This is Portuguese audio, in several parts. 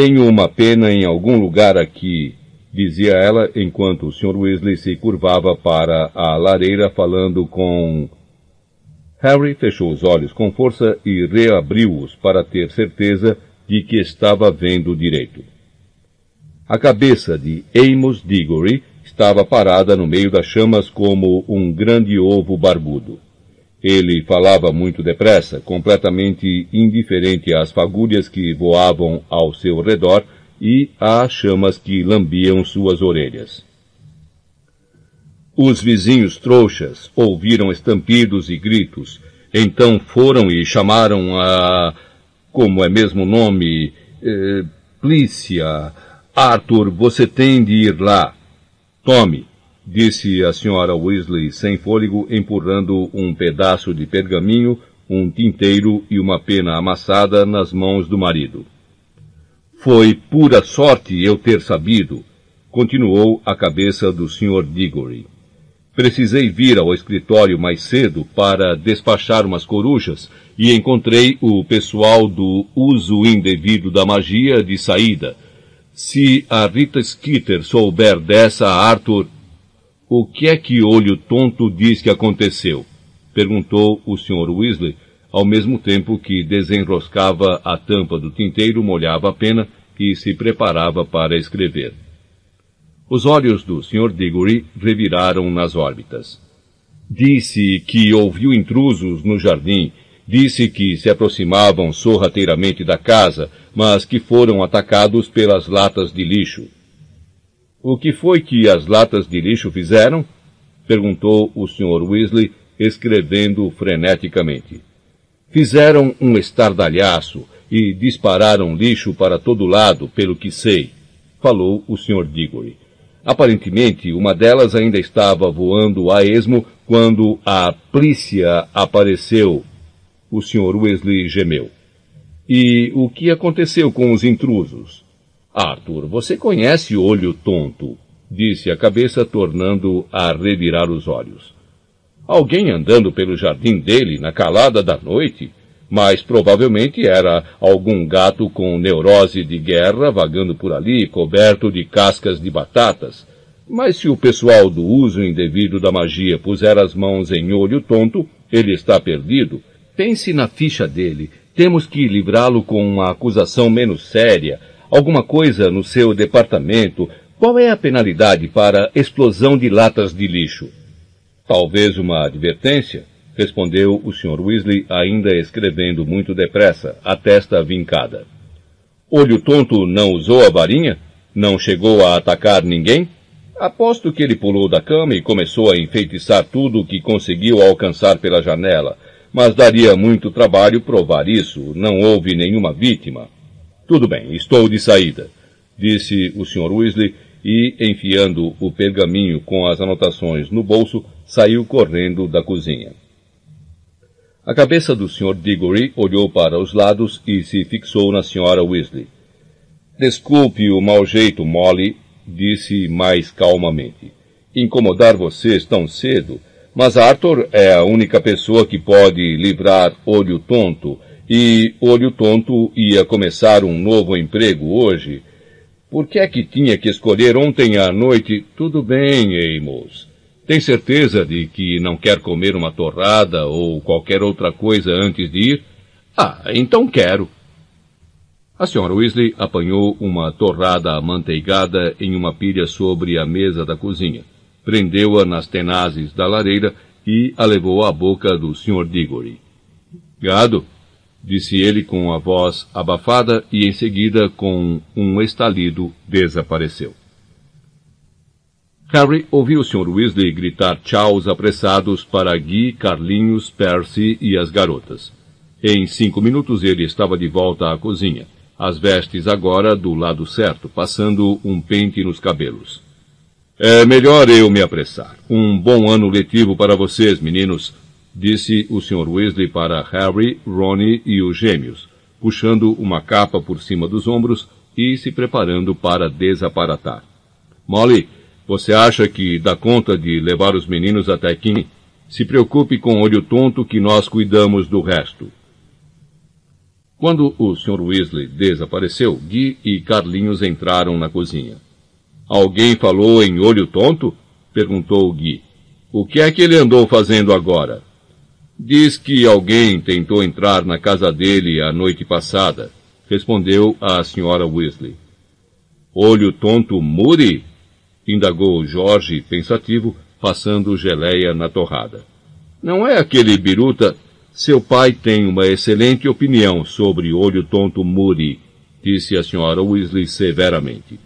Tenho uma pena em algum lugar aqui, dizia ela enquanto o Sr. Weasley se curvava para a lareira falando com. Harry fechou os olhos com força e reabriu-os para ter certeza de que estava vendo direito. A cabeça de Amos Diggory estava parada no meio das chamas como um grande ovo barbudo. Ele falava muito depressa, completamente indiferente às fagulhas que voavam ao seu redor e às chamas que lambiam suas orelhas. Os vizinhos trouxas ouviram estampidos e gritos, então foram e chamaram a. como é mesmo o nome? Eh, Plícia. Arthur, você tem de ir lá. Tome, disse a senhora Weasley sem fôlego, empurrando um pedaço de pergaminho, um tinteiro e uma pena amassada nas mãos do marido. Foi pura sorte eu ter sabido, continuou a cabeça do Sr. Diggory. Precisei vir ao escritório mais cedo para despachar umas corujas e encontrei o pessoal do uso indevido da magia de saída. Se a Rita Skeeter souber dessa, Arthur, o que é que Olho Tonto diz que aconteceu? Perguntou o Sr. Weasley, ao mesmo tempo que desenroscava a tampa do tinteiro, molhava a pena e se preparava para escrever. Os olhos do Sr. Diggory reviraram nas órbitas. Disse que ouviu intrusos no jardim, disse que se aproximavam sorrateiramente da casa, mas que foram atacados pelas latas de lixo. O que foi que as latas de lixo fizeram? perguntou o Sr. Weasley, escrevendo freneticamente. Fizeram um estardalhaço e dispararam lixo para todo lado, pelo que sei, falou o Sr. Diggory. Aparentemente, uma delas ainda estava voando a esmo quando a Plícia apareceu. O Sr. Weasley gemeu. E o que aconteceu com os intrusos? Arthur, você conhece Olho Tonto, disse a cabeça, tornando a revirar os olhos. Alguém andando pelo jardim dele na calada da noite? Mas provavelmente era algum gato com neurose de guerra vagando por ali, coberto de cascas de batatas. Mas se o pessoal do uso indevido da magia puser as mãos em olho tonto, ele está perdido. Pense na ficha dele. Temos que livrá-lo com uma acusação menos séria, alguma coisa no seu departamento, qual é a penalidade para explosão de latas de lixo? Talvez uma advertência, respondeu o Sr. Weasley, ainda escrevendo muito depressa, a testa vincada. Olho tonto não usou a varinha? Não chegou a atacar ninguém? Aposto que ele pulou da cama e começou a enfeitiçar tudo o que conseguiu alcançar pela janela, mas daria muito trabalho provar isso. Não houve nenhuma vítima. Tudo bem, estou de saída, disse o Sr. Weasley e, enfiando o pergaminho com as anotações no bolso, saiu correndo da cozinha. A cabeça do Sr. Diggory olhou para os lados e se fixou na Sra. Weasley. Desculpe o mau jeito, Molly, disse mais calmamente. Incomodar vocês tão cedo, mas Arthur é a única pessoa que pode livrar olho tonto e Olho Tonto ia começar um novo emprego hoje. Por que é que tinha que escolher ontem à noite? Tudo bem, Amos. Tem certeza de que não quer comer uma torrada ou qualquer outra coisa antes de ir? Ah, então quero. A senhora Weasley apanhou uma torrada amanteigada em uma pilha sobre a mesa da cozinha, prendeu-a nas tenazes da lareira e a levou à boca do Sr. Diggory. Gado, disse ele com a voz abafada e em seguida, com um estalido, desapareceu. Harry ouviu o Sr. Weasley gritar tchauz apressados para Guy, Carlinhos, Percy e as garotas. Em cinco minutos ele estava de volta à cozinha, as vestes agora do lado certo, passando um pente nos cabelos. É melhor eu me apressar. Um bom ano letivo para vocês, meninos, disse o Sr. Weasley para Harry, Ronnie e os gêmeos, puxando uma capa por cima dos ombros e se preparando para desaparatar. Molly, você acha que dá conta de levar os meninos até aqui? Se preocupe com o olho tonto que nós cuidamos do resto. Quando o Sr. Weasley desapareceu, Guy e Carlinhos entraram na cozinha. Alguém falou em olho tonto? perguntou Guy. O que é que ele andou fazendo agora? Diz que alguém tentou entrar na casa dele a noite passada, respondeu a senhora Weasley. Olho tonto Moody? indagou Jorge, pensativo, passando geleia na torrada. Não é aquele biruta? Seu pai tem uma excelente opinião sobre olho tonto Moody, disse a senhora Weasley severamente.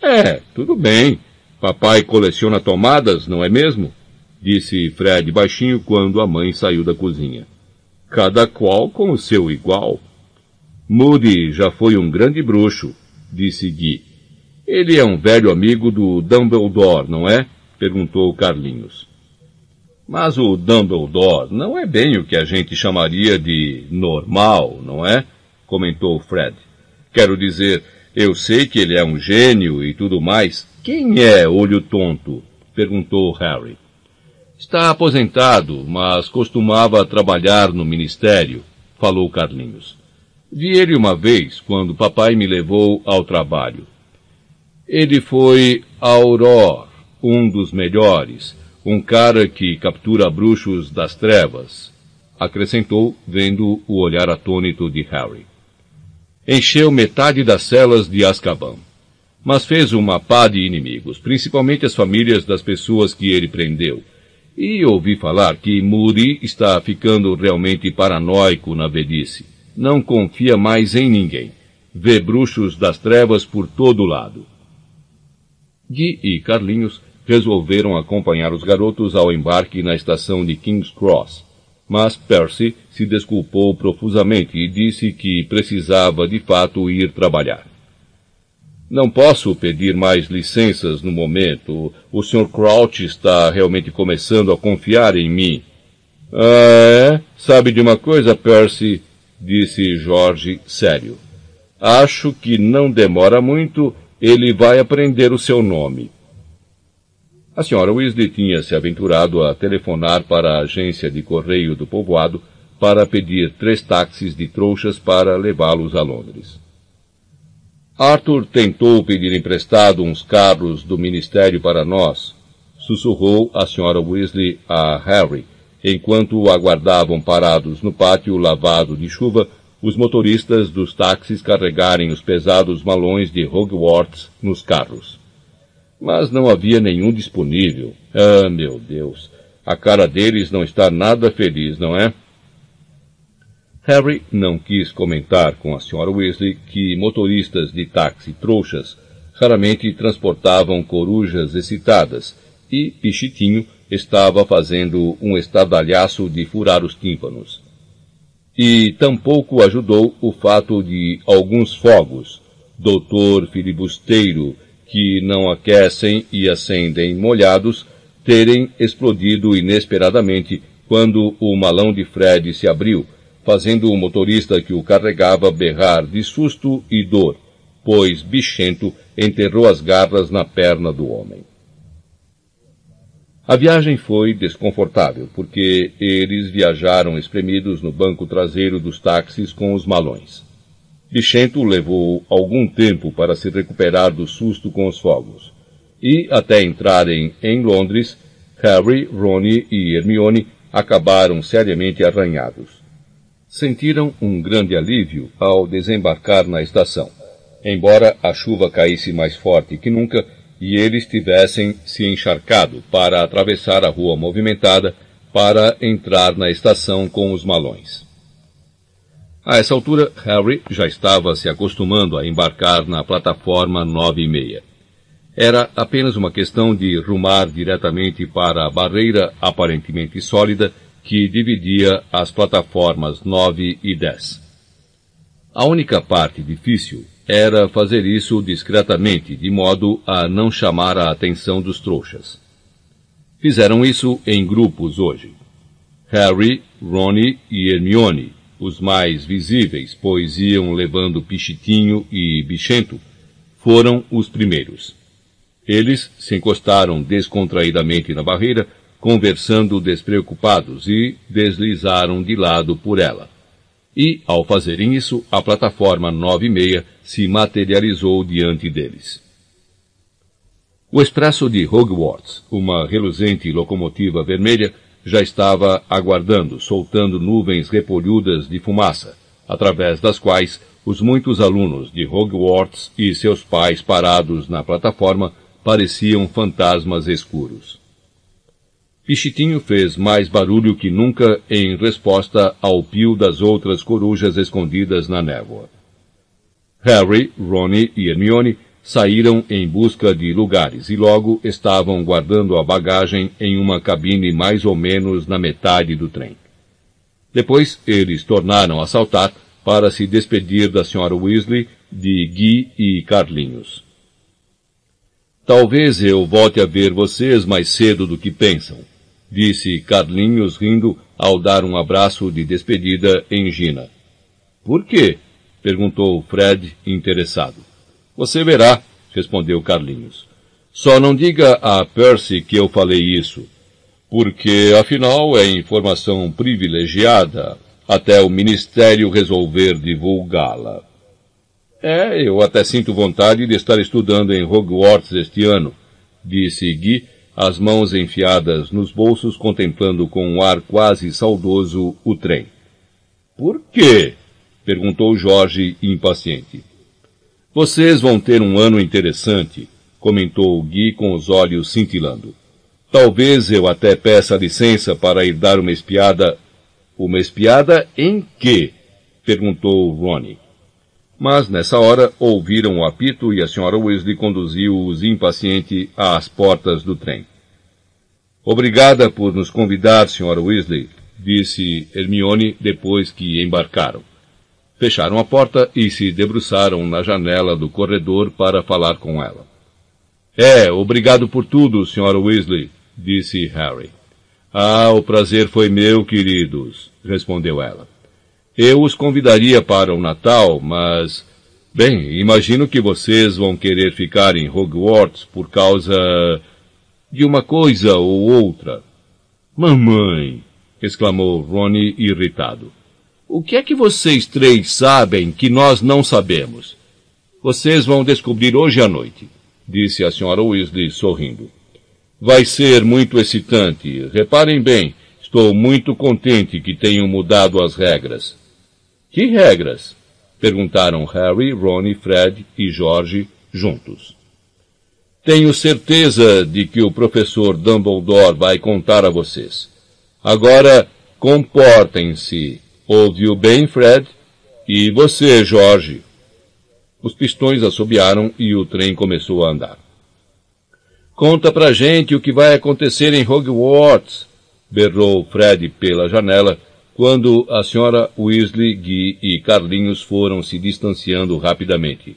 É, tudo bem. Papai coleciona tomadas, não é mesmo? Disse Fred baixinho quando a mãe saiu da cozinha. Cada qual com o seu igual. Moody já foi um grande bruxo, disse Guy. Ele é um velho amigo do Dumbledore, não é? perguntou Carlinhos. Mas o Dumbledore não é bem o que a gente chamaria de normal, não é? comentou Fred. Quero dizer, eu sei que ele é um gênio e tudo mais. Quem é Olho Tonto? perguntou Harry. Está aposentado, mas costumava trabalhar no ministério, falou Carlinhos. Vi ele uma vez, quando papai me levou ao trabalho. Ele foi Auror, um dos melhores, um cara que captura bruxos das trevas, acrescentou, vendo o olhar atônito de Harry. Encheu metade das celas de Azkaban, mas fez uma pá de inimigos, principalmente as famílias das pessoas que ele prendeu. E ouvi falar que Muri está ficando realmente paranoico na velhice. Não confia mais em ninguém. Vê bruxos das trevas por todo lado. Gui e Carlinhos resolveram acompanhar os garotos ao embarque na estação de King's Cross. Mas Percy se desculpou profusamente e disse que precisava de fato ir trabalhar. Não posso pedir mais licenças no momento. O Sr. Crouch está realmente começando a confiar em mim. Ah, é? Sabe de uma coisa, Percy? disse Jorge sério. Acho que não demora muito, ele vai aprender o seu nome. A senhora Weasley tinha se aventurado a telefonar para a agência de correio do povoado para pedir três táxis de trouxas para levá-los a Londres. Arthur tentou pedir emprestado uns carros do ministério para nós, sussurrou a senhora Weasley a Harry, enquanto aguardavam parados no pátio lavado de chuva os motoristas dos táxis carregarem os pesados malões de Hogwarts nos carros mas não havia nenhum disponível. Ah, meu Deus! A cara deles não está nada feliz, não é? Harry não quis comentar com a Sra. Weasley que motoristas de táxi trouxas raramente transportavam corujas excitadas e Pichitinho estava fazendo um estardalhaço de furar os tímpanos. E tampouco ajudou o fato de alguns fogos, doutor filibusteiro que não aquecem e acendem molhados terem explodido inesperadamente quando o malão de Fred se abriu, fazendo o motorista que o carregava berrar de susto e dor, pois Bichento enterrou as garras na perna do homem. A viagem foi desconfortável, porque eles viajaram espremidos no banco traseiro dos táxis com os malões. Bichento levou algum tempo para se recuperar do susto com os fogos. E, até entrarem em Londres, Harry, Ron e Hermione acabaram seriamente arranhados. Sentiram um grande alívio ao desembarcar na estação, embora a chuva caísse mais forte que nunca e eles tivessem se encharcado para atravessar a rua movimentada para entrar na estação com os malões. A essa altura, Harry já estava se acostumando a embarcar na plataforma 9 e meia. Era apenas uma questão de rumar diretamente para a barreira aparentemente sólida que dividia as plataformas 9 e 10. A única parte difícil era fazer isso discretamente, de modo a não chamar a atenção dos trouxas. Fizeram isso em grupos hoje. Harry, Ron e Hermione os mais visíveis, pois iam levando Pichitinho e Bichento, foram os primeiros. Eles se encostaram descontraidamente na barreira, conversando despreocupados e deslizaram de lado por ela. E, ao fazerem isso, a plataforma 96 se materializou diante deles. O expresso de Hogwarts, uma reluzente locomotiva vermelha, já estava aguardando, soltando nuvens repolhudas de fumaça, através das quais os muitos alunos de Hogwarts e seus pais parados na plataforma pareciam fantasmas escuros. Pichitinho fez mais barulho que nunca em resposta ao pio das outras corujas escondidas na névoa. Harry, Ron e Hermione saíram em busca de lugares e logo estavam guardando a bagagem em uma cabine mais ou menos na metade do trem. Depois eles tornaram a saltar para se despedir da Sra. Weasley, de Guy e Carlinhos. Talvez eu volte a ver vocês mais cedo do que pensam, disse Carlinhos rindo ao dar um abraço de despedida em Gina. Por quê? perguntou Fred, interessado. Você verá, respondeu Carlinhos. Só não diga a Percy que eu falei isso, porque afinal é informação privilegiada até o Ministério resolver divulgá-la. É, eu até sinto vontade de estar estudando em Hogwarts este ano, disse Guy, as mãos enfiadas nos bolsos, contemplando com um ar quase saudoso o trem. Por quê? perguntou Jorge, impaciente. Vocês vão ter um ano interessante, comentou Gui com os olhos cintilando. Talvez eu até peça licença para ir dar uma espiada. Uma espiada em quê? perguntou Ronnie. Mas nessa hora ouviram o apito e a senhora Weasley conduziu-os impaciente às portas do trem. Obrigada por nos convidar, senhora Weasley, disse Hermione depois que embarcaram. Fecharam a porta e se debruçaram na janela do corredor para falar com ela. É, obrigado por tudo, Sra. Weasley, disse Harry. Ah, o prazer foi meu, queridos, respondeu ela. Eu os convidaria para o Natal, mas. Bem, imagino que vocês vão querer ficar em Hogwarts por causa de uma coisa ou outra. Mamãe! exclamou Ronnie irritado. O que é que vocês três sabem que nós não sabemos? Vocês vão descobrir hoje à noite, disse a senhora Weasley sorrindo. Vai ser muito excitante. Reparem bem, estou muito contente que tenham mudado as regras. Que regras? perguntaram Harry, Ron, Fred e George juntos. Tenho certeza de que o professor Dumbledore vai contar a vocês. Agora, comportem-se Ouviu bem, Fred? E você, Jorge? Os pistões assobiaram e o trem começou a andar. Conta pra gente o que vai acontecer em Hogwarts, berrou Fred pela janela, quando a senhora Weasley, Guy e Carlinhos foram se distanciando rapidamente.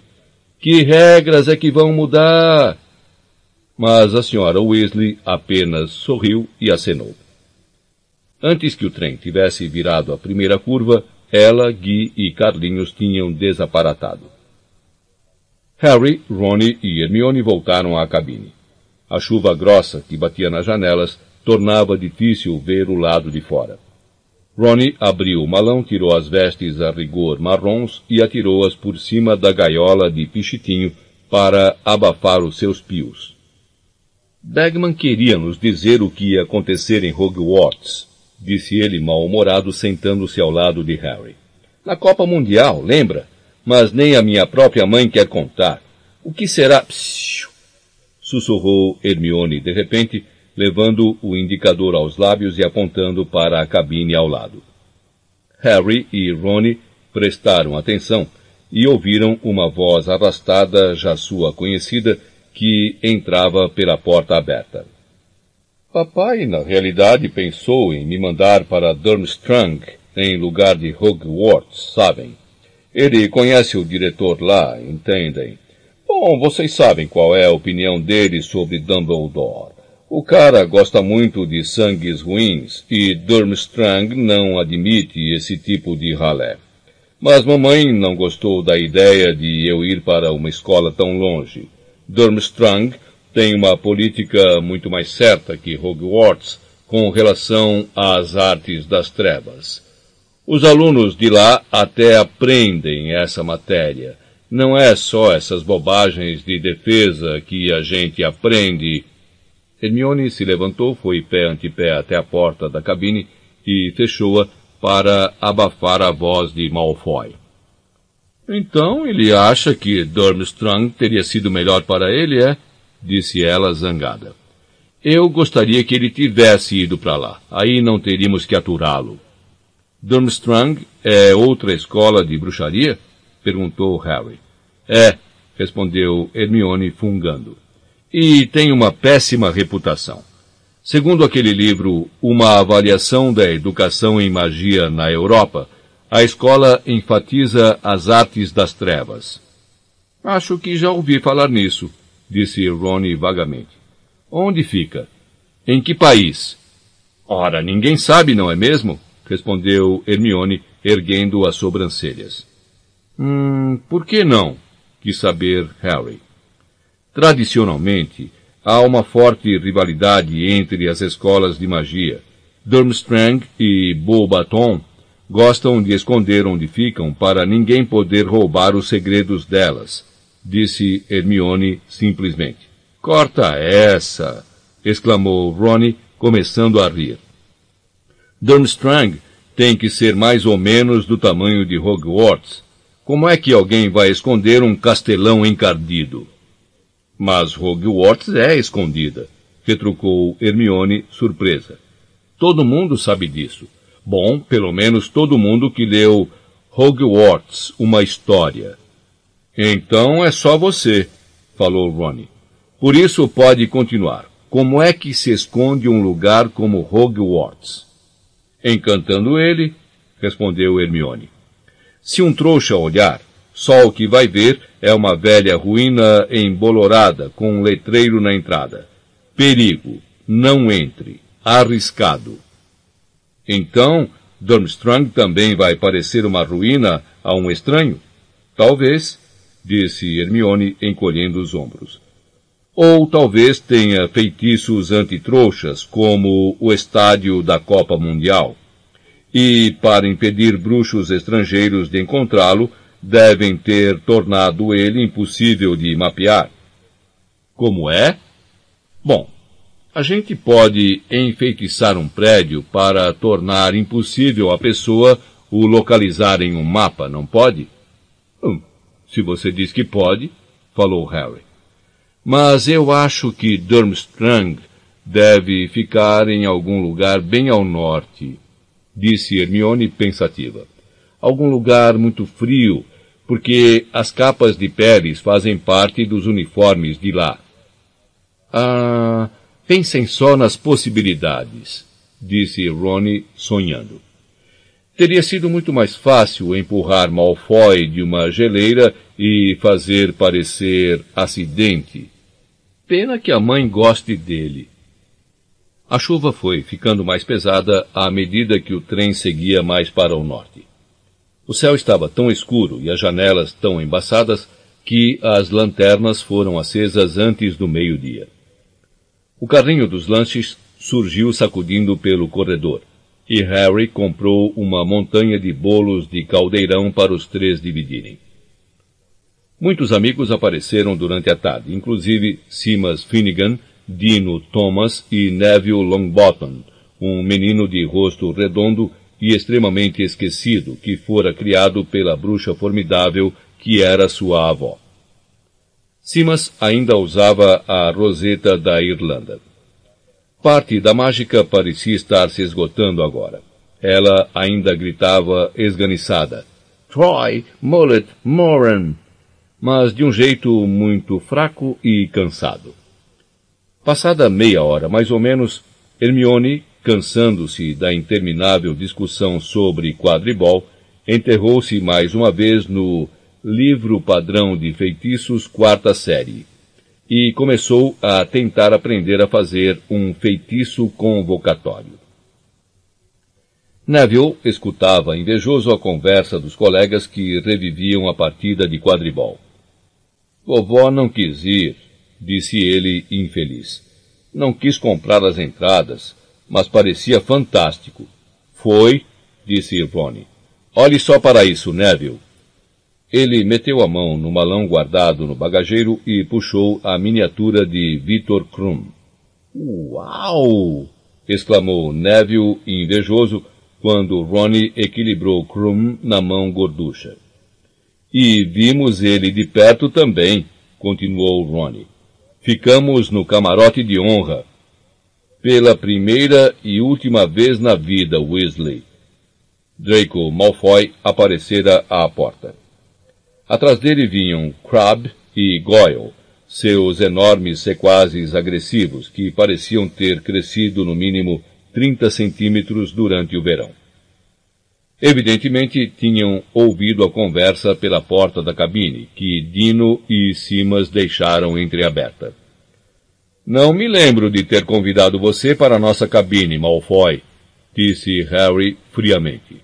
Que regras é que vão mudar? Mas a senhora Weasley apenas sorriu e acenou. Antes que o trem tivesse virado a primeira curva, ela, Guy e Carlinhos tinham desaparatado. Harry, Ronnie e Hermione voltaram à cabine. A chuva grossa que batia nas janelas tornava difícil ver o lado de fora. Ronnie abriu o malão, tirou as vestes a rigor marrons e atirou-as por cima da gaiola de pichitinho para abafar os seus pios. Bagman queria nos dizer o que ia acontecer em Hogwarts, disse ele mal-humorado, sentando-se ao lado de Harry. Na Copa Mundial, lembra? Mas nem a minha própria mãe quer contar. O que será? Psiu! sussurrou Hermione de repente, levando o indicador aos lábios e apontando para a cabine ao lado. Harry e Ron prestaram atenção e ouviram uma voz arrastada, já sua conhecida, que entrava pela porta aberta. Papai, na realidade, pensou em me mandar para Durmstrang, em lugar de Hogwarts, sabem? Ele conhece o diretor lá, entendem? Bom, vocês sabem qual é a opinião dele sobre Dumbledore. O cara gosta muito de sangues ruins e Durmstrang não admite esse tipo de ralé. Mas mamãe não gostou da ideia de eu ir para uma escola tão longe. Durmstrang tem uma política muito mais certa que Hogwarts com relação às artes das trevas. Os alunos de lá até aprendem essa matéria. Não é só essas bobagens de defesa que a gente aprende. Hermione se levantou, foi pé ante pé até a porta da cabine e fechou-a para abafar a voz de Malfoy. Então ele acha que Durmstrang teria sido melhor para ele, é? Disse ela zangada. Eu gostaria que ele tivesse ido para lá. Aí não teríamos que aturá-lo. Durmstrang é outra escola de bruxaria? Perguntou Harry. É, respondeu Hermione fungando. E tem uma péssima reputação. Segundo aquele livro, Uma Avaliação da Educação em Magia na Europa, a escola enfatiza as artes das trevas. Acho que já ouvi falar nisso, disse Ronnie vagamente. Onde fica? Em que país? Ora, ninguém sabe, não é mesmo? respondeu Hermione, erguendo as sobrancelhas. Hum, por que não? quis saber Harry. Tradicionalmente, há uma forte rivalidade entre as escolas de magia. Durmstrang e Beaubaton gostam de esconder onde ficam para ninguém poder roubar os segredos delas, disse Hermione simplesmente. Corta essa! exclamou Ronnie, começando a rir. Durmstrang tem que ser mais ou menos do tamanho de Hogwarts. Como é que alguém vai esconder um castelão encardido? Mas Hogwarts é escondida, retrucou Hermione, surpresa. Todo mundo sabe disso. Bom, pelo menos todo mundo que leu Hogwarts, uma história. Então é só você, falou Ronnie. Por isso pode continuar. Como é que se esconde um lugar como Hogwarts? Encantando ele, respondeu Hermione. Se um trouxa olhar, só o que vai ver é uma velha ruína embolorada com um letreiro na entrada. Perigo, não entre, arriscado. Então, Durmstrang também vai parecer uma ruína a um estranho? Talvez, disse Hermione encolhendo os ombros. Ou talvez tenha feitiços antitrouxas, como o estádio da Copa Mundial. E, para impedir bruxos estrangeiros de encontrá-lo, devem ter tornado ele impossível de mapear. Como é? Bom, a gente pode enfeitiçar um prédio para tornar impossível a pessoa o localizar em um mapa, não pode? Hum, se você diz que pode, falou Harry. Mas eu acho que Durmstrang deve ficar em algum lugar bem ao norte, disse Hermione pensativa. Algum lugar muito frio, porque as capas de peles fazem parte dos uniformes de lá. Ah, pensem só nas possibilidades, disse Ronnie sonhando. Teria sido muito mais fácil empurrar Malfoy de uma geleira e fazer parecer acidente Pena que a mãe goste dele. A chuva foi ficando mais pesada à medida que o trem seguia mais para o norte. O céu estava tão escuro e as janelas tão embaçadas que as lanternas foram acesas antes do meio-dia. O carrinho dos lanches surgiu sacudindo pelo corredor, e Harry comprou uma montanha de bolos de caldeirão para os três dividirem. Muitos amigos apareceram durante a tarde, inclusive Simas Finnegan, Dino Thomas e Neville Longbottom, um menino de rosto redondo e extremamente esquecido que fora criado pela bruxa formidável que era sua avó. Simas ainda usava a roseta da Irlanda. Parte da mágica parecia estar se esgotando agora. Ela ainda gritava esganiçada. Troy, Mullet, Moran, mas de um jeito muito fraco e cansado. Passada meia hora, mais ou menos, Hermione, cansando-se da interminável discussão sobre quadribol, enterrou-se mais uma vez no livro padrão de feitiços quarta série e começou a tentar aprender a fazer um feitiço convocatório. Neville escutava invejoso a conversa dos colegas que reviviam a partida de quadribol. Vovó não quis ir, disse ele infeliz. Não quis comprar as entradas, mas parecia fantástico. Foi, disse Ivone. Olhe só para isso, Neville. Ele meteu a mão no malão guardado no bagageiro e puxou a miniatura de Victor Krum. Uau! exclamou Neville invejoso quando Ronnie equilibrou Krum na mão gorducha. E vimos ele de perto também, continuou Ronnie. Ficamos no camarote de honra. Pela primeira e última vez na vida, Weasley. Draco Malfoy aparecera à porta. Atrás dele vinham Crabbe e Goyle, seus enormes sequazes agressivos, que pareciam ter crescido no mínimo 30 centímetros durante o verão. Evidentemente tinham ouvido a conversa pela porta da cabine, que Dino e Simas deixaram entreaberta. Não me lembro de ter convidado você para a nossa cabine, Malfoy, disse Harry friamente.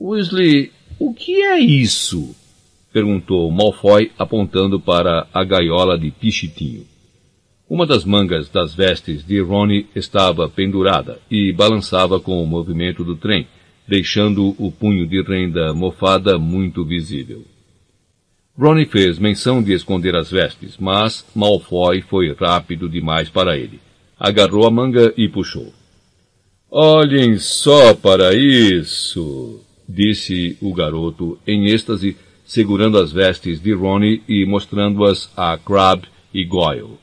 Weasley, o que é isso? perguntou Malfoy, apontando para a gaiola de Pichitinho. Uma das mangas das vestes de Ronnie estava pendurada e balançava com o movimento do trem, deixando o punho de renda mofada muito visível. Ronnie fez menção de esconder as vestes, mas Malfoy foi rápido demais para ele. Agarrou a manga e puxou. Olhem só para isso! disse o garoto em êxtase, segurando as vestes de Ronnie e mostrando-as a Crabbe e Goyle.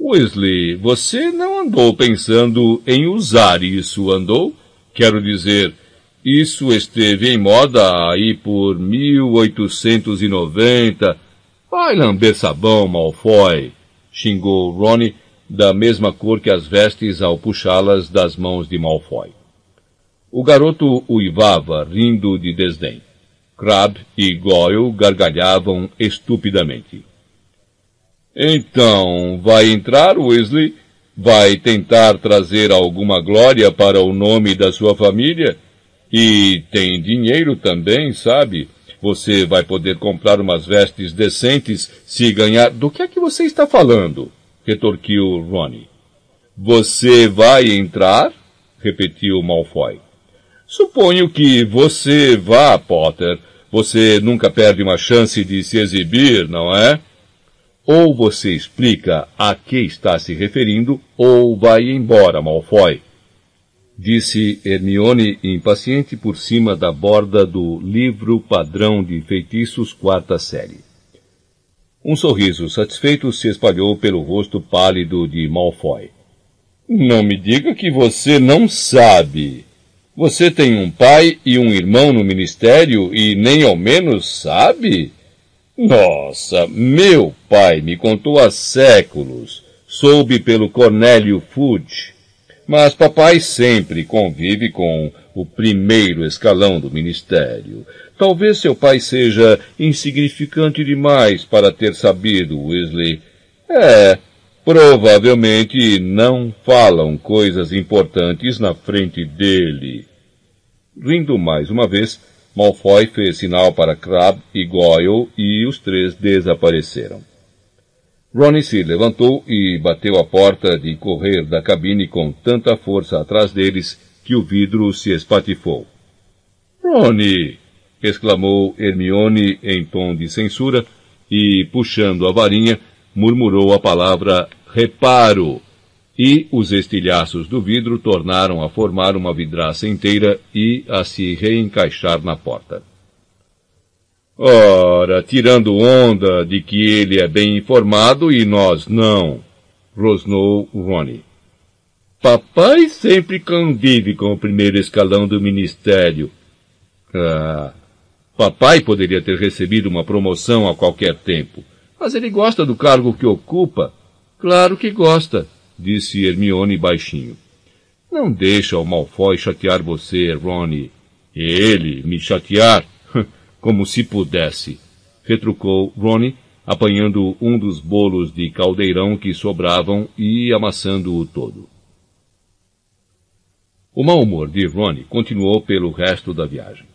Weasley, você não andou pensando em usar isso, andou? Quero dizer, isso esteve em moda aí por 1890. Vai lamber sabão, Malfoy, xingou Ronnie, da mesma cor que as vestes ao puxá-las das mãos de Malfoy. O garoto uivava, rindo de desdém. Crabbe e Goyle gargalhavam estupidamente. Então, vai entrar, Weasley? Vai tentar trazer alguma glória para o nome da sua família? E tem dinheiro também, sabe? Você vai poder comprar umas vestes decentes se ganhar. Do que é que você está falando? retorquiu Ronnie. Você vai entrar? repetiu Malfoy. Suponho que você vá, Potter. Você nunca perde uma chance de se exibir, não é? Ou você explica a que está se referindo, ou vai embora, Malfoy. Disse Hermione impaciente por cima da borda do livro padrão de feitiços quarta série. Um sorriso satisfeito se espalhou pelo rosto pálido de Malfoy. Não me diga que você não sabe. Você tem um pai e um irmão no ministério e nem ao menos sabe? Nossa, meu pai me contou há séculos. Soube pelo Cornélio Fudge. Mas papai sempre convive com o primeiro escalão do ministério. Talvez seu pai seja insignificante demais para ter sabido, Weasley. É, provavelmente não falam coisas importantes na frente dele. Rindo mais uma vez, Malfoy fez sinal para Crabbe e Goyle e os três desapareceram. Ronnie se levantou e bateu a porta de correr da cabine com tanta força atrás deles que o vidro se espatifou. Ronnie! exclamou Hermione em tom de censura e, puxando a varinha, murmurou a palavra reparo e os estilhaços do vidro tornaram a formar uma vidraça inteira e a se reencaixar na porta. Ora, tirando onda de que ele é bem informado e nós não, rosnou Ronnie. Papai sempre convive com o primeiro escalão do ministério. Ah, papai poderia ter recebido uma promoção a qualquer tempo, mas ele gosta do cargo que ocupa. Claro que gosta disse Hermione baixinho. Não deixa o Malfoy chatear você, Ronnie. Ele me chatear? Como se pudesse, retrucou Ronnie, apanhando um dos bolos de caldeirão que sobravam e amassando-o todo. O mau humor de Ronnie continuou pelo resto da viagem.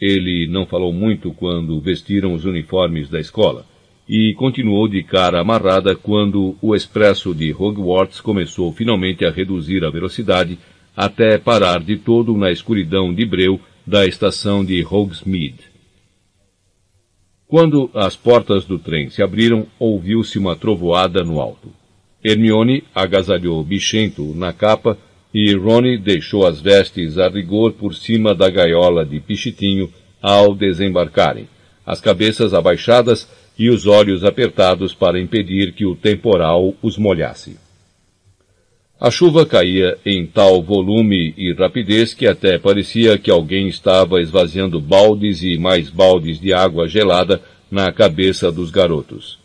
Ele não falou muito quando vestiram os uniformes da escola, e continuou de cara amarrada quando o expresso de Hogwarts começou finalmente a reduzir a velocidade até parar de todo na escuridão de breu da estação de Hogsmeade. Quando as portas do trem se abriram, ouviu-se uma trovoada no alto. Hermione agasalhou Bichento na capa e Rony deixou as vestes a rigor por cima da gaiola de Pichitinho ao desembarcarem, as cabeças abaixadas e os olhos apertados para impedir que o temporal os molhasse. A chuva caía em tal volume e rapidez que até parecia que alguém estava esvaziando baldes e mais baldes de água gelada na cabeça dos garotos.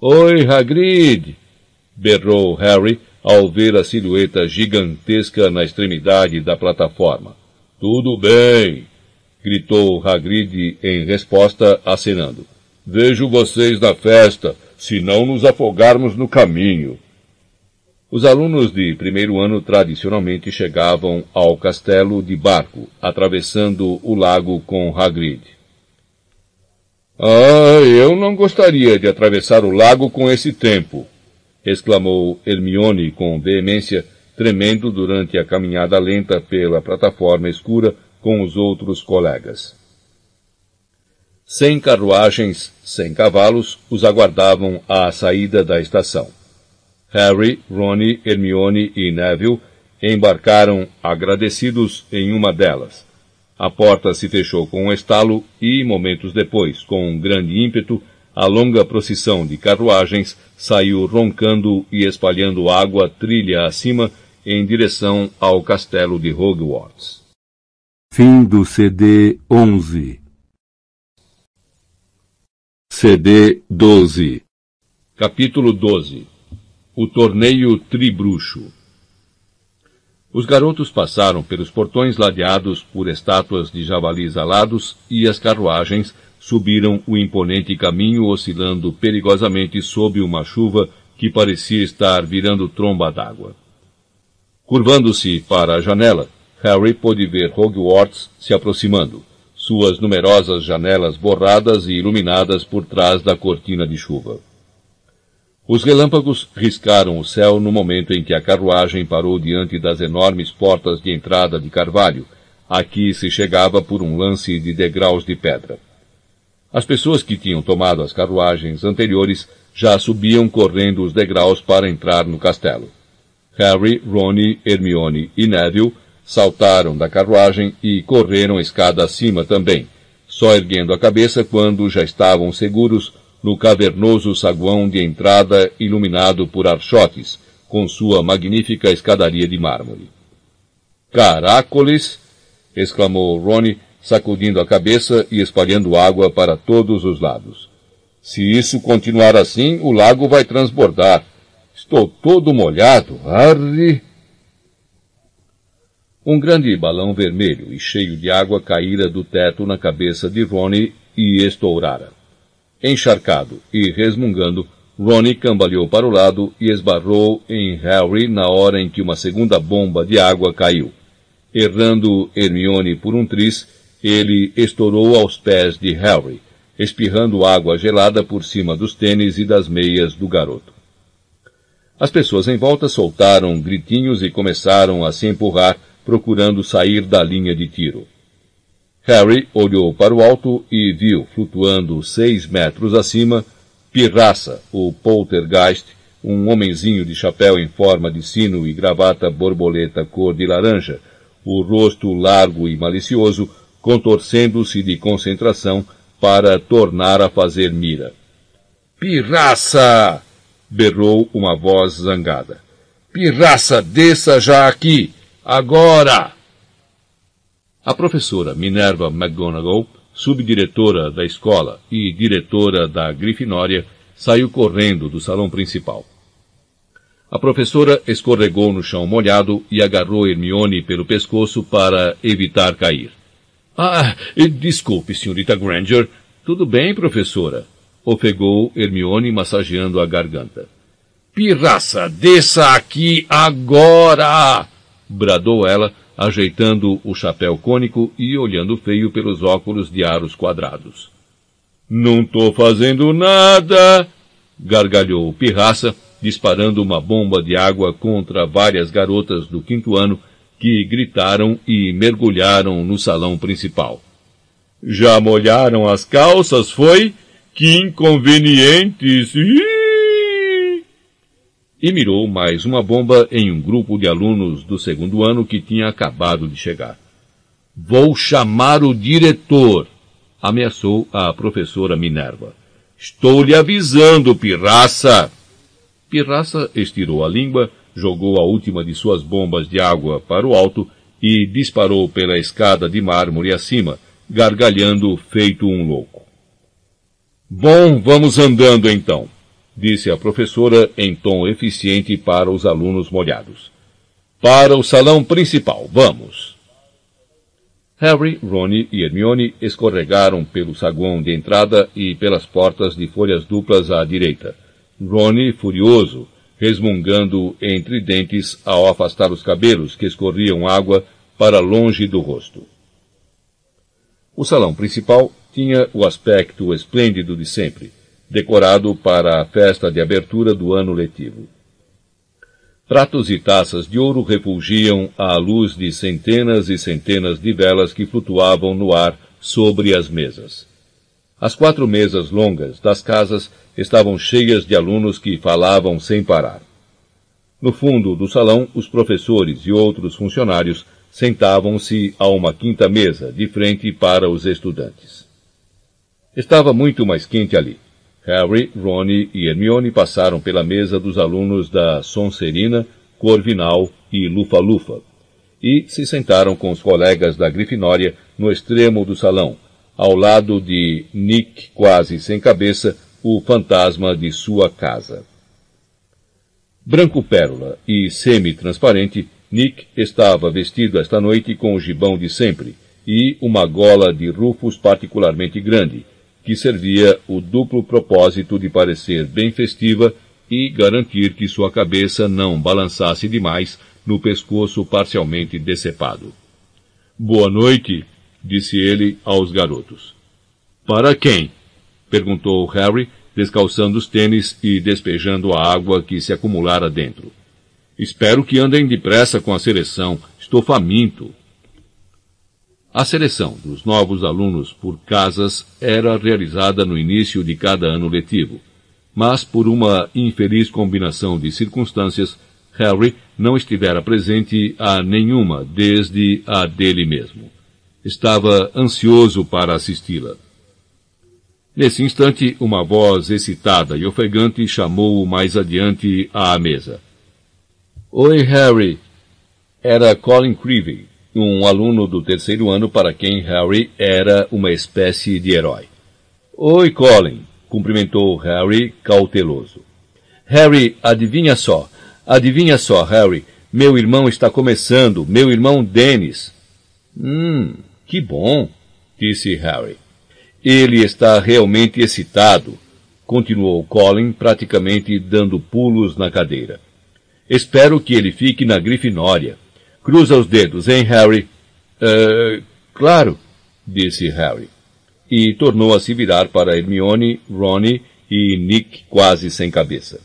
Oi, Hagrid! berrou Harry ao ver a silhueta gigantesca na extremidade da plataforma. Tudo bem! gritou Hagrid em resposta, acenando. Vejo vocês na festa, se não nos afogarmos no caminho. Os alunos de primeiro ano tradicionalmente chegavam ao castelo de barco, atravessando o lago com Hagrid. Ah, eu não gostaria de atravessar o lago com esse tempo, exclamou Hermione com veemência, tremendo durante a caminhada lenta pela plataforma escura com os outros colegas. Sem carruagens, sem cavalos, os aguardavam à saída da estação. Harry, Ron, Hermione e Neville embarcaram agradecidos em uma delas. A porta se fechou com um estalo e, momentos depois, com um grande ímpeto, a longa procissão de carruagens saiu roncando e espalhando água trilha acima em direção ao castelo de Hogwarts. Fim do CD 11 CD 12 Capítulo 12 o torneio Tribruxo. Os garotos passaram pelos portões ladeados por estátuas de javalis alados e as carruagens subiram o imponente caminho oscilando perigosamente sob uma chuva que parecia estar virando tromba d'água. Curvando-se para a janela, Harry pôde ver Hogwarts se aproximando, suas numerosas janelas borradas e iluminadas por trás da cortina de chuva. Os relâmpagos riscaram o céu no momento em que a carruagem parou diante das enormes portas de entrada de carvalho. Aqui se chegava por um lance de degraus de pedra. As pessoas que tinham tomado as carruagens anteriores já subiam correndo os degraus para entrar no castelo. Harry, Ron, Hermione e Neville saltaram da carruagem e correram escada acima também, só erguendo a cabeça quando já estavam seguros no cavernoso saguão de entrada iluminado por archotes, com sua magnífica escadaria de mármore. Caracoles! exclamou Ronnie, sacudindo a cabeça e espalhando água para todos os lados. Se isso continuar assim, o lago vai transbordar. Estou todo molhado. Arre! Um grande balão vermelho e cheio de água caíra do teto na cabeça de Ronnie e estourara. Encharcado e resmungando, Ronnie cambaleou para o lado e esbarrou em Harry na hora em que uma segunda bomba de água caiu. Errando Hermione por um triz, ele estourou aos pés de Harry, espirrando água gelada por cima dos tênis e das meias do garoto. As pessoas em volta soltaram gritinhos e começaram a se empurrar, procurando sair da linha de tiro. Harry olhou para o alto e viu, flutuando seis metros acima, Pirraça, o poltergeist, um homenzinho de chapéu em forma de sino e gravata borboleta cor de laranja, o rosto largo e malicioso, contorcendo-se de concentração para tornar a fazer mira. Pirraça! berrou uma voz zangada. Pirraça, desça já aqui! Agora! A professora Minerva McGonagall, subdiretora da escola e diretora da Grifinória, saiu correndo do salão principal. A professora escorregou no chão molhado e agarrou Hermione pelo pescoço para evitar cair. Ah, desculpe, senhorita Granger. Tudo bem, professora? Ofegou Hermione massageando a garganta. Pirraça, desça aqui agora! bradou ela, ajeitando o chapéu cônico e olhando feio pelos óculos de aros quadrados. Não tô fazendo nada! gargalhou Pirraça, disparando uma bomba de água contra várias garotas do quinto ano que gritaram e mergulharam no salão principal. Já molharam as calças, foi? Que inconvenientes! E mirou mais uma bomba em um grupo de alunos do segundo ano que tinha acabado de chegar. Vou chamar o diretor, ameaçou a professora Minerva. Estou lhe avisando, pirraça! Pirraça estirou a língua, jogou a última de suas bombas de água para o alto e disparou pela escada de mármore acima, gargalhando feito um louco. Bom, vamos andando então, disse a professora em tom eficiente para os alunos molhados. Para o salão principal, vamos. Harry, Ron e Hermione escorregaram pelo saguão de entrada e pelas portas de folhas duplas à direita. Ron, furioso, resmungando entre dentes ao afastar os cabelos que escorriam água para longe do rosto. O salão principal tinha o aspecto esplêndido de sempre, decorado para a festa de abertura do ano letivo. Pratos e taças de ouro refulgiam à luz de centenas e centenas de velas que flutuavam no ar sobre as mesas. As quatro mesas longas das casas estavam cheias de alunos que falavam sem parar. No fundo do salão, os professores e outros funcionários sentavam-se a uma quinta mesa, de frente para os estudantes. Estava muito mais quente ali. Harry, Ron e Hermione passaram pela mesa dos alunos da Sonserina, Corvinal e Lufa-Lufa, e se sentaram com os colegas da Grifinória no extremo do salão, ao lado de Nick, quase sem cabeça, o fantasma de sua casa. Branco pérola e semi-transparente, Nick estava vestido esta noite com o gibão de sempre e uma gola de rufos particularmente grande, que servia o duplo propósito de parecer bem festiva e garantir que sua cabeça não balançasse demais no pescoço parcialmente decepado. Boa noite, disse ele aos garotos. Para quem? perguntou Harry, descalçando os tênis e despejando a água que se acumulara dentro. Espero que andem depressa com a seleção. Estou faminto. A seleção dos novos alunos por casas era realizada no início de cada ano letivo, mas por uma infeliz combinação de circunstâncias, Harry não estivera presente a nenhuma desde a dele mesmo. Estava ansioso para assisti-la. Nesse instante, uma voz excitada e ofegante chamou-o mais adiante à mesa. Oi, Harry. Era Colin Creevy, um aluno do terceiro ano para quem Harry era uma espécie de herói. Oi, Colin, cumprimentou Harry cauteloso. Harry, adivinha só, adivinha só, Harry, meu irmão está começando, meu irmão Dennis. Hum, que bom, disse Harry. Ele está realmente excitado, continuou Colin, praticamente dando pulos na cadeira. Espero que ele fique na Grifinória. Cruza os dedos, hein, Harry? Uh, claro, disse Harry. E tornou a se virar para Hermione, Ronnie e Nick quase sem cabeça.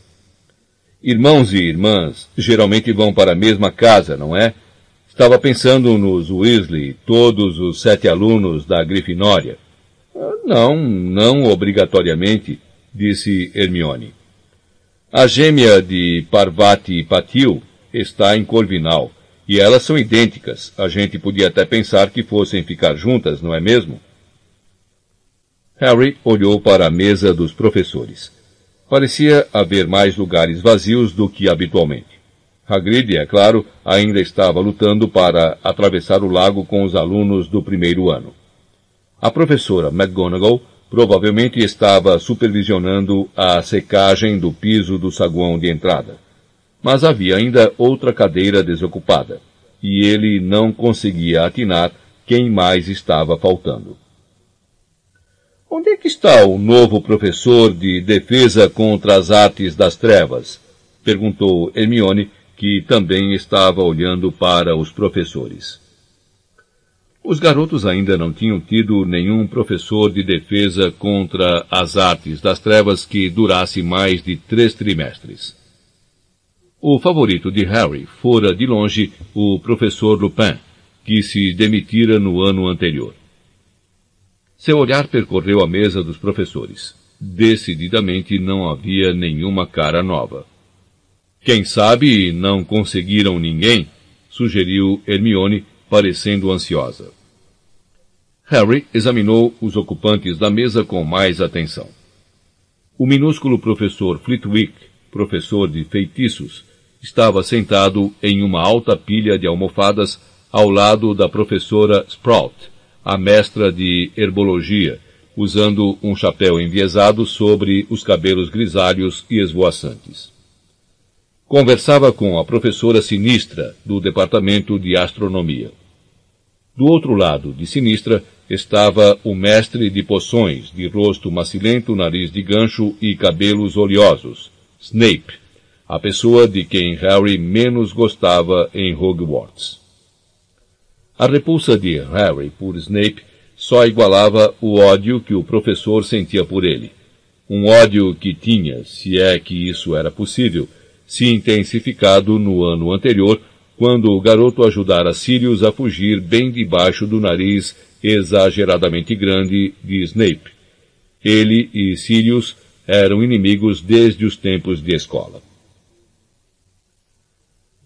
Irmãos e irmãs geralmente vão para a mesma casa, não é? Estava pensando nos Weasley, todos os sete alunos da Grifinória. Não, não obrigatoriamente, disse Hermione. A gêmea de Parvati Patil está em Corvinal, e elas são idênticas. A gente podia até pensar que fossem ficar juntas, não é mesmo? Harry olhou para a mesa dos professores. Parecia haver mais lugares vazios do que habitualmente. Hagrid, é claro, ainda estava lutando para atravessar o lago com os alunos do primeiro ano. A professora McGonagall provavelmente estava supervisionando a secagem do piso do saguão de entrada. Mas havia ainda outra cadeira desocupada, e ele não conseguia atinar quem mais estava faltando. Onde é que está o novo professor de defesa contra as artes das trevas? perguntou Hermione, que também estava olhando para os professores. Os garotos ainda não tinham tido nenhum professor de defesa contra as artes das trevas que durasse mais de três trimestres. O favorito de Harry fora, de longe, o professor Lupin, que se demitira no ano anterior. Seu olhar percorreu a mesa dos professores. Decididamente não havia nenhuma cara nova. Quem sabe não conseguiram ninguém? sugeriu Hermione, parecendo ansiosa. Harry examinou os ocupantes da mesa com mais atenção. O minúsculo professor Flitwick, professor de feitiços, estava sentado em uma alta pilha de almofadas ao lado da professora Sprout, a mestra de herbologia, usando um chapéu enviesado sobre os cabelos grisalhos e esvoaçantes. Conversava com a professora Sinistra, do Departamento de Astronomia. Do outro lado de Sinistra estava o mestre de poções, de rosto macilento, nariz de gancho e cabelos oleosos, Snape, a pessoa de quem Harry menos gostava em Hogwarts. A repulsa de Harry por Snape só igualava o ódio que o professor sentia por ele. Um ódio que tinha, se é que isso era possível, se intensificado no ano anterior, quando o garoto ajudara Sirius a fugir bem debaixo do nariz exageradamente grande de Snape. Ele e Sirius eram inimigos desde os tempos de escola.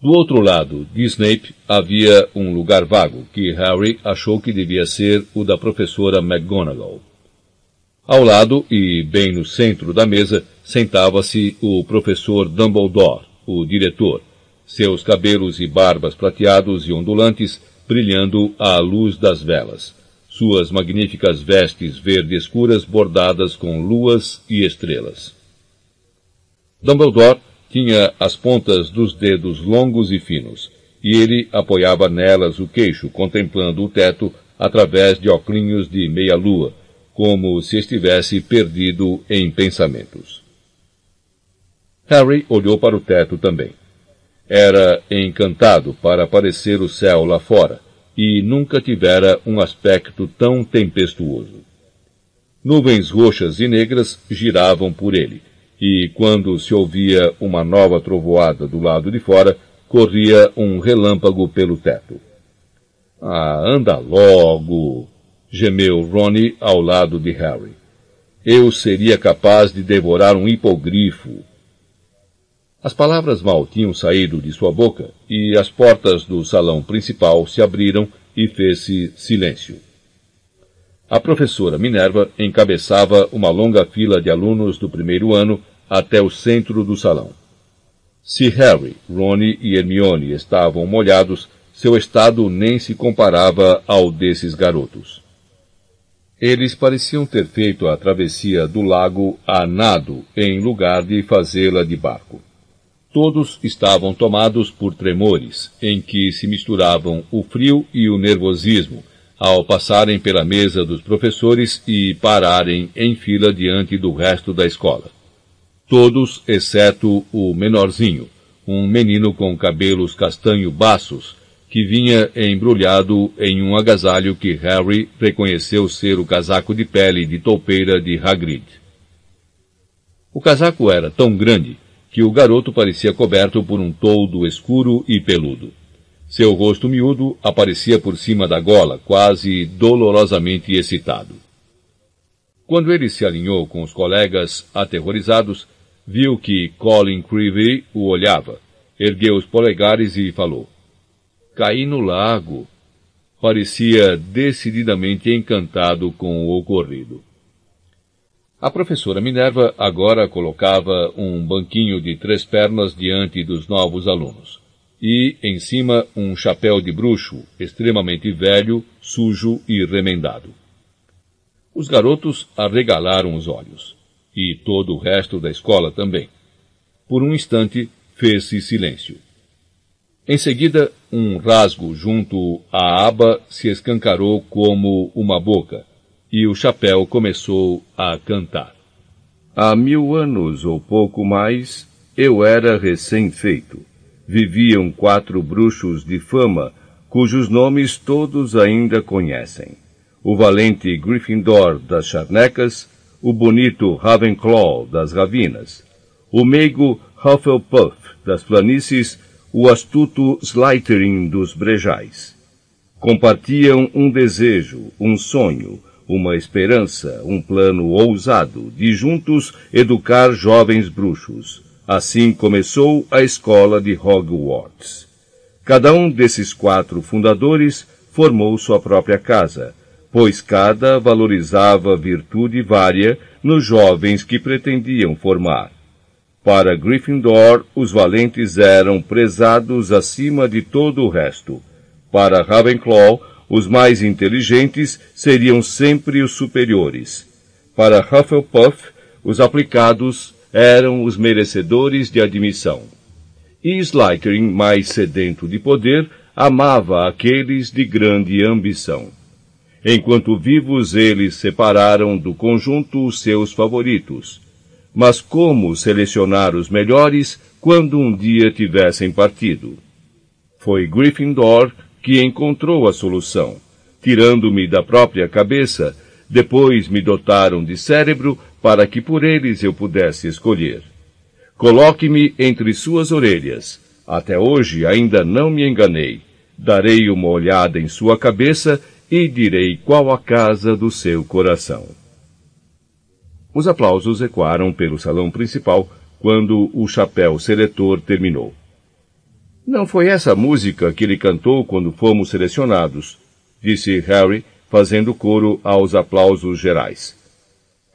Do outro lado de Snape havia um lugar vago que Harry achou que devia ser o da professora McGonagall. Ao lado e bem no centro da mesa sentava-se o professor Dumbledore, o diretor, seus cabelos e barbas prateados e ondulantes brilhando à luz das velas, suas magníficas vestes verde escuras bordadas com luas e estrelas. Dumbledore tinha as pontas dos dedos longos e finos, e ele apoiava nelas o queixo, contemplando o teto através de óculos de meia-lua, como se estivesse perdido em pensamentos. Harry olhou para o teto também. Era encantado para aparecer o céu lá fora, e nunca tivera um aspecto tão tempestuoso. Nuvens roxas e negras giravam por ele, e quando se ouvia uma nova trovoada do lado de fora, corria um relâmpago pelo teto. Ah, anda logo! gemeu Ronnie ao lado de Harry. Eu seria capaz de devorar um hipogrifo. As palavras mal tinham saído de sua boca e as portas do salão principal se abriram e fez-se silêncio. A professora Minerva encabeçava uma longa fila de alunos do primeiro ano até o centro do salão. Se Harry, Ron e Hermione estavam molhados, seu estado nem se comparava ao desses garotos. Eles pareciam ter feito a travessia do lago a nado, em lugar de fazê-la de barco. Todos estavam tomados por tremores, em que se misturavam o frio e o nervosismo, ao passarem pela mesa dos professores e pararem em fila diante do resto da escola todos exceto o menorzinho, um menino com cabelos castanho baços, que vinha embrulhado em um agasalho que Harry reconheceu ser o casaco de pele de toupeira de Hagrid. O casaco era tão grande que o garoto parecia coberto por um toldo escuro e peludo. Seu rosto miúdo aparecia por cima da gola, quase dolorosamente excitado. Quando ele se alinhou com os colegas aterrorizados, viu que Colin Creevy o olhava, ergueu os polegares e falou. Caí no lago. Parecia decididamente encantado com o ocorrido. A professora Minerva agora colocava um banquinho de três pernas diante dos novos alunos, e, em cima, um chapéu de bruxo, extremamente velho, sujo e remendado. Os garotos arregalaram os olhos e todo o resto da escola também. Por um instante fez-se silêncio. Em seguida, um rasgo junto à aba se escancarou como uma boca, e o chapéu começou a cantar. Há mil anos ou pouco mais, eu era recém-feito. Viviam quatro bruxos de fama, cujos nomes todos ainda conhecem. O valente Gryffindor das Charnecas, o bonito Ravenclaw das Ravinas, o meigo Hufflepuff das planícies, o astuto Slytherin dos brejais. Compartiam um desejo, um sonho, uma esperança, um plano ousado de juntos educar jovens bruxos. Assim começou a escola de Hogwarts. Cada um desses quatro fundadores formou sua própria casa, pois cada valorizava virtude vária nos jovens que pretendiam formar. Para Gryffindor, os valentes eram prezados acima de todo o resto. Para Ravenclaw, os mais inteligentes seriam sempre os superiores. Para Hufflepuff, os aplicados eram os merecedores de admissão. E Slytherin, mais sedento de poder, amava aqueles de grande ambição. Enquanto vivos, eles separaram do conjunto os seus favoritos, mas como selecionar os melhores quando um dia tivessem partido? Foi Gryffindor que encontrou a solução. Tirando-me da própria cabeça, depois me dotaram de cérebro para que por eles eu pudesse escolher. Coloque-me entre suas orelhas. Até hoje ainda não me enganei. Darei uma olhada em sua cabeça e direi qual a casa do seu coração. Os aplausos ecoaram pelo salão principal quando o chapéu seletor terminou. Não foi essa música que ele cantou quando fomos selecionados, disse Harry, fazendo coro aos aplausos gerais.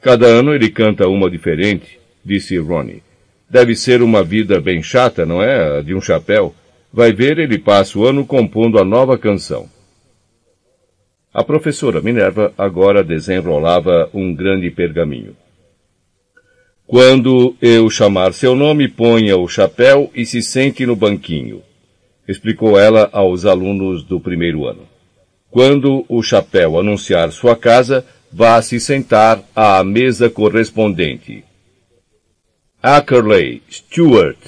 Cada ano ele canta uma diferente, disse Ronnie. Deve ser uma vida bem chata, não é? De um chapéu. Vai ver, ele passa o ano compondo a nova canção. A professora Minerva agora desenrolava um grande pergaminho. Quando eu chamar seu nome, ponha o chapéu e se sente no banquinho, explicou ela aos alunos do primeiro ano. Quando o chapéu anunciar sua casa, vá se sentar à mesa correspondente. Ackerley, Stuart.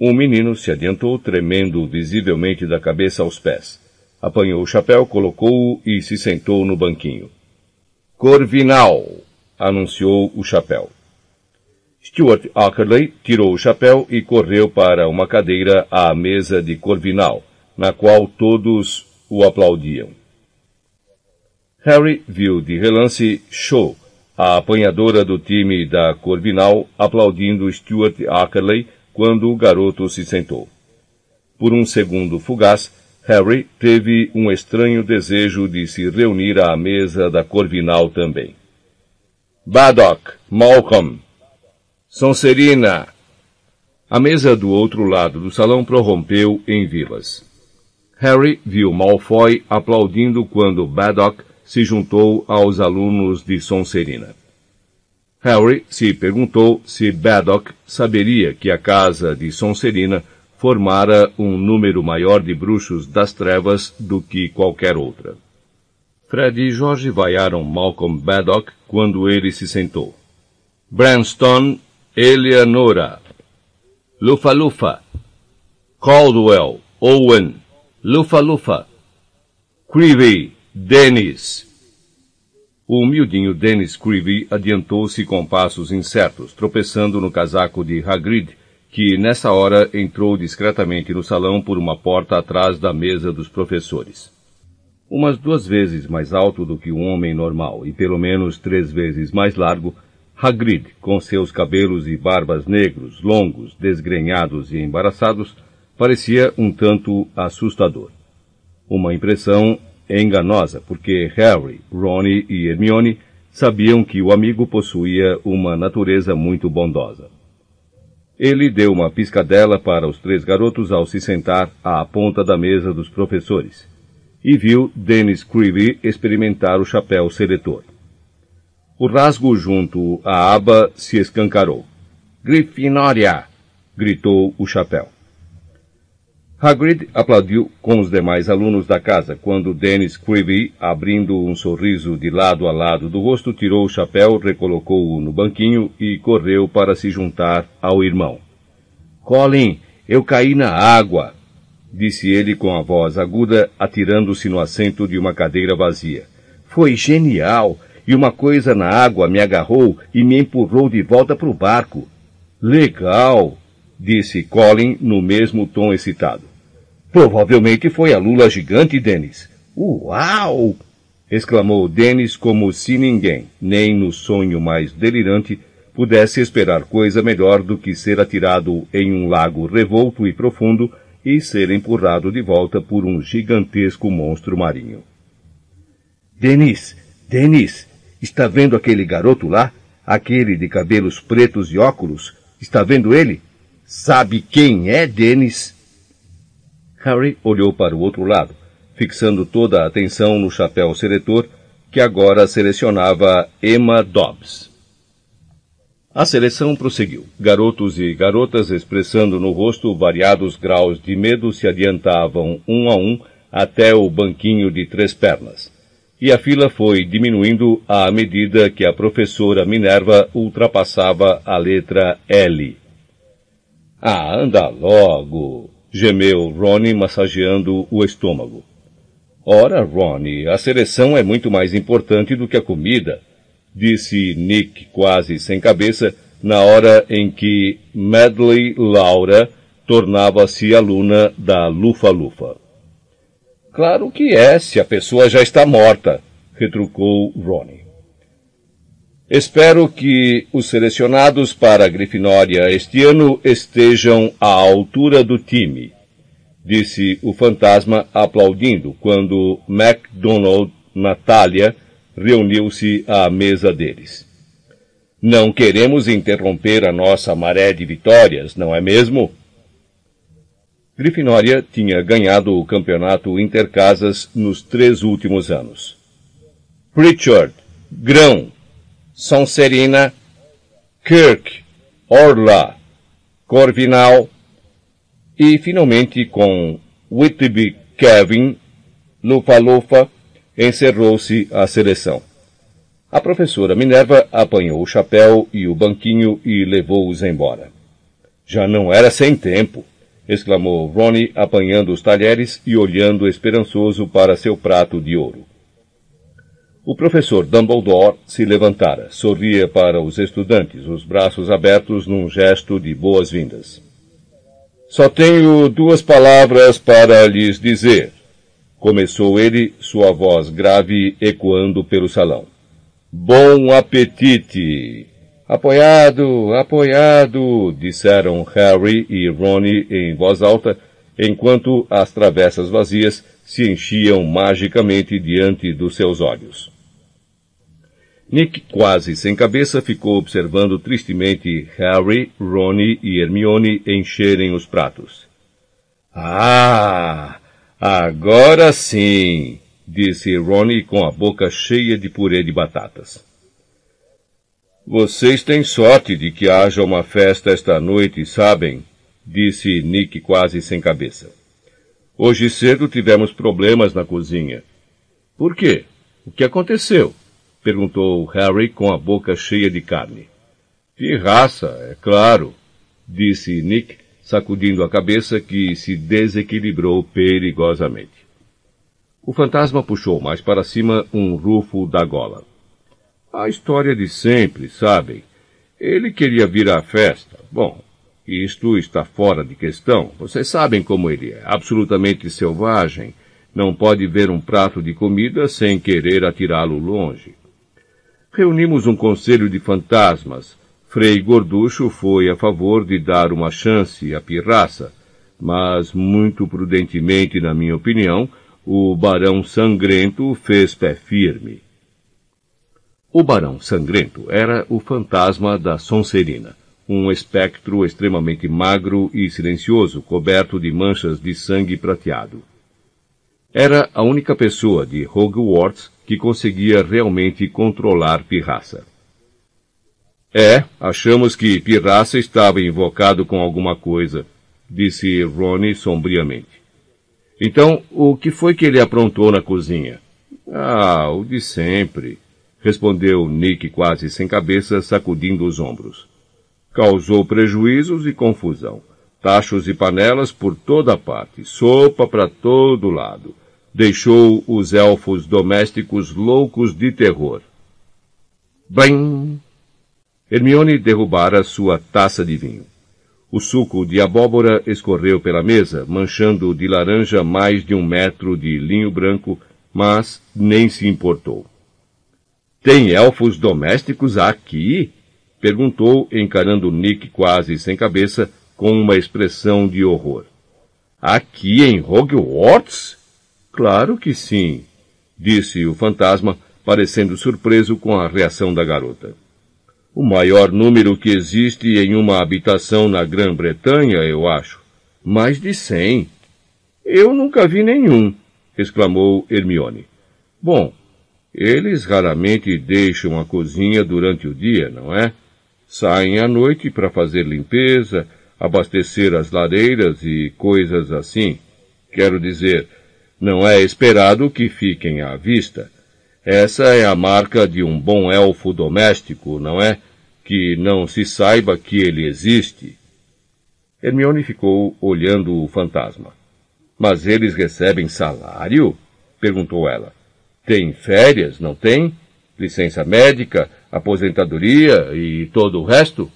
Um menino se adiantou, tremendo visivelmente da cabeça aos pés. Apanhou o chapéu, colocou-o e se sentou no banquinho. Corvinal, anunciou o chapéu. Stuart Ackerley tirou o chapéu e correu para uma cadeira à mesa de Corvinal, na qual todos o aplaudiam. Harry viu de relance Shaw, a apanhadora do time da Corvinal, aplaudindo Stuart Ackerley quando o garoto se sentou. Por um segundo fugaz, Harry teve um estranho desejo de se reunir à mesa da Corvinal também. Baddock, Malcolm, Sonserina! A mesa do outro lado do salão prorrompeu em vivas. Harry viu Malfoy aplaudindo quando Baddock se juntou aos alunos de Sonserina. Harry se perguntou se Baddock saberia que a casa de Sonserina formara um número maior de bruxos das trevas do que qualquer outra. Fred e George vaiaram Malcolm Baddock quando ele se sentou. Branston Eleanora, Lufa-Lufa, Caldwell, Owen, Lufa-Lufa, Creevy, Dennis. O humildinho Dennis Creevy adiantou-se com passos incertos, tropeçando no casaco de Hagrid, que nessa hora entrou discretamente no salão por uma porta atrás da mesa dos professores. Umas duas vezes mais alto do que um homem normal e pelo menos três vezes mais largo, Hagrid, com seus cabelos e barbas negros, longos, desgrenhados e embaraçados, parecia um tanto assustador. Uma impressão enganosa, porque Harry, Ron e Hermione sabiam que o amigo possuía uma natureza muito bondosa. Ele deu uma piscadela para os três garotos ao se sentar à ponta da mesa dos professores, e viu Dennis Creevy experimentar o chapéu seletor. O rasgo junto à aba se escancarou. Grifinória! gritou o chapéu. Hagrid aplaudiu com os demais alunos da casa quando Dennis Creevy, abrindo um sorriso de lado a lado do rosto, tirou o chapéu, recolocou-o no banquinho e correu para se juntar ao irmão. Colin, eu caí na água, disse ele com a voz aguda, atirando-se no assento de uma cadeira vazia. Foi genial! e uma coisa na água me agarrou e me empurrou de volta para o barco. Legal, disse Colin no mesmo tom excitado. Provavelmente foi a lula gigante, Dennis. Uau! exclamou Dennis como se ninguém, nem no sonho mais delirante, pudesse esperar coisa melhor do que ser atirado em um lago revolto e profundo e ser empurrado de volta por um gigantesco monstro marinho. Denis, Denis, está vendo aquele garoto lá? Aquele de cabelos pretos e óculos? Está vendo ele? Sabe quem é Denis? Harry olhou para o outro lado, fixando toda a atenção no chapéu seletor que agora selecionava Emma Dobbs. A seleção prosseguiu. Garotos e garotas expressando no rosto variados graus de medo se adiantavam um a um até o banquinho de três pernas. E a fila foi diminuindo à medida que a professora Minerva ultrapassava a letra L. Ah, anda logo! Gemeu Ronnie massageando o estômago. Ora, Ronnie, a seleção é muito mais importante do que a comida, disse Nick quase sem cabeça, na hora em que Medley Laura tornava-se aluna da Lufa-Lufa. Claro que é, se a pessoa já está morta, retrucou Ronnie. Espero que os selecionados para a Grifinória este ano estejam à altura do time, disse o fantasma aplaudindo quando MacDonald Natália reuniu-se à mesa deles. Não queremos interromper a nossa maré de vitórias, não é mesmo? Grifinória tinha ganhado o campeonato intercasas nos três últimos anos. Pritchard, Grão, Sonserina, Kirk, Orla, Corvinal e, finalmente, com Whitby Kevin, Lufa-Lufa, encerrou-se a seleção. A professora Minerva apanhou o chapéu e o banquinho e levou-os embora. Já não era sem tempo, exclamou Ronnie, apanhando os talheres e olhando esperançoso para seu prato de ouro. O professor Dumbledore se levantara, sorria para os estudantes, os braços abertos num gesto de boas-vindas. Só tenho duas palavras para lhes dizer, Começou ele, sua voz grave ecoando pelo salão. Bom apetite! Apoiado, apoiado, disseram Harry e Ronnie em voz alta, enquanto as travessas vazias se enchiam magicamente diante dos seus olhos. Nick, quase sem cabeça, ficou observando tristemente Harry, Ronnie e Hermione encherem os pratos. Ah! Agora sim, disse Ronnie com a boca cheia de purê de batatas. Vocês têm sorte de que haja uma festa esta noite, sabem? disse Nick quase sem cabeça. Hoje cedo tivemos problemas na cozinha. Por quê? O que aconteceu? Perguntou Harry com a boca cheia de carne. Pirraça, é claro, disse Nick sacudindo a cabeça que se desequilibrou perigosamente. O fantasma puxou mais para cima um rufo da gola. A história de sempre, sabem? Ele queria vir à festa. Bom, isto está fora de questão. Vocês sabem como ele é. Absolutamente selvagem. Não pode ver um prato de comida sem querer atirá-lo longe. Reunimos um conselho de fantasmas Frei Gorducho foi a favor de dar uma chance à pirraça, mas muito prudentemente, na minha opinião, o Barão Sangrento fez pé firme. O Barão Sangrento era o fantasma da Sonserina, um espectro extremamente magro e silencioso, coberto de manchas de sangue prateado. Era a única pessoa de Hogwarts que conseguia realmente controlar pirraça. É, achamos que Pirraça estava invocado com alguma coisa, disse Ronnie sombriamente. Então, o que foi que ele aprontou na cozinha? Ah, o de sempre, respondeu Nick quase sem cabeça, sacudindo os ombros. Causou prejuízos e confusão. Tachos e panelas por toda parte, sopa para todo lado. Deixou os elfos domésticos loucos de terror. Bem, Hermione derrubara sua taça de vinho. O suco de abóbora escorreu pela mesa, manchando de laranja mais de um metro de linho branco, mas nem se importou. Tem elfos domésticos aqui? perguntou, encarando Nick quase sem cabeça, com uma expressão de horror. Aqui em Hogwarts? Claro que sim, disse o fantasma, parecendo surpreso com a reação da garota. O maior número que existe em uma habitação na Grã-Bretanha, eu acho. Mais de cem. Eu nunca vi nenhum, exclamou Hermione. Bom, eles raramente deixam a cozinha durante o dia, não é? Saem à noite para fazer limpeza, abastecer as lareiras e coisas assim. Quero dizer, não é esperado que fiquem à vista. Essa é a marca de um bom elfo doméstico, não é? Que não se saiba que ele existe. Hermione ficou olhando o fantasma. Mas eles recebem salário? perguntou ela. Tem férias, não tem? Licença médica, aposentadoria e todo o resto?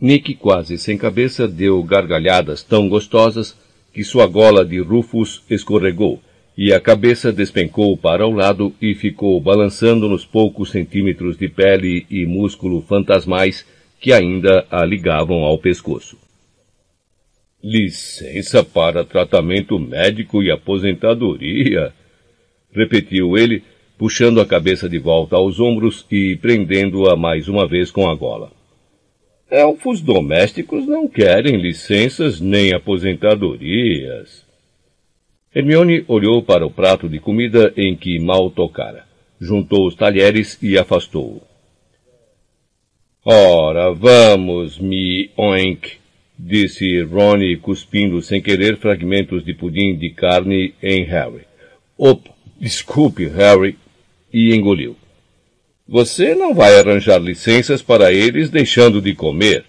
Nick, quase sem cabeça, deu gargalhadas tão gostosas que sua gola de Rufus escorregou e a cabeça despencou para o lado e ficou balançando nos poucos centímetros de pele e músculo fantasmais que ainda a ligavam ao pescoço. Licença para tratamento médico e aposentadoria, repetiu ele, puxando a cabeça de volta aos ombros e prendendo-a mais uma vez com a gola. Elfos domésticos não querem licenças nem aposentadorias. Hermione olhou para o prato de comida em que mal tocara. Juntou os talheres e afastou-o. Ora, vamos, mi oink, disse Ronnie, cuspindo sem querer fragmentos de pudim de carne em Harry. Opa, desculpe, Harry, e engoliu. Você não vai arranjar licenças para eles deixando de comer.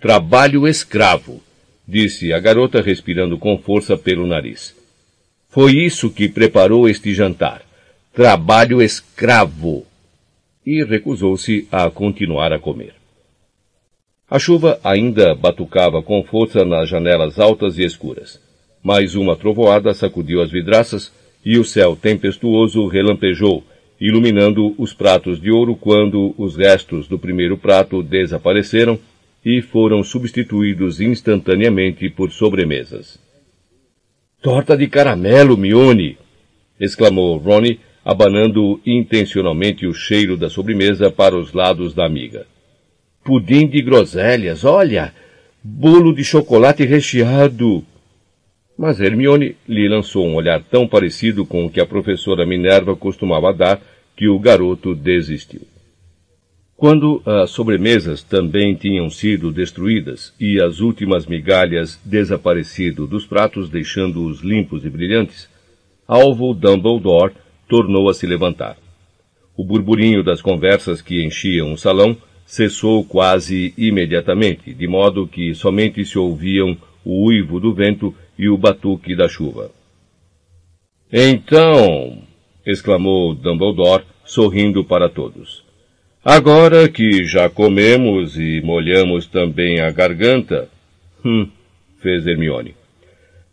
Trabalho escravo, disse a garota respirando com força pelo nariz. Foi isso que preparou este jantar. Trabalho escravo. E recusou-se a continuar a comer. A chuva ainda batucava com força nas janelas altas e escuras. Mais uma trovoada sacudiu as vidraças e o céu tempestuoso relampejou, iluminando os pratos de ouro quando os restos do primeiro prato desapareceram e foram substituídos instantaneamente por sobremesas. Torta de caramelo, Mione! exclamou Ronnie, abanando intencionalmente o cheiro da sobremesa para os lados da amiga. Pudim de groselhas, olha! Bolo de chocolate recheado! Mas Hermione lhe lançou um olhar tão parecido com o que a professora Minerva costumava dar que o garoto desistiu. Quando as sobremesas também tinham sido destruídas e as últimas migalhas desaparecido dos pratos, deixando-os limpos e brilhantes, Alvo Dumbledore tornou a se levantar. O burburinho das conversas que enchiam o salão cessou quase imediatamente, de modo que somente se ouviam o uivo do vento e o batuque da chuva. Então, exclamou Dumbledore, sorrindo para todos. Agora que já comemos e molhamos também a garganta, hum, fez Hermione.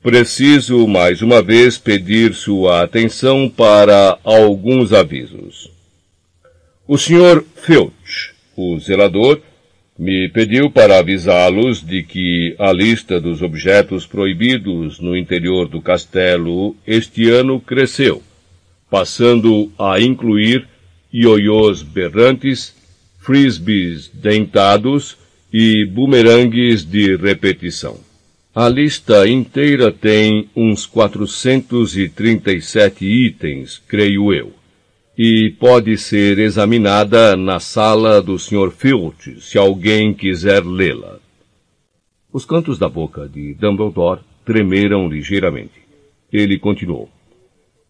Preciso mais uma vez pedir sua atenção para alguns avisos. O Sr. Filch, o zelador, me pediu para avisá-los de que a lista dos objetos proibidos no interior do castelo este ano cresceu, passando a incluir ioiôs berrantes, frisbees dentados e bumerangues de repetição. A lista inteira tem uns 437 itens, creio eu e pode ser examinada na sala do Sr. Filch, se alguém quiser lê-la. Os cantos da boca de Dumbledore tremeram ligeiramente. Ele continuou.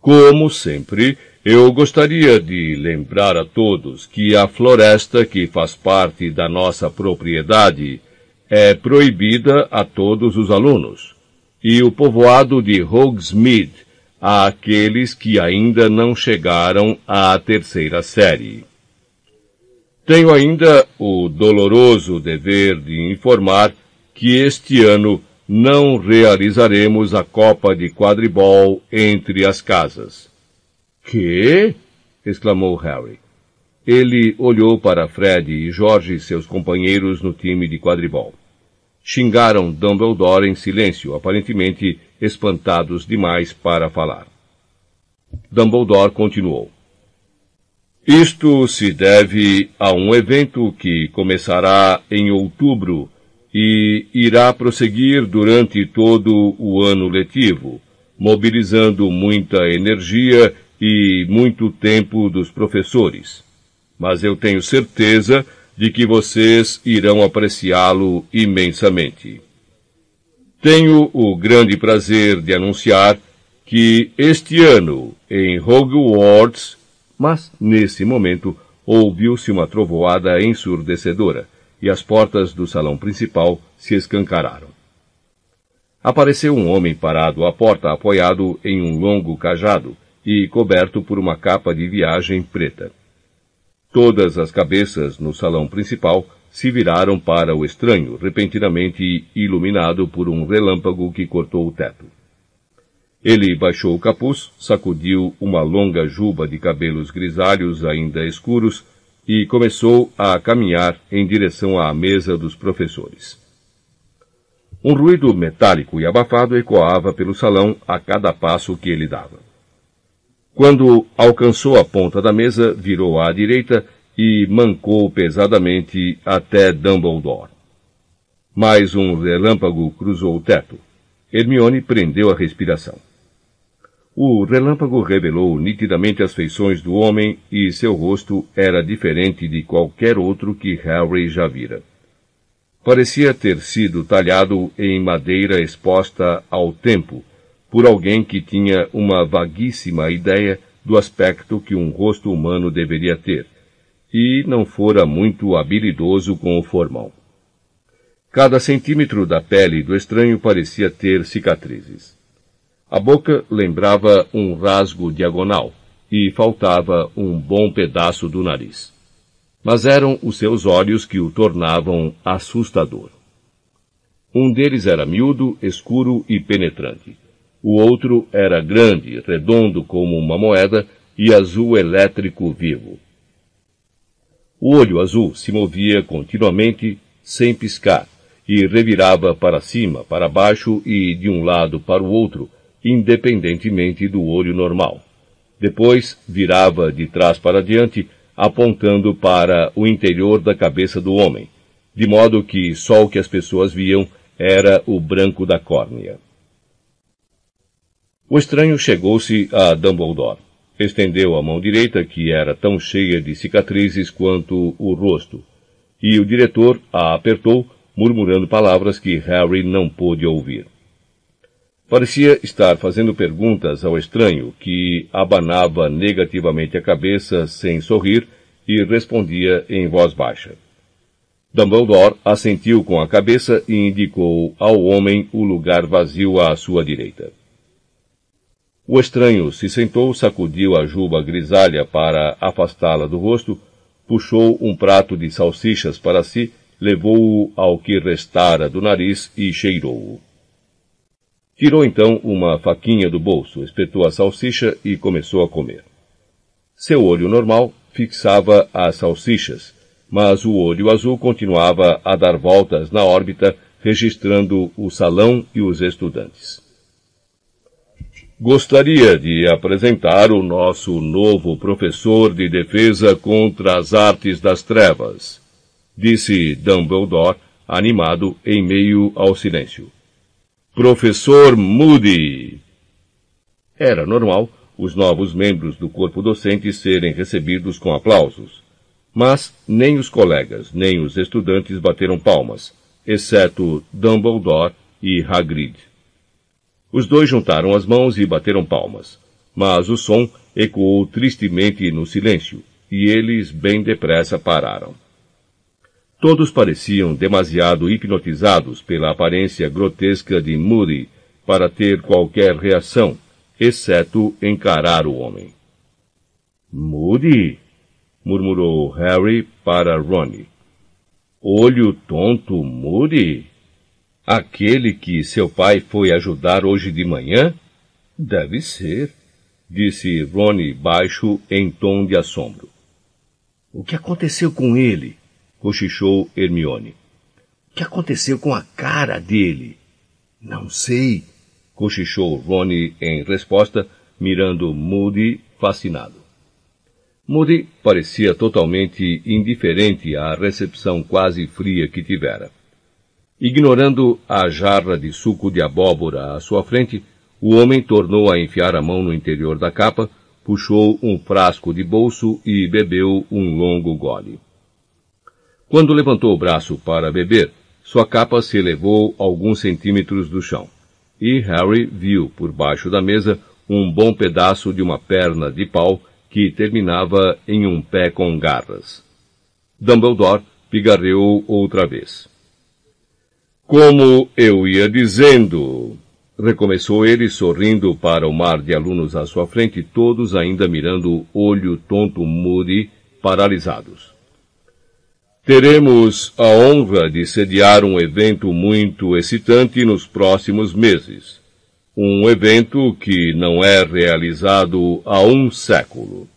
Como sempre, eu gostaria de lembrar a todos que a floresta que faz parte da nossa propriedade é proibida a todos os alunos, e o povoado de Hogsmeade àqueles que ainda não chegaram à terceira série. Tenho ainda o doloroso dever de informar que este ano não realizaremos a Copa de Quadribol entre as casas. Que? exclamou Harry. Ele olhou para Fred e Jorge seus companheiros no time de quadribol. Xingaram Dumbledore em silêncio, aparentemente espantados demais para falar. Dumbledore continuou. Isto se deve a um evento que começará em outubro e irá prosseguir durante todo o ano letivo, mobilizando muita energia e muito tempo dos professores. Mas eu tenho certeza de que vocês irão apreciá-lo imensamente. Tenho o grande prazer de anunciar que este ano, em Hogwarts, mas nesse momento ouviu-se uma trovoada ensurdecedora e as portas do salão principal se escancararam. Apareceu um homem parado à porta apoiado em um longo cajado e coberto por uma capa de viagem preta. Todas as cabeças no salão principal se viraram para o estranho, repentinamente iluminado por um relâmpago que cortou o teto. Ele baixou o capuz, sacudiu uma longa juba de cabelos grisalhos ainda escuros e começou a caminhar em direção à mesa dos professores. Um ruído metálico e abafado ecoava pelo salão a cada passo que ele dava. Quando alcançou a ponta da mesa, virou à direita e mancou pesadamente até Dumbledore. Mais um relâmpago cruzou o teto. Hermione prendeu a respiração. O relâmpago revelou nitidamente as feições do homem e seu rosto era diferente de qualquer outro que Harry já vira. Parecia ter sido talhado em madeira exposta ao tempo por alguém que tinha uma vaguíssima ideia do aspecto que um rosto humano deveria ter, e não fora muito habilidoso com o formão. Cada centímetro da pele do estranho parecia ter cicatrizes. A boca lembrava um rasgo diagonal e faltava um bom pedaço do nariz. Mas eram os seus olhos que o tornavam assustador. Um deles era miúdo, escuro e penetrante. O outro era grande, redondo como uma moeda e azul elétrico vivo. O olho azul se movia continuamente, sem piscar, e revirava para cima, para baixo e de um lado para o outro, independentemente do olho normal. Depois virava de trás para diante, apontando para o interior da cabeça do homem, de modo que só o que as pessoas viam era o branco da córnea. O estranho chegou-se a Dumbledore. Estendeu a mão direita, que era tão cheia de cicatrizes quanto o rosto, e o diretor a apertou, murmurando palavras que Harry não pôde ouvir. Parecia estar fazendo perguntas ao estranho, que abanava negativamente a cabeça sem sorrir e respondia em voz baixa. Dumbledore assentiu com a cabeça e indicou ao homem o lugar vazio à sua direita. O estranho se sentou, sacudiu a juba grisalha para afastá-la do rosto, puxou um prato de salsichas para si, levou-o ao que restara do nariz e cheirou-o. Tirou então uma faquinha do bolso, espetou a salsicha e começou a comer. Seu olho normal fixava as salsichas, mas o olho azul continuava a dar voltas na órbita, registrando o salão e os estudantes. Gostaria de apresentar o nosso novo professor de defesa contra as artes das trevas, disse Dumbledore, animado em meio ao silêncio. Professor Moody. Era normal os novos membros do corpo docente serem recebidos com aplausos. Mas nem os colegas, nem os estudantes bateram palmas, exceto Dumbledore e Hagrid. Os dois juntaram as mãos e bateram palmas, mas o som ecoou tristemente no silêncio, e eles bem depressa pararam. Todos pareciam demasiado hipnotizados pela aparência grotesca de Moody para ter qualquer reação, exceto encarar o homem. Moody? murmurou Harry para Ronnie. Olho tonto Moody? Aquele que seu pai foi ajudar hoje de manhã? Deve ser, disse Ronnie baixo em tom de assombro. O que aconteceu com ele? Cochichou Hermione. O que aconteceu com a cara dele? Não sei, cochichou Ronnie em resposta, mirando Moody fascinado. Moody parecia totalmente indiferente à recepção quase fria que tivera. Ignorando a jarra de suco de abóbora à sua frente, o homem tornou a enfiar a mão no interior da capa, puxou um frasco de bolso e bebeu um longo gole. Quando levantou o braço para beber, sua capa se elevou alguns centímetros do chão, e Harry viu por baixo da mesa um bom pedaço de uma perna de pau que terminava em um pé com garras. Dumbledore pigarreou outra vez. Como eu ia dizendo, recomeçou ele sorrindo para o mar de alunos à sua frente, todos ainda mirando o olho tonto Moody, paralisados. Teremos a honra de sediar um evento muito excitante nos próximos meses. Um evento que não é realizado há um século.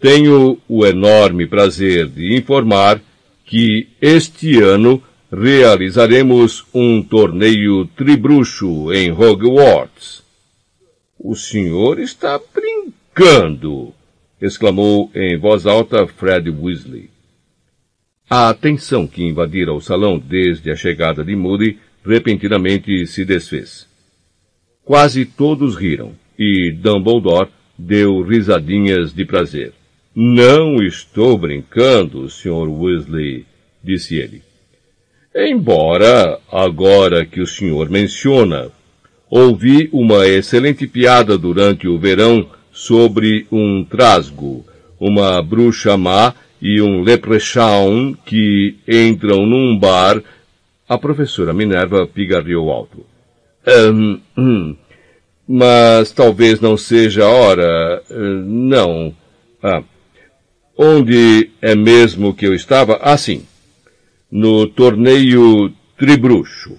Tenho o enorme prazer de informar que este ano realizaremos um torneio tribruxo em Hogwarts. O senhor está brincando! exclamou em voz alta Fred Weasley. A atenção que invadira o salão desde a chegada de Moody repentinamente se desfez. Quase todos riram, e Dumbledore deu risadinhas de prazer. Não estou brincando, Sr. Weasley, disse ele. Embora, agora que o senhor menciona, ouvi uma excelente piada durante o verão sobre um trasgo, uma bruxa má e um leprechaun que entram num bar. A professora Minerva pigarreou alto. Um, hum, mas talvez não seja a hora. Uh, não. Ah, onde é mesmo que eu estava? Ah, sim no torneio Tribruxo.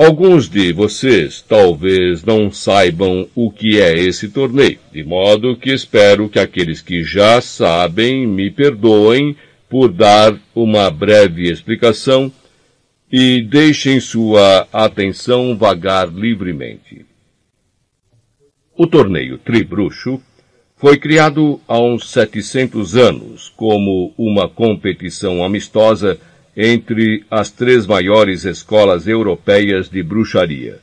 Alguns de vocês talvez não saibam o que é esse torneio, de modo que espero que aqueles que já sabem me perdoem por dar uma breve explicação e deixem sua atenção vagar livremente. O torneio Tribruxo foi criado há uns 700 anos como uma competição amistosa entre as três maiores escolas europeias de bruxaria,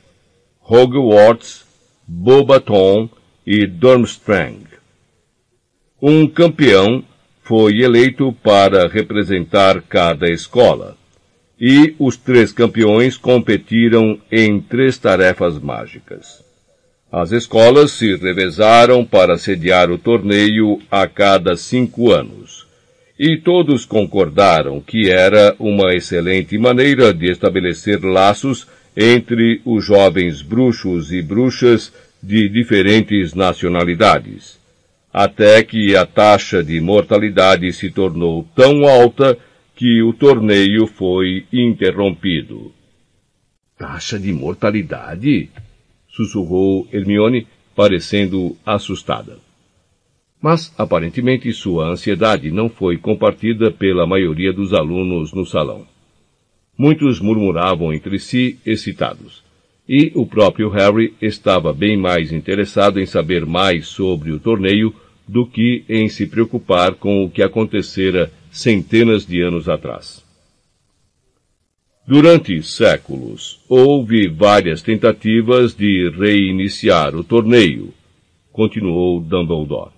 Hogwarts, Beauxbaton e Durmstrang. Um campeão foi eleito para representar cada escola, e os três campeões competiram em três tarefas mágicas. As escolas se revezaram para sediar o torneio a cada cinco anos. E todos concordaram que era uma excelente maneira de estabelecer laços entre os jovens bruxos e bruxas de diferentes nacionalidades. Até que a taxa de mortalidade se tornou tão alta que o torneio foi interrompido. Taxa de mortalidade? sussurrou Hermione, parecendo assustada. Mas, aparentemente, sua ansiedade não foi compartida pela maioria dos alunos no salão. Muitos murmuravam entre si, excitados. E o próprio Harry estava bem mais interessado em saber mais sobre o torneio do que em se preocupar com o que acontecera centenas de anos atrás. Durante séculos, houve várias tentativas de reiniciar o torneio, continuou Dumbledore.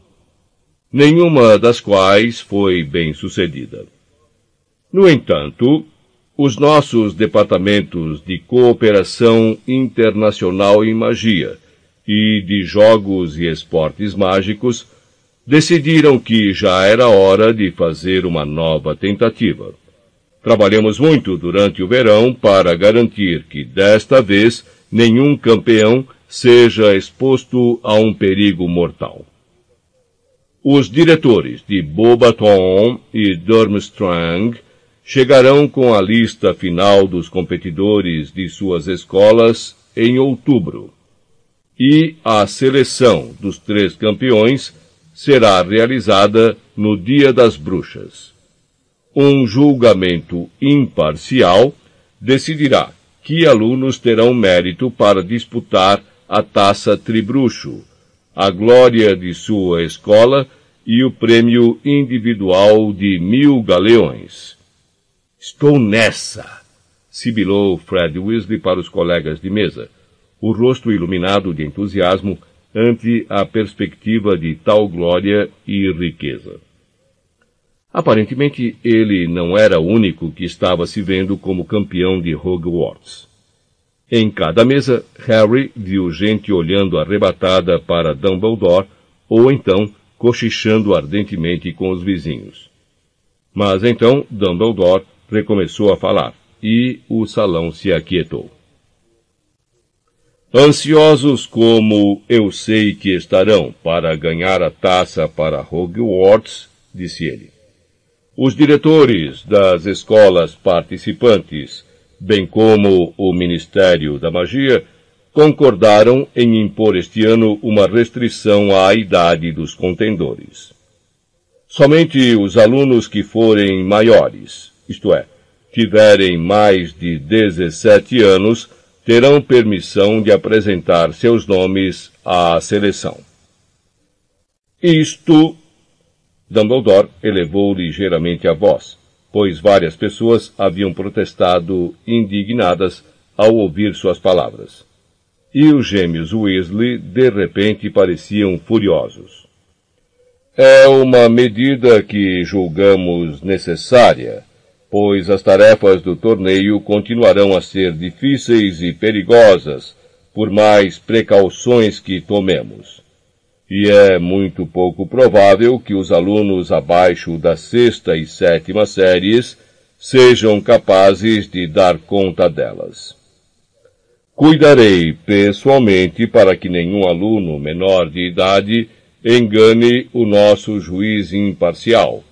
Nenhuma das quais foi bem sucedida. No entanto, os nossos departamentos de cooperação internacional em magia e de jogos e esportes mágicos decidiram que já era hora de fazer uma nova tentativa. Trabalhamos muito durante o verão para garantir que, desta vez, nenhum campeão seja exposto a um perigo mortal. Os diretores de Beaubaton e Durmstrang chegarão com a lista final dos competidores de suas escolas em outubro. E a seleção dos três campeões será realizada no Dia das Bruxas. Um julgamento imparcial decidirá que alunos terão mérito para disputar a taça Tribruxo, a glória de sua escola e o prêmio individual de mil galeões. Estou nessa! sibilou Fred Weasley para os colegas de mesa, o rosto iluminado de entusiasmo ante a perspectiva de tal glória e riqueza. Aparentemente, ele não era o único que estava se vendo como campeão de Hogwarts. Em cada mesa, Harry viu gente olhando arrebatada para Dumbledore ou então cochichando ardentemente com os vizinhos. Mas então Dumbledore recomeçou a falar e o salão se aquietou. Ansiosos como eu sei que estarão para ganhar a taça para Hogwarts, disse ele. Os diretores das escolas participantes bem como o Ministério da Magia, concordaram em impor este ano uma restrição à idade dos contendores. Somente os alunos que forem maiores, isto é, tiverem mais de 17 anos, terão permissão de apresentar seus nomes à seleção. Isto, Dumbledore elevou ligeiramente a voz pois várias pessoas haviam protestado indignadas ao ouvir suas palavras. E os gêmeos Weasley de repente pareciam furiosos. É uma medida que julgamos necessária, pois as tarefas do torneio continuarão a ser difíceis e perigosas, por mais precauções que tomemos e é muito pouco provável que os alunos abaixo da sexta e sétima séries sejam capazes de dar conta delas. Cuidarei pessoalmente para que nenhum aluno menor de idade engane o nosso juiz imparcial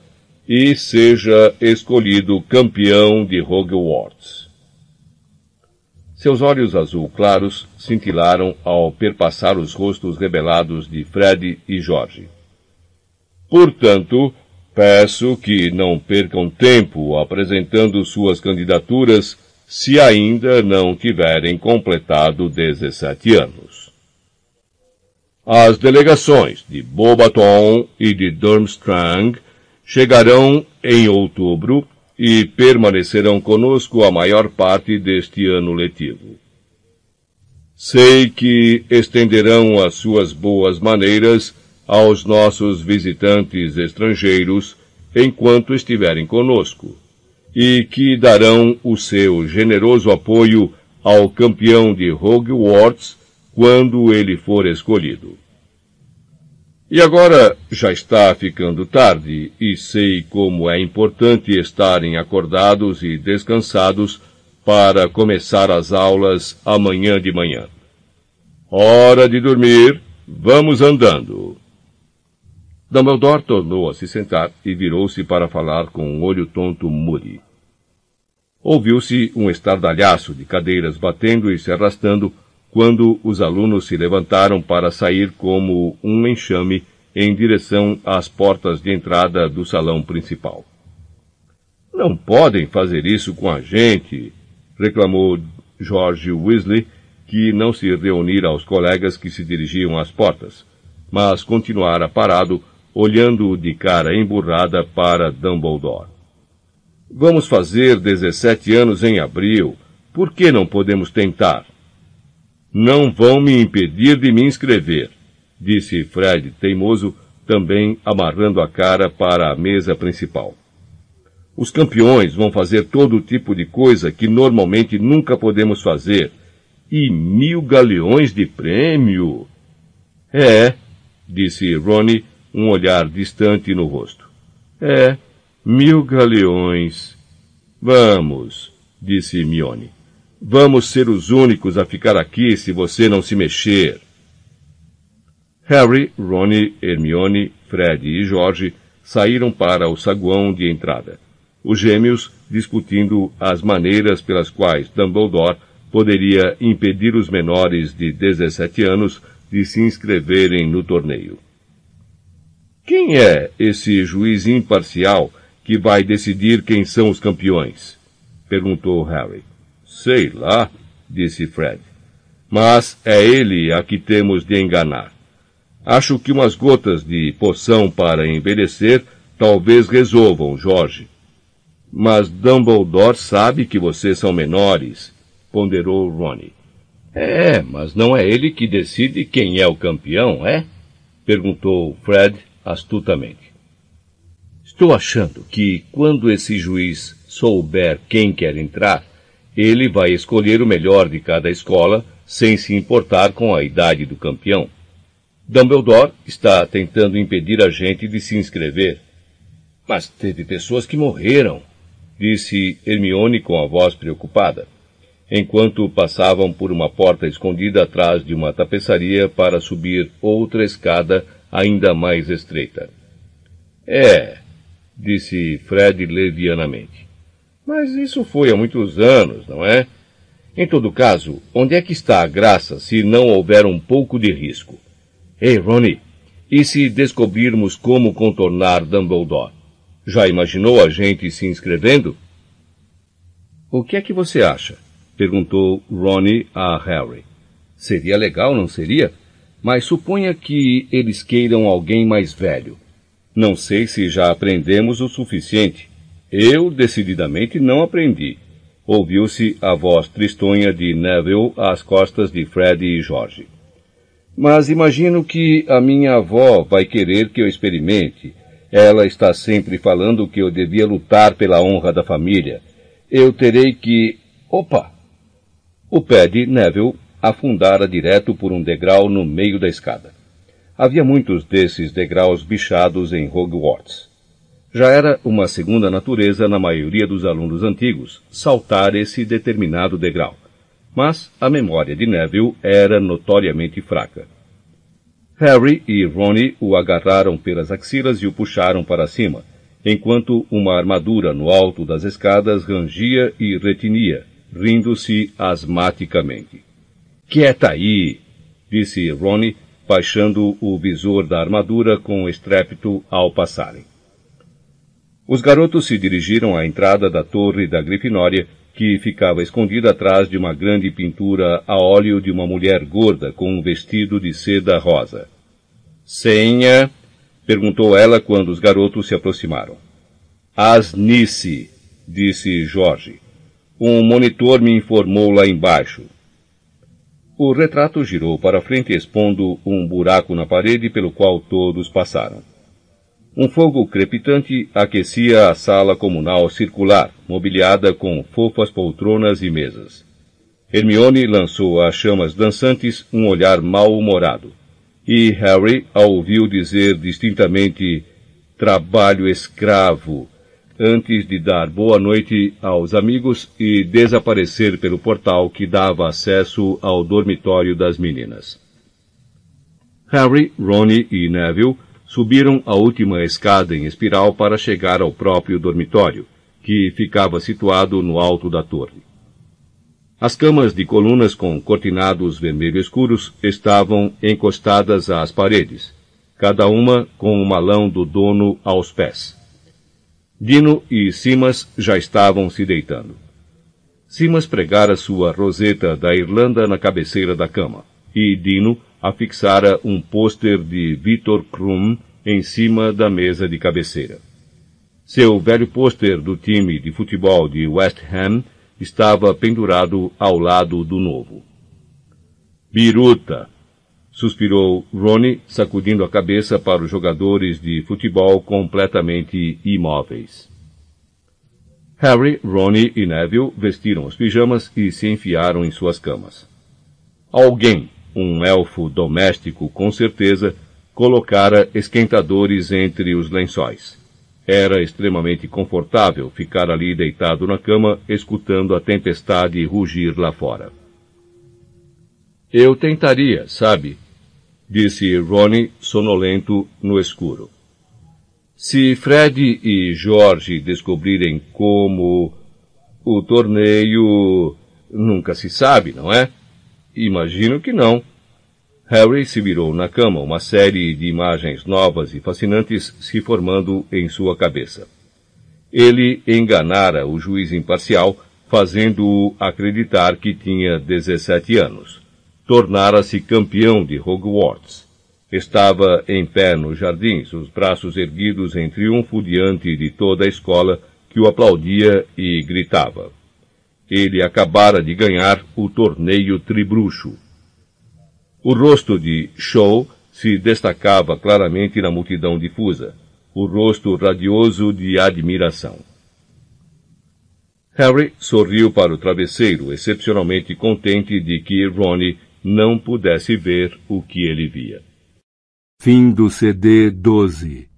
e seja escolhido campeão de Hogwarts. Seus olhos azul claros cintilaram ao perpassar os rostos rebelados de Fred e Jorge. Portanto, peço que não percam tempo apresentando suas candidaturas se ainda não tiverem completado 17 anos. As delegações de Bobaton e de Durmstrang chegarão em outubro e permanecerão conosco a maior parte deste ano letivo. Sei que estenderão as suas boas maneiras aos nossos visitantes estrangeiros enquanto estiverem conosco, e que darão o seu generoso apoio ao campeão de Hogwarts quando ele for escolhido. E agora já está ficando tarde e sei como é importante estarem acordados e descansados para começar as aulas amanhã de manhã. Hora de dormir, vamos andando. Dumbledore tornou a se sentar e virou-se para falar com um olho tonto Moody. Ouviu-se um estardalhaço de cadeiras batendo e se arrastando quando os alunos se levantaram para sair como um enxame em direção às portas de entrada do salão principal. Não podem fazer isso com a gente, reclamou George Weasley, que não se reunira aos colegas que se dirigiam às portas, mas continuara parado, olhando de cara emburrada para Dumbledore. Vamos fazer 17 anos em abril. Por que não podemos tentar? Não vão me impedir de me inscrever, disse Fred, teimoso, também amarrando a cara para a mesa principal. Os campeões vão fazer todo tipo de coisa que normalmente nunca podemos fazer. E mil galeões de prêmio! É, disse Ronnie, um olhar distante no rosto. É, mil galeões. Vamos, disse Mione. Vamos ser os únicos a ficar aqui se você não se mexer. Harry, Ron, Hermione Fred e Jorge saíram para o saguão de entrada. Os gêmeos discutindo as maneiras pelas quais Dumbledore poderia impedir os menores de 17 anos de se inscreverem no torneio. Quem é esse juiz imparcial que vai decidir quem são os campeões? perguntou Harry. Sei lá, disse Fred. Mas é ele a que temos de enganar. Acho que umas gotas de poção para envelhecer talvez resolvam, Jorge. Mas Dumbledore sabe que vocês são menores, ponderou Ronnie. É, mas não é ele que decide quem é o campeão, é? perguntou Fred astutamente. Estou achando que quando esse juiz souber quem quer entrar, ele vai escolher o melhor de cada escola sem se importar com a idade do campeão. Dumbledore está tentando impedir a gente de se inscrever. Mas teve pessoas que morreram, disse Hermione com a voz preocupada, enquanto passavam por uma porta escondida atrás de uma tapeçaria para subir outra escada ainda mais estreita. É, disse Fred levianamente. Mas isso foi há muitos anos, não é? Em todo caso, onde é que está a graça se não houver um pouco de risco? Ei, Ronnie, e se descobrirmos como contornar Dumbledore? Já imaginou a gente se inscrevendo? O que é que você acha? perguntou Ronnie a Harry. Seria legal, não seria? Mas suponha que eles queiram alguém mais velho. Não sei se já aprendemos o suficiente. Eu, decididamente, não aprendi. Ouviu-se a voz tristonha de Neville às costas de Fred e Jorge. Mas imagino que a minha avó vai querer que eu experimente. Ela está sempre falando que eu devia lutar pela honra da família. Eu terei que. Opa! O pé de Neville afundara direto por um degrau no meio da escada. Havia muitos desses degraus bichados em Hogwarts. Já era uma segunda natureza na maioria dos alunos antigos saltar esse determinado degrau. Mas a memória de Neville era notoriamente fraca. Harry e Ronnie o agarraram pelas axilas e o puxaram para cima, enquanto uma armadura no alto das escadas rangia e retinia, rindo-se asmaticamente. Quieta aí! disse Ronnie, baixando o visor da armadura com estrépito ao passarem. Os garotos se dirigiram à entrada da torre da Grifinória, que ficava escondida atrás de uma grande pintura a óleo de uma mulher gorda com um vestido de seda rosa. Senha? perguntou ela quando os garotos se aproximaram. Asnice, disse Jorge. Um monitor me informou lá embaixo. O retrato girou para frente expondo um buraco na parede pelo qual todos passaram. Um fogo crepitante aquecia a sala comunal circular, mobiliada com fofas poltronas e mesas. Hermione lançou às chamas dançantes um olhar mal-humorado, e Harry a ouviu dizer distintamente trabalho escravo, antes de dar boa noite aos amigos e desaparecer pelo portal que dava acesso ao dormitório das meninas. Harry, Ron e Neville subiram a última escada em espiral para chegar ao próprio dormitório, que ficava situado no alto da torre. As camas de colunas com cortinados vermelho escuros estavam encostadas às paredes, cada uma com o malão do dono aos pés. Dino e Simas já estavam se deitando. Simas pregara sua roseta da Irlanda na cabeceira da cama, e Dino afixara um pôster de Victor Krum em cima da mesa de cabeceira. Seu velho pôster do time de futebol de West Ham estava pendurado ao lado do novo. Biruta! suspirou Ronnie, sacudindo a cabeça para os jogadores de futebol completamente imóveis. Harry, Ronnie e Neville vestiram os pijamas e se enfiaram em suas camas. Alguém, um elfo doméstico com certeza, colocara esquentadores entre os lençóis. Era extremamente confortável ficar ali deitado na cama, escutando a tempestade rugir lá fora. Eu tentaria, sabe? Disse Ronnie, sonolento, no escuro. Se Fred e George descobrirem como o torneio nunca se sabe, não é? Imagino que não. Harry se virou na cama, uma série de imagens novas e fascinantes se formando em sua cabeça. Ele enganara o juiz imparcial, fazendo-o acreditar que tinha 17 anos. Tornara-se campeão de Hogwarts. Estava em pé nos jardins, os braços erguidos em triunfo diante de toda a escola que o aplaudia e gritava. Ele acabara de ganhar o torneio tribruxo. O rosto de Shaw se destacava claramente na multidão difusa, o rosto radioso de admiração. Harry sorriu para o travesseiro, excepcionalmente contente de que Ronnie não pudesse ver o que ele via. Fim do CD 12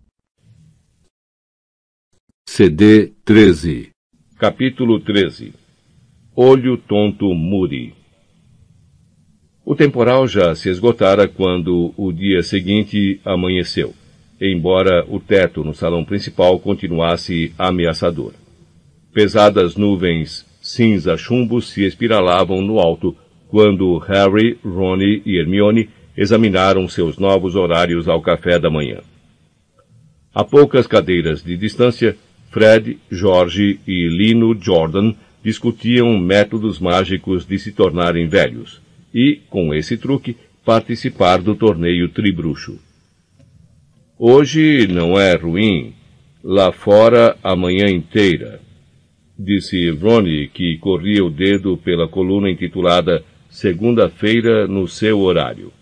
CD 13 Capítulo 13 Olho Tonto Muri O temporal já se esgotara quando o dia seguinte amanheceu, embora o teto no salão principal continuasse ameaçador. Pesadas nuvens cinza-chumbo se espiralavam no alto quando Harry, Ronnie e Hermione examinaram seus novos horários ao café da manhã. A poucas cadeiras de distância, Fred, George e Lino Jordan discutiam métodos mágicos de se tornarem velhos e, com esse truque, participar do torneio tribruxo. Hoje não é ruim, lá fora a manhã inteira, disse Ronnie, que corria o dedo pela coluna intitulada Segunda-feira no seu horário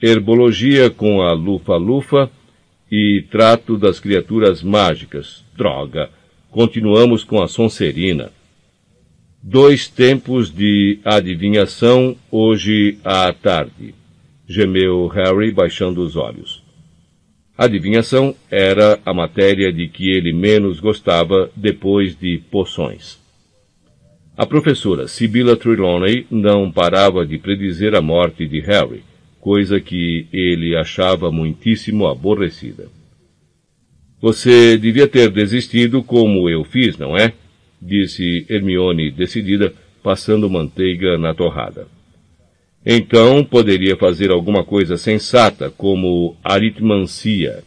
herbologia com a lufa-lufa e trato das criaturas mágicas. Droga! Continuamos com a Sonserina. Dois tempos de adivinhação hoje à tarde, gemeu Harry baixando os olhos. Adivinhação era a matéria de que ele menos gostava depois de poções. A professora Sibylla Trelawney não parava de predizer a morte de Harry, coisa que ele achava muitíssimo aborrecida. Você devia ter desistido como eu fiz, não é? Disse Hermione decidida, passando manteiga na torrada. Então poderia fazer alguma coisa sensata, como aritmancia.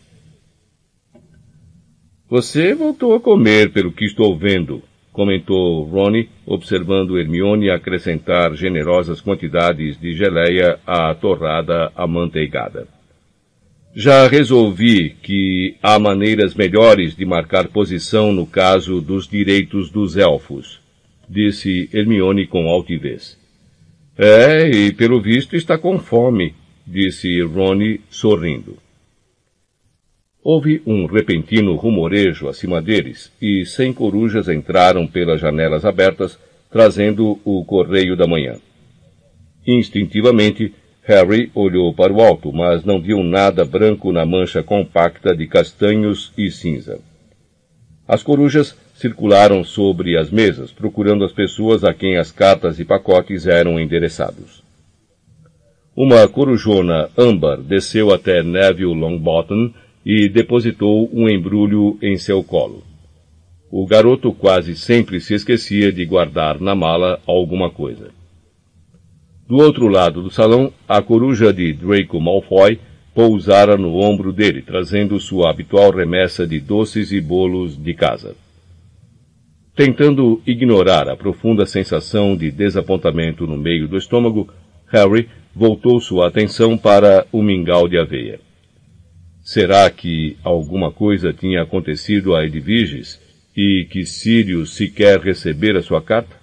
Você voltou a comer, pelo que estou vendo, comentou Ronnie, observando Hermione acrescentar generosas quantidades de geleia à torrada amanteigada. Já resolvi que há maneiras melhores de marcar posição no caso dos direitos dos elfos, disse Hermione com altivez. É, e pelo visto está com fome, disse Ronnie sorrindo. Houve um repentino rumorejo acima deles, e cem corujas entraram pelas janelas abertas, trazendo o correio da manhã. Instintivamente, Harry olhou para o alto, mas não viu nada branco na mancha compacta de castanhos e cinza. As corujas circularam sobre as mesas, procurando as pessoas a quem as cartas e pacotes eram endereçados. Uma corujona âmbar desceu até Neville Longbottom e depositou um embrulho em seu colo. O garoto quase sempre se esquecia de guardar na mala alguma coisa. Do outro lado do salão, a coruja de Draco Malfoy pousara no ombro dele, trazendo sua habitual remessa de doces e bolos de casa. Tentando ignorar a profunda sensação de desapontamento no meio do estômago, Harry voltou sua atenção para o mingau de aveia. Será que alguma coisa tinha acontecido a Edviges e que Sirius sequer recebera sua carta?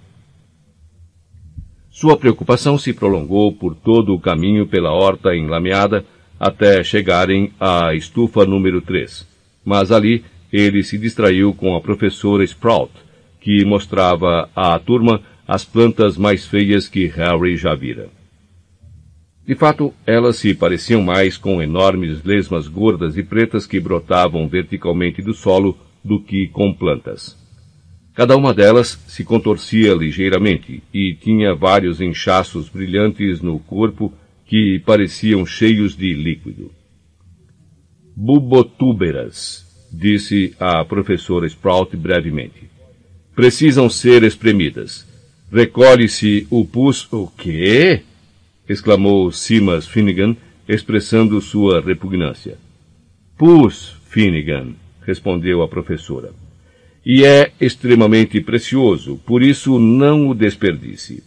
Sua preocupação se prolongou por todo o caminho pela horta enlameada até chegarem à estufa número 3. Mas ali ele se distraiu com a professora Sprout, que mostrava à turma as plantas mais feias que Harry já vira. De fato, elas se pareciam mais com enormes lesmas gordas e pretas que brotavam verticalmente do solo do que com plantas. Cada uma delas se contorcia ligeiramente e tinha vários inchaços brilhantes no corpo que pareciam cheios de líquido. Bubotúberas, disse a professora Sprout brevemente. Precisam ser espremidas. Recolhe-se o pus... O quê? exclamou Simas Finnegan, expressando sua repugnância. Pus, Finnegan, respondeu a professora. E é extremamente precioso, por isso não o desperdice.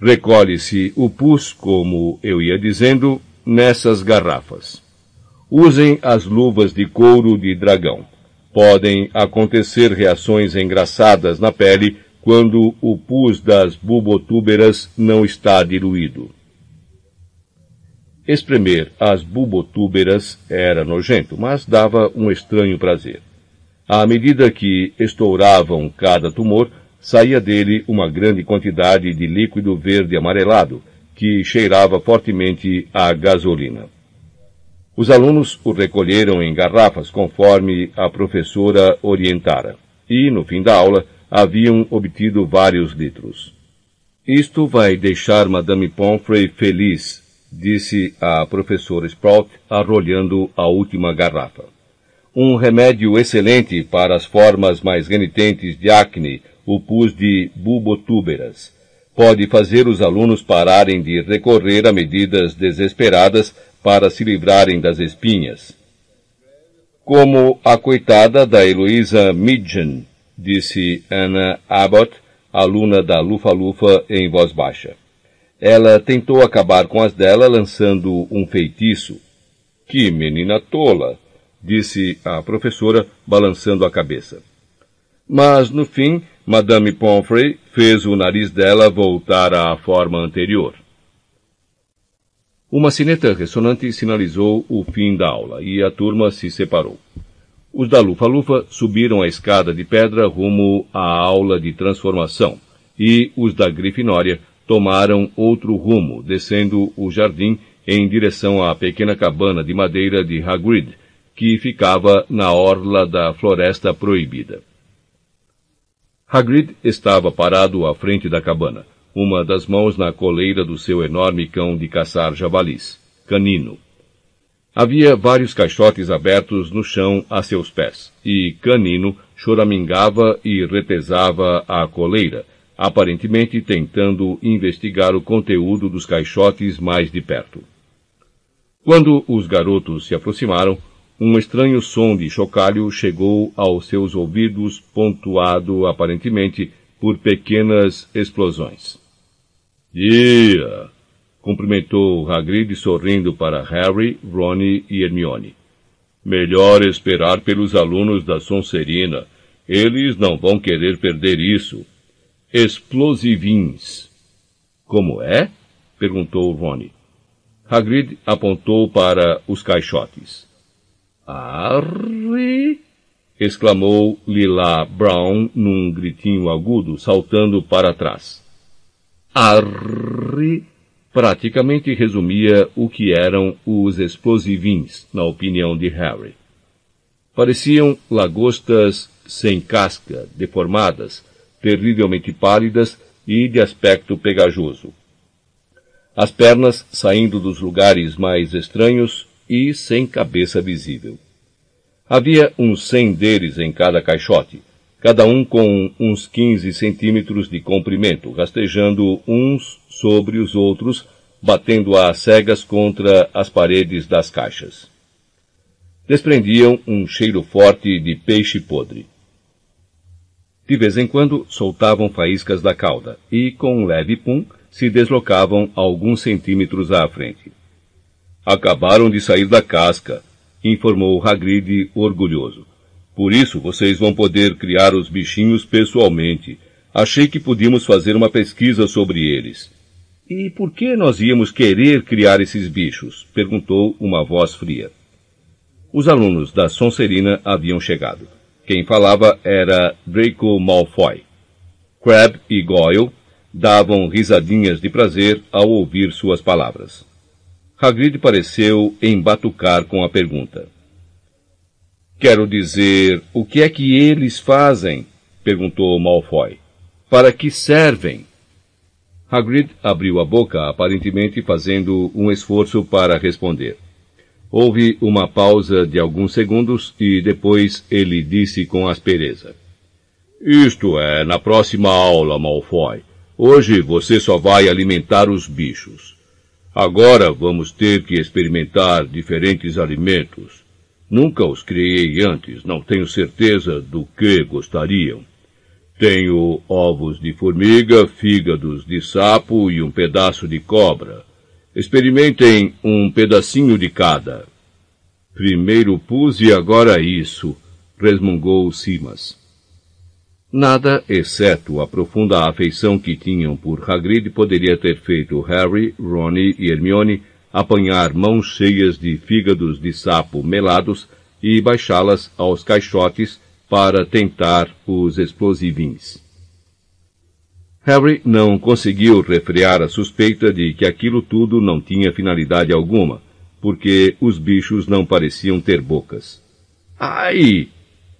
Recolhe-se o pus, como eu ia dizendo, nessas garrafas. Usem as luvas de couro de dragão. Podem acontecer reações engraçadas na pele quando o pus das bulbotúberas não está diluído. Espremer as bulbotúberas era nojento, mas dava um estranho prazer. À medida que estouravam cada tumor, saía dele uma grande quantidade de líquido verde amarelado, que cheirava fortemente a gasolina. Os alunos o recolheram em garrafas conforme a professora orientara, e, no fim da aula, haviam obtido vários litros. Isto vai deixar Madame Pomfrey feliz, disse a professora Sprout, arrolhando a última garrafa. Um remédio excelente para as formas mais renitentes de acne, o pus de bulbotúberas. Pode fazer os alunos pararem de recorrer a medidas desesperadas para se livrarem das espinhas. Como a coitada da Heloísa Midgen, disse Anna Abbott, aluna da Lufa-Lufa, em voz baixa. Ela tentou acabar com as dela lançando um feitiço. Que menina tola! Disse a professora, balançando a cabeça. Mas, no fim, Madame Pomfrey fez o nariz dela voltar à forma anterior. Uma sineta ressonante sinalizou o fim da aula e a turma se separou. Os da Lufa-Lufa subiram a escada de pedra rumo à aula de transformação e os da Grifinória tomaram outro rumo, descendo o jardim em direção à pequena cabana de madeira de Hagrid, que ficava na orla da Floresta Proibida. Hagrid estava parado à frente da cabana, uma das mãos na coleira do seu enorme cão de caçar javalis, Canino. Havia vários caixotes abertos no chão a seus pés, e Canino choramingava e retesava a coleira, aparentemente tentando investigar o conteúdo dos caixotes mais de perto. Quando os garotos se aproximaram, um estranho som de chocalho chegou aos seus ouvidos, pontuado aparentemente por pequenas explosões. Dia! cumprimentou Hagrid sorrindo para Harry, Ron e Hermione. Melhor esperar pelos alunos da Sonserina. Eles não vão querer perder isso. Explosivins. Como é? perguntou Rony. Hagrid apontou para os caixotes. Arre! exclamou Lila Brown num gritinho agudo, saltando para trás. Arre! praticamente resumia o que eram os explosivins, na opinião de Harry. Pareciam lagostas sem casca, deformadas, terrivelmente pálidas e de aspecto pegajoso. As pernas saindo dos lugares mais estranhos e sem cabeça visível. Havia uns cem deles em cada caixote, cada um com uns 15 centímetros de comprimento, rastejando uns sobre os outros, batendo às cegas contra as paredes das caixas. Desprendiam um cheiro forte de peixe podre. De vez em quando soltavam faíscas da cauda e, com um leve pum, se deslocavam alguns centímetros à frente. Acabaram de sair da casca, informou Hagrid orgulhoso. Por isso vocês vão poder criar os bichinhos pessoalmente. Achei que podíamos fazer uma pesquisa sobre eles. E por que nós íamos querer criar esses bichos? perguntou uma voz fria. Os alunos da Sonserina haviam chegado. Quem falava era Draco Malfoy. Crab e Goyle davam risadinhas de prazer ao ouvir suas palavras. Hagrid pareceu embatucar com a pergunta. Quero dizer, o que é que eles fazem? perguntou Malfoy. Para que servem? Hagrid abriu a boca, aparentemente fazendo um esforço para responder. Houve uma pausa de alguns segundos e depois ele disse com aspereza. Isto é, na próxima aula, Malfoy. Hoje você só vai alimentar os bichos. Agora vamos ter que experimentar diferentes alimentos. Nunca os criei antes, não tenho certeza do que gostariam. Tenho ovos de formiga, fígados de sapo e um pedaço de cobra. Experimentem um pedacinho de cada. Primeiro pus e agora isso, resmungou Simas. Nada, exceto a profunda afeição que tinham por Hagrid, poderia ter feito Harry, Ronnie e Hermione apanhar mãos cheias de fígados de sapo melados e baixá-las aos caixotes para tentar os explosivins. Harry não conseguiu refrear a suspeita de que aquilo tudo não tinha finalidade alguma, porque os bichos não pareciam ter bocas. Ai!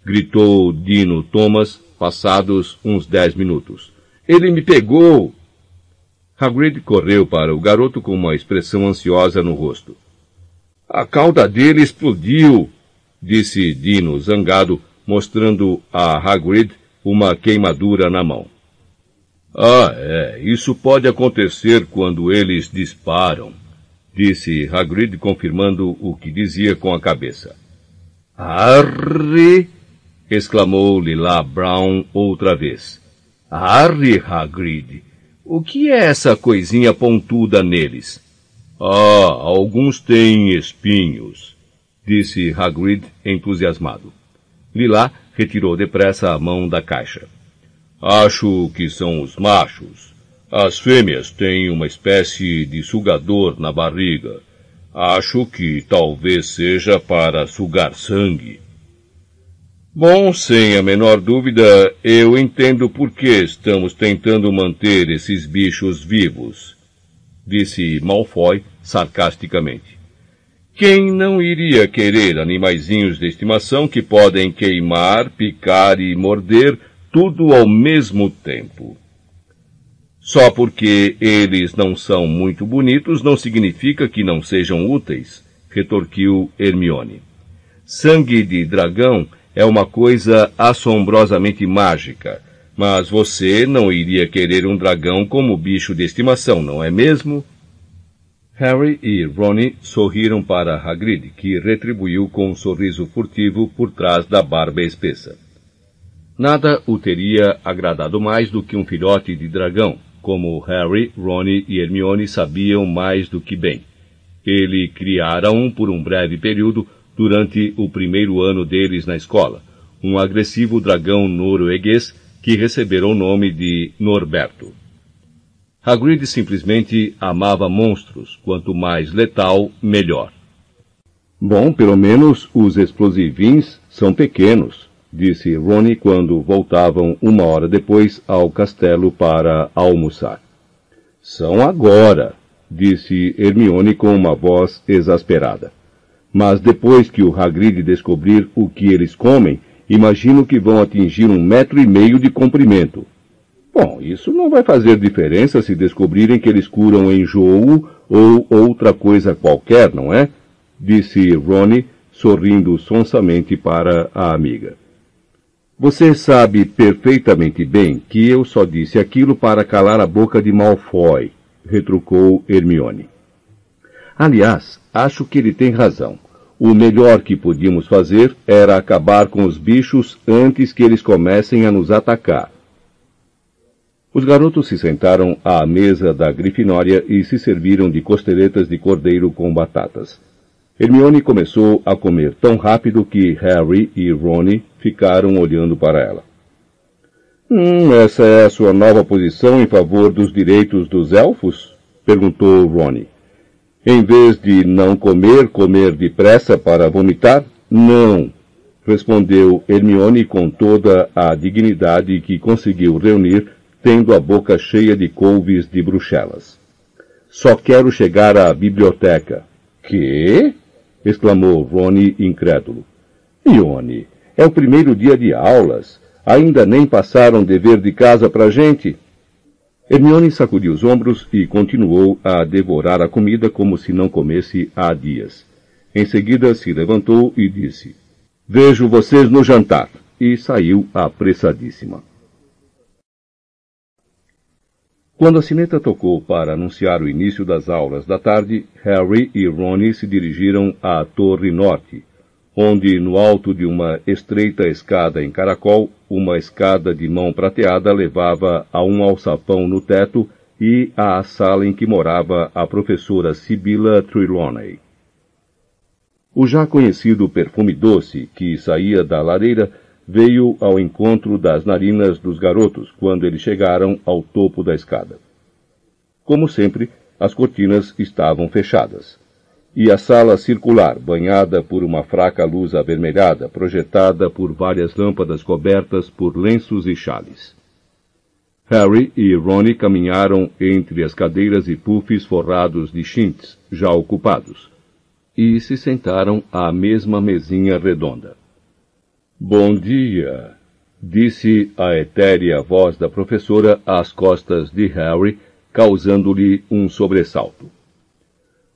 gritou Dino Thomas, passados uns dez minutos. Ele me pegou! Hagrid correu para o garoto com uma expressão ansiosa no rosto. A cauda dele explodiu, disse Dino zangado, mostrando a Hagrid uma queimadura na mão. Ah, é, isso pode acontecer quando eles disparam, disse Hagrid confirmando o que dizia com a cabeça. Arre! Exclamou Lila Brown outra vez. Arre, Hagrid! O que é essa coisinha pontuda neles? Ah, alguns têm espinhos, disse Hagrid entusiasmado. Lila retirou depressa a mão da caixa. Acho que são os machos. As fêmeas têm uma espécie de sugador na barriga. Acho que talvez seja para sugar sangue. Bom, sem a menor dúvida, eu entendo por que estamos tentando manter esses bichos vivos, disse Malfoy sarcasticamente. Quem não iria querer animaizinhos de estimação que podem queimar, picar e morder tudo ao mesmo tempo? Só porque eles não são muito bonitos não significa que não sejam úteis, retorquiu Hermione. Sangue de dragão é uma coisa assombrosamente mágica, mas você não iria querer um dragão como bicho de estimação, não é mesmo? Harry e Ronnie sorriram para Hagrid, que retribuiu com um sorriso furtivo por trás da barba espessa. Nada o teria agradado mais do que um filhote de dragão, como Harry, Ronnie e Hermione sabiam mais do que bem. Ele criara um por um breve período durante o primeiro ano deles na escola, um agressivo dragão norueguês que recebera o nome de Norberto. Hagrid simplesmente amava monstros, quanto mais letal, melhor. Bom, pelo menos os explosivins são pequenos, disse Ronnie quando voltavam uma hora depois ao castelo para almoçar. São agora, disse Hermione com uma voz exasperada. Mas depois que o Hagrid descobrir o que eles comem, imagino que vão atingir um metro e meio de comprimento. Bom, isso não vai fazer diferença se descobrirem que eles curam enjoo ou outra coisa qualquer, não é? Disse Ronnie, sorrindo sonsamente para a amiga. Você sabe perfeitamente bem que eu só disse aquilo para calar a boca de Malfoy, retrucou Hermione. Aliás, acho que ele tem razão. O melhor que podíamos fazer era acabar com os bichos antes que eles comecem a nos atacar. Os garotos se sentaram à mesa da Grifinória e se serviram de costeletas de cordeiro com batatas. Hermione começou a comer tão rápido que Harry e Ronnie ficaram olhando para ela. Hum, essa é a sua nova posição em favor dos direitos dos elfos? perguntou Ronnie. Em vez de não comer, comer depressa para vomitar? Não, respondeu Hermione com toda a dignidade que conseguiu reunir tendo a boca cheia de couves de Bruxelas. Só quero chegar à biblioteca. Que? exclamou Rony incrédulo. Ione, é o primeiro dia de aulas. Ainda nem passaram dever de casa para gente. Hermione sacudiu os ombros e continuou a devorar a comida como se não comesse há dias. Em seguida se levantou e disse: Vejo vocês no jantar. E saiu apressadíssima. Quando a sineta tocou para anunciar o início das aulas da tarde, Harry e Ronnie se dirigiram à Torre Norte, onde, no alto de uma estreita escada em caracol, uma escada de mão prateada levava a um alçapão no teto e à sala em que morava a professora Sibylla Trelawney. O já conhecido perfume doce que saía da lareira veio ao encontro das narinas dos garotos quando eles chegaram ao topo da escada. Como sempre, as cortinas estavam fechadas, e a sala circular, banhada por uma fraca luz avermelhada, projetada por várias lâmpadas cobertas por lenços e chales. Harry e Ronnie caminharam entre as cadeiras e puffs forrados de chintz, já ocupados, e se sentaram à mesma mesinha redonda. Bom dia, disse a etérea voz da professora às costas de Harry, causando-lhe um sobressalto.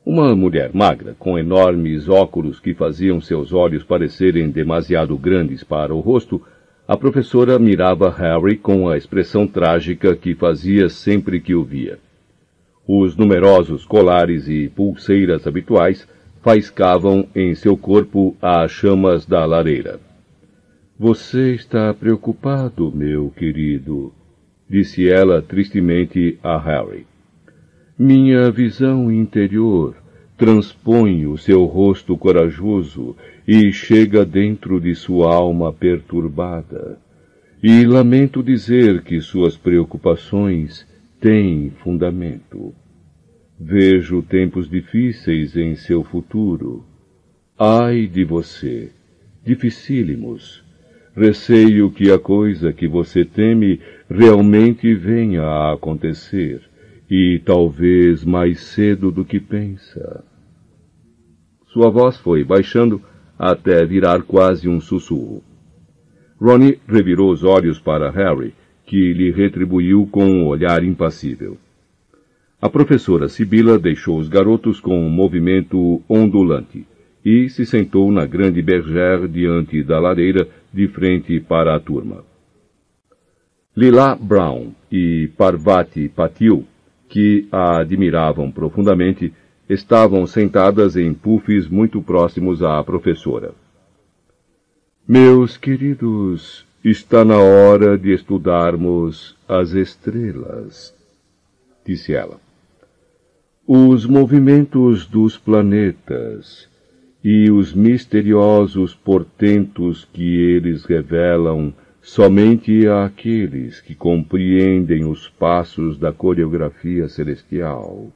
Uma mulher magra, com enormes óculos que faziam seus olhos parecerem demasiado grandes para o rosto, a professora mirava Harry com a expressão trágica que fazia sempre que o via. Os numerosos colares e pulseiras habituais faiscavam em seu corpo as chamas da lareira. Você está preocupado, meu querido, disse ela tristemente a Harry. Minha visão interior transpõe o seu rosto corajoso e chega dentro de sua alma perturbada. E lamento dizer que suas preocupações têm fundamento. Vejo tempos difíceis em seu futuro. Ai de você, dificílimos. Receio que a coisa que você teme realmente venha a acontecer, e talvez mais cedo do que pensa. Sua voz foi baixando até virar quase um sussurro. Ronnie revirou os olhos para Harry, que lhe retribuiu com um olhar impassível. A professora Sibila deixou os garotos com um movimento ondulante e se sentou na grande bergère diante da lareira, de frente para a turma. Lila Brown e Parvati Patil, que a admiravam profundamente, estavam sentadas em puffs muito próximos à professora. Meus queridos, está na hora de estudarmos as estrelas, disse ela. Os movimentos dos planetas e os misteriosos portentos que eles revelam somente àqueles que compreendem os passos da coreografia celestial.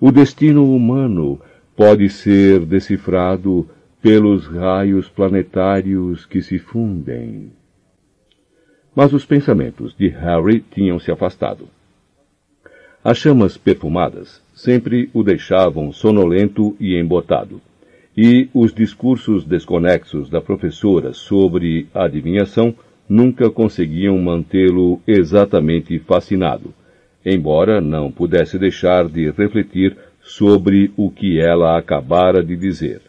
O destino humano pode ser decifrado pelos raios planetários que se fundem. Mas os pensamentos de Harry tinham se afastado. As chamas perfumadas sempre o deixavam sonolento e embotado, e os discursos desconexos da professora sobre adivinhação nunca conseguiam mantê-lo exatamente fascinado embora não pudesse deixar de refletir sobre o que ela acabara de dizer.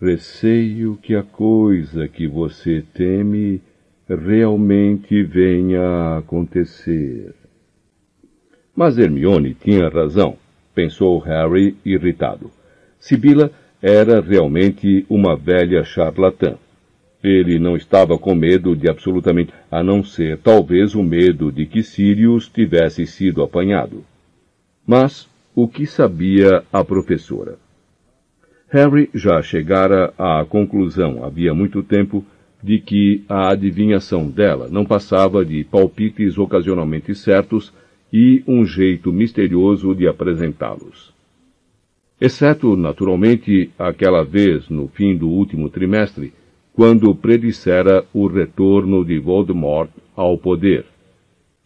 Receio que a coisa que você teme realmente venha a acontecer. Mas Hermione tinha razão, pensou Harry irritado. Sibila era realmente uma velha charlatã. Ele não estava com medo de absolutamente, a não ser talvez o medo de que Sirius tivesse sido apanhado. Mas o que sabia a professora? Harry já chegara à conclusão havia muito tempo de que a adivinhação dela não passava de palpites ocasionalmente certos e um jeito misterioso de apresentá-los. Exceto, naturalmente, aquela vez no fim do último trimestre, quando predissera o retorno de Voldemort ao poder.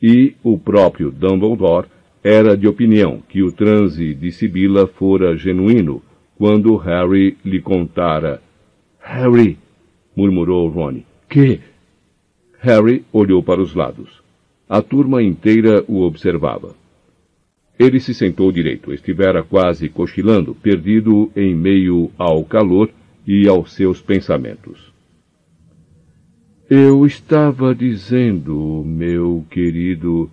E o próprio Dumbledore era de opinião que o transe de Sibila fora genuíno quando Harry lhe contara. Harry! murmurou Rony. Que? Harry olhou para os lados. A turma inteira o observava. Ele se sentou direito. Estivera quase cochilando, perdido em meio ao calor e aos seus pensamentos. Eu estava dizendo, meu querido,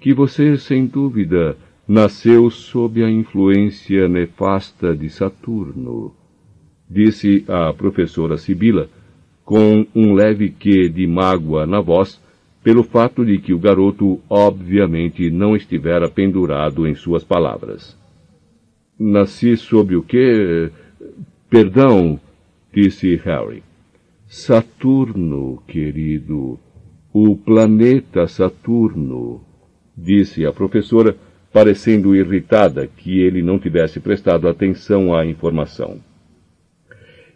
que você, sem dúvida, nasceu sob a influência nefasta de Saturno, disse a professora Sibila, com um leve quê de mágoa na voz, pelo fato de que o garoto obviamente não estivera pendurado em suas palavras. Nasci sob o quê? Perdão, disse Harry. Saturno, querido. O planeta Saturno, disse a professora, parecendo irritada que ele não tivesse prestado atenção à informação.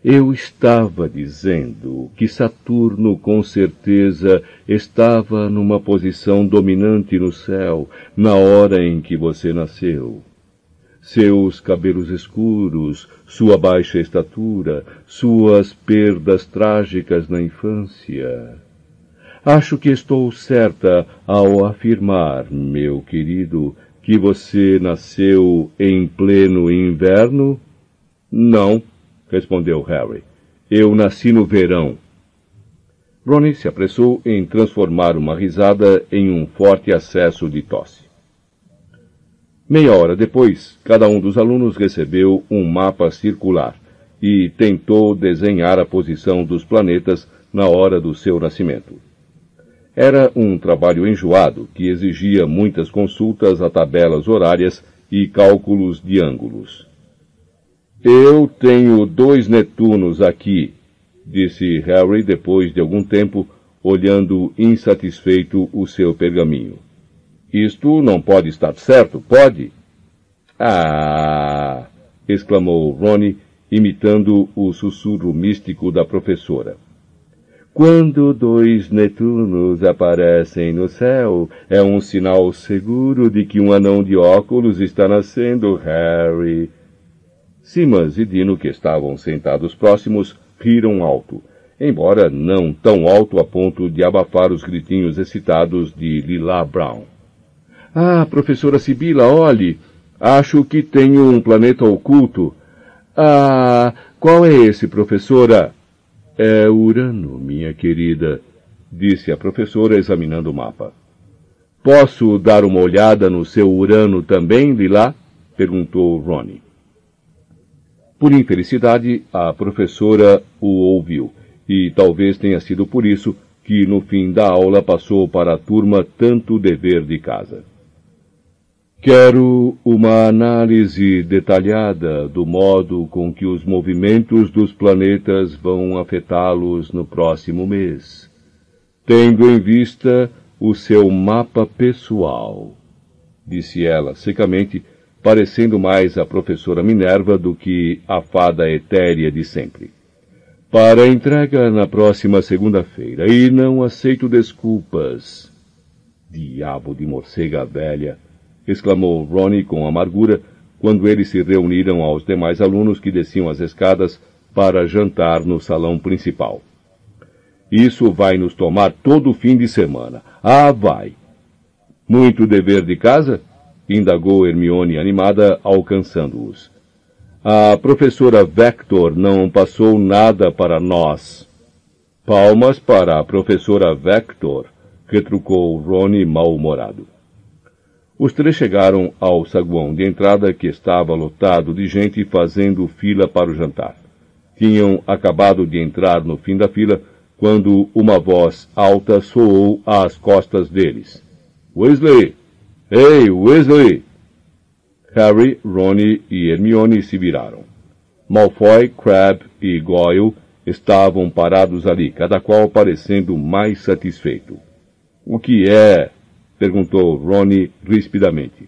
Eu estava dizendo que Saturno com certeza estava numa posição dominante no céu na hora em que você nasceu seus cabelos escuros, sua baixa estatura, suas perdas trágicas na infância. Acho que estou certa ao afirmar, meu querido, que você nasceu em pleno inverno? Não, respondeu Harry. Eu nasci no verão. Ronnie se apressou em transformar uma risada em um forte acesso de tosse. Meia hora depois, cada um dos alunos recebeu um mapa circular e tentou desenhar a posição dos planetas na hora do seu nascimento. Era um trabalho enjoado que exigia muitas consultas a tabelas horárias e cálculos de ângulos. Eu tenho dois Netunos aqui, disse Harry depois de algum tempo, olhando insatisfeito o seu pergaminho. Isto não pode estar certo, pode? Ah! exclamou Ronnie, imitando o sussurro místico da professora. Quando dois Netunos aparecem no céu, é um sinal seguro de que um anão de óculos está nascendo, Harry. Simas e Dino, que estavam sentados próximos, riram alto, embora não tão alto a ponto de abafar os gritinhos excitados de Lila Brown. Ah, professora Sibila, olhe, acho que tenho um planeta oculto. Ah, qual é esse, professora? É Urano, minha querida, disse a professora examinando o mapa. Posso dar uma olhada no seu Urano também, Lila? perguntou Ronnie. Por infelicidade, a professora o ouviu, e talvez tenha sido por isso que no fim da aula passou para a turma tanto dever de casa. Quero uma análise detalhada do modo com que os movimentos dos planetas vão afetá-los no próximo mês, tendo em vista o seu mapa pessoal, disse ela secamente, parecendo mais a professora Minerva do que a fada etérea de sempre. Para entrega na próxima segunda-feira, e não aceito desculpas. Diabo de morcega velha! exclamou Ronnie com amargura quando eles se reuniram aos demais alunos que desciam as escadas para jantar no salão principal. Isso vai nos tomar todo o fim de semana. Ah, vai! Muito dever de casa? Indagou Hermione animada, alcançando-os. A professora Vector não passou nada para nós. Palmas para a professora Vector, retrucou Rony mal-humorado. Os três chegaram ao saguão de entrada que estava lotado de gente fazendo fila para o jantar. Tinham acabado de entrar no fim da fila quando uma voz alta soou às costas deles. Weasley! Ei, Weasley! Harry, Ronnie e Hermione se viraram. Malfoy, Crabbe e Goyle estavam parados ali, cada qual parecendo mais satisfeito. O que é? perguntou Ronnie rispidamente.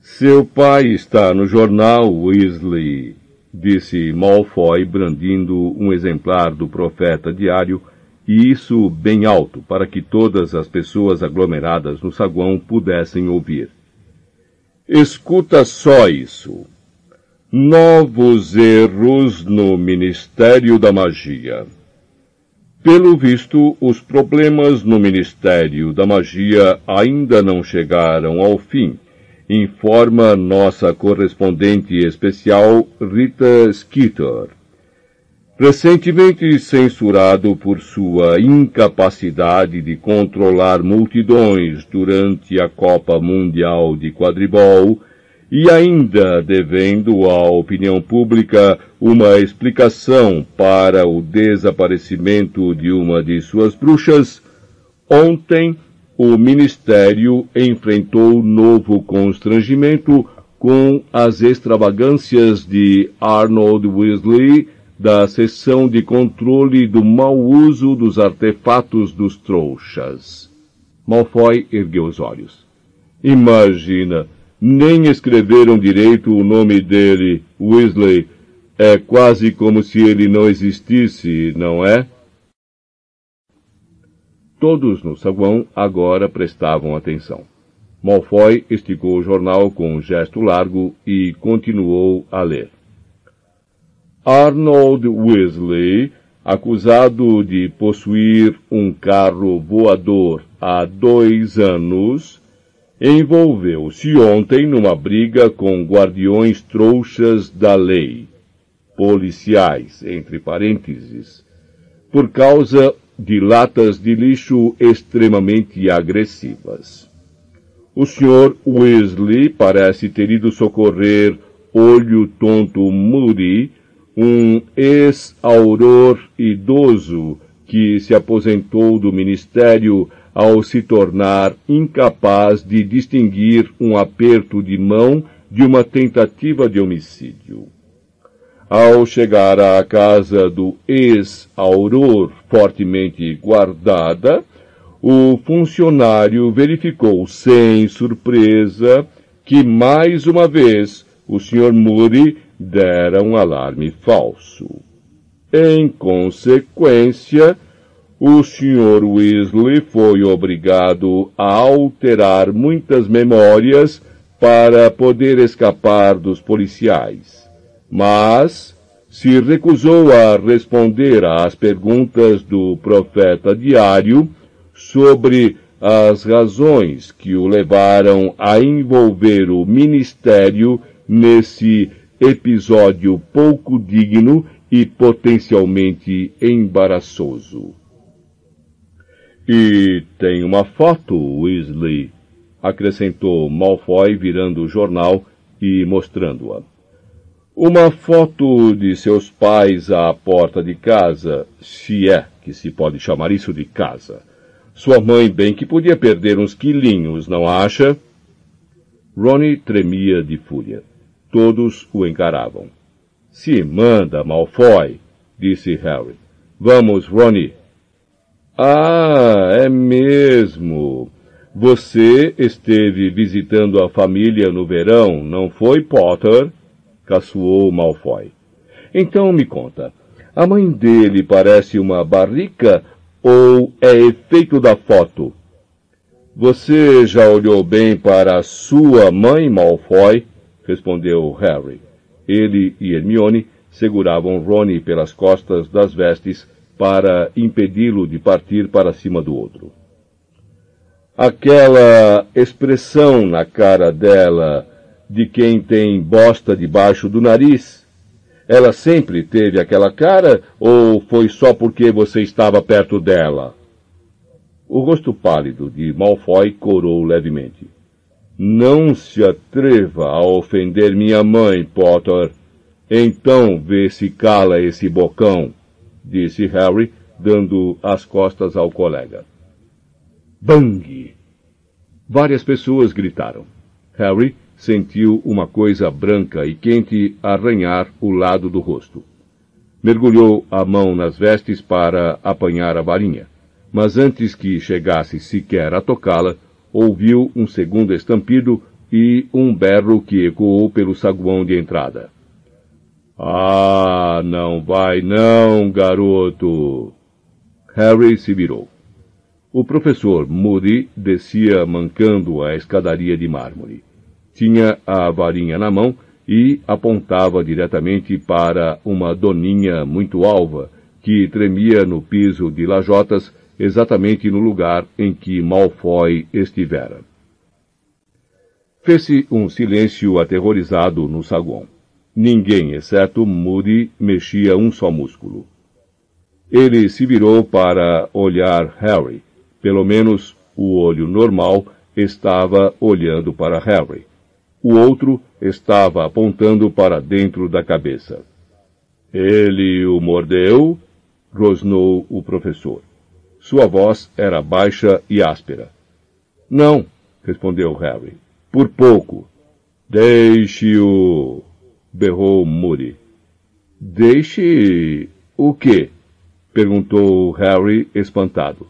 Seu pai está no jornal, Weasley, disse Malfoy, brandindo um exemplar do Profeta Diário, e isso bem alto, para que todas as pessoas aglomeradas no saguão pudessem ouvir. Escuta só isso. Novos erros no Ministério da Magia. Pelo visto, os problemas no Ministério da Magia ainda não chegaram ao fim, informa nossa correspondente especial Rita Skeeter. Recentemente censurado por sua incapacidade de controlar multidões durante a Copa Mundial de Quadribol e ainda devendo à opinião pública uma explicação para o desaparecimento de uma de suas bruxas, ontem o Ministério enfrentou novo constrangimento com as extravagâncias de Arnold Weasley da sessão de controle do mau uso dos artefatos dos trouxas. Malfoy ergueu os olhos. Imagina, nem escreveram direito o nome dele, Weasley. É quase como se ele não existisse, não é? Todos no saguão agora prestavam atenção. Malfoy esticou o jornal com um gesto largo e continuou a ler. Arnold Weasley, acusado de possuir um carro voador há dois anos, envolveu-se ontem numa briga com guardiões trouxas da lei, policiais, entre parênteses, por causa de latas de lixo extremamente agressivas. O Sr. Weasley parece ter ido socorrer Olho Tonto Moody, um ex-auror idoso que se aposentou do ministério ao se tornar incapaz de distinguir um aperto de mão de uma tentativa de homicídio. Ao chegar à casa do ex-auror fortemente guardada, o funcionário verificou sem surpresa que mais uma vez o Sr. Moody dera um alarme falso. Em consequência, o Sr. Weasley foi obrigado a alterar muitas memórias para poder escapar dos policiais. Mas se recusou a responder às perguntas do profeta diário sobre as razões que o levaram a envolver o ministério nesse episódio pouco digno e potencialmente embaraçoso. E tem uma foto, Weasley, acrescentou Malfoy virando o jornal e mostrando-a. Uma foto de seus pais à porta de casa, se é que se pode chamar isso de casa. Sua mãe bem que podia perder uns quilinhos, não acha? Ronnie tremia de fúria. Todos o encaravam. Se manda, Malfoy, disse Harry. Vamos, Ronnie. Ah, é mesmo. Você esteve visitando a família no verão, não foi, Potter? caçoou Malfoy. Então me conta, a mãe dele parece uma barrica ou é efeito da foto? Você já olhou bem para a sua mãe, Malfoy? Respondeu Harry. Ele e Hermione seguravam Rony pelas costas das vestes para impedi-lo de partir para cima do outro. Aquela expressão na cara dela de quem tem bosta debaixo do nariz, ela sempre teve aquela cara ou foi só porque você estava perto dela? O rosto pálido de Malfoy corou levemente. Não se atreva a ofender minha mãe, Potter. Então vê se cala esse bocão, disse Harry, dando as costas ao colega. Bang! Várias pessoas gritaram. Harry sentiu uma coisa branca e quente arranhar o lado do rosto. Mergulhou a mão nas vestes para apanhar a varinha, mas antes que chegasse sequer a tocá-la, ouviu um segundo estampido e um berro que ecoou pelo saguão de entrada. Ah, não vai não, garoto! Harry se virou. O professor Moody descia mancando a escadaria de mármore. Tinha a varinha na mão e apontava diretamente para uma doninha muito alva que tremia no piso de lajotas exatamente no lugar em que Malfoy estivera. Fez-se um silêncio aterrorizado no saguão. Ninguém, exceto Moody, mexia um só músculo. Ele se virou para olhar Harry. Pelo menos o olho normal estava olhando para Harry. O outro estava apontando para dentro da cabeça. Ele o mordeu? rosnou o professor. Sua voz era baixa e áspera. Não, respondeu Harry. Por pouco. Deixe-o, berrou Moody. Deixe o quê? perguntou Harry, espantado.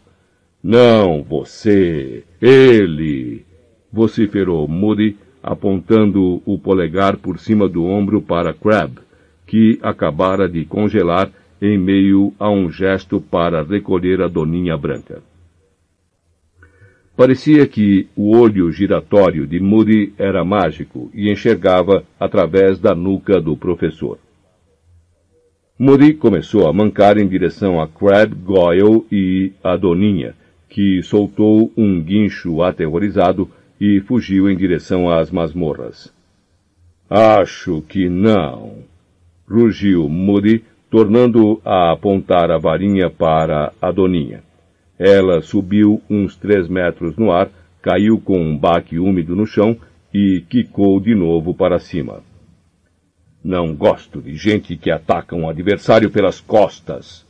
Não, você, ele, vociferou Moody, apontando o polegar por cima do ombro para Crab, que acabara de congelar em meio a um gesto para recolher a doninha branca. Parecia que o olho giratório de Moody era mágico e enxergava através da nuca do professor. Moody começou a mancar em direção a Crab, Goyle e a Doninha, que soltou um guincho aterrorizado e fugiu em direção às masmorras. Acho que não, rugiu Moody, tornando a apontar a varinha para a Doninha. Ela subiu uns três metros no ar, caiu com um baque úmido no chão e quicou de novo para cima. Não gosto de gente que ataca um adversário pelas costas,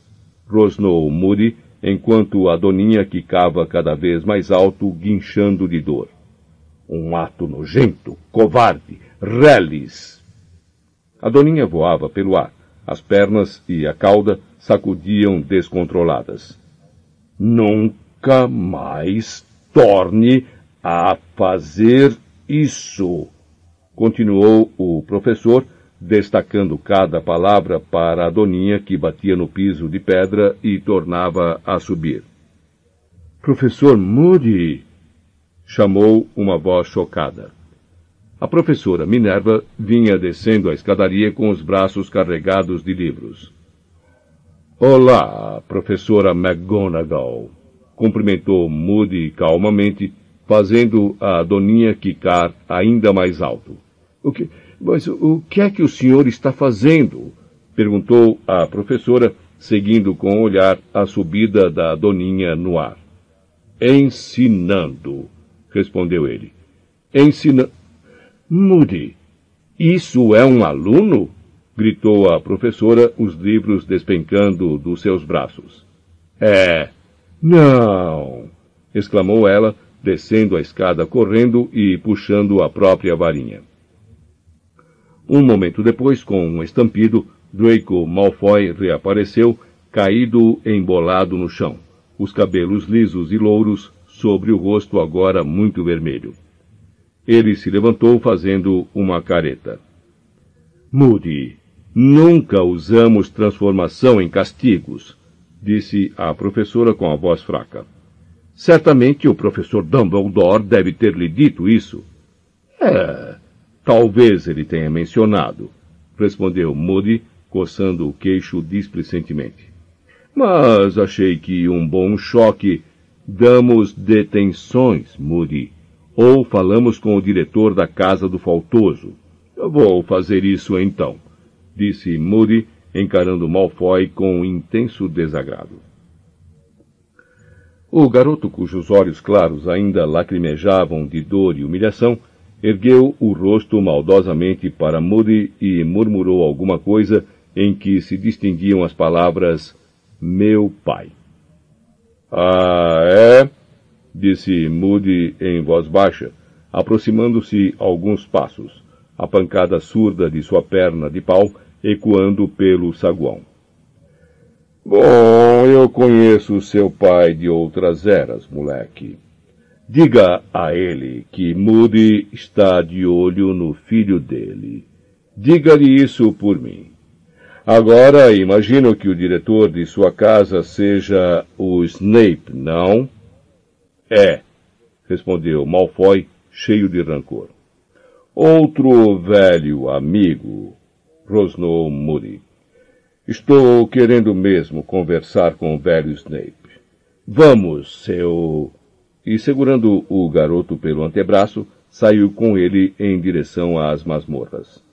rosnou Moody, enquanto a doninha quicava cada vez mais alto, guinchando de dor. Um ato nojento, covarde, reles. A doninha voava pelo ar. As pernas e a cauda sacudiam descontroladas. Nunca mais torne a fazer isso, continuou o professor, destacando cada palavra para a doninha que batia no piso de pedra e tornava a subir. Professor Moody! chamou uma voz chocada. A professora Minerva vinha descendo a escadaria com os braços carregados de livros. Olá, professora McGonagall, cumprimentou Moody calmamente, fazendo a doninha quicar ainda mais alto. O que, mas o que é que o senhor está fazendo? perguntou a professora, seguindo com o olhar a subida da doninha no ar. Ensinando, respondeu ele. Ensina. Moody, isso é um aluno? gritou a professora, os livros despencando dos seus braços. É. Não! exclamou ela, descendo a escada correndo e puxando a própria varinha. Um momento depois, com um estampido, Draco Malfoy reapareceu, caído embolado no chão, os cabelos lisos e louros sobre o rosto agora muito vermelho. Ele se levantou fazendo uma careta. Moody, nunca usamos transformação em castigos, disse a professora com a voz fraca. Certamente o professor Dumbledore deve ter lhe dito isso. É, Talvez ele tenha mencionado, respondeu Moody, coçando o queixo displicentemente. Mas achei que um bom choque. Damos detenções, Moody. Ou falamos com o diretor da Casa do Faltoso. Eu vou fazer isso então, disse Moody, encarando Malfoy com intenso desagrado. O garoto, cujos olhos claros ainda lacrimejavam de dor e humilhação, ergueu o rosto maldosamente para Moody e murmurou alguma coisa em que se distinguiam as palavras meu pai. Ah, é? Disse Moody em voz baixa, aproximando-se alguns passos, a pancada surda de sua perna de pau ecoando pelo saguão. Bom, eu conheço seu pai de outras eras, moleque. Diga a ele que Moody está de olho no filho dele. Diga-lhe isso por mim. Agora, imagino que o diretor de sua casa seja o Snape, não? É, respondeu Malfoy, cheio de rancor. Outro velho amigo, rosnou Moody. Estou querendo mesmo conversar com o velho Snape. Vamos, seu e, segurando o garoto pelo antebraço, saiu com ele em direção às masmorras.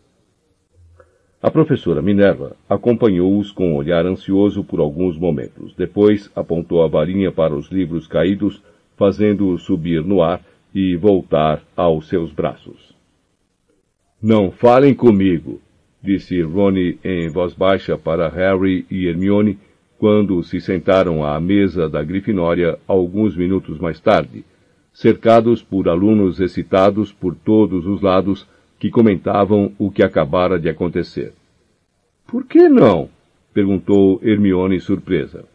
A professora Minerva acompanhou-os com um olhar ansioso por alguns momentos. Depois apontou a varinha para os livros caídos, fazendo-os subir no ar e voltar aos seus braços. Não falem comigo, disse Ronnie em voz baixa para Harry e Hermione quando se sentaram à mesa da Grifinória alguns minutos mais tarde, cercados por alunos excitados por todos os lados que comentavam o que acabara de acontecer. Por que não? perguntou Hermione surpresa.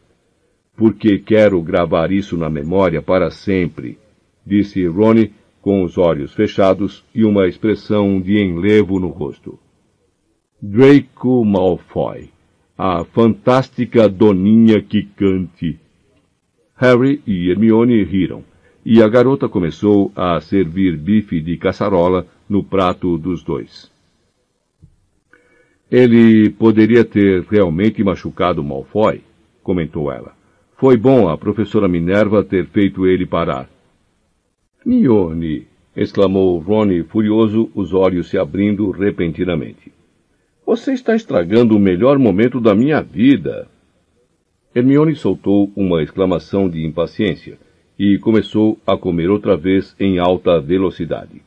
Porque quero gravar isso na memória para sempre, disse Rony com os olhos fechados e uma expressão de enlevo no rosto. Draco Malfoy, a fantástica doninha que cante. Harry e Hermione riram, e a garota começou a servir bife de caçarola no prato dos dois. Ele poderia ter realmente machucado Malfoy, comentou ela. Foi bom a professora Minerva ter feito ele parar. Mione! exclamou Ronnie furioso, os olhos se abrindo repentinamente. Você está estragando o melhor momento da minha vida. Hermione soltou uma exclamação de impaciência e começou a comer outra vez em alta velocidade.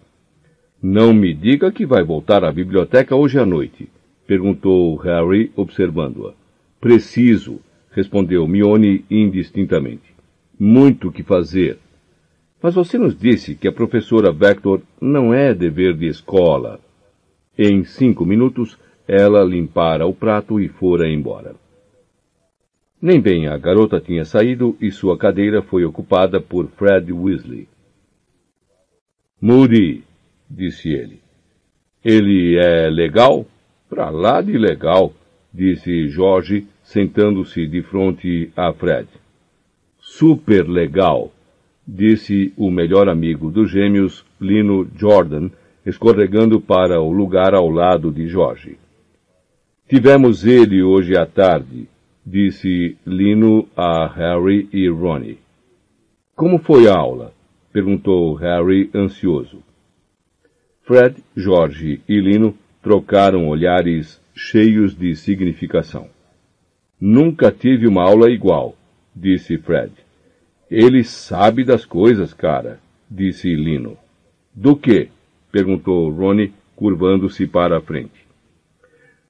Não me diga que vai voltar à biblioteca hoje à noite, perguntou Harry, observando-a. Preciso, respondeu Mione indistintamente. Muito que fazer. Mas você nos disse que a professora Vector não é dever de escola. Em cinco minutos, ela limpara o prato e fora embora. Nem bem a garota tinha saído e sua cadeira foi ocupada por Fred Weasley. Moody, disse ele. Ele é legal? Pra lá de legal, disse Jorge, sentando-se de frente a Fred. Super legal, disse o melhor amigo dos gêmeos, Lino Jordan, escorregando para o lugar ao lado de Jorge. Tivemos ele hoje à tarde, disse Lino a Harry e Ronnie. Como foi a aula? perguntou Harry ansioso. Fred, Jorge e Lino trocaram olhares cheios de significação. Nunca tive uma aula igual, disse Fred. Ele sabe das coisas, cara, disse Lino. Do que? perguntou Ronnie, curvando-se para a frente.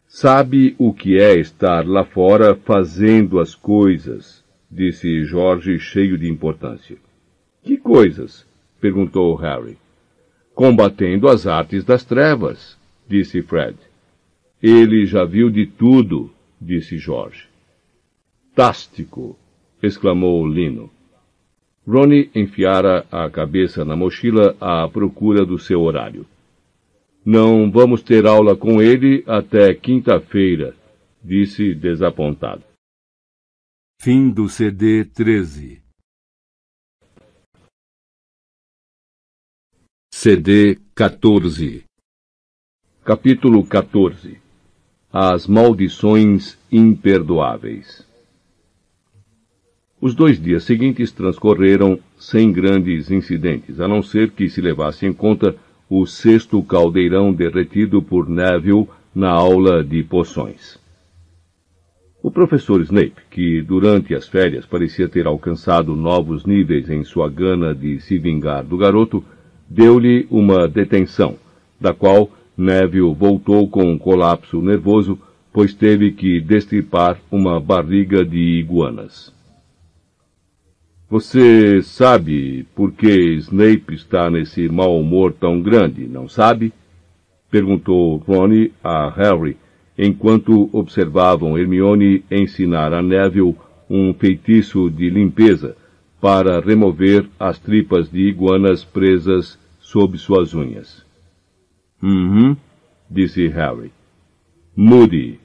Sabe o que é estar lá fora fazendo as coisas, disse Jorge, cheio de importância. Que coisas? perguntou Harry. Combatendo as artes das trevas, disse Fred. Ele já viu de tudo, disse Jorge. Tástico! exclamou Lino. Ronnie enfiara a cabeça na mochila à procura do seu horário. Não vamos ter aula com ele até quinta-feira, disse desapontado. Fim do CD 13 CD 14 Capítulo 14 As Maldições Imperdoáveis os dois dias seguintes transcorreram sem grandes incidentes, a não ser que se levasse em conta o sexto caldeirão derretido por Neville na aula de poções. O professor Snape, que durante as férias parecia ter alcançado novos níveis em sua gana de se vingar do garoto, deu-lhe uma detenção, da qual Neville voltou com um colapso nervoso, pois teve que destripar uma barriga de iguanas. Você sabe por que Snape está nesse mau humor tão grande, não sabe? Perguntou Rony a Harry, enquanto observavam Hermione ensinar a Neville um feitiço de limpeza para remover as tripas de iguanas presas sob suas unhas. Uhum, disse Harry. Moody.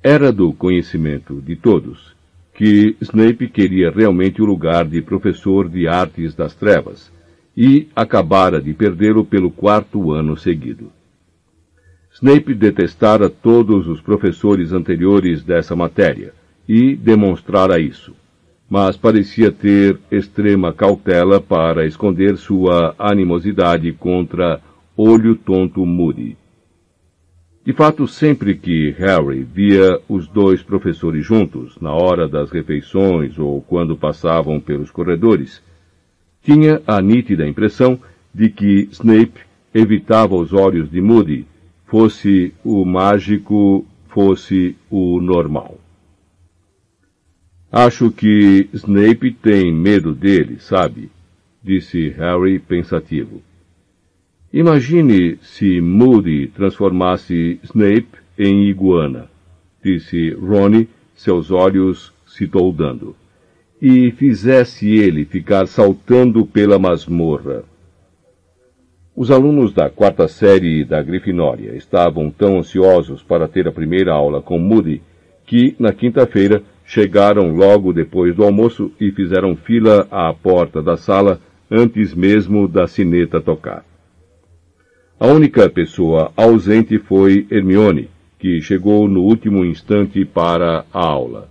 Era do conhecimento de todos que Snape queria realmente o lugar de professor de artes das trevas e acabara de perdê-lo pelo quarto ano seguido. Snape detestara todos os professores anteriores dessa matéria e demonstrara isso. mas parecia ter extrema cautela para esconder sua animosidade contra Olho Tonto Moody. De fato, sempre que Harry via os dois professores juntos, na hora das refeições ou quando passavam pelos corredores, tinha a nítida impressão de que Snape evitava os olhos de Moody, fosse o mágico, fosse o normal. Acho que Snape tem medo dele, sabe? disse Harry pensativo. Imagine se Moody transformasse Snape em iguana, disse Ronnie, seus olhos se toldando, e fizesse ele ficar saltando pela masmorra. Os alunos da quarta série da Grifinória estavam tão ansiosos para ter a primeira aula com Moody que, na quinta-feira, chegaram logo depois do almoço e fizeram fila à porta da sala antes mesmo da sineta tocar. A única pessoa ausente foi Hermione, que chegou no último instante para a aula.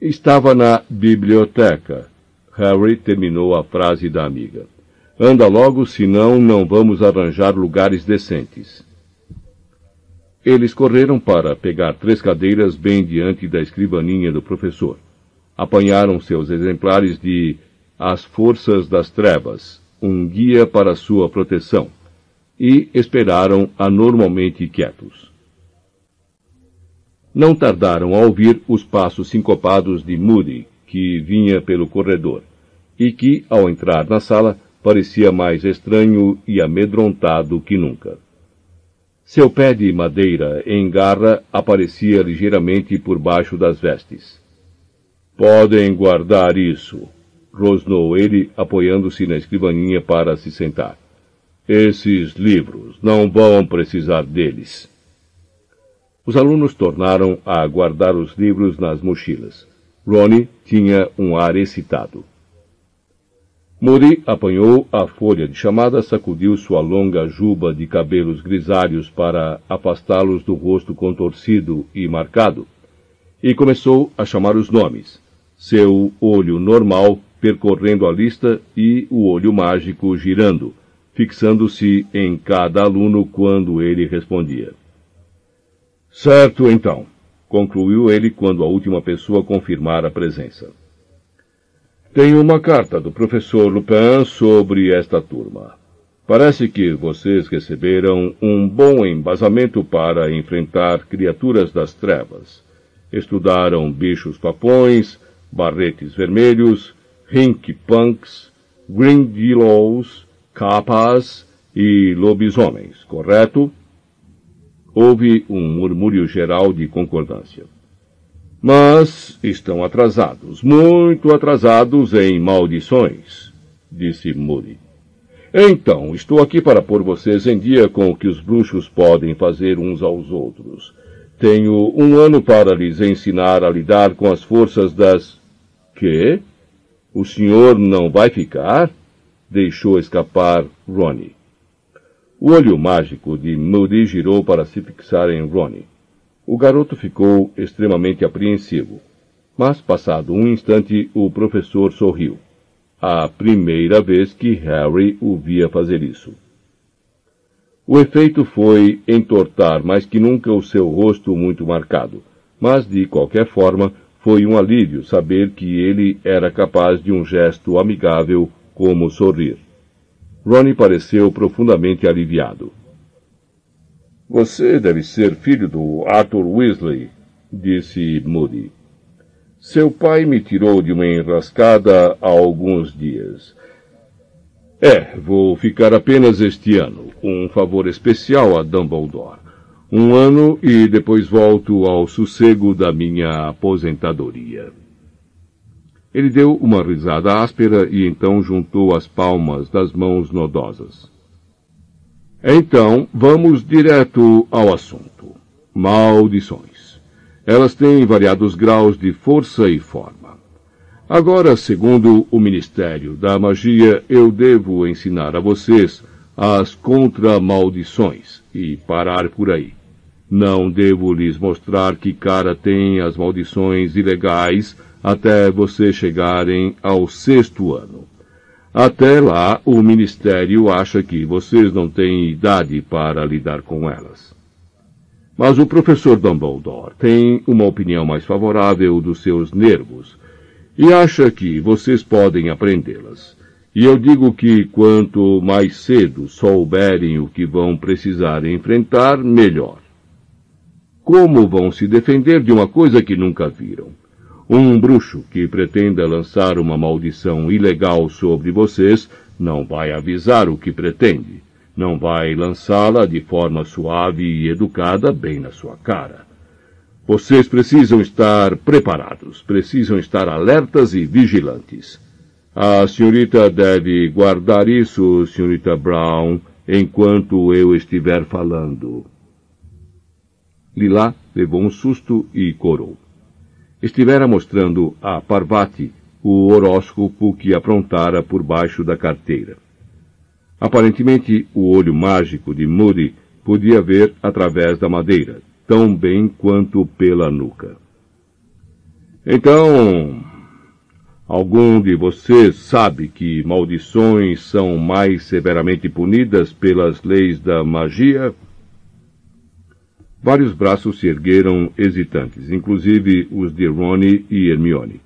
Estava na biblioteca. Harry terminou a frase da amiga. Anda logo, senão não vamos arranjar lugares decentes. Eles correram para pegar três cadeiras bem diante da escrivaninha do professor. Apanharam seus exemplares de As Forças das Trevas, um guia para sua proteção, e esperaram anormalmente quietos. Não tardaram a ouvir os passos sincopados de Moody, que vinha pelo corredor, e que, ao entrar na sala, parecia mais estranho e amedrontado que nunca. Seu pé de madeira em garra aparecia ligeiramente por baixo das vestes. Podem guardar isso, rosnou ele, apoiando-se na escrivaninha para se sentar. Esses livros, não vão precisar deles. Os alunos tornaram a guardar os livros nas mochilas. Ronnie tinha um ar excitado. Moody apanhou a folha de chamada, sacudiu sua longa juba de cabelos grisalhos para afastá-los do rosto contorcido e marcado, e começou a chamar os nomes, seu olho normal percorrendo a lista e o olho mágico girando, fixando-se em cada aluno quando ele respondia. Certo, então, concluiu ele quando a última pessoa confirmara a presença. Tenho uma carta do professor Lupin sobre esta turma. Parece que vocês receberam um bom embasamento para enfrentar criaturas das trevas. Estudaram bichos papões, barretes vermelhos, rink punks, grindelows, capas e lobisomens, correto? Houve um murmúrio geral de concordância. Mas estão atrasados, muito atrasados em maldições, disse Moody. Então, estou aqui para pôr vocês em dia com o que os bruxos podem fazer uns aos outros. Tenho um ano para lhes ensinar a lidar com as forças das. Que? O senhor não vai ficar? Deixou escapar Ronnie. O olho mágico de Moody girou para se fixar em Ronnie. O garoto ficou extremamente apreensivo, mas passado um instante o professor sorriu. A primeira vez que Harry o via fazer isso. O efeito foi entortar mais que nunca o seu rosto muito marcado, mas de qualquer forma foi um alívio saber que ele era capaz de um gesto amigável como sorrir. Ronnie pareceu profundamente aliviado. Você deve ser filho do Arthur Weasley, disse Moody. Seu pai me tirou de uma enrascada há alguns dias. É, vou ficar apenas este ano. Um favor especial a Dumbledore. Um ano e depois volto ao sossego da minha aposentadoria. Ele deu uma risada áspera e então juntou as palmas das mãos nodosas. Então, vamos direto ao assunto. Maldições. Elas têm variados graus de força e forma. Agora, segundo o Ministério da Magia, eu devo ensinar a vocês as contramaldições e parar por aí. Não devo lhes mostrar que cara tem as maldições ilegais até vocês chegarem ao sexto ano. Até lá, o Ministério acha que vocês não têm idade para lidar com elas. Mas o professor Dumbledore tem uma opinião mais favorável dos seus nervos e acha que vocês podem aprendê-las. E eu digo que quanto mais cedo souberem o que vão precisar enfrentar, melhor. Como vão se defender de uma coisa que nunca viram? Um bruxo que pretenda lançar uma maldição ilegal sobre vocês não vai avisar o que pretende. Não vai lançá-la de forma suave e educada bem na sua cara. Vocês precisam estar preparados, precisam estar alertas e vigilantes. A senhorita deve guardar isso, senhorita Brown, enquanto eu estiver falando. Lila levou um susto e corou. Estivera mostrando a Parvati o horóscopo que aprontara por baixo da carteira. Aparentemente, o olho mágico de Moody podia ver através da madeira, tão bem quanto pela nuca. Então, Algum de vocês sabe que maldições são mais severamente punidas pelas leis da magia? Vários braços se ergueram hesitantes, inclusive os de Ronnie e Hermione.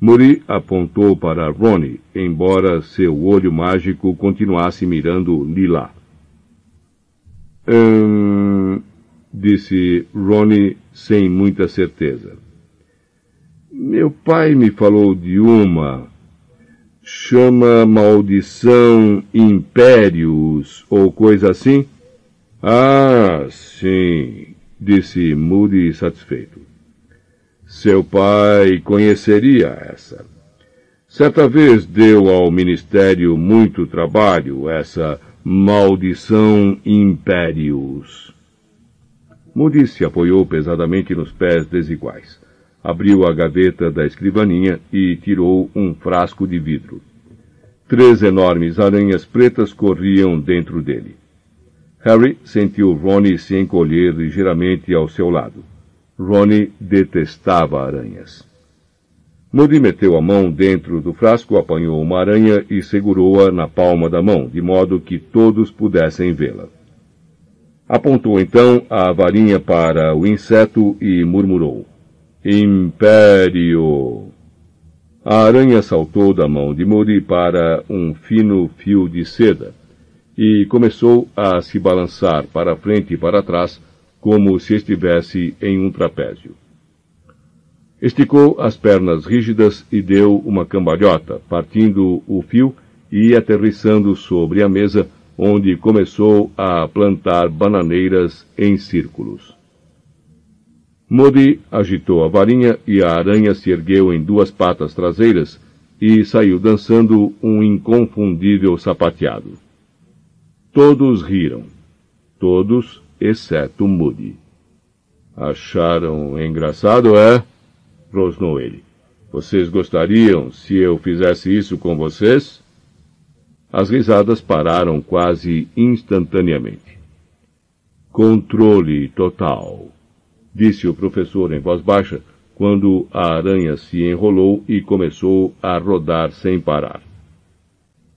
Muri apontou para Ronnie, embora seu olho mágico continuasse mirando Lila. Hum, disse Ronnie sem muita certeza. Meu pai me falou de uma. Chama Maldição Impérios, ou coisa assim? Ah, sim, disse Moody satisfeito. Seu pai conheceria essa. Certa vez deu ao Ministério muito trabalho essa Maldição Impérios. Moody se apoiou pesadamente nos pés desiguais abriu a gaveta da escrivaninha e tirou um frasco de vidro. Três enormes aranhas pretas corriam dentro dele. Harry sentiu Ronnie se encolher ligeiramente ao seu lado. Ronnie detestava aranhas. Moody meteu a mão dentro do frasco, apanhou uma aranha e segurou-a na palma da mão, de modo que todos pudessem vê-la. Apontou então a varinha para o inseto e murmurou. Império! A aranha saltou da mão de Mori para um fino fio de seda e começou a se balançar para frente e para trás como se estivesse em um trapézio. Esticou as pernas rígidas e deu uma cambalhota, partindo o fio e aterrissando sobre a mesa, onde começou a plantar bananeiras em círculos. Modi agitou a varinha e a aranha se ergueu em duas patas traseiras e saiu dançando um inconfundível sapateado. Todos riram. Todos, exceto Moody. Acharam engraçado, é? rosnou ele. Vocês gostariam se eu fizesse isso com vocês? As risadas pararam quase instantaneamente. Controle total disse o professor em voz baixa, quando a aranha se enrolou e começou a rodar sem parar.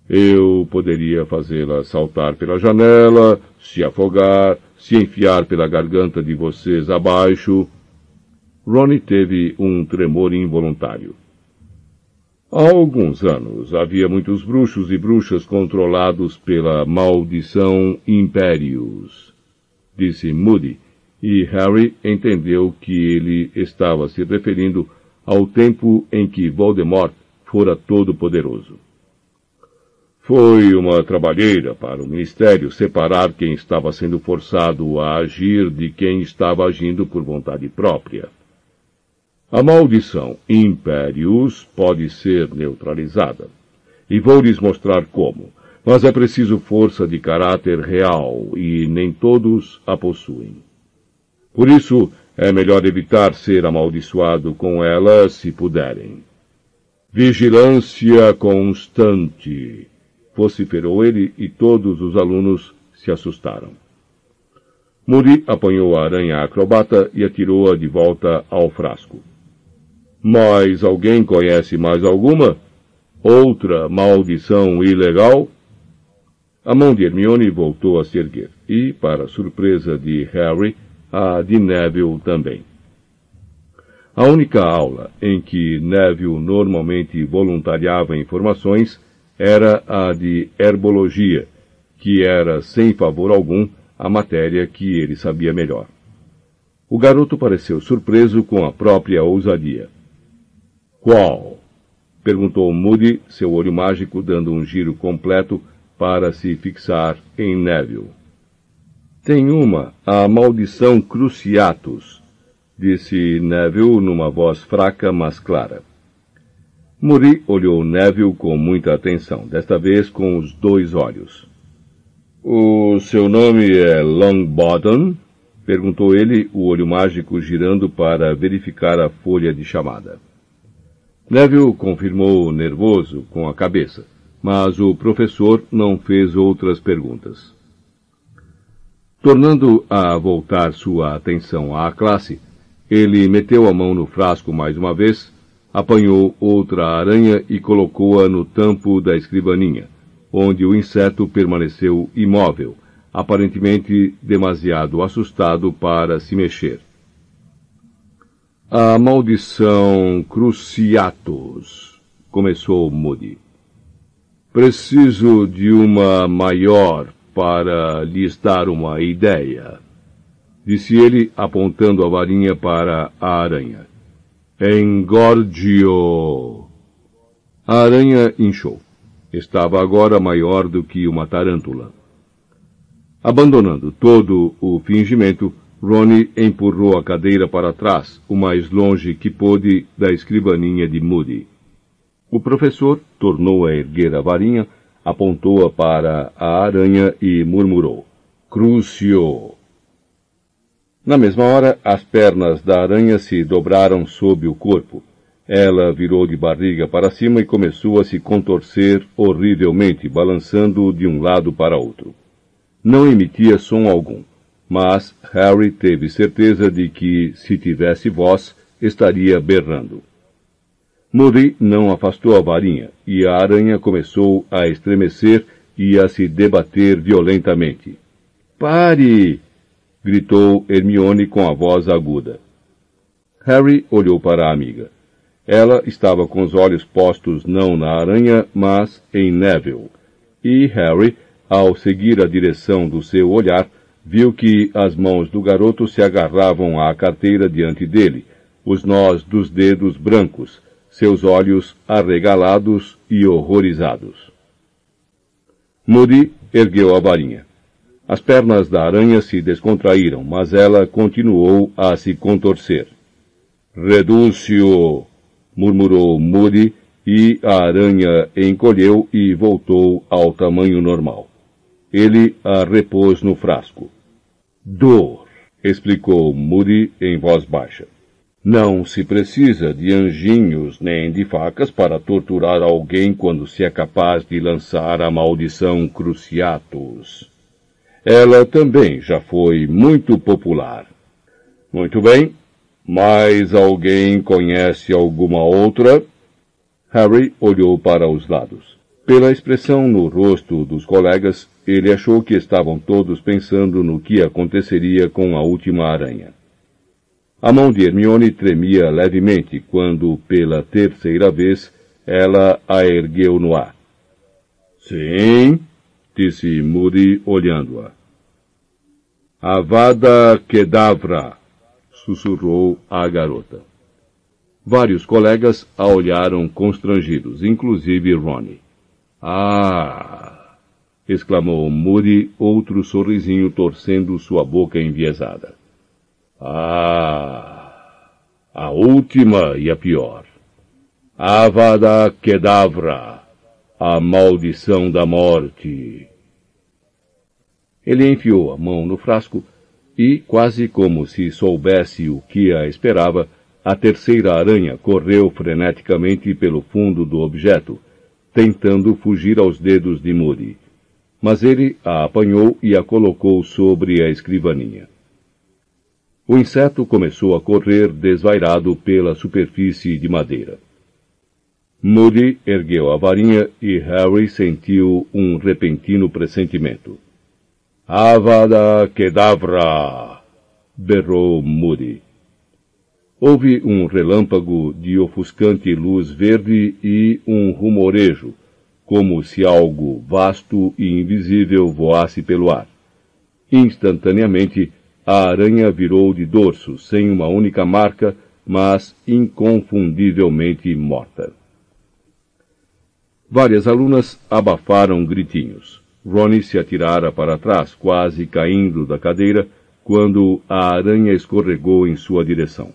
Eu poderia fazê-la saltar pela janela, se afogar, se enfiar pela garganta de vocês abaixo. Ronnie teve um tremor involuntário. Há alguns anos havia muitos bruxos e bruxas controlados pela maldição Impérios, disse Moody, e Harry entendeu que ele estava se referindo ao tempo em que Voldemort fora todo-poderoso. Foi uma trabalheira para o Ministério separar quem estava sendo forçado a agir de quem estava agindo por vontade própria. A maldição Impérios pode ser neutralizada. E vou lhes mostrar como. Mas é preciso força de caráter real, e nem todos a possuem. Por isso, é melhor evitar ser amaldiçoado com ela se puderem. Vigilância constante, vociferou ele e todos os alunos se assustaram. Muri apanhou a aranha acrobata e atirou-a de volta ao frasco. Mas alguém conhece mais alguma? Outra maldição ilegal? A mão de Hermione voltou a se erguer, e, para surpresa de Harry, a de Neville também. A única aula em que Neville normalmente voluntariava informações era a de herbologia, que era, sem favor algum, a matéria que ele sabia melhor. O garoto pareceu surpreso com a própria ousadia. Qual? perguntou Moody, seu olho mágico dando um giro completo para se fixar em Neville. Tem uma, a maldição Cruciatus, disse Neville numa voz fraca, mas clara. Muri olhou Neville com muita atenção, desta vez com os dois olhos. O seu nome é Longbottom? perguntou ele, o olho mágico girando para verificar a folha de chamada. Neville confirmou nervoso com a cabeça, mas o professor não fez outras perguntas. Tornando a voltar sua atenção à classe, ele meteu a mão no frasco mais uma vez, apanhou outra aranha e colocou-a no tampo da escrivaninha, onde o inseto permaneceu imóvel, aparentemente demasiado assustado para se mexer. A maldição Cruciatus, começou Moody. Preciso de uma maior para lhes dar uma ideia disse ele, apontando a varinha para a aranha. Engordio! A aranha inchou. Estava agora maior do que uma tarântula. Abandonando todo o fingimento, Ronnie empurrou a cadeira para trás, o mais longe que pôde da escrivaninha de Moody. O professor tornou a erguer a varinha, apontou-a para a aranha e murmurou. Crucio! Na mesma hora, as pernas da aranha se dobraram sob o corpo. Ela virou de barriga para cima e começou a se contorcer horrivelmente, balançando de um lado para outro. Não emitia som algum, mas Harry teve certeza de que, se tivesse voz, estaria berrando. Murray não afastou a varinha, e a aranha começou a estremecer e a se debater violentamente. Pare! Gritou Hermione com a voz aguda. Harry olhou para a amiga. Ela estava com os olhos postos não na aranha, mas em Neville. E Harry, ao seguir a direção do seu olhar, viu que as mãos do garoto se agarravam à carteira diante dele, os nós dos dedos brancos, seus olhos arregalados e horrorizados. Moody ergueu a varinha. As pernas da aranha se descontraíram, mas ela continuou a se contorcer. Redúcio! murmurou Moody, e a aranha encolheu e voltou ao tamanho normal. Ele a repôs no frasco. Dor, explicou Moody em voz baixa. Não se precisa de anjinhos nem de facas para torturar alguém quando se é capaz de lançar a maldição Cruciatus. Ela também já foi muito popular. Muito bem. Mais alguém conhece alguma outra? Harry olhou para os lados. Pela expressão no rosto dos colegas, ele achou que estavam todos pensando no que aconteceria com a última aranha. A mão de Hermione tremia levemente quando, pela terceira vez, ela a ergueu no ar. Sim, disse Moody olhando-a. Avada Kedavra, sussurrou a garota. Vários colegas a olharam constrangidos, inclusive Ronnie. Ah! exclamou Moody, outro sorrisinho torcendo sua boca enviesada. Ah! A última e a pior. Avada Kedavra, a maldição da morte. Ele enfiou a mão no frasco e, quase como se soubesse o que a esperava, a terceira aranha correu freneticamente pelo fundo do objeto, tentando fugir aos dedos de Moody. Mas ele a apanhou e a colocou sobre a escrivaninha. O inseto começou a correr desvairado pela superfície de madeira. Moody ergueu a varinha e Harry sentiu um repentino pressentimento. Avada Kedavra! berrou Moody. Houve um relâmpago de ofuscante luz verde e um rumorejo, como se algo vasto e invisível voasse pelo ar. Instantaneamente, a aranha virou de dorso, sem uma única marca, mas inconfundivelmente morta. Várias alunas abafaram gritinhos. Ronnie se atirara para trás, quase caindo da cadeira, quando a aranha escorregou em sua direção.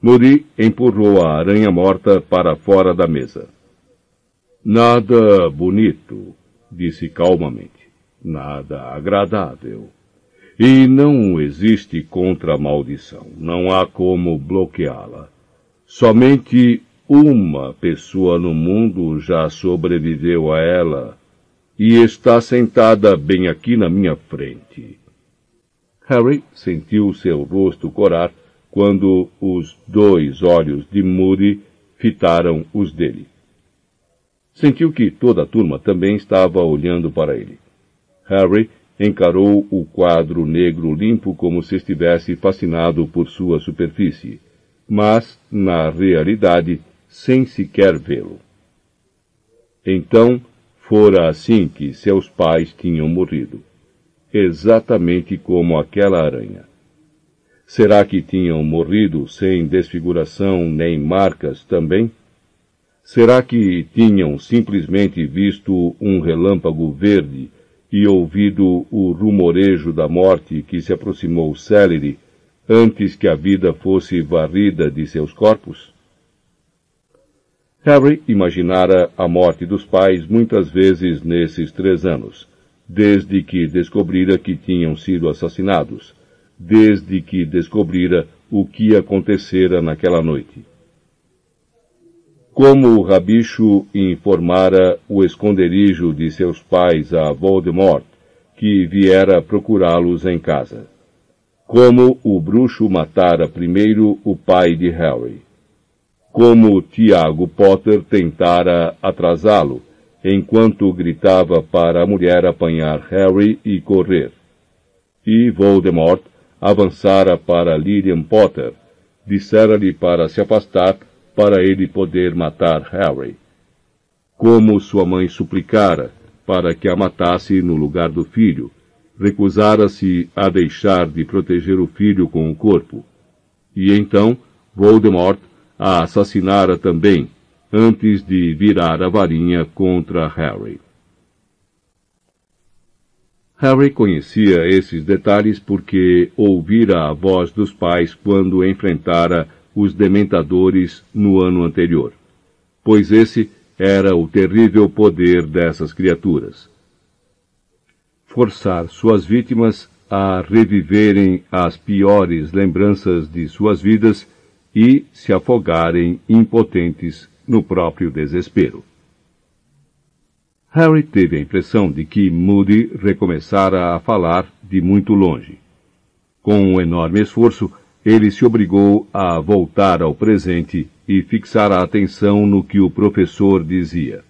Moody empurrou a aranha morta para fora da mesa. Nada bonito, disse calmamente. Nada agradável. E não existe contra-maldição. Não há como bloqueá-la. Somente uma pessoa no mundo já sobreviveu a ela e está sentada bem aqui na minha frente. Harry sentiu seu rosto corar quando os dois olhos de Moody fitaram os dele. Sentiu que toda a turma também estava olhando para ele. Harry encarou o quadro negro limpo como se estivesse fascinado por sua superfície, mas, na realidade, sem sequer vê-lo. Então, fora assim que seus pais tinham morrido, exatamente como aquela aranha. Será que tinham morrido sem desfiguração nem marcas também? Será que tinham simplesmente visto um relâmpago verde e ouvido o rumorejo da morte que se aproximou célere antes que a vida fosse varrida de seus corpos? Harry imaginara a morte dos pais muitas vezes nesses três anos, desde que descobrira que tinham sido assassinados, desde que descobrira o que acontecera naquela noite como o rabicho informara o esconderijo de seus pais a Voldemort, que viera procurá-los em casa. Como o bruxo matara primeiro o pai de Harry. Como Tiago Potter tentara atrasá-lo, enquanto gritava para a mulher apanhar Harry e correr. E Voldemort avançara para Lilian Potter, dissera-lhe para se afastar para ele poder matar Harry. Como sua mãe suplicara para que a matasse no lugar do filho, recusara-se a deixar de proteger o filho com o corpo. E então Voldemort a assassinara também, antes de virar a varinha contra Harry. Harry conhecia esses detalhes porque ouvira a voz dos pais quando enfrentara os dementadores no ano anterior, pois esse era o terrível poder dessas criaturas. Forçar suas vítimas a reviverem as piores lembranças de suas vidas e se afogarem impotentes no próprio desespero. Harry teve a impressão de que Moody recomeçara a falar de muito longe. Com um enorme esforço, ele se obrigou a voltar ao presente e fixar a atenção no que o professor dizia.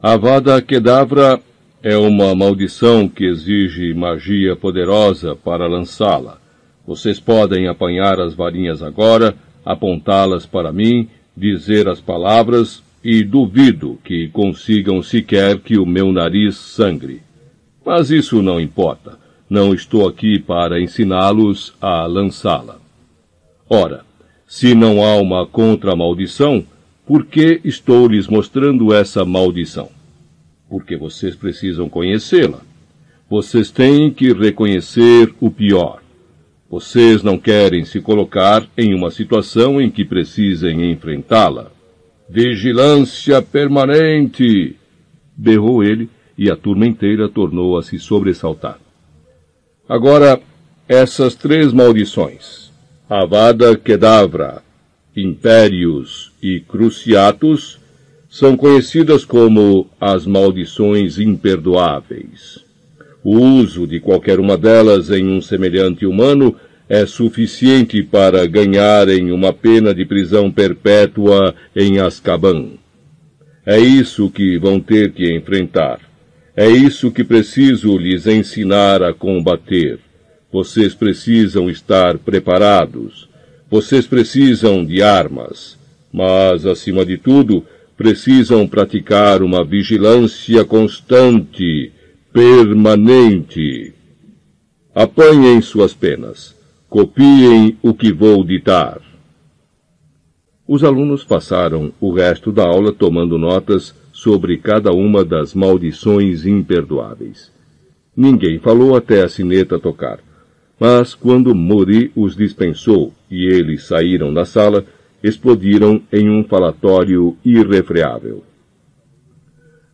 Avada Kedavra é uma maldição que exige magia poderosa para lançá-la. Vocês podem apanhar as varinhas agora, apontá-las para mim, dizer as palavras e duvido que consigam sequer que o meu nariz sangre. Mas isso não importa. Não estou aqui para ensiná-los a lançá-la. Ora, se não há uma contra-maldição, por que estou lhes mostrando essa maldição? Porque vocês precisam conhecê-la. Vocês têm que reconhecer o pior. Vocês não querem se colocar em uma situação em que precisem enfrentá-la. Vigilância permanente! berrou ele, e a turma inteira tornou a se sobressaltar. Agora, essas três maldições, Avada Kedavra, Impérios e Cruciatus, são conhecidas como as maldições imperdoáveis. O uso de qualquer uma delas em um semelhante humano é suficiente para ganharem uma pena de prisão perpétua em Azkaban. É isso que vão ter que enfrentar. É isso que preciso lhes ensinar a combater. Vocês precisam estar preparados. Vocês precisam de armas. Mas, acima de tudo, precisam praticar uma vigilância constante, permanente. Apanhem suas penas. Copiem o que vou ditar. Os alunos passaram o resto da aula tomando notas sobre cada uma das maldições imperdoáveis. Ninguém falou até a sineta tocar. Mas quando Mori os dispensou e eles saíram da sala, explodiram em um falatório irrefreável.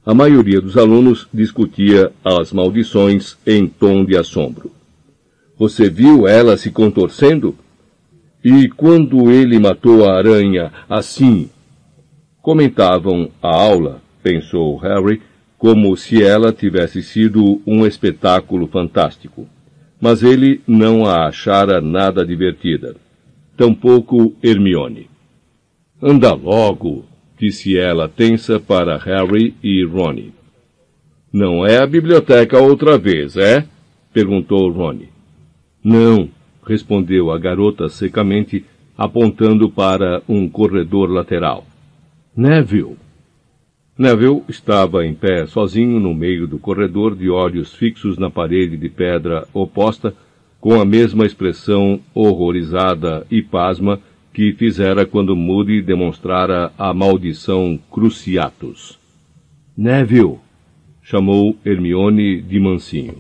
A maioria dos alunos discutia as maldições em tom de assombro. Você viu ela se contorcendo? E quando ele matou a aranha assim? Comentavam a aula, pensou Harry, como se ela tivesse sido um espetáculo fantástico mas ele não a achara nada divertida. Tampouco Hermione. Anda logo, disse ela tensa para Harry e Ronnie. Não é a biblioteca outra vez, é? perguntou Ronnie. Não, respondeu a garota secamente, apontando para um corredor lateral. Neville. Neville estava em pé sozinho no meio do corredor, de olhos fixos na parede de pedra oposta, com a mesma expressão horrorizada e pasma que fizera quando Moody demonstrara a maldição Cruciatus. Neville! chamou Hermione de mansinho.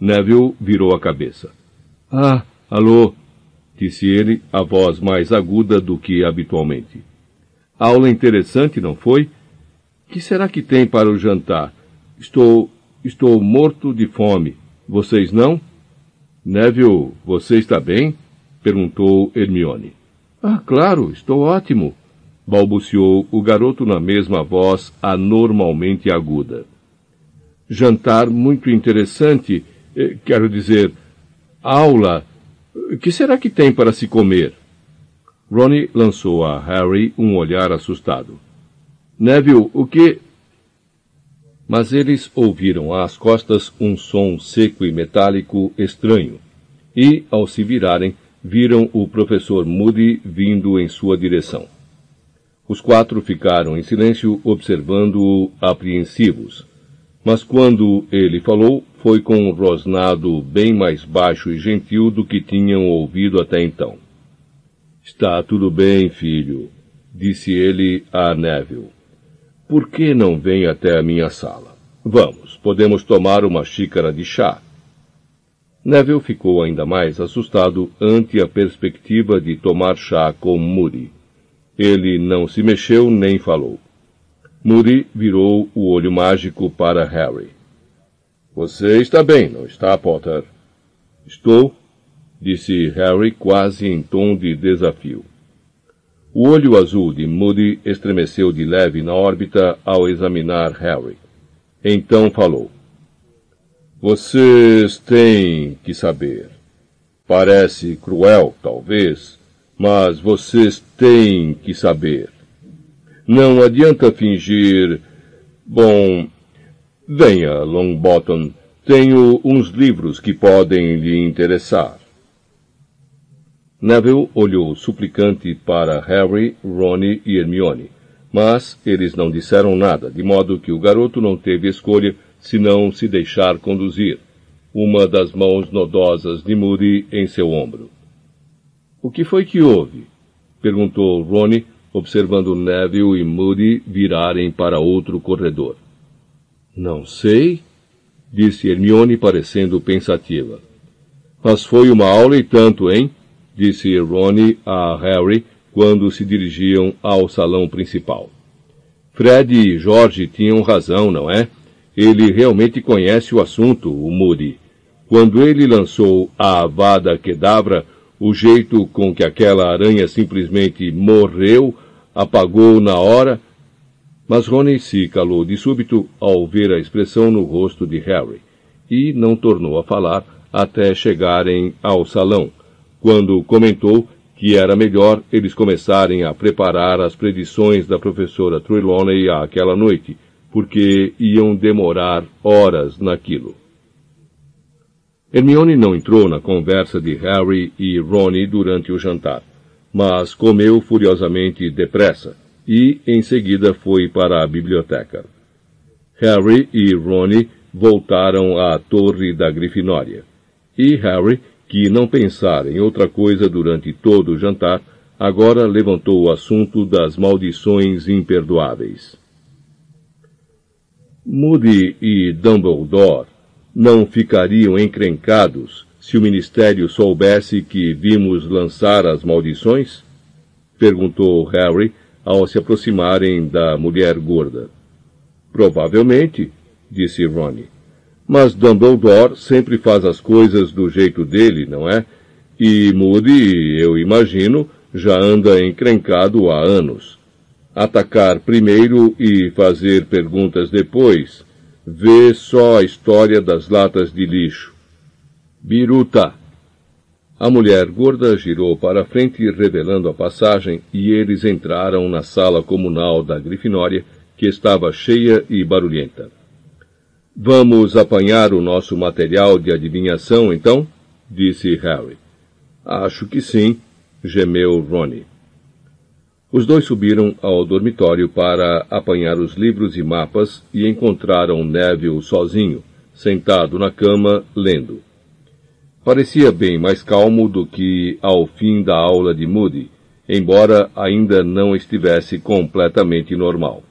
Neville virou a cabeça. Ah, alô! disse ele, a voz mais aguda do que habitualmente. Aula interessante, não foi? Que será que tem para o jantar? Estou. estou morto de fome. Vocês não? Neville, você está bem? perguntou Hermione. Ah, claro, estou ótimo, balbuciou o garoto na mesma voz anormalmente aguda. Jantar muito interessante, eh, quero dizer, aula. Que será que tem para se comer? Ronnie lançou a Harry um olhar assustado. Neville, o que. Mas eles ouviram às costas um som seco e metálico estranho, e, ao se virarem, viram o professor Moody vindo em sua direção. Os quatro ficaram em silêncio observando-o apreensivos, mas quando ele falou, foi com um rosnado bem mais baixo e gentil do que tinham ouvido até então. Está tudo bem, filho, disse ele a Neville. Por que não vem até a minha sala? Vamos, podemos tomar uma xícara de chá. Neville ficou ainda mais assustado ante a perspectiva de tomar chá com Moody. Ele não se mexeu nem falou. Moody virou o olho mágico para Harry. Você está bem, não está, Potter? Estou, disse Harry quase em tom de desafio. O olho azul de Moody estremeceu de leve na órbita ao examinar Harry. Então falou. Vocês têm que saber. Parece cruel, talvez, mas vocês têm que saber. Não adianta fingir. Bom, venha, Longbottom. Tenho uns livros que podem lhe interessar. Neville olhou suplicante para Harry, Ronnie e Hermione, mas eles não disseram nada, de modo que o garoto não teve escolha senão se deixar conduzir, uma das mãos nodosas de Moody em seu ombro. O que foi que houve? perguntou Ronnie, observando Neville e Moody virarem para outro corredor. Não sei, disse Hermione parecendo pensativa. Mas foi uma aula e tanto, hein? disse Ronnie a Harry quando se dirigiam ao salão principal. Fred e George tinham razão, não é? Ele realmente conhece o assunto, o Moody. Quando ele lançou a Avada Kedavra, o jeito com que aquela aranha simplesmente morreu, apagou na hora. Mas Ronnie se calou de súbito ao ver a expressão no rosto de Harry, e não tornou a falar até chegarem ao salão, quando comentou que era melhor eles começarem a preparar as predições da professora Trelawney àquela noite, porque iam demorar horas naquilo. Hermione não entrou na conversa de Harry e Ron durante o jantar, mas comeu furiosamente depressa e, em seguida, foi para a biblioteca. Harry e Ron voltaram à torre da Grifinória, e Harry, que não pensara em outra coisa durante todo o jantar, agora levantou o assunto das maldições imperdoáveis. Moody e Dumbledore não ficariam encrencados se o ministério soubesse que vimos lançar as maldições? perguntou Harry ao se aproximarem da mulher gorda. Provavelmente, disse Ronnie. Mas Dumbledore sempre faz as coisas do jeito dele, não é? E Moody, eu imagino, já anda encrencado há anos. Atacar primeiro e fazer perguntas depois. Vê só a história das latas de lixo. Biruta! A mulher gorda girou para frente, revelando a passagem, e eles entraram na sala comunal da Grifinória, que estava cheia e barulhenta. Vamos apanhar o nosso material de adivinhação, então? disse Harry. Acho que sim, gemeu Ronnie. Os dois subiram ao dormitório para apanhar os livros e mapas e encontraram Neville sozinho, sentado na cama, lendo. Parecia bem mais calmo do que ao fim da aula de Moody, embora ainda não estivesse completamente normal.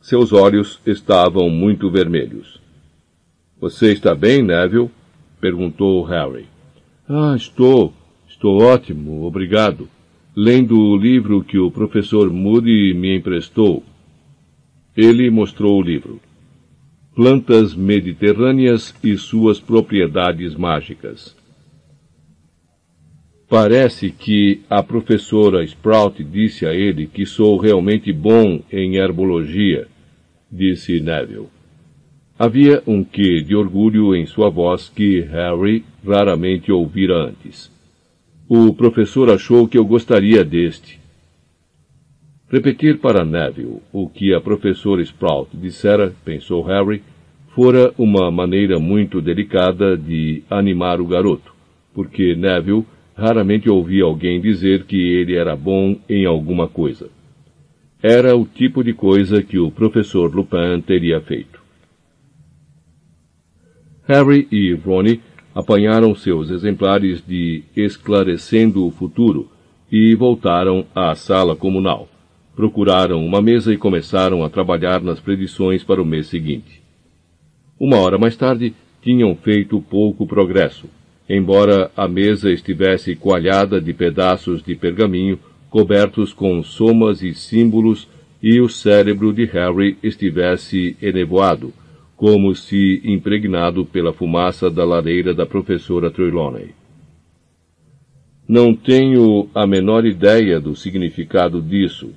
Seus olhos estavam muito vermelhos. Você está bem, Neville? perguntou Harry. Ah, estou. Estou ótimo, obrigado lendo o livro que o professor Moody me emprestou. Ele mostrou o livro. Plantas Mediterrâneas e suas propriedades mágicas. Parece que a professora Sprout disse a ele que sou realmente bom em herbologia, disse Neville. Havia um quê de orgulho em sua voz que Harry raramente ouvira antes. O professor achou que eu gostaria deste. Repetir para Neville o que a professora Sprout dissera, pensou Harry, fora uma maneira muito delicada de animar o garoto, porque Neville raramente ouvia alguém dizer que ele era bom em alguma coisa. Era o tipo de coisa que o professor Lupin teria feito. Harry e Ronnie apanharam seus exemplares de Esclarecendo o Futuro e voltaram à sala comunal. Procuraram uma mesa e começaram a trabalhar nas predições para o mês seguinte. Uma hora mais tarde, tinham feito pouco progresso, embora a mesa estivesse coalhada de pedaços de pergaminho cobertos com somas e símbolos e o cérebro de Harry estivesse enevoado, como se impregnado pela fumaça da lareira da professora Trelawney. Não tenho a menor ideia do significado disso,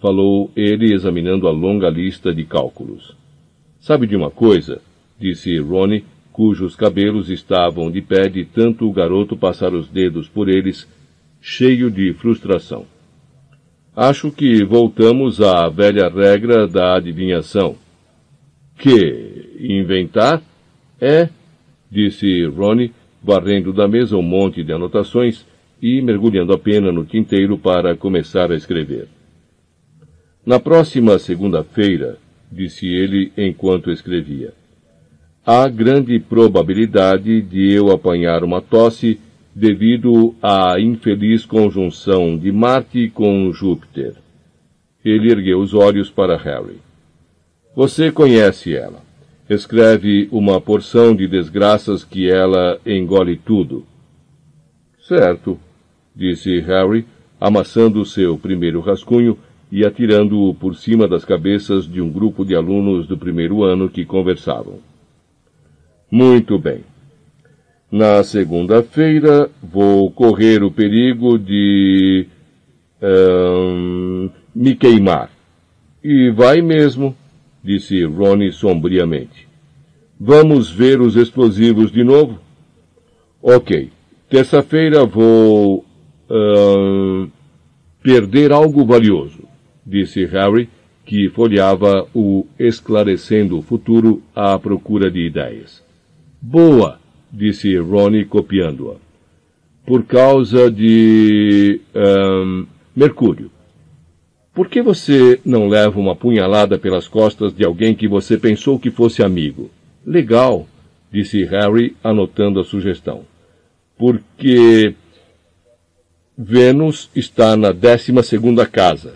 falou ele examinando a longa lista de cálculos. Sabe de uma coisa? disse Ronnie, cujos cabelos estavam de pé de tanto o garoto passar os dedos por eles, cheio de frustração. Acho que voltamos à velha regra da adivinhação. Que inventar? É, disse Ronnie, varrendo da mesa um monte de anotações e mergulhando a pena no tinteiro para começar a escrever. Na próxima segunda-feira, disse ele enquanto escrevia, há grande probabilidade de eu apanhar uma tosse devido à infeliz conjunção de Marte com Júpiter. Ele ergueu os olhos para Harry. Você conhece ela. Escreve uma porção de desgraças que ela engole tudo. Certo, disse Harry, amassando seu primeiro rascunho e atirando-o por cima das cabeças de um grupo de alunos do primeiro ano que conversavam. Muito bem. Na segunda-feira vou correr o perigo de. Um, me queimar. E vai mesmo disse Ronnie sombriamente. Vamos ver os explosivos de novo? Ok. Terça-feira vou. Uh, perder algo valioso, disse Harry, que folheava o Esclarecendo o Futuro à procura de ideias. Boa, disse Ronnie copiando-a. Por causa de. Um, Mercúrio. Por que você não leva uma punhalada pelas costas de alguém que você pensou que fosse amigo? Legal, disse Harry, anotando a sugestão. Porque Vênus está na décima segunda casa.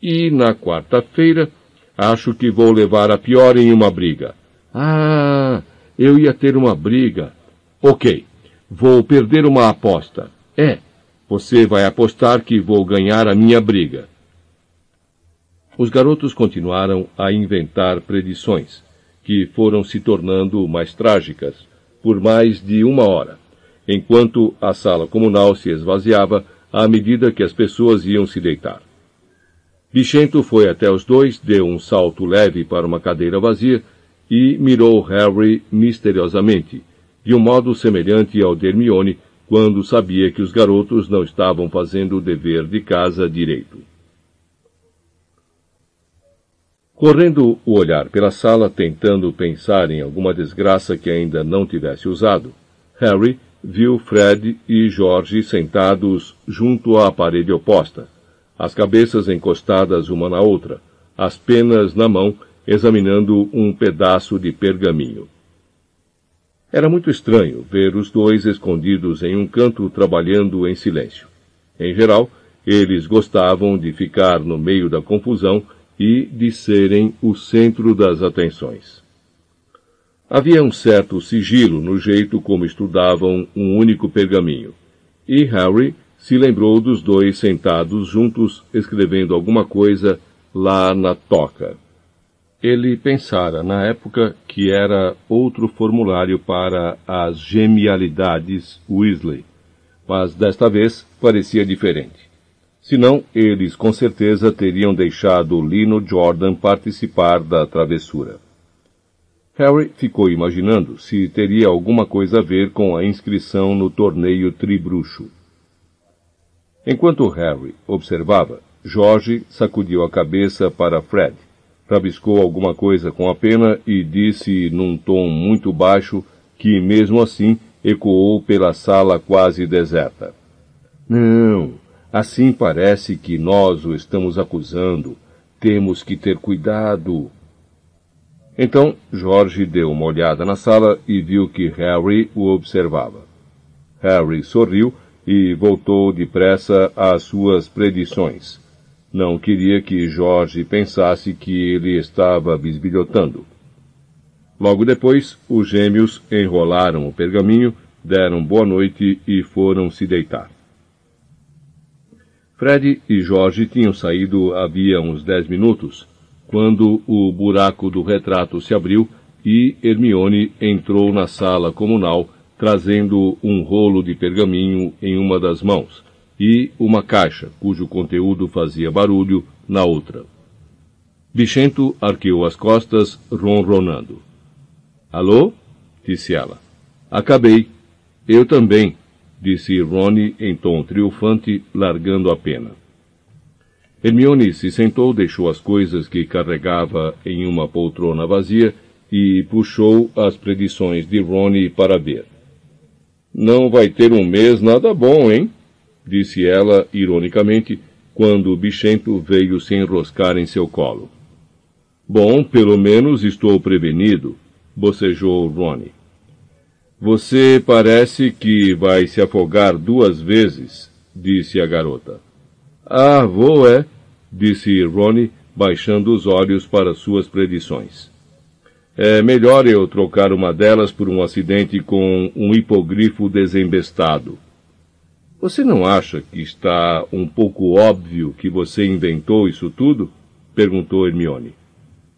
E na quarta-feira, acho que vou levar a pior em uma briga. Ah, eu ia ter uma briga. Ok, vou perder uma aposta. É, você vai apostar que vou ganhar a minha briga. Os garotos continuaram a inventar predições, que foram se tornando mais trágicas, por mais de uma hora, enquanto a sala comunal se esvaziava à medida que as pessoas iam se deitar. Bichento foi até os dois, deu um salto leve para uma cadeira vazia e mirou Harry misteriosamente, de um modo semelhante ao de Hermione quando sabia que os garotos não estavam fazendo o dever de casa direito. Correndo o olhar pela sala, tentando pensar em alguma desgraça que ainda não tivesse usado, Harry viu Fred e George sentados junto à parede oposta, as cabeças encostadas uma na outra, as penas na mão, examinando um pedaço de pergaminho. Era muito estranho ver os dois escondidos em um canto trabalhando em silêncio. Em geral, eles gostavam de ficar no meio da confusão e de serem o centro das atenções. Havia um certo sigilo no jeito como estudavam um único pergaminho, e Harry se lembrou dos dois sentados juntos escrevendo alguma coisa lá na toca. Ele pensara na época que era outro formulário para as genialidades Weasley, mas desta vez parecia diferente. Senão, eles com certeza teriam deixado Lino Jordan participar da travessura. Harry ficou imaginando se teria alguma coisa a ver com a inscrição no torneio Tribruxo. Enquanto Harry observava, Jorge sacudiu a cabeça para Fred, rabiscou alguma coisa com a pena e disse num tom muito baixo que, mesmo assim, ecoou pela sala quase deserta. Não, Assim parece que nós o estamos acusando. Temos que ter cuidado. Então Jorge deu uma olhada na sala e viu que Harry o observava. Harry sorriu e voltou depressa às suas predições. Não queria que Jorge pensasse que ele estava bisbilhotando. Logo depois, os gêmeos enrolaram o pergaminho, deram boa noite e foram se deitar. Fred e Jorge tinham saído havia uns dez minutos, quando o buraco do retrato se abriu e Hermione entrou na sala comunal trazendo um rolo de pergaminho em uma das mãos e uma caixa cujo conteúdo fazia barulho na outra. Bichento arqueou as costas, ronronando. Alô? disse ela. Acabei. Eu também, disse Ronnie em tom triunfante, largando a pena. Hermione se sentou, deixou as coisas que carregava em uma poltrona vazia e puxou as predições de Ronnie para ver. Não vai ter um mês nada bom, hein? Disse ela ironicamente, quando o bichento veio se enroscar em seu colo. Bom, pelo menos estou prevenido, bocejou Ronnie. Você parece que vai se afogar duas vezes, disse a garota. Ah, vou é, disse Ronnie, baixando os olhos para suas predições. É melhor eu trocar uma delas por um acidente com um hipogrifo desembestado. Você não acha que está um pouco óbvio que você inventou isso tudo? perguntou Hermione.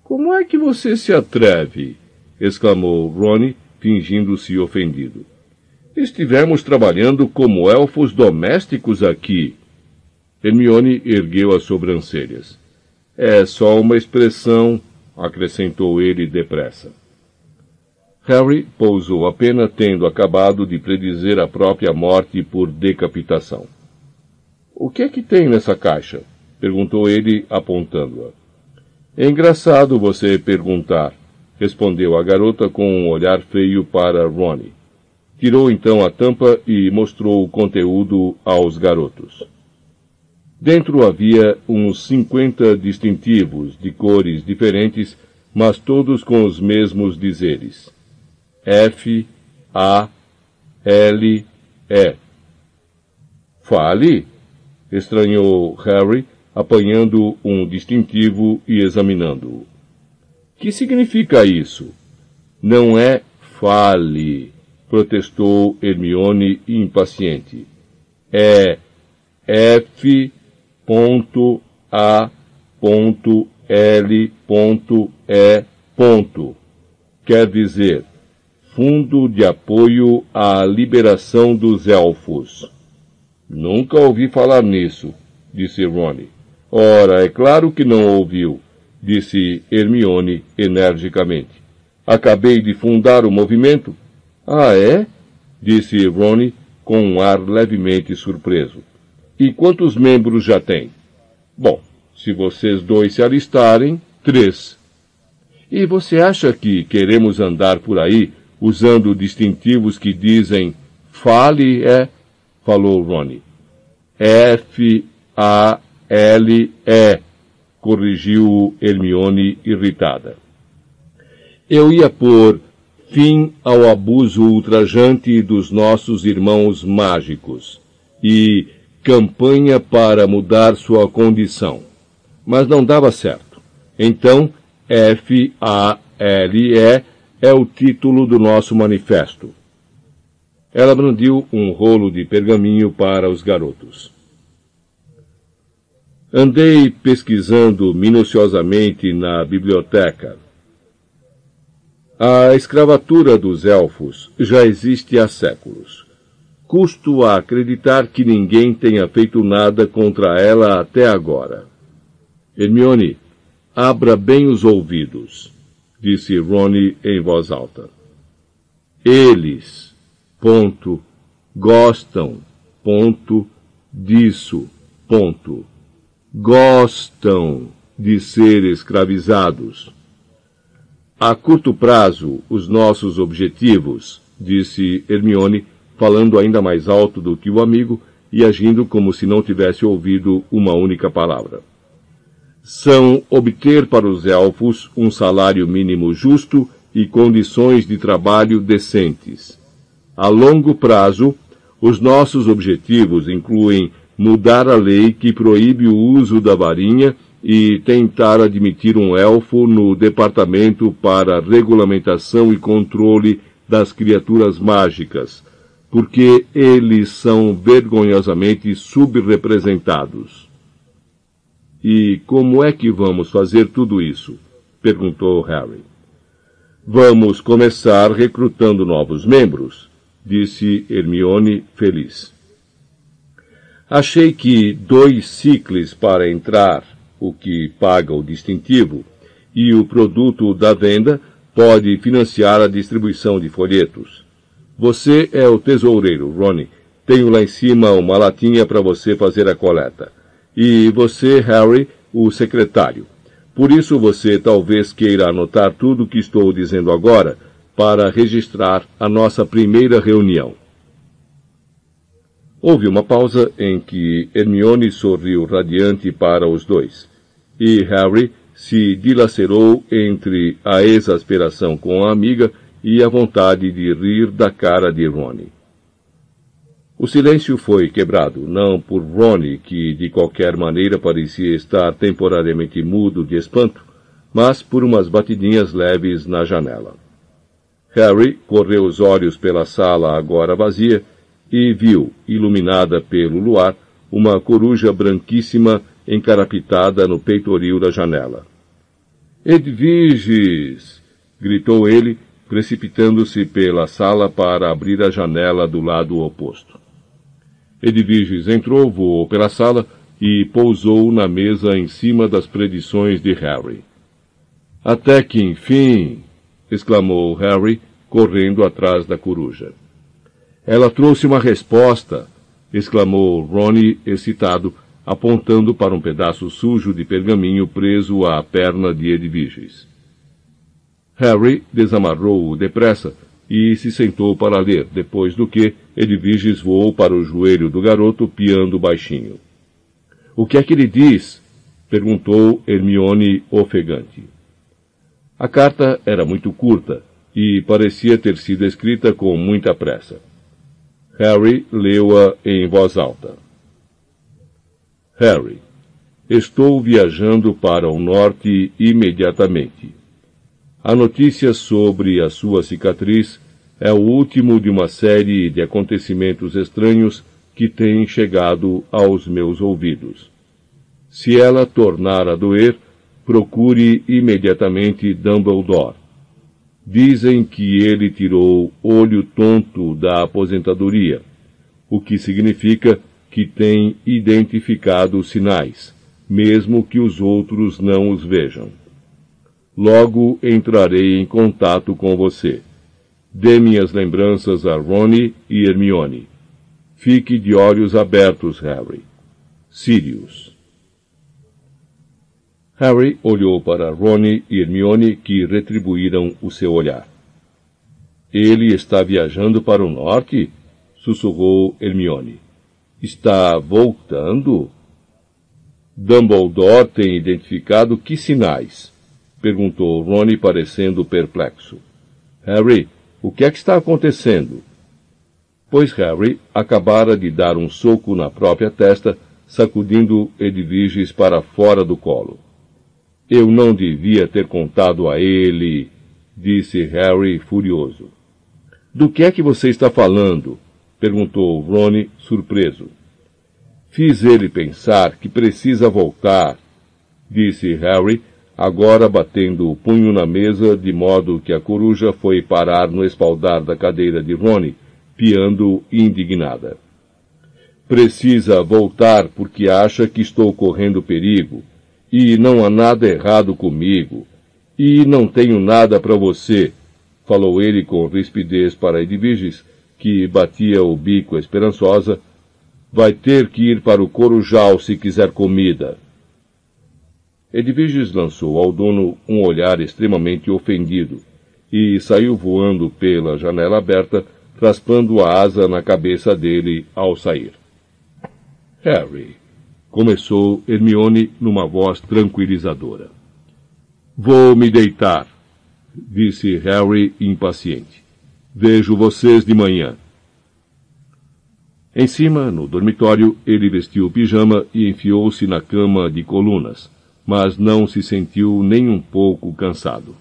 Como é que você se atreve? exclamou Ronnie, fingindo-se ofendido. Estivemos trabalhando como elfos domésticos aqui. Hermione ergueu as sobrancelhas. É só uma expressão, acrescentou ele depressa. Harry pousou a pena tendo acabado de predizer a própria morte por decapitação. O que é que tem nessa caixa? perguntou ele, apontando-a. É engraçado você perguntar, respondeu a garota com um olhar feio para Ronnie. Tirou então a tampa e mostrou o conteúdo aos garotos. Dentro havia uns cinquenta distintivos de cores diferentes, mas todos com os mesmos dizeres. F, A, L, E. Fale, estranhou Harry, apanhando um distintivo e examinando-o. Que significa isso? Não é fale, protestou Hermione impaciente. É F ponto A ponto L ponto E ponto. Quer dizer, Fundo de Apoio à Liberação dos Elfos. Nunca ouvi falar nisso, disse Ronnie. Ora, é claro que não ouviu, disse Hermione energicamente. Acabei de fundar o movimento. Ah, é? disse Ronnie com um ar levemente surpreso. E quantos membros já tem? Bom, se vocês dois se alistarem, três. E você acha que queremos andar por aí usando distintivos que dizem fale é? falou Ronnie. F A L E corrigiu Hermione irritada. Eu ia pôr fim ao abuso ultrajante dos nossos irmãos mágicos e campanha para mudar sua condição. Mas não dava certo. Então, F-A-L-E é o título do nosso manifesto. Ela brandiu um rolo de pergaminho para os garotos. Andei pesquisando minuciosamente na biblioteca. A escravatura dos elfos já existe há séculos. Custo a acreditar que ninguém tenha feito nada contra ela até agora. Hermione, abra bem os ouvidos, disse Ronnie em voz alta. Eles, ponto, gostam, ponto, disso, ponto. Gostam de ser escravizados. A curto prazo, os nossos objetivos, disse Hermione, falando ainda mais alto do que o amigo e agindo como se não tivesse ouvido uma única palavra. São obter para os elfos um salário mínimo justo e condições de trabalho decentes. A longo prazo, os nossos objetivos incluem mudar a lei que proíbe o uso da varinha e tentar admitir um elfo no Departamento para Regulamentação e Controle das Criaturas Mágicas, porque eles são vergonhosamente subrepresentados. E como é que vamos fazer tudo isso? perguntou Harry. Vamos começar recrutando novos membros, disse Hermione feliz. Achei que dois ciclos para entrar, o que paga o distintivo, e o produto da venda pode financiar a distribuição de folhetos. Você é o tesoureiro, Ronnie. Tenho lá em cima uma latinha para você fazer a coleta. E você, Harry, o secretário. Por isso você talvez queira anotar tudo o que estou dizendo agora para registrar a nossa primeira reunião. Houve uma pausa em que Hermione sorriu radiante para os dois, e Harry se dilacerou entre a exasperação com a amiga e a vontade de rir da cara de Ronnie. O silêncio foi quebrado, não por Ronnie, que de qualquer maneira parecia estar temporariamente mudo de espanto, mas por umas batidinhas leves na janela. Harry correu os olhos pela sala agora vazia e viu, iluminada pelo luar, uma coruja branquíssima encarapitada no peitoril da janela. Edviges! gritou ele, precipitando-se pela sala para abrir a janela do lado oposto. Edviges entrou, voou pela sala e pousou na mesa em cima das predições de Harry. Até que enfim! exclamou Harry, correndo atrás da coruja. Ela trouxe uma resposta! exclamou Ronnie, excitado, apontando para um pedaço sujo de pergaminho preso à perna de Edviges. Harry desamarrou-o depressa e se sentou para ler, depois do que Edviges voou para o joelho do garoto, piando baixinho. O que é que ele diz? perguntou Hermione ofegante. A carta era muito curta e parecia ter sido escrita com muita pressa. Harry leu-a em voz alta. Harry, estou viajando para o norte imediatamente. A notícia sobre a sua cicatriz é o último de uma série de acontecimentos estranhos que têm chegado aos meus ouvidos. Se ela tornar a doer, procure imediatamente Dumbledore. Dizem que ele tirou olho tonto da aposentadoria, o que significa que tem identificado sinais, mesmo que os outros não os vejam. Logo entrarei em contato com você. Dê minhas lembranças a Ronnie e Hermione. Fique de olhos abertos, Harry. Sirius. Harry olhou para Ronnie e Hermione, que retribuíram o seu olhar. Ele está viajando para o norte? sussurrou Hermione. Está voltando? Dumbledore tem identificado que sinais? Perguntou Ronnie, parecendo perplexo. Harry, o que é que está acontecendo? Pois Harry acabara de dar um soco na própria testa, sacudindo Edviges para fora do colo. Eu não devia ter contado a ele, disse Harry furioso. Do que é que você está falando? perguntou Ronnie, surpreso. Fiz ele pensar que precisa voltar, disse Harry, agora batendo o punho na mesa de modo que a coruja foi parar no espaldar da cadeira de Rony, piando indignada. Precisa voltar porque acha que estou correndo perigo, e não há nada errado comigo, e não tenho nada para você, falou ele com rispidez para Edviges, que batia o bico esperançosa. Vai ter que ir para o corujal se quiser comida. Edviges lançou ao dono um olhar extremamente ofendido e saiu voando pela janela aberta, raspando a asa na cabeça dele ao sair. Harry, começou Hermione numa voz tranquilizadora. Vou me deitar, disse Harry impaciente. Vejo vocês de manhã. Em cima, no dormitório, ele vestiu o pijama e enfiou-se na cama de colunas mas não se sentiu nem um pouco cansado.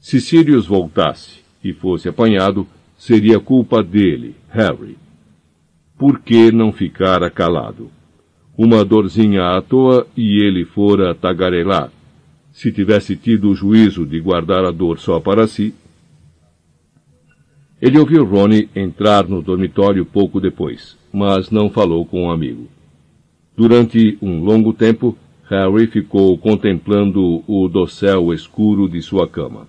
Se Sirius voltasse e fosse apanhado, seria culpa dele, Harry. Por que não ficara calado? Uma dorzinha à toa e ele fora tagarelar. Se tivesse tido o juízo de guardar a dor só para si. Ele ouviu Ronnie entrar no dormitório pouco depois, mas não falou com o um amigo. Durante um longo tempo, Harry ficou contemplando o dossel escuro de sua cama.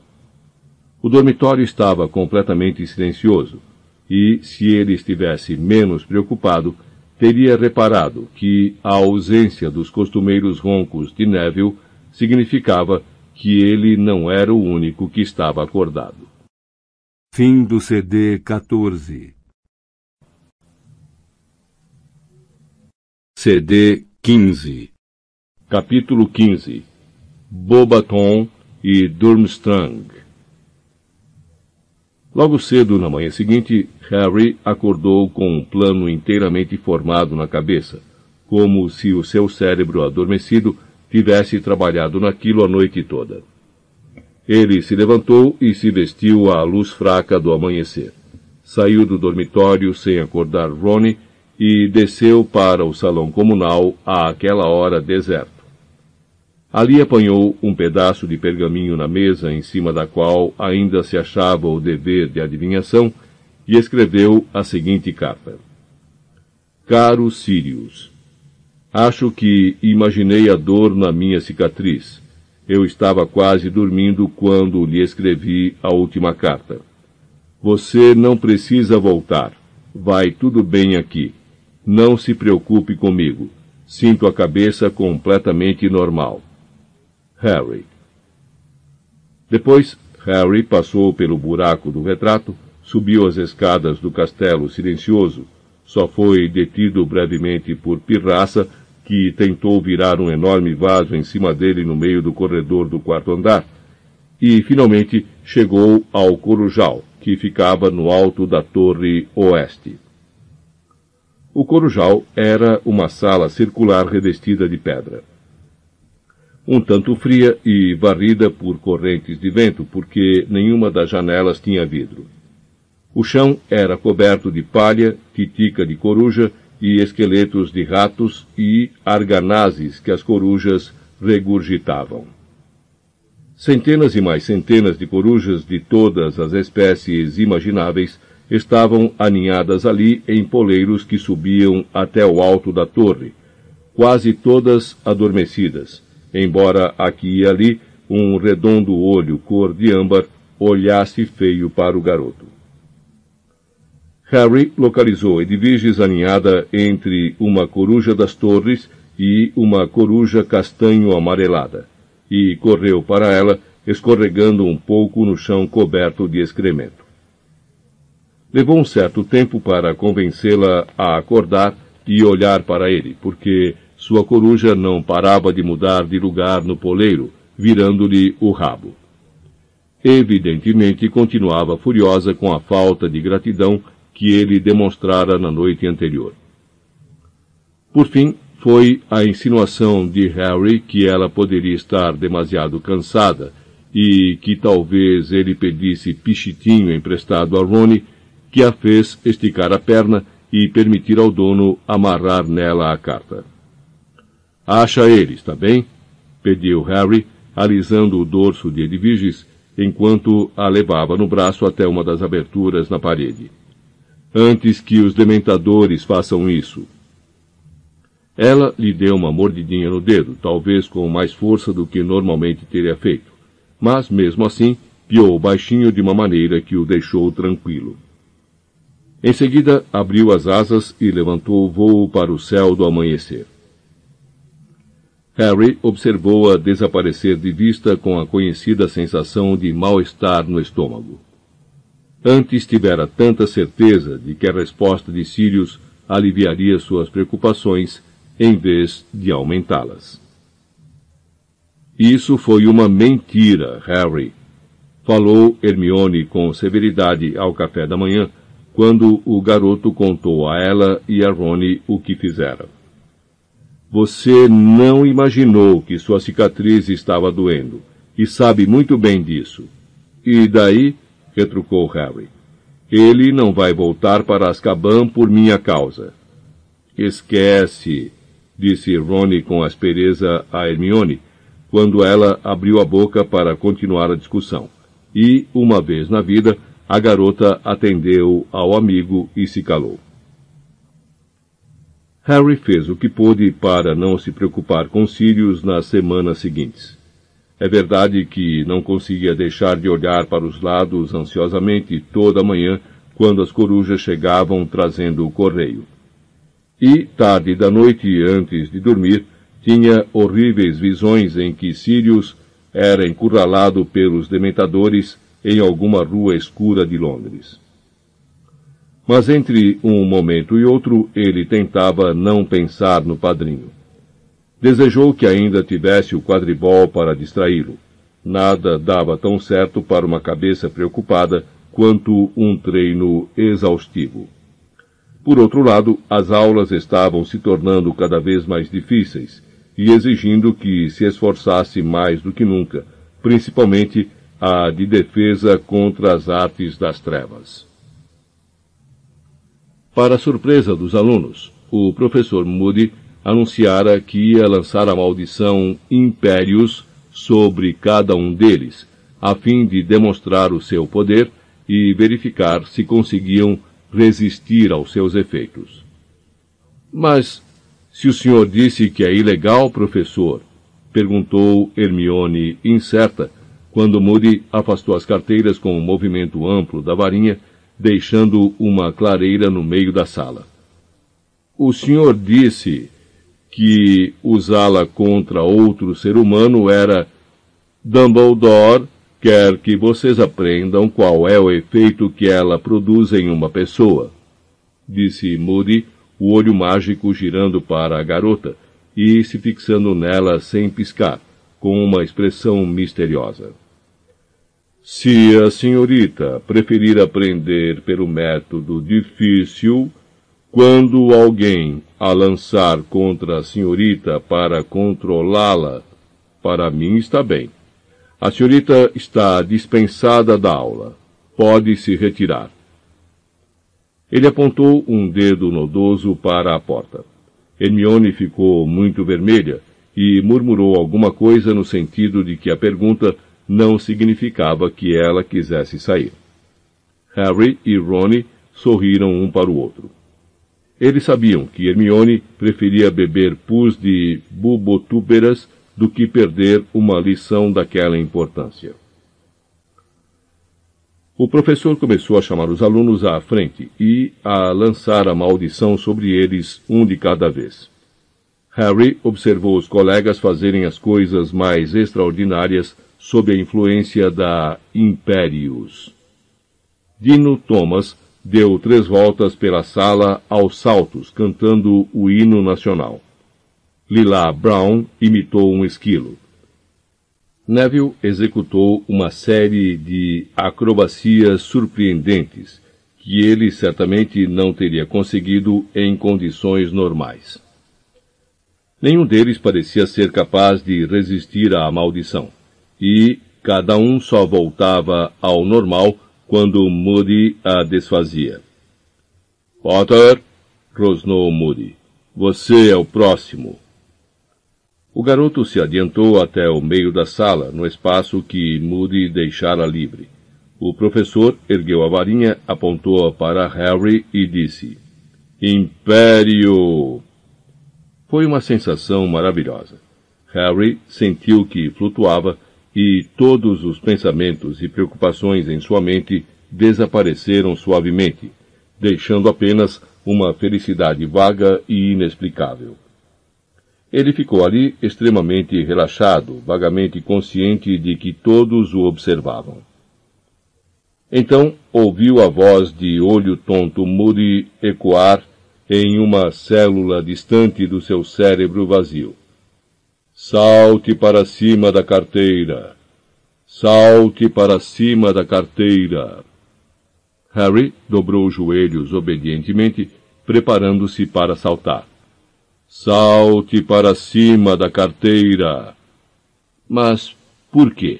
O dormitório estava completamente silencioso, e, se ele estivesse menos preocupado, teria reparado que a ausência dos costumeiros roncos de Neville significava que ele não era o único que estava acordado. Fim do CD 14 CD 15 Capítulo 15 Bobaton e Durmstrang Logo cedo na manhã seguinte, Harry acordou com um plano inteiramente formado na cabeça, como se o seu cérebro adormecido tivesse trabalhado naquilo a noite toda. Ele se levantou e se vestiu à luz fraca do amanhecer. Saiu do dormitório sem acordar Ronnie e desceu para o salão comunal àquela hora deserta. Ali apanhou um pedaço de pergaminho na mesa em cima da qual ainda se achava o dever de adivinhação e escreveu a seguinte carta. Caro Sirius, acho que imaginei a dor na minha cicatriz, Eu estava quase dormindo quando lhe escrevi a última carta. Você não precisa voltar. Vai tudo bem aqui. Não se preocupe comigo. Sinto a cabeça completamente normal. Harry. Depois, Harry passou pelo buraco do retrato, subiu as escadas do castelo silencioso, só foi detido brevemente por Pirraça, que tentou virar um enorme vaso em cima dele no meio do corredor do quarto andar, e finalmente chegou ao Corujal, que ficava no alto da torre oeste. O Corujal era uma sala circular revestida de pedra. Um tanto fria e varrida por correntes de vento, porque nenhuma das janelas tinha vidro. O chão era coberto de palha, titica de coruja e esqueletos de ratos e arganazes que as corujas regurgitavam. Centenas e mais centenas de corujas de todas as espécies imagináveis estavam aninhadas ali em poleiros que subiam até o alto da torre, quase todas adormecidas, embora aqui e ali um redondo olho cor de âmbar olhasse feio para o garoto. Harry localizou Edviges aninhada entre uma coruja das torres e uma coruja castanho amarelada, e correu para ela, escorregando um pouco no chão coberto de excremento. Levou um certo tempo para convencê-la a acordar e olhar para ele, porque sua coruja não parava de mudar de lugar no poleiro, virando-lhe o rabo. Evidentemente continuava furiosa com a falta de gratidão que ele demonstrara na noite anterior. Por fim, foi a insinuação de Harry que ela poderia estar demasiado cansada e que talvez ele pedisse pichitinho emprestado a Ronnie que a fez esticar a perna e permitir ao dono amarrar nela a carta. Acha ele, está bem? pediu Harry, alisando o dorso de Edviges enquanto a levava no braço até uma das aberturas na parede antes que os dementadores façam isso. Ela lhe deu uma mordidinha no dedo, talvez com mais força do que normalmente teria feito, mas mesmo assim piou baixinho de uma maneira que o deixou tranquilo. Em seguida, abriu as asas e levantou o voo para o céu do amanhecer. Harry observou-a desaparecer de vista com a conhecida sensação de mal-estar no estômago. Antes tivera tanta certeza de que a resposta de Sirius aliviaria suas preocupações em vez de aumentá-las. Isso foi uma mentira, Harry. Falou Hermione com severidade ao café da manhã, quando o garoto contou a ela e a Rony o que fizera. Você não imaginou que sua cicatriz estava doendo, e sabe muito bem disso. E daí retrucou Harry. Ele não vai voltar para Azkaban por minha causa. Esquece, disse Rony com aspereza a Hermione, quando ela abriu a boca para continuar a discussão. E, uma vez na vida, a garota atendeu ao amigo e se calou. Harry fez o que pôde para não se preocupar com Sirius nas semanas seguintes. É verdade que não conseguia deixar de olhar para os lados ansiosamente toda manhã quando as corujas chegavam trazendo o correio. E, tarde da noite antes de dormir, tinha horríveis visões em que Sirius era encurralado pelos dementadores em alguma rua escura de Londres. Mas entre um momento e outro ele tentava não pensar no padrinho. Desejou que ainda tivesse o quadribol para distraí-lo. Nada dava tão certo para uma cabeça preocupada quanto um treino exaustivo. Por outro lado, as aulas estavam se tornando cada vez mais difíceis e exigindo que se esforçasse mais do que nunca, principalmente a de defesa contra as artes das trevas. Para surpresa dos alunos, o professor Moody anunciara que ia lançar a maldição Impérios sobre cada um deles, a fim de demonstrar o seu poder e verificar se conseguiam resistir aos seus efeitos. Mas, se o senhor disse que é ilegal, professor, perguntou Hermione incerta, quando Moody afastou as carteiras com um movimento amplo da varinha, deixando uma clareira no meio da sala. O senhor disse que usá-la contra outro ser humano era Dumbledore quer que vocês aprendam qual é o efeito que ela produz em uma pessoa, disse Moody, o olho mágico girando para a garota e se fixando nela sem piscar, com uma expressão misteriosa. Se a senhorita preferir aprender pelo método difícil, quando alguém a lançar contra a senhorita para controlá-la, para mim está bem. A senhorita está dispensada da aula. Pode se retirar. Ele apontou um dedo nodoso para a porta. Hermione ficou muito vermelha e murmurou alguma coisa no sentido de que a pergunta não significava que ela quisesse sair. Harry e Ron sorriram um para o outro. Eles sabiam que Hermione preferia beber pus de bubotúberas do que perder uma lição daquela importância. O professor começou a chamar os alunos à frente e a lançar a maldição sobre eles, um de cada vez. Harry observou os colegas fazerem as coisas mais extraordinárias sob a influência da Imperius. Dino Thomas deu três voltas pela sala aos saltos, cantando o hino nacional. Lila Brown imitou um esquilo. Neville executou uma série de acrobacias surpreendentes que ele certamente não teria conseguido em condições normais. Nenhum deles parecia ser capaz de resistir à maldição e cada um só voltava ao normal quando Moody a desfazia. Potter, rosnou Moody, você é o próximo. O garoto se adiantou até o meio da sala, no espaço que Moody deixara livre. O professor ergueu a varinha, apontou-a para Harry e disse: Império! Foi uma sensação maravilhosa. Harry sentiu que flutuava e todos os pensamentos e preocupações em sua mente desapareceram suavemente, deixando apenas uma felicidade vaga e inexplicável. Ele ficou ali extremamente relaxado, vagamente consciente de que todos o observavam. Então ouviu a voz de olho tonto Moody ecoar em uma célula distante do seu cérebro vazio. Salte para cima da carteira. Salte para cima da carteira. Harry dobrou os joelhos obedientemente, preparando-se para saltar. Salte para cima da carteira. Mas por quê?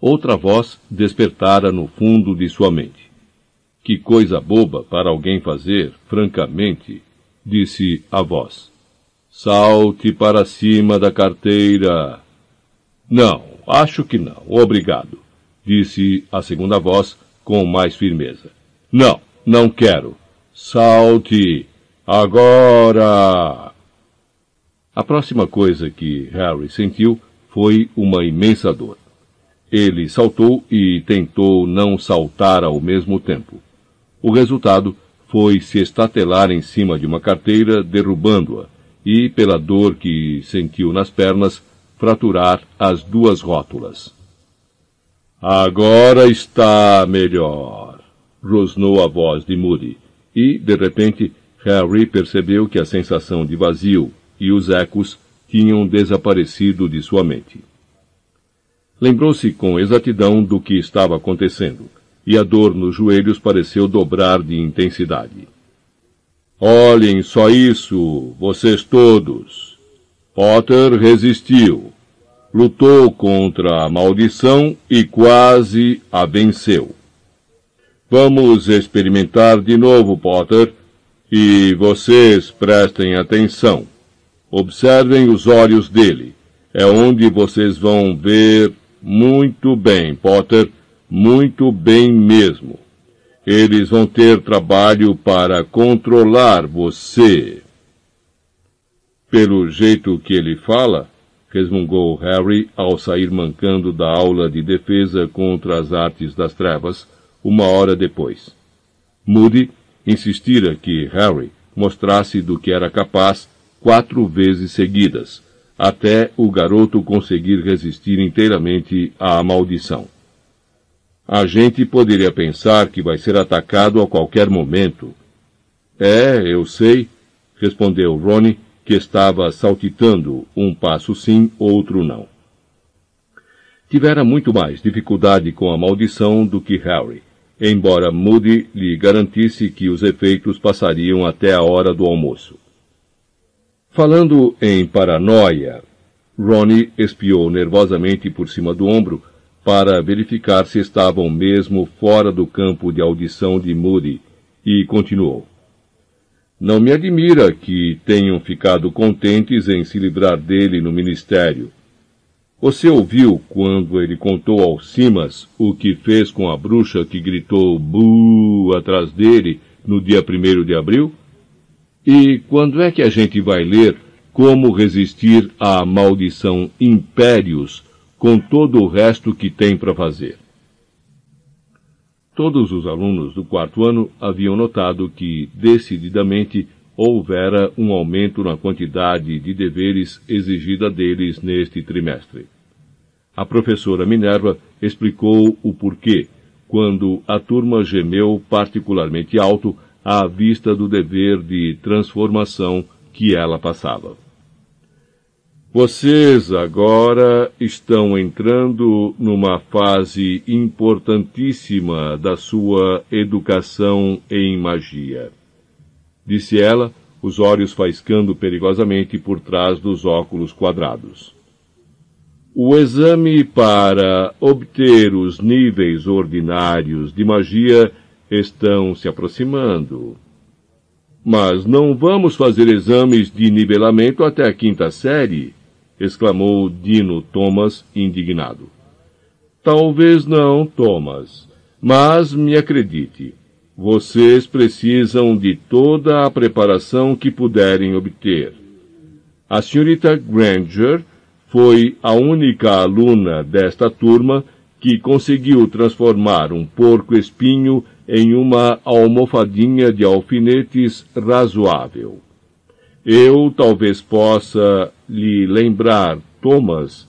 Outra voz despertara no fundo de sua mente. Que coisa boba para alguém fazer, francamente, disse a voz. Salte para cima da carteira. Não, acho que não, obrigado, disse a segunda voz com mais firmeza. Não, não quero. Salte. Agora! A próxima coisa que Harry sentiu foi uma imensa dor. Ele saltou e tentou não saltar ao mesmo tempo. O resultado foi se estatelar em cima de uma carteira, derrubando-a, e, pela dor que sentiu nas pernas, fraturar as duas rótulas. Agora está melhor, rosnou a voz de Moody, e, de repente, Harry percebeu que a sensação de vazio e os ecos tinham desaparecido de sua mente. Lembrou-se com exatidão do que estava acontecendo, e a dor nos joelhos pareceu dobrar de intensidade. Olhem só isso, vocês todos. Potter resistiu. Lutou contra a maldição e quase a venceu. Vamos experimentar de novo, Potter. E vocês prestem atenção. Observem os olhos dele. É onde vocês vão ver muito bem, Potter, muito bem mesmo. Eles vão ter trabalho para controlar você. Pelo jeito que ele fala, resmungou Harry ao sair mancando da aula de defesa contra as artes das trevas, uma hora depois. Moody insistira que Harry mostrasse do que era capaz quatro vezes seguidas, até o garoto conseguir resistir inteiramente à maldição. A gente poderia pensar que vai ser atacado a qualquer momento. É, eu sei, respondeu Ronnie, que estava saltitando, um passo sim, outro não. Tivera muito mais dificuldade com a maldição do que Harry, embora Moody lhe garantisse que os efeitos passariam até a hora do almoço. Falando em paranoia, Ronnie espiou nervosamente por cima do ombro para verificar se estavam mesmo fora do campo de audição de Moody e continuou. Não me admira que tenham ficado contentes em se livrar dele no ministério. Você ouviu quando ele contou ao Simas o que fez com a bruxa que gritou bu atrás dele no dia primeiro de abril? E quando é que a gente vai ler como resistir à maldição impérios com todo o resto que tem para fazer? Todos os alunos do quarto ano haviam notado que, decididamente, houvera um aumento na quantidade de deveres exigida deles neste trimestre. A professora Minerva explicou o porquê, quando a turma gemeu particularmente alto à vista do dever de transformação que ela passava. Vocês agora estão entrando numa fase importantíssima da sua educação em magia, disse ela, os olhos faiscando perigosamente por trás dos óculos quadrados. O exame para obter os níveis ordinários de magia estão se aproximando. Mas não vamos fazer exames de nivelamento até a quinta série, exclamou Dino Thomas, indignado. Talvez não, Thomas, mas me acredite, vocês precisam de toda a preparação que puderem obter. A senhorita Granger foi a única aluna desta turma que conseguiu transformar um porco-espinho em uma almofadinha de alfinetes razoável. Eu talvez possa lhe lembrar, Thomas,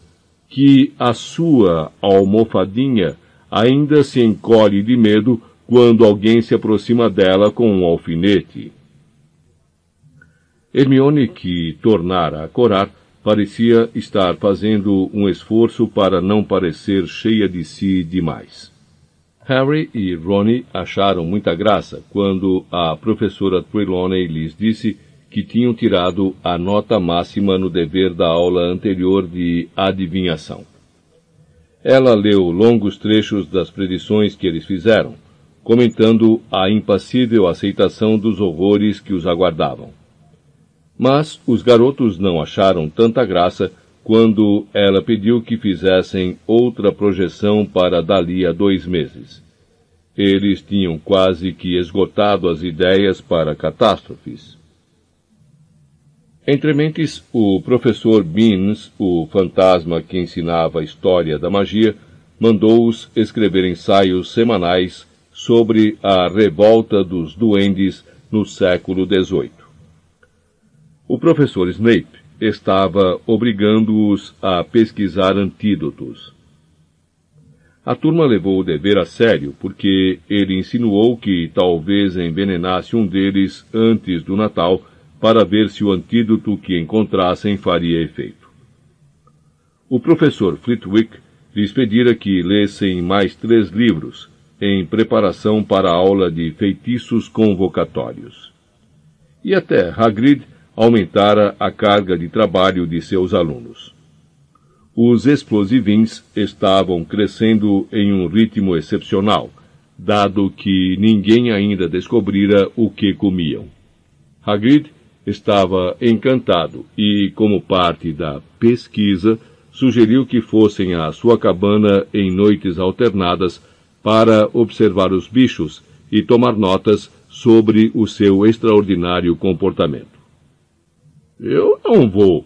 que a sua almofadinha ainda se encolhe de medo quando alguém se aproxima dela com um alfinete. Hermione, que tornara a corar, parecia estar fazendo um esforço para não parecer cheia de si demais. Harry e Ronnie acharam muita graça quando a professora Trelawney lhes disse que tinham tirado a nota máxima no dever da aula anterior de adivinhação. Ela leu longos trechos das predições que eles fizeram, comentando a impassível aceitação dos horrores que os aguardavam. Mas os garotos não acharam tanta graça quando ela pediu que fizessem outra projeção para dali a dois meses. Eles tinham quase que esgotado as ideias para catástrofes. Entre mentes, o professor Beans, o fantasma que ensinava a história da magia, mandou-os escrever ensaios semanais sobre a revolta dos duendes no século XVIII. O professor Snape estava obrigando-os a pesquisar antídotos. A turma levou o dever a sério porque ele insinuou que talvez envenenasse um deles antes do Natal para ver se o antídoto que encontrassem faria efeito. O professor Flitwick lhes pedira que lessem mais três livros, em preparação para a aula de feitiços convocatórios. E até Hagrid aumentara a carga de trabalho de seus alunos. Os explosivins estavam crescendo em um ritmo excepcional, dado que ninguém ainda descobrira o que comiam. Hagrid estava encantado e, como parte da pesquisa, sugeriu que fossem à sua cabana em noites alternadas para observar os bichos e tomar notas sobre o seu extraordinário comportamento. Eu não vou,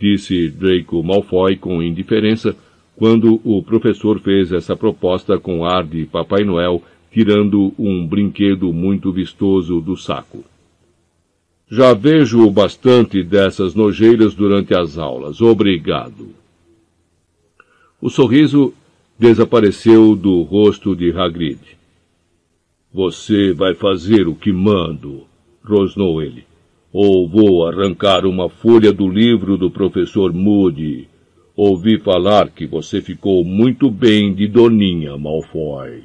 disse Draco Malfoy com indiferença quando o professor fez essa proposta com ar de Papai Noel tirando um brinquedo muito vistoso do saco. Já vejo bastante dessas nojeiras durante as aulas. Obrigado. O sorriso desapareceu do rosto de Hagrid. Você vai fazer o que mando, rosnou ele. Ou vou arrancar uma folha do livro do professor Moody. Ouvi falar que você ficou muito bem de Doninha, Malfoy.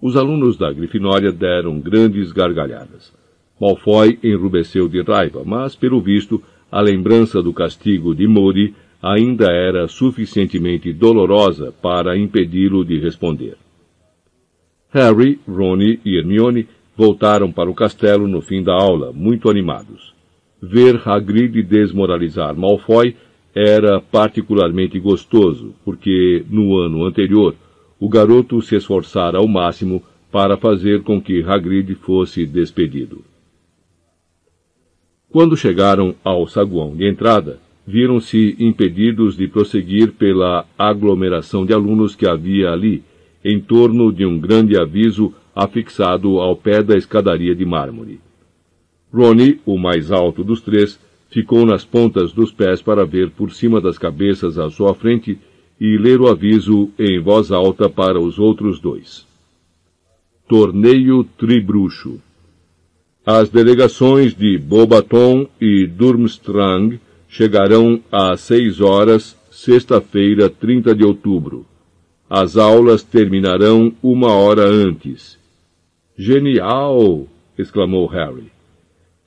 Os alunos da Grifinória deram grandes gargalhadas. Malfoy enrubesceu de raiva, mas, pelo visto, a lembrança do castigo de Moody ainda era suficientemente dolorosa para impedi-lo de responder. Harry, Ron e Hermione voltaram para o castelo no fim da aula, muito animados. Ver Hagrid desmoralizar Malfoy era particularmente gostoso, porque no ano anterior o garoto se esforçara ao máximo para fazer com que Hagrid fosse despedido. Quando chegaram ao saguão de entrada, viram-se impedidos de prosseguir pela aglomeração de alunos que havia ali, em torno de um grande aviso afixado ao pé da escadaria de mármore. Ronnie, o mais alto dos três, ficou nas pontas dos pés para ver por cima das cabeças à sua frente e ler o aviso em voz alta para os outros dois. Torneio Tribruxo As delegações de Bobaton e Durmstrang chegarão às seis horas, sexta-feira, 30 de outubro. As aulas terminarão uma hora antes. Genial! exclamou Harry.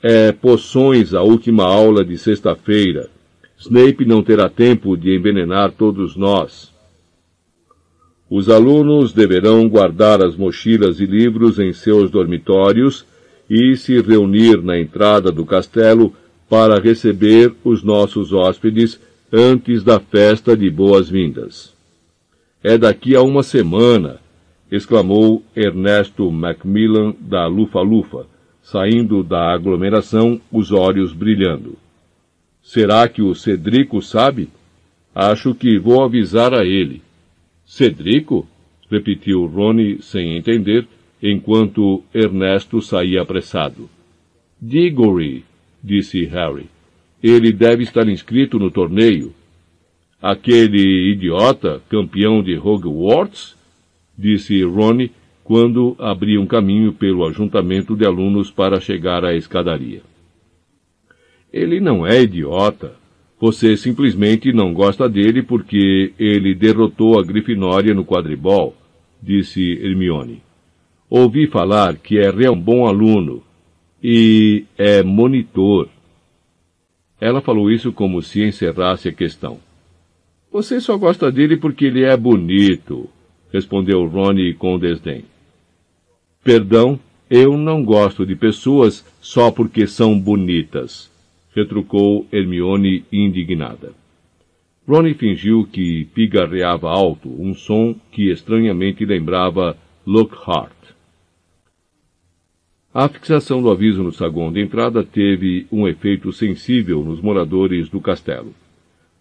É poções a última aula de sexta-feira. Snape não terá tempo de envenenar todos nós. Os alunos deverão guardar as mochilas e livros em seus dormitórios e se reunir na entrada do castelo para receber os nossos hóspedes antes da festa de boas-vindas. É daqui a uma semana, exclamou Ernesto Macmillan da Lufa-Lufa, saindo da aglomeração, os olhos brilhando. Será que o Cedrico sabe? Acho que vou avisar a ele. Cedrico? repetiu Rony sem entender, enquanto Ernesto saía apressado. Diggory, disse Harry. Ele deve estar inscrito no torneio. Aquele idiota, campeão de Hogwarts? disse Ronnie quando abria um caminho pelo ajuntamento de alunos para chegar à escadaria. Ele não é idiota. Você simplesmente não gosta dele porque ele derrotou a Grifinória no quadribol, disse Hermione. Ouvi falar que é um bom aluno e é monitor. Ela falou isso como se encerrasse a questão. Você só gosta dele porque ele é bonito, respondeu Ronnie com desdém. Perdão, eu não gosto de pessoas só porque são bonitas, retrucou Hermione indignada. Ronnie fingiu que pigarreava alto, um som que estranhamente lembrava Lockhart. A fixação do aviso no saguão de entrada teve um efeito sensível nos moradores do castelo.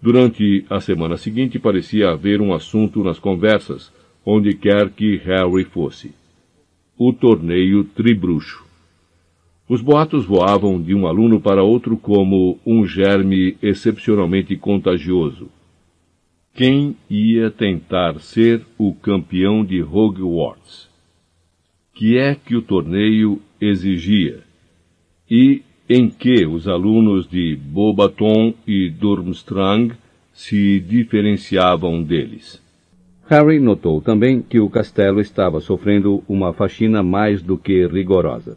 Durante a semana seguinte parecia haver um assunto nas conversas, onde quer que Harry fosse. O torneio tribruxo. Os boatos voavam de um aluno para outro como um germe excepcionalmente contagioso. Quem ia tentar ser o campeão de Hogwarts? Que é que o torneio exigia? E em que os alunos de Bobaton e Durmstrang se diferenciavam deles? Harry notou também que o castelo estava sofrendo uma faxina mais do que rigorosa.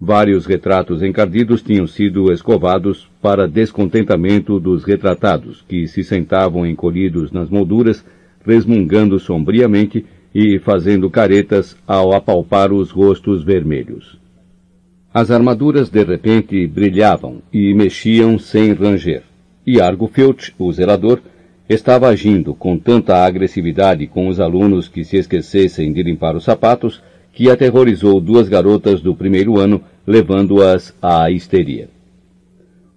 Vários retratos encardidos tinham sido escovados para descontentamento dos retratados, que se sentavam encolhidos nas molduras, resmungando sombriamente e fazendo caretas ao apalpar os rostos vermelhos. As armaduras de repente brilhavam e mexiam sem ranger, e Argo Filch, o zelador, estava agindo com tanta agressividade com os alunos que se esquecessem de limpar os sapatos que aterrorizou duas garotas do primeiro ano, levando-as à histeria.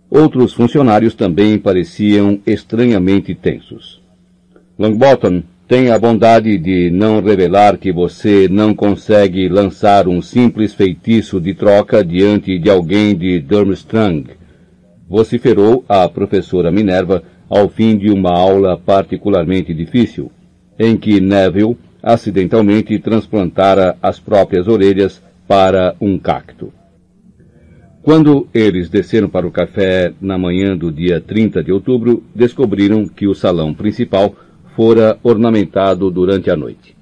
Outros funcionários também pareciam estranhamente tensos. Longbottom tem a bondade de não revelar que você não consegue lançar um simples feitiço de troca diante de alguém de Durmstrang, vociferou a professora Minerva ao fim de uma aula particularmente difícil, em que Neville acidentalmente transplantara as próprias orelhas para um cacto. Quando eles desceram para o café na manhã do dia 30 de outubro, descobriram que o salão principal fora ornamentado durante a noite.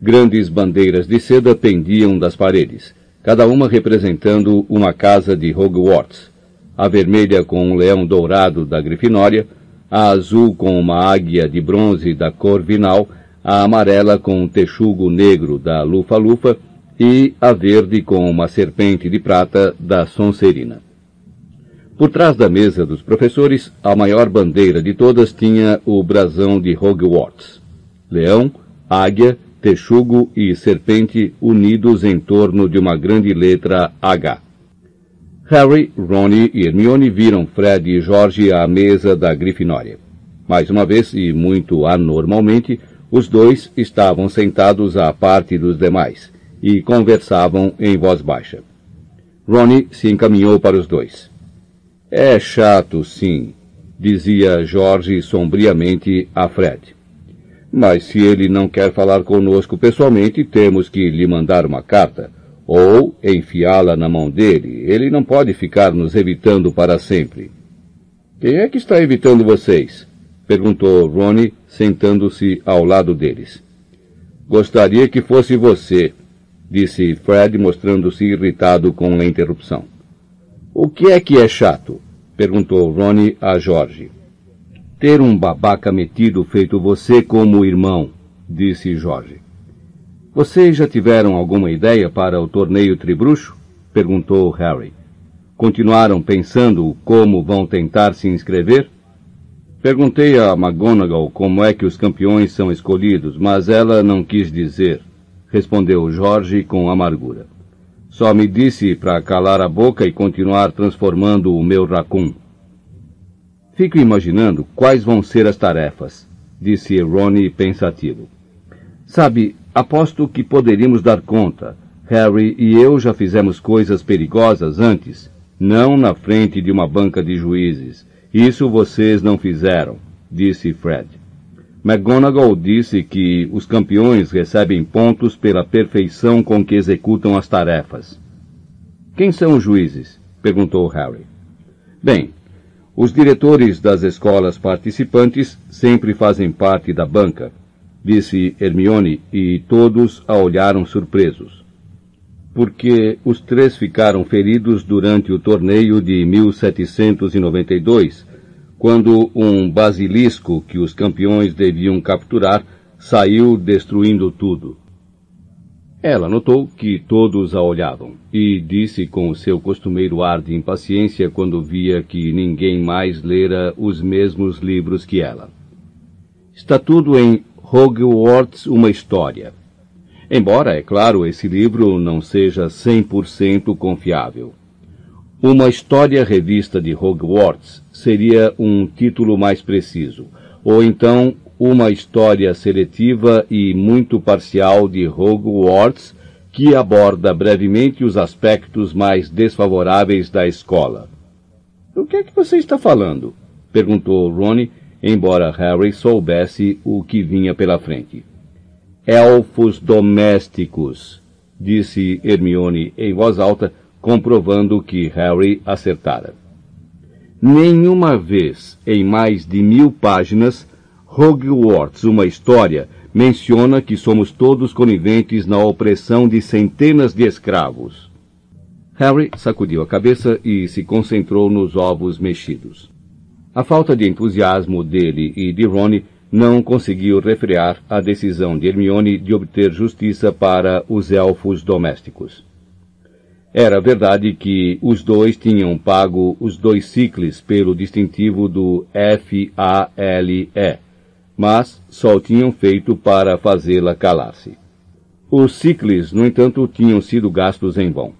Grandes bandeiras de seda pendiam das paredes, cada uma representando uma casa de Hogwarts. A vermelha com um leão dourado da Grifinória, a azul com uma águia de bronze da Corvinal, a amarela com um texugo negro da Lufa-Lufa e a verde com uma serpente de prata da Sonserina. Por trás da mesa dos professores, a maior bandeira de todas tinha o brasão de Hogwarts. Leão, águia, texugo e serpente unidos em torno de uma grande letra H. Harry, Ron e Hermione viram Fred e George à mesa da Grifinória. Mais uma vez, e muito anormalmente, os dois estavam sentados à parte dos demais, e conversavam em voz baixa. Ronnie se encaminhou para os dois. É chato, sim, dizia Jorge sombriamente a Fred. Mas se ele não quer falar conosco pessoalmente, temos que lhe mandar uma carta, ou enfiá-la na mão dele. Ele não pode ficar nos evitando para sempre. Quem é que está evitando vocês? perguntou Ronnie, sentando-se ao lado deles. Gostaria que fosse você, disse Fred, mostrando-se irritado com a interrupção. O que é que é chato? perguntou Ronnie a Jorge. Ter um babaca metido feito você como irmão, disse Jorge. Vocês já tiveram alguma ideia para o torneio tribruxo? perguntou Harry. Continuaram pensando como vão tentar se inscrever? Perguntei a McGonagall como é que os campeões são escolhidos, mas ela não quis dizer respondeu Jorge com amargura. Só me disse para calar a boca e continuar transformando o meu racun. Fico imaginando quais vão ser as tarefas, disse Ronnie pensativo. Sabe, aposto que poderíamos dar conta. Harry e eu já fizemos coisas perigosas antes, não na frente de uma banca de juízes. Isso vocês não fizeram, disse Fred. McGonagall disse que os campeões recebem pontos pela perfeição com que executam as tarefas. Quem são os juízes? perguntou Harry. Bem, os diretores das escolas participantes sempre fazem parte da banca, disse Hermione, e todos a olharam surpresos. Porque os três ficaram feridos durante o torneio de 1792 quando um basilisco que os campeões deviam capturar saiu destruindo tudo. Ela notou que todos a olhavam e disse com o seu costumeiro ar de impaciência quando via que ninguém mais lera os mesmos livros que ela. Está tudo em Hogwarts uma história. Embora, é claro, esse livro não seja 100% confiável. Uma história revista de Hogwarts seria um título mais preciso, ou então uma história seletiva e muito parcial de Hogwarts que aborda brevemente os aspectos mais desfavoráveis da escola. O que é que você está falando? perguntou Ronnie, embora Harry soubesse o que vinha pela frente. Elfos domésticos, disse Hermione em voz alta, comprovando que Harry acertara. Nenhuma vez em mais de mil páginas, Hogwarts, uma história, menciona que somos todos coniventes na opressão de centenas de escravos. Harry sacudiu a cabeça e se concentrou nos ovos mexidos. A falta de entusiasmo dele e de Ron não conseguiu refrear a decisão de Hermione de obter justiça para os elfos domésticos. Era verdade que os dois tinham pago os dois ciclos pelo distintivo do F-A-L-E, mas só o tinham feito para fazê-la calar-se. Os ciclos, no entanto, tinham sido gastos em vão.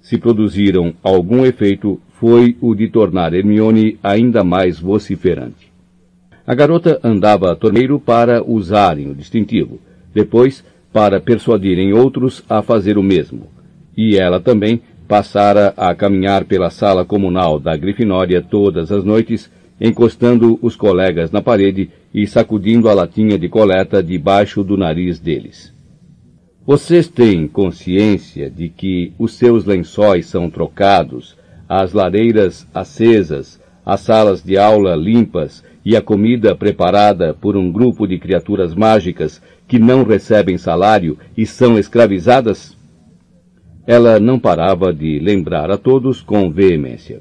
Se produziram algum efeito, foi o de tornar Hermione ainda mais vociferante. A garota andava a torneiro para usarem o distintivo, depois para persuadirem outros a fazer o mesmo. E ela também passara a caminhar pela sala comunal da Grifinória todas as noites, encostando os colegas na parede e sacudindo a latinha de coleta debaixo do nariz deles. Vocês têm consciência de que os seus lençóis são trocados, as lareiras acesas, as salas de aula limpas e a comida preparada por um grupo de criaturas mágicas que não recebem salário e são escravizadas? Ela não parava de lembrar a todos com veemência.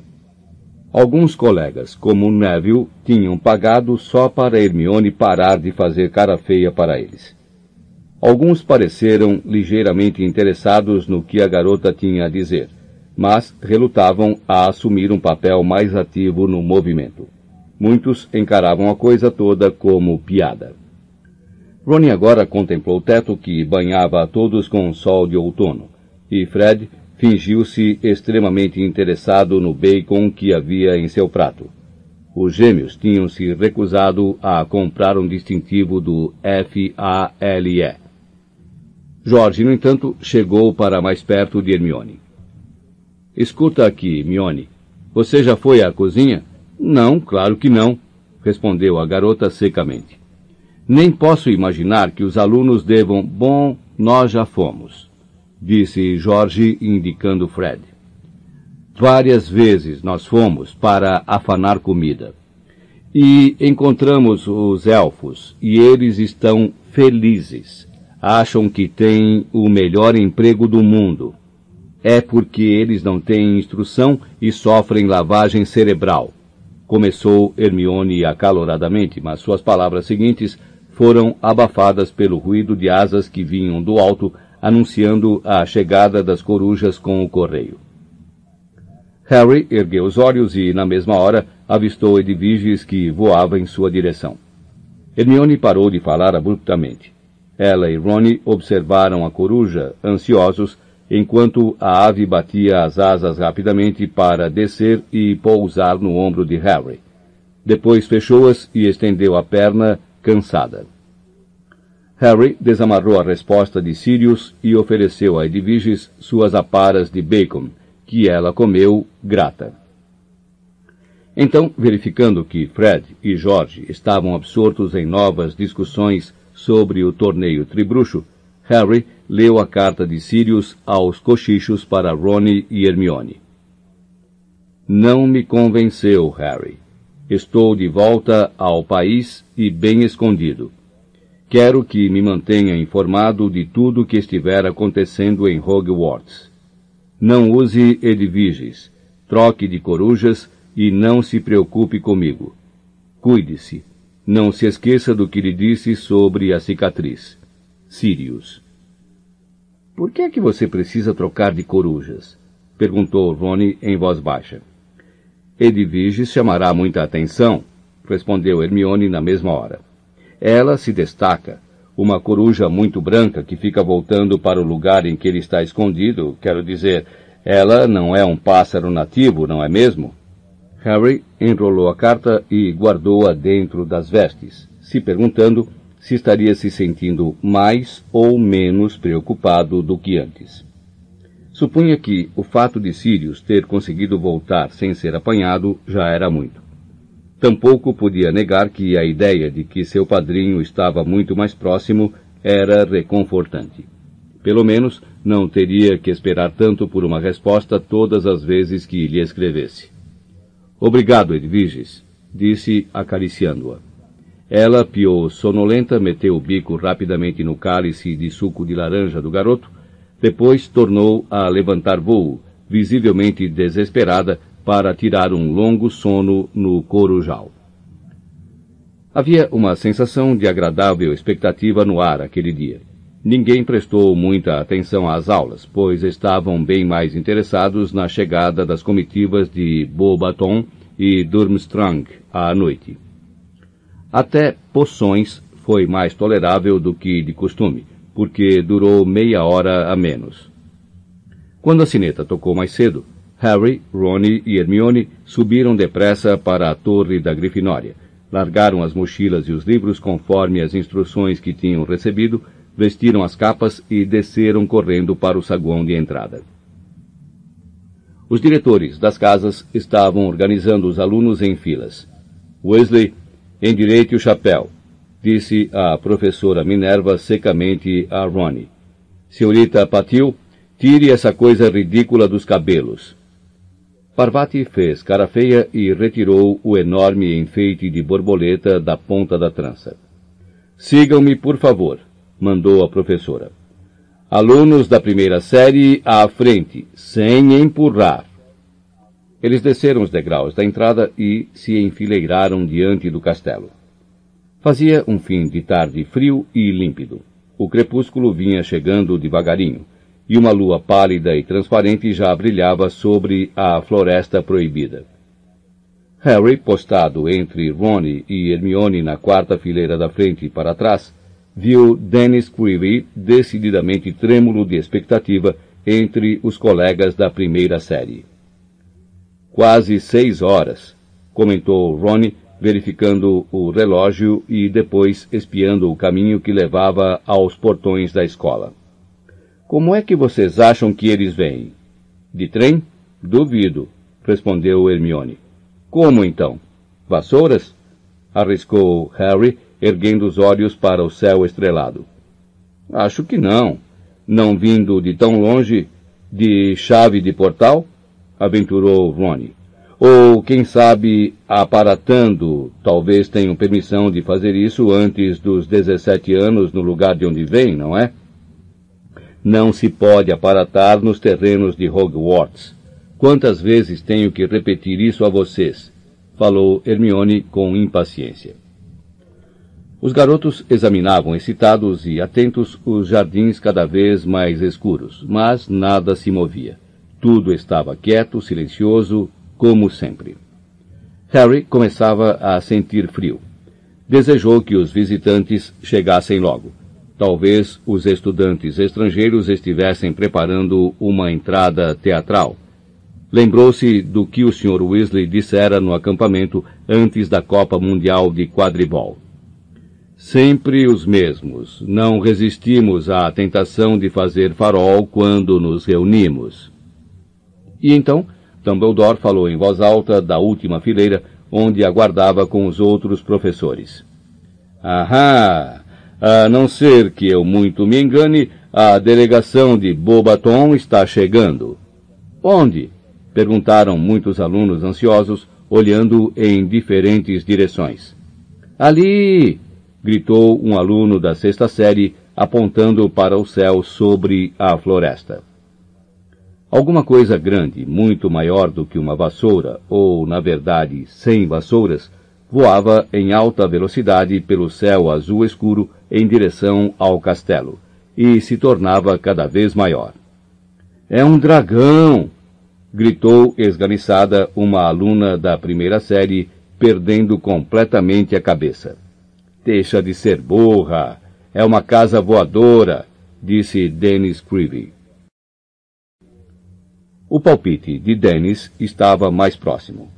Alguns colegas, como Neville, tinham pagado só para Hermione parar de fazer cara feia para eles. Alguns pareceram ligeiramente interessados no que a garota tinha a dizer, mas relutavam a assumir um papel mais ativo no movimento. Muitos encaravam a coisa toda como piada. Ronnie agora contemplou o teto que banhava a todos com um sol de outono, e Fred fingiu-se extremamente interessado no bacon que havia em seu prato. Os gêmeos tinham se recusado a comprar um distintivo do FALE. Jorge, no entanto, chegou para mais perto de Hermione. Escuta aqui, Mione. Você já foi à cozinha? Não, claro que não, respondeu a garota secamente. Nem posso imaginar que os alunos devam. Bom, nós já fomos, disse Jorge, indicando Fred. Várias vezes nós fomos para afanar comida. E encontramos os elfos, e eles estão felizes. Acham que têm o melhor emprego do mundo. É porque eles não têm instrução e sofrem lavagem cerebral começou Hermione acaloradamente, mas suas palavras seguintes foram abafadas pelo ruído de asas que vinham do alto, anunciando a chegada das corujas com o correio. Harry ergueu os olhos e, na mesma hora, avistou Edviges que voava em sua direção. Hermione parou de falar abruptamente. Ela e Ronnie observaram a coruja, ansiosos, enquanto a ave batia as asas rapidamente para descer e pousar no ombro de Harry. Depois fechou-as e estendeu a perna, cansada. Harry desamarrou a resposta de Sirius e ofereceu a Edviges suas aparas de bacon, que ela comeu, grata. Então, verificando que Fred e George estavam absortos em novas discussões sobre o torneio tribruxo, Harry leu a carta de Sirius aos cochichos para Ronnie e Hermione. Não me convenceu, Harry. Estou de volta ao país e bem escondido. Quero que me mantenha informado de tudo que estiver acontecendo em Hogwarts. Não use Edviges, troque de corujas e não se preocupe comigo. Cuide-se. Não se esqueça do que lhe disse sobre a cicatriz. Sirius. Por que é que você precisa trocar de corujas? perguntou Rony em voz baixa. Edviges chamará muita atenção, respondeu Hermione na mesma hora. Ela se destaca. Uma coruja muito branca que fica voltando para o lugar em que ele está escondido, quero dizer, ela não é um pássaro nativo, não é mesmo? Harry enrolou a carta e guardou-a dentro das vestes, se perguntando se estaria se sentindo mais ou menos preocupado do que antes. Supunha que o fato de Sirius ter conseguido voltar sem ser apanhado já era muito. Tampouco podia negar que a ideia de que seu padrinho estava muito mais próximo era reconfortante. Pelo menos não teria que esperar tanto por uma resposta todas as vezes que lhe escrevesse. Obrigado, Edviges, disse acariciando-a. Ela, piou sonolenta, meteu o bico rapidamente no cálice de suco de laranja do garoto, depois tornou a levantar voo, visivelmente desesperada, para tirar um longo sono no corujal. Havia uma sensação de agradável expectativa no ar aquele dia. Ninguém prestou muita atenção às aulas, pois estavam bem mais interessados na chegada das comitivas de Beaubaton e Durmstrang à noite. Até poções foi mais tolerável do que de costume, porque durou meia hora a menos. Quando a sineta tocou mais cedo, Harry, Ron e Hermione subiram depressa para a torre da Grifinória, largaram as mochilas e os livros conforme as instruções que tinham recebido, vestiram as capas e desceram correndo para o saguão de entrada. Os diretores das casas estavam organizando os alunos em filas. Wesley, endireite o chapéu, disse a professora Minerva secamente a Ronnie. Senhorita Patil, tire essa coisa ridícula dos cabelos. Parvati fez cara feia e retirou o enorme enfeite de borboleta da ponta da trança. Sigam-me, por favor, mandou a professora. Alunos da primeira série à frente, sem empurrar. Eles desceram os degraus da entrada e se enfileiraram diante do castelo. Fazia um fim de tarde frio e límpido. O crepúsculo vinha chegando devagarinho, e uma lua pálida e transparente já brilhava sobre a floresta proibida. Harry, postado entre Ron e Hermione na quarta fileira da frente para trás, viu Dennis Creevy decididamente trêmulo de expectativa entre os colegas da primeira série. Quase seis horas, comentou Ron, verificando o relógio e depois espiando o caminho que levava aos portões da escola. Como é que vocês acham que eles vêm? De trem? Duvido, respondeu Hermione. Como então? Vassouras? arriscou Harry, erguendo os olhos para o céu estrelado. Acho que não. Não vindo de tão longe, de chave de portal? aventurou Ronnie. Ou, quem sabe, aparatando, talvez tenham permissão de fazer isso antes dos 17 anos no lugar de onde vêm, não é? Não se pode aparatar nos terrenos de Hogwarts. Quantas vezes tenho que repetir isso a vocês? Falou Hermione com impaciência. Os garotos examinavam excitados e atentos os jardins cada vez mais escuros, mas nada se movia. Tudo estava quieto, silencioso, como sempre. Harry começava a sentir frio. Desejou que os visitantes chegassem logo. Talvez os estudantes estrangeiros estivessem preparando uma entrada teatral. Lembrou-se do que o Sr. Weasley dissera no acampamento antes da Copa Mundial de Quadribol. Sempre os mesmos. Não resistimos à tentação de fazer farol quando nos reunimos. E então, Dumbledore falou em voz alta da última fileira, onde aguardava com os outros professores. Ahá! A não ser que eu muito me engane, a delegação de Bobaton está chegando. Onde? Perguntaram muitos alunos ansiosos, olhando em diferentes direções. Ali! gritou um aluno da sexta série, apontando para o céu sobre a floresta. Alguma coisa grande, muito maior do que uma vassoura, ou, na verdade, cem vassouras, voava em alta velocidade pelo céu azul escuro em direção ao castelo, e se tornava cada vez maior. É um dragão! gritou esganiçada uma aluna da primeira série, perdendo completamente a cabeça. Deixa de ser burra! É uma casa voadora! disse Dennis Creevy. O palpite de Dennis estava mais próximo.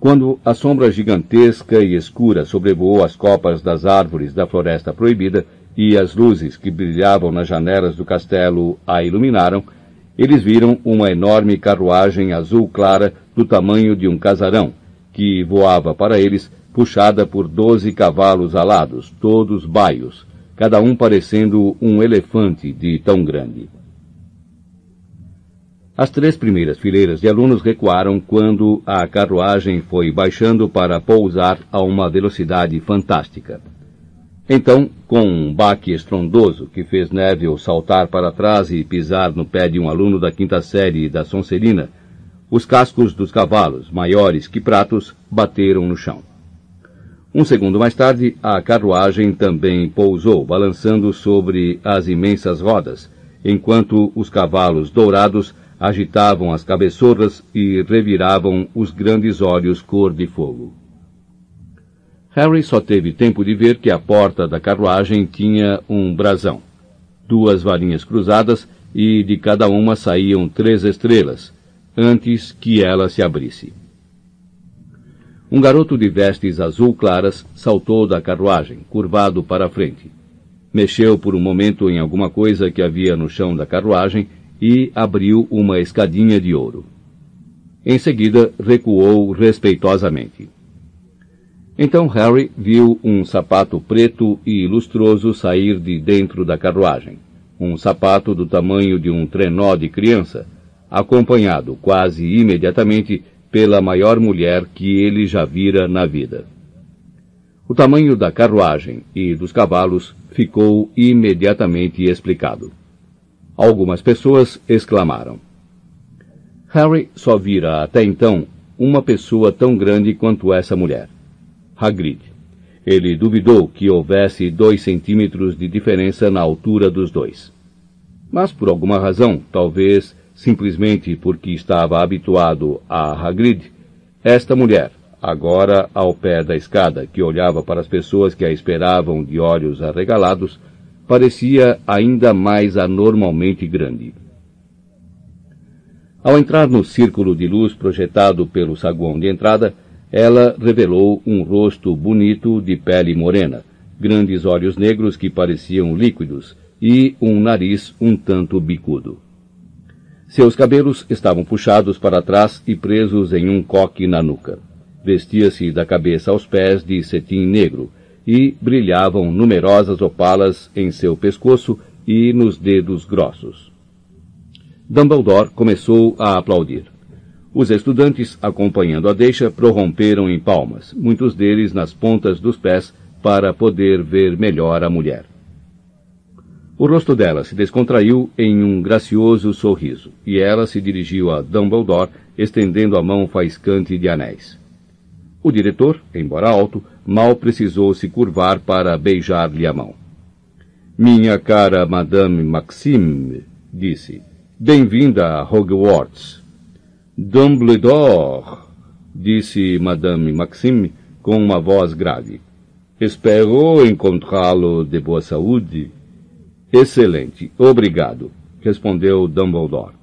Quando a sombra gigantesca e escura sobrevoou as copas das árvores da floresta proibida e as luzes que brilhavam nas janelas do castelo a iluminaram, eles viram uma enorme carruagem azul clara do tamanho de um casarão, que voava para eles, puxada por doze cavalos alados, todos baios, cada um parecendo um elefante de tão grande. As três primeiras fileiras de alunos recuaram quando a carruagem foi baixando para pousar a uma velocidade fantástica. Então, com um baque estrondoso que fez Neville saltar para trás e pisar no pé de um aluno da quinta série da Sonserina, os cascos dos cavalos, maiores que pratos, bateram no chão. Um segundo mais tarde, a carruagem também pousou, balançando sobre as imensas rodas, enquanto os cavalos dourados agitavam as cabeçorras e reviravam os grandes olhos cor de fogo. Harry só teve tempo de ver que a porta da carruagem tinha um brasão, duas varinhas cruzadas e de cada uma saíam três estrelas, antes que ela se abrisse. Um garoto de vestes azul claras saltou da carruagem, curvado para a frente. Mexeu por um momento em alguma coisa que havia no chão da carruagem e abriu uma escadinha de ouro. Em seguida, recuou respeitosamente. Então Harry viu um sapato preto e lustroso sair de dentro da carruagem. Um sapato do tamanho de um trenó de criança, acompanhado quase imediatamente pela maior mulher que ele já vira na vida. O tamanho da carruagem e dos cavalos ficou imediatamente explicado. Algumas pessoas exclamaram. Harry só vira até então uma pessoa tão grande quanto essa mulher. Hagrid. Ele duvidou que houvesse dois centímetros de diferença na altura dos dois. Mas por alguma razão, talvez simplesmente porque estava habituado a Hagrid, esta mulher, agora ao pé da escada, que olhava para as pessoas que a esperavam de olhos arregalados, parecia ainda mais anormalmente grande. Ao entrar no círculo de luz projetado pelo saguão de entrada, ela revelou um rosto bonito de pele morena, grandes olhos negros que pareciam líquidos e um nariz um tanto bicudo. Seus cabelos estavam puxados para trás e presos em um coque na nuca. Vestia-se da cabeça aos pés de cetim negro e brilhavam numerosas opalas em seu pescoço e nos dedos grossos. Dumbledore começou a aplaudir. Os estudantes, acompanhando a deixa, prorromperam em palmas, muitos deles nas pontas dos pés, para poder ver melhor a mulher. O rosto dela se descontraiu em um gracioso sorriso, e ela se dirigiu a Dumbledore, estendendo a mão faiscante de anéis. O diretor, embora alto, mal precisou se curvar para beijar-lhe a mão. Minha cara Madame Maxime, disse, Bem-vinda a Hogwarts. Dumbledore, disse Madame Maxime com uma voz grave. Espero encontrá-lo de boa saúde. Excelente, obrigado, respondeu Dumbledore.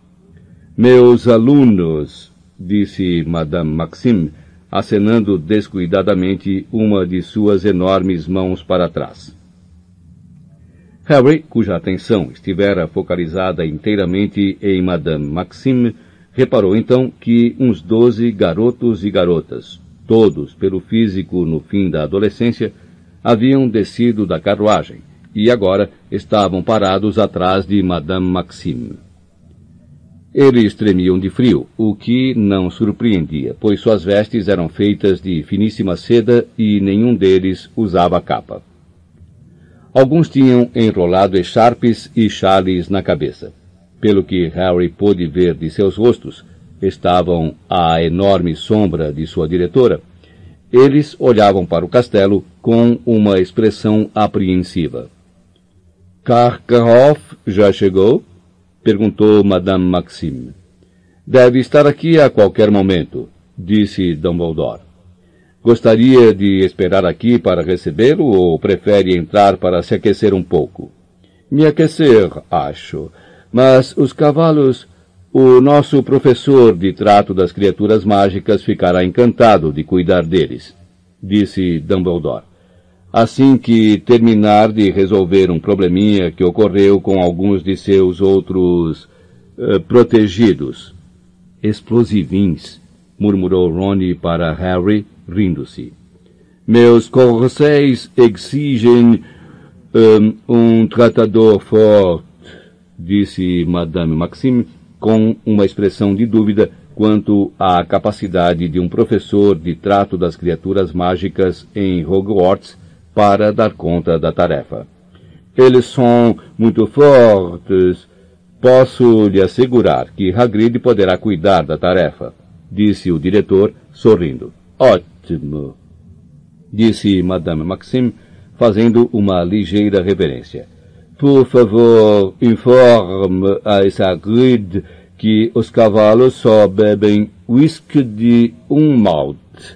Meus alunos, disse Madame Maxime, acenando descuidadamente uma de suas enormes mãos para trás. Harry, cuja atenção estivera focalizada inteiramente em Madame Maxime, reparou então que uns doze garotos e garotas, todos pelo físico no fim da adolescência, haviam descido da carruagem e agora estavam parados atrás de Madame Maxime. Eles tremiam de frio, o que não surpreendia, pois suas vestes eram feitas de finíssima seda e nenhum deles usava capa. Alguns tinham enrolado echarpes e chales na cabeça. Pelo que Harry pôde ver de seus rostos, estavam à enorme sombra de sua diretora. Eles olhavam para o castelo com uma expressão apreensiva. Karkaroff já chegou? Perguntou Madame Maxime. Deve estar aqui a qualquer momento, disse Dumbledore. Gostaria de esperar aqui para recebê-lo ou prefere entrar para se aquecer um pouco? Me aquecer, acho. Mas os cavalos. O nosso professor de trato das criaturas mágicas ficará encantado de cuidar deles, disse Dumbledore. Assim que terminar de resolver um probleminha que ocorreu com alguns de seus outros uh, protegidos. Explosivins, murmurou Ronnie para Harry, rindo-se. Meus corcéis exigem um, um tratador forte, disse Madame Maxime com uma expressão de dúvida quanto à capacidade de um professor de trato das criaturas mágicas em Hogwarts para dar conta da tarefa. Eles são muito fortes. Posso lhe assegurar que Hagrid poderá cuidar da tarefa, disse o diretor, sorrindo. Ótimo, disse Madame Maxime, fazendo uma ligeira reverência. Por favor, informe a Hagrid que os cavalos só bebem whisky de um malte.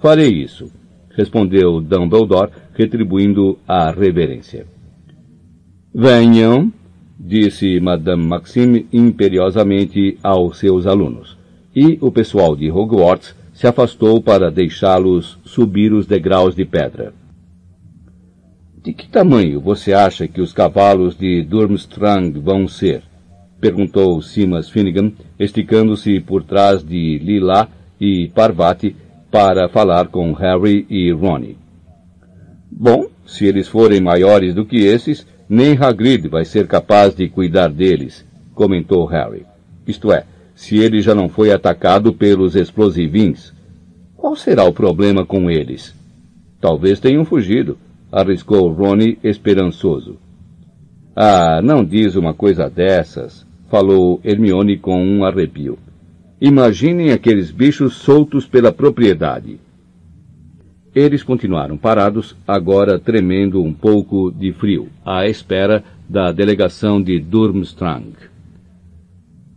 Farei isso, respondeu Dumbledore, retribuindo a reverência. Venham, disse Madame Maxime imperiosamente aos seus alunos, e o pessoal de Hogwarts se afastou para deixá-los subir os degraus de pedra. De que tamanho você acha que os cavalos de Durmstrang vão ser? perguntou Simas Finnegan, esticando-se por trás de Lila e Parvati para falar com Harry e Ronnie. Bom, se eles forem maiores do que esses, nem Hagrid vai ser capaz de cuidar deles, comentou Harry. Isto é, se ele já não foi atacado pelos explosivins. Qual será o problema com eles? Talvez tenham fugido, arriscou Ronnie esperançoso. Ah, não diz uma coisa dessas, falou Hermione com um arrepio. Imaginem aqueles bichos soltos pela propriedade. Eles continuaram parados, agora tremendo um pouco de frio, à espera da delegação de Durmstrang.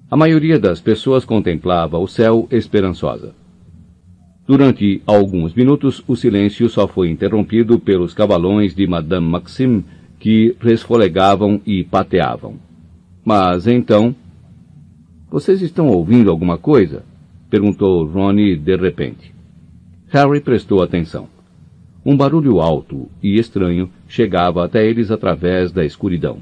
A maioria das pessoas contemplava o céu esperançosa. Durante alguns minutos, o silêncio só foi interrompido pelos cavalões de Madame Maxime, que resfolegavam e pateavam. Mas então. Vocês estão ouvindo alguma coisa? perguntou Ronnie de repente. Harry prestou atenção. Um barulho alto e estranho chegava até eles através da escuridão.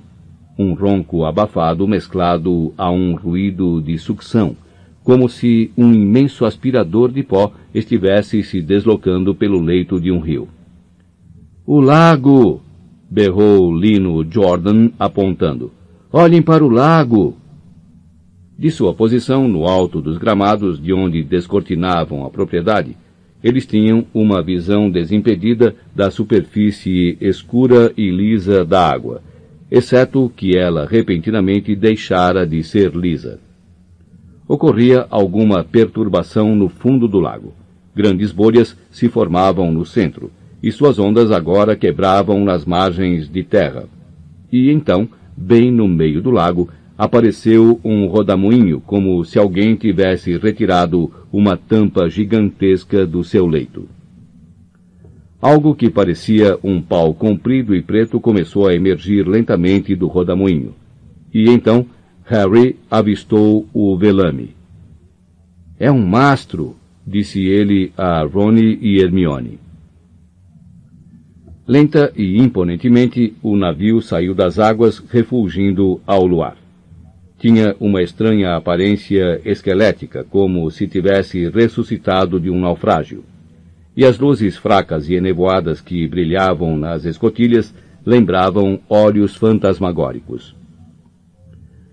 Um ronco abafado mesclado a um ruído de sucção, como se um imenso aspirador de pó estivesse se deslocando pelo leito de um rio. O lago! berrou Lino Jordan, apontando. Olhem para o lago! De sua posição no alto dos gramados de onde descortinavam a propriedade, eles tinham uma visão desimpedida da superfície escura e lisa da água, exceto que ela repentinamente deixara de ser lisa. Ocorria alguma perturbação no fundo do lago. Grandes bolhas se formavam no centro, e suas ondas agora quebravam nas margens de terra. E então, bem no meio do lago, apareceu um rodamuinho, como se alguém tivesse retirado uma tampa gigantesca do seu leito. Algo que parecia um pau comprido e preto começou a emergir lentamente do rodamuinho. E então Harry avistou o velame. É um mastro, disse ele a Rony e Hermione. Lenta e imponentemente, o navio saiu das águas, refulgindo ao luar. Tinha uma estranha aparência esquelética, como se tivesse ressuscitado de um naufrágio. E as luzes fracas e enevoadas que brilhavam nas escotilhas lembravam olhos fantasmagóricos.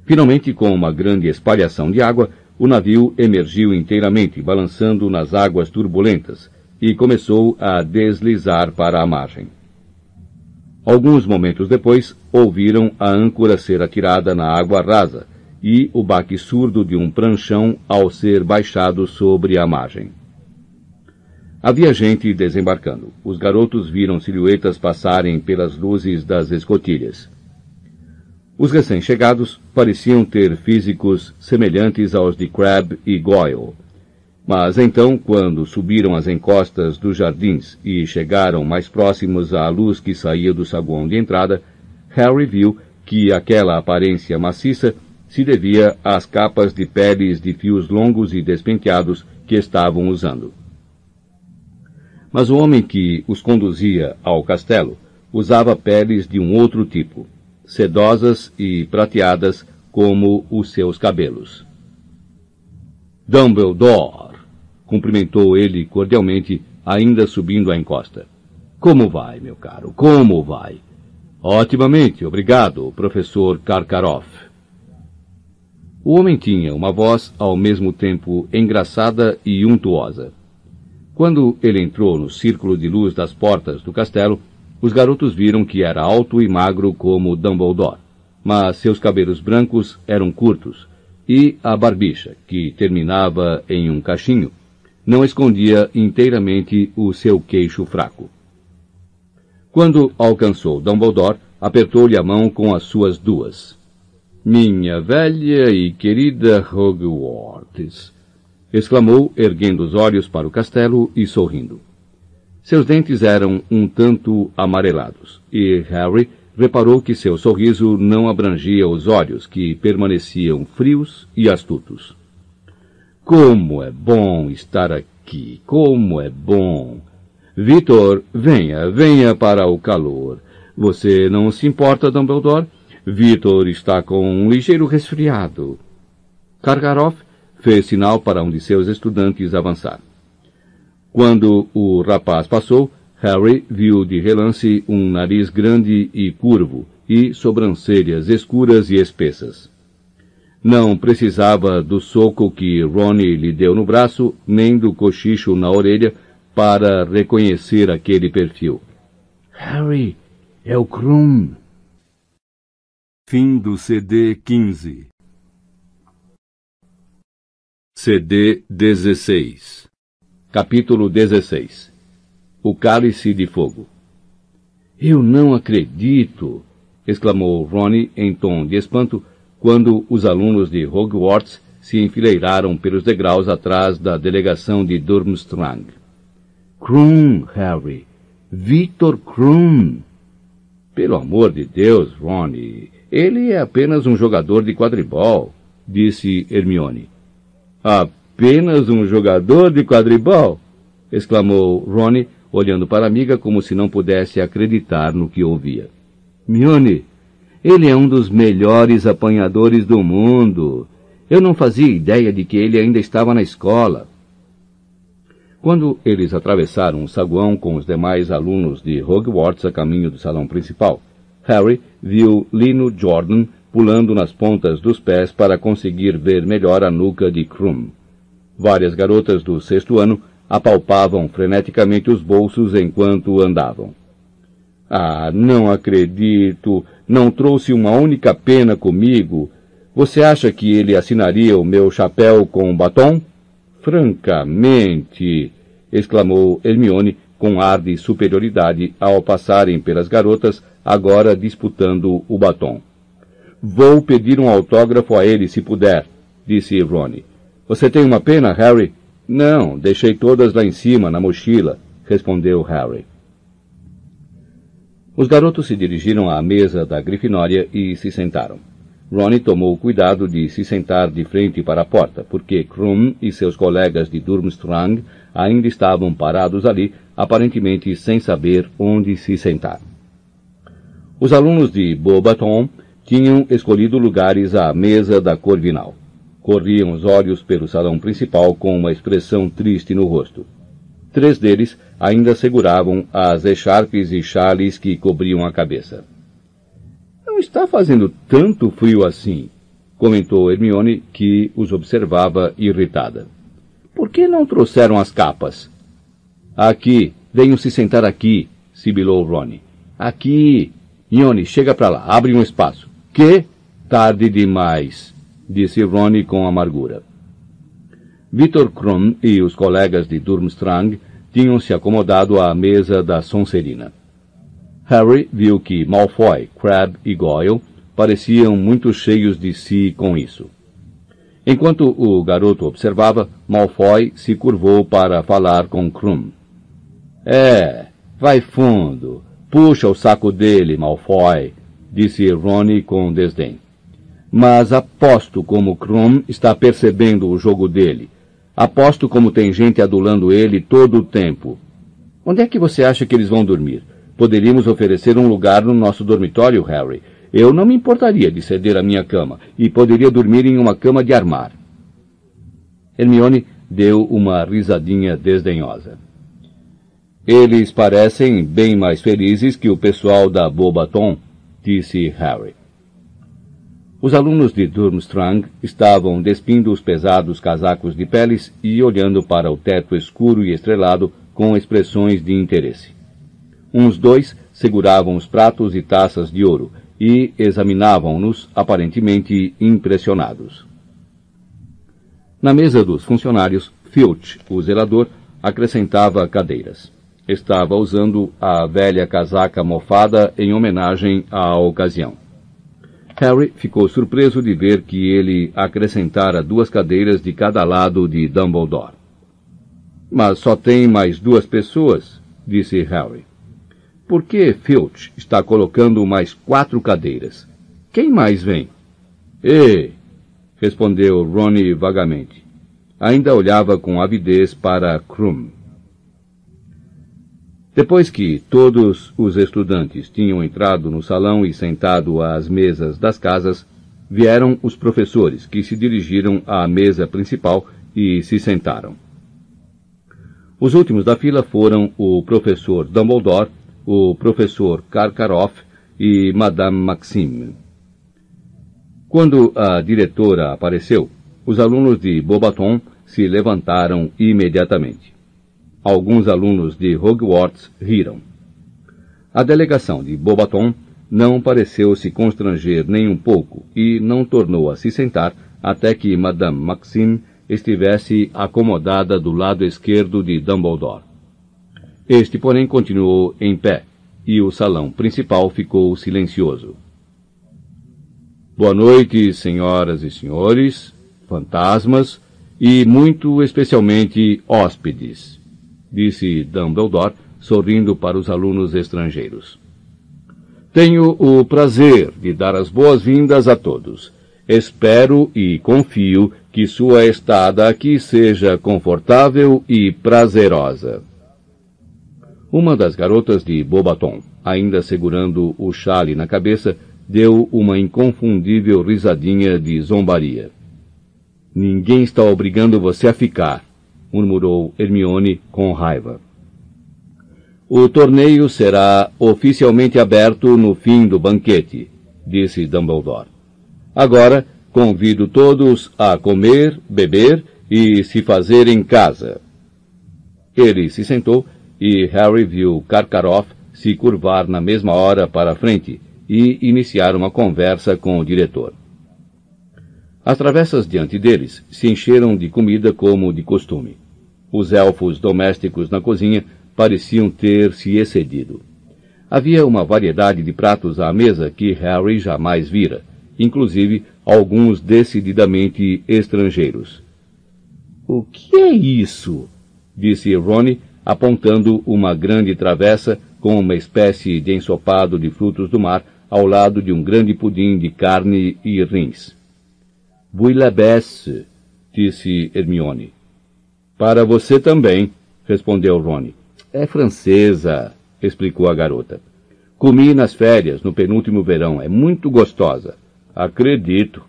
Finalmente, com uma grande espalhação de água, o navio emergiu inteiramente, balançando nas águas turbulentas, e começou a deslizar para a margem. Alguns momentos depois, ouviram a âncora ser atirada na água rasa, e o baque surdo de um pranchão ao ser baixado sobre a margem. Havia gente desembarcando. Os garotos viram silhuetas passarem pelas luzes das escotilhas. Os recém-chegados pareciam ter físicos semelhantes aos de Crabbe e Goyle. Mas então, quando subiram as encostas dos jardins e chegaram mais próximos à luz que saía do saguão de entrada, Harry viu que aquela aparência maciça se devia às capas de peles de fios longos e despenteados que estavam usando. Mas o homem que os conduzia ao castelo usava peles de um outro tipo, sedosas e prateadas como os seus cabelos. Dumbledore! cumprimentou ele cordialmente, ainda subindo a encosta. Como vai, meu caro? Como vai? Otimamente, obrigado, professor Karkaroff. O homem tinha uma voz ao mesmo tempo engraçada e untuosa. Quando ele entrou no círculo de luz das portas do castelo, os garotos viram que era alto e magro como Dumbledore, mas seus cabelos brancos eram curtos, e a barbicha, que terminava em um cachinho, não escondia inteiramente o seu queixo fraco. Quando alcançou Dumbledore, apertou-lhe a mão com as suas duas. Minha velha e querida Hogwarts! exclamou, erguendo os olhos para o castelo e sorrindo. Seus dentes eram um tanto amarelados, e Harry reparou que seu sorriso não abrangia os olhos, que permaneciam frios e astutos. Como é bom estar aqui! Como é bom! Vitor, venha, venha para o calor. Você não se importa, Dumbledore? Vitor está com um ligeiro resfriado. Karkaroff fez sinal para um de seus estudantes avançar. Quando o rapaz passou, Harry viu de relance um nariz grande e curvo e sobrancelhas escuras e espessas. Não precisava do soco que Ronnie lhe deu no braço, nem do cochicho na orelha, para reconhecer aquele perfil. Harry, é o Krum. Fim do CD 15 CD 16 Capítulo 16 O Cálice de Fogo Eu não acredito! exclamou Ronnie em tom de espanto quando os alunos de Hogwarts se enfileiraram pelos degraus atrás da delegação de Durmstrang. Krum, Harry! Victor Krum! Pelo amor de Deus, Ronnie, ele é apenas um jogador de quadribol, disse Hermione. Apenas um jogador de quadribol? exclamou Ronnie, olhando para a amiga como se não pudesse acreditar no que ouvia. Mione, ele é um dos melhores apanhadores do mundo. Eu não fazia ideia de que ele ainda estava na escola. Quando eles atravessaram o saguão com os demais alunos de Hogwarts a caminho do salão principal, Harry viu Lino Jordan pulando nas pontas dos pés para conseguir ver melhor a nuca de Krum. Várias garotas do sexto ano apalpavam freneticamente os bolsos enquanto andavam. Ah, não acredito! Não trouxe uma única pena comigo. Você acha que ele assinaria o meu chapéu com batom? Francamente! exclamou Hermione com ar de superioridade ao passarem pelas garotas, agora disputando o batom. Vou pedir um autógrafo a ele se puder, disse Ronnie. Você tem uma pena, Harry? Não, deixei todas lá em cima, na mochila, respondeu Harry. Os garotos se dirigiram à mesa da Grifinória e se sentaram. Ronnie tomou cuidado de se sentar de frente para a porta, porque Krum e seus colegas de Durmstrang ainda estavam parados ali, aparentemente sem saber onde se sentar. Os alunos de Beaubaton tinham escolhido lugares à mesa da Corvinal. Corriam os olhos pelo salão principal com uma expressão triste no rosto. Três deles ainda seguravam as echarpes e chales que cobriam a cabeça. Não está fazendo tanto frio assim, comentou Hermione, que os observava irritada. Por que não trouxeram as capas? Aqui, venham se sentar aqui, sibilou Ronnie. Aqui. Ione, chega para lá, abre um espaço. Que? Tarde demais, disse Ronnie com amargura. Victor Krum e os colegas de Durmstrang tinham se acomodado à mesa da Sonserina. Harry viu que Malfoy, Crabbe e Goyle pareciam muito cheios de si com isso. Enquanto o garoto observava, Malfoy se curvou para falar com Krum. É, vai fundo. Puxa o saco dele, Malfoy, disse Ronnie com desdém. Mas aposto como Krum está percebendo o jogo dele. Aposto como tem gente adulando ele todo o tempo. Onde é que você acha que eles vão dormir? Poderíamos oferecer um lugar no nosso dormitório, Harry. Eu não me importaria de ceder a minha cama e poderia dormir em uma cama de armar. Hermione deu uma risadinha desdenhosa. Eles parecem bem mais felizes que o pessoal da Bobaton, disse Harry. Os alunos de Durmstrang estavam despindo os pesados casacos de peles e olhando para o teto escuro e estrelado com expressões de interesse. Uns dois seguravam os pratos e taças de ouro e examinavam-nos aparentemente impressionados. Na mesa dos funcionários, Filch, o zelador, acrescentava cadeiras estava usando a velha casaca mofada em homenagem à ocasião. Harry ficou surpreso de ver que ele acrescentara duas cadeiras de cada lado de Dumbledore. Mas só tem mais duas pessoas, disse Harry. Por que Filch está colocando mais quatro cadeiras? Quem mais vem? Ei! respondeu Ronnie vagamente. Ainda olhava com avidez para Krum. Depois que todos os estudantes tinham entrado no salão e sentado às mesas das casas, vieram os professores, que se dirigiram à mesa principal e se sentaram. Os últimos da fila foram o professor Dumbledore, o professor Karkaroff e Madame Maxime. Quando a diretora apareceu, os alunos de Bobaton se levantaram imediatamente. Alguns alunos de Hogwarts riram. A delegação de Bobaton não pareceu se constranger nem um pouco e não tornou a se sentar até que Madame Maxime estivesse acomodada do lado esquerdo de Dumbledore. Este, porém, continuou em pé, e o salão principal ficou silencioso. Boa noite, senhoras e senhores, fantasmas e, muito especialmente, hóspedes disse Dumbledore, sorrindo para os alunos estrangeiros. Tenho o prazer de dar as boas-vindas a todos. Espero e confio que sua estada aqui seja confortável e prazerosa. Uma das garotas de Bobaton, ainda segurando o chale na cabeça, deu uma inconfundível risadinha de zombaria. Ninguém está obrigando você a ficar, murmurou Hermione com raiva. O torneio será oficialmente aberto no fim do banquete, disse Dumbledore. Agora convido todos a comer, beber e se fazer em casa. Ele se sentou e Harry viu Karkaroff se curvar na mesma hora para a frente e iniciar uma conversa com o diretor. As travessas diante deles se encheram de comida como de costume. Os elfos domésticos na cozinha pareciam ter se excedido. Havia uma variedade de pratos à mesa que Harry jamais vira, inclusive alguns decididamente estrangeiros. O que é isso? disse Ronnie, apontando uma grande travessa com uma espécie de ensopado de frutos do mar ao lado de um grande pudim de carne e rins. Bouillabaisse, disse Hermione. Para você também, respondeu Rony. É francesa, explicou a garota. Comi nas férias, no penúltimo verão. É muito gostosa. Acredito,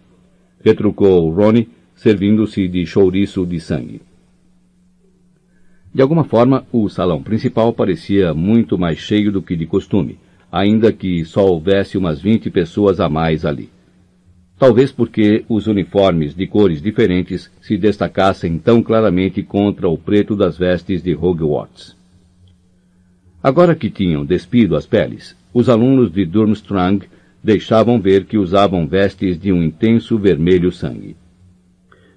retrucou Ronnie, servindo-se de chouriço de sangue. De alguma forma, o salão principal parecia muito mais cheio do que de costume, ainda que só houvesse umas vinte pessoas a mais ali talvez porque os uniformes de cores diferentes se destacassem tão claramente contra o preto das vestes de Hogwarts. Agora que tinham despido as peles, os alunos de Durmstrang deixavam ver que usavam vestes de um intenso vermelho sangue.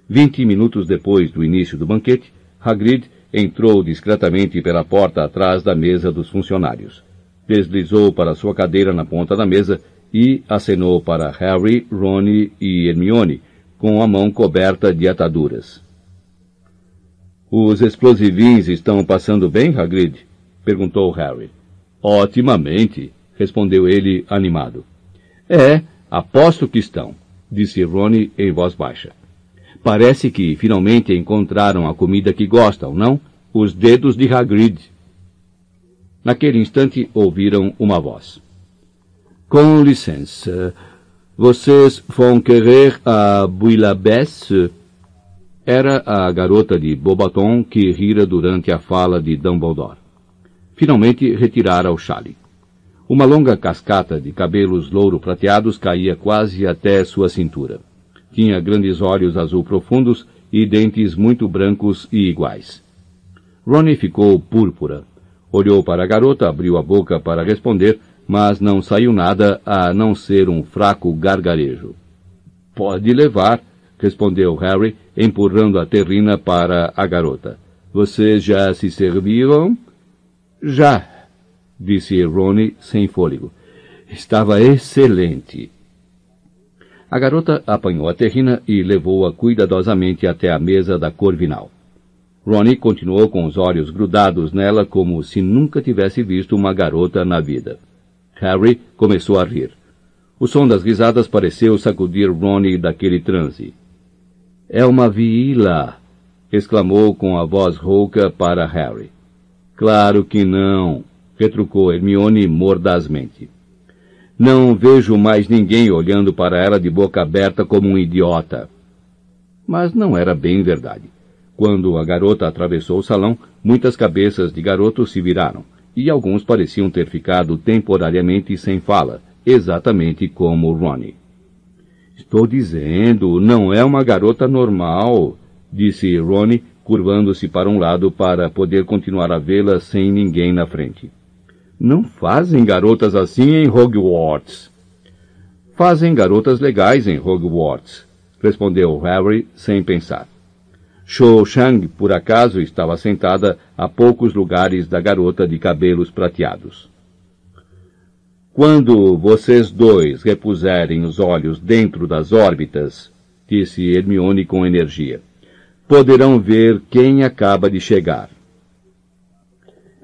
Vinte minutos depois do início do banquete, Hagrid entrou discretamente pela porta atrás da mesa dos funcionários. Deslizou para sua cadeira na ponta da mesa e acenou para Harry, Ron e Hermione, com a mão coberta de ataduras. Os explosivins estão passando bem, Hagrid? perguntou Harry. Otimamente, respondeu ele animado. É, aposto que estão, disse Ron em voz baixa. Parece que finalmente encontraram a comida que gostam, não? Os dedos de Hagrid. Naquele instante ouviram uma voz. Com licença, vocês vão querer a Bouillabaisse? Era a garota de Bobaton que rira durante a fala de Dumbledore. Finalmente retirara o chale. Uma longa cascata de cabelos louro-prateados caía quase até sua cintura. Tinha grandes olhos azul profundos e dentes muito brancos e iguais. Ronnie ficou púrpura. Olhou para a garota, abriu a boca para responder, mas não saiu nada a não ser um fraco gargarejo. Pode levar, respondeu Harry, empurrando a terrina para a garota. Vocês já se serviram? Já, disse Ronnie sem fôlego. Estava excelente. A garota apanhou a terrina e levou-a cuidadosamente até a mesa da Corvinal. Ronnie continuou com os olhos grudados nela como se nunca tivesse visto uma garota na vida. Harry começou a rir. O som das risadas pareceu sacudir Ronnie daquele transe. É uma vila! exclamou com a voz rouca para Harry. Claro que não, retrucou Hermione mordazmente. Não vejo mais ninguém olhando para ela de boca aberta como um idiota. Mas não era bem verdade. Quando a garota atravessou o salão, muitas cabeças de garotos se viraram, e alguns pareciam ter ficado temporariamente sem fala, exatamente como Ronnie. Estou dizendo, não é uma garota normal, disse Ronnie, curvando-se para um lado para poder continuar a vê-la sem ninguém na frente. Não fazem garotas assim em Hogwarts. Fazem garotas legais em Hogwarts, respondeu Harry sem pensar. Shou Shang, por acaso, estava sentada a poucos lugares da garota de cabelos prateados. Quando vocês dois repuserem os olhos dentro das órbitas, disse Hermione com energia, poderão ver quem acaba de chegar.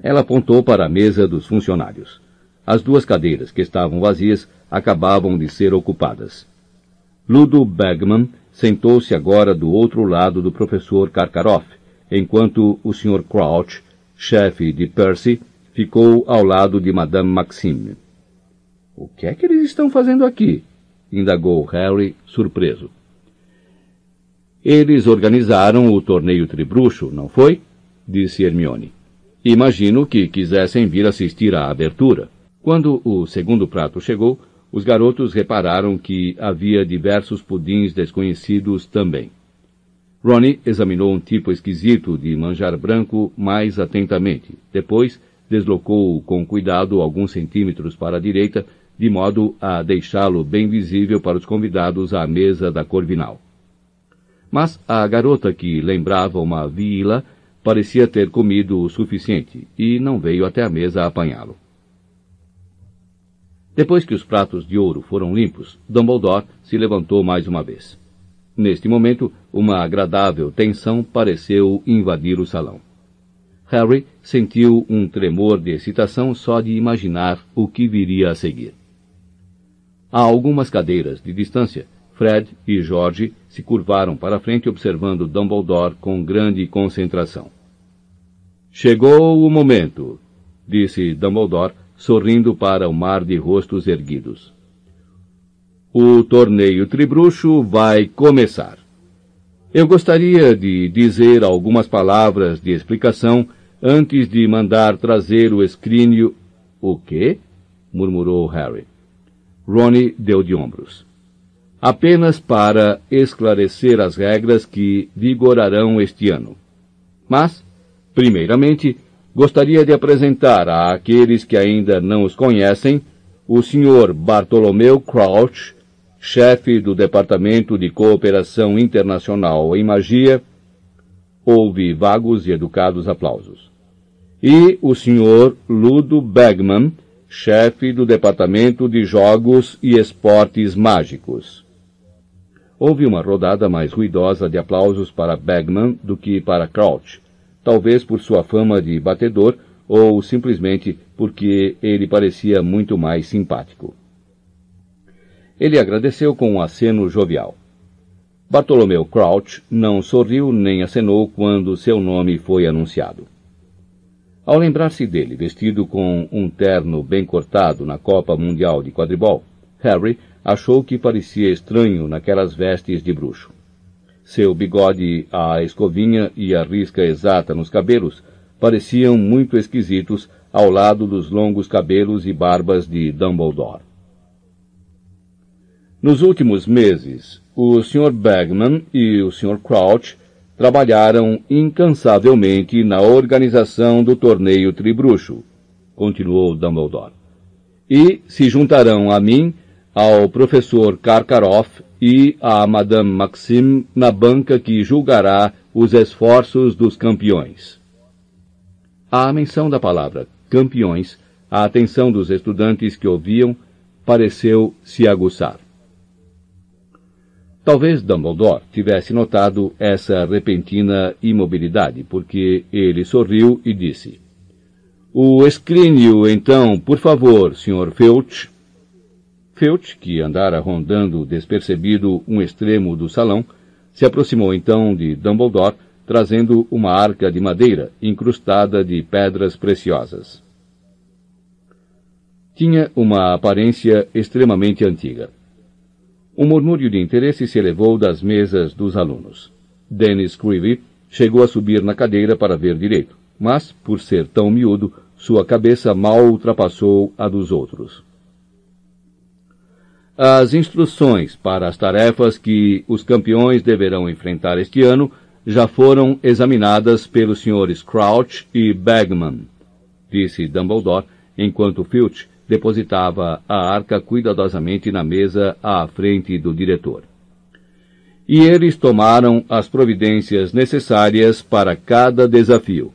Ela apontou para a mesa dos funcionários. As duas cadeiras que estavam vazias acabavam de ser ocupadas. Ludo Bagman sentou-se agora do outro lado do professor Karkaroff, enquanto o Sr. Crouch, chefe de Percy, ficou ao lado de Madame Maxime. O que é que eles estão fazendo aqui? indagou Harry, surpreso. Eles organizaram o torneio tribruxo, não foi? disse Hermione. Imagino que quisessem vir assistir à abertura. Quando o segundo prato chegou, os garotos repararam que havia diversos pudins desconhecidos também. Ronnie examinou um tipo esquisito de manjar branco mais atentamente. Depois, deslocou-o com cuidado alguns centímetros para a direita, de modo a deixá-lo bem visível para os convidados à mesa da Corvinal. Mas a garota que lembrava uma vila parecia ter comido o suficiente e não veio até a mesa apanhá-lo. Depois que os pratos de ouro foram limpos, Dumbledore se levantou mais uma vez. Neste momento, uma agradável tensão pareceu invadir o salão. Harry sentiu um tremor de excitação só de imaginar o que viria a seguir. A algumas cadeiras de distância, Fred e George se curvaram para frente observando Dumbledore com grande concentração. Chegou o momento, disse Dumbledore, sorrindo para o mar de rostos erguidos. O torneio tribruxo vai começar. Eu gostaria de dizer algumas palavras de explicação antes de mandar trazer o escrínio. O quê? murmurou Harry. Ronnie deu de ombros apenas para esclarecer as regras que vigorarão este ano. Mas, primeiramente, gostaria de apresentar a aqueles que ainda não os conhecem o Sr. Bartolomeu Crouch, chefe do Departamento de Cooperação Internacional em Magia. Houve vagos e educados aplausos. E o Sr. Ludo Bagman, chefe do Departamento de Jogos e Esportes Mágicos. Houve uma rodada mais ruidosa de aplausos para Bagman do que para Crouch, talvez por sua fama de batedor ou simplesmente porque ele parecia muito mais simpático. Ele agradeceu com um aceno jovial. Bartolomeu Crouch não sorriu nem acenou quando seu nome foi anunciado. Ao lembrar-se dele vestido com um terno bem cortado na Copa Mundial de Quadribol, Harry achou que parecia estranho naquelas vestes de bruxo. Seu bigode à escovinha e a risca exata nos cabelos pareciam muito esquisitos ao lado dos longos cabelos e barbas de Dumbledore. Nos últimos meses, o Sr. Bagman e o Sr. Crouch trabalharam incansavelmente na organização do torneio tribruxo, continuou Dumbledore, e se juntarão a mim ao professor Karkaroff e à Madame Maxime na banca que julgará os esforços dos campeões. À menção da palavra campeões, a atenção dos estudantes que ouviam pareceu se aguçar. Talvez Dumbledore tivesse notado essa repentina imobilidade, porque ele sorriu e disse: O escrínio, então, por favor, Sr. Filch. Filch, que andara rondando despercebido um extremo do salão, se aproximou então de Dumbledore, trazendo uma arca de madeira incrustada de pedras preciosas. Tinha uma aparência extremamente antiga. Um murmúrio de interesse se elevou das mesas dos alunos. Dennis Creevy chegou a subir na cadeira para ver direito, mas, por ser tão miúdo, sua cabeça mal ultrapassou a dos outros. As instruções para as tarefas que os campeões deverão enfrentar este ano já foram examinadas pelos senhores Crouch e Bagman, disse Dumbledore, enquanto Filch depositava a arca cuidadosamente na mesa à frente do diretor. E eles tomaram as providências necessárias para cada desafio.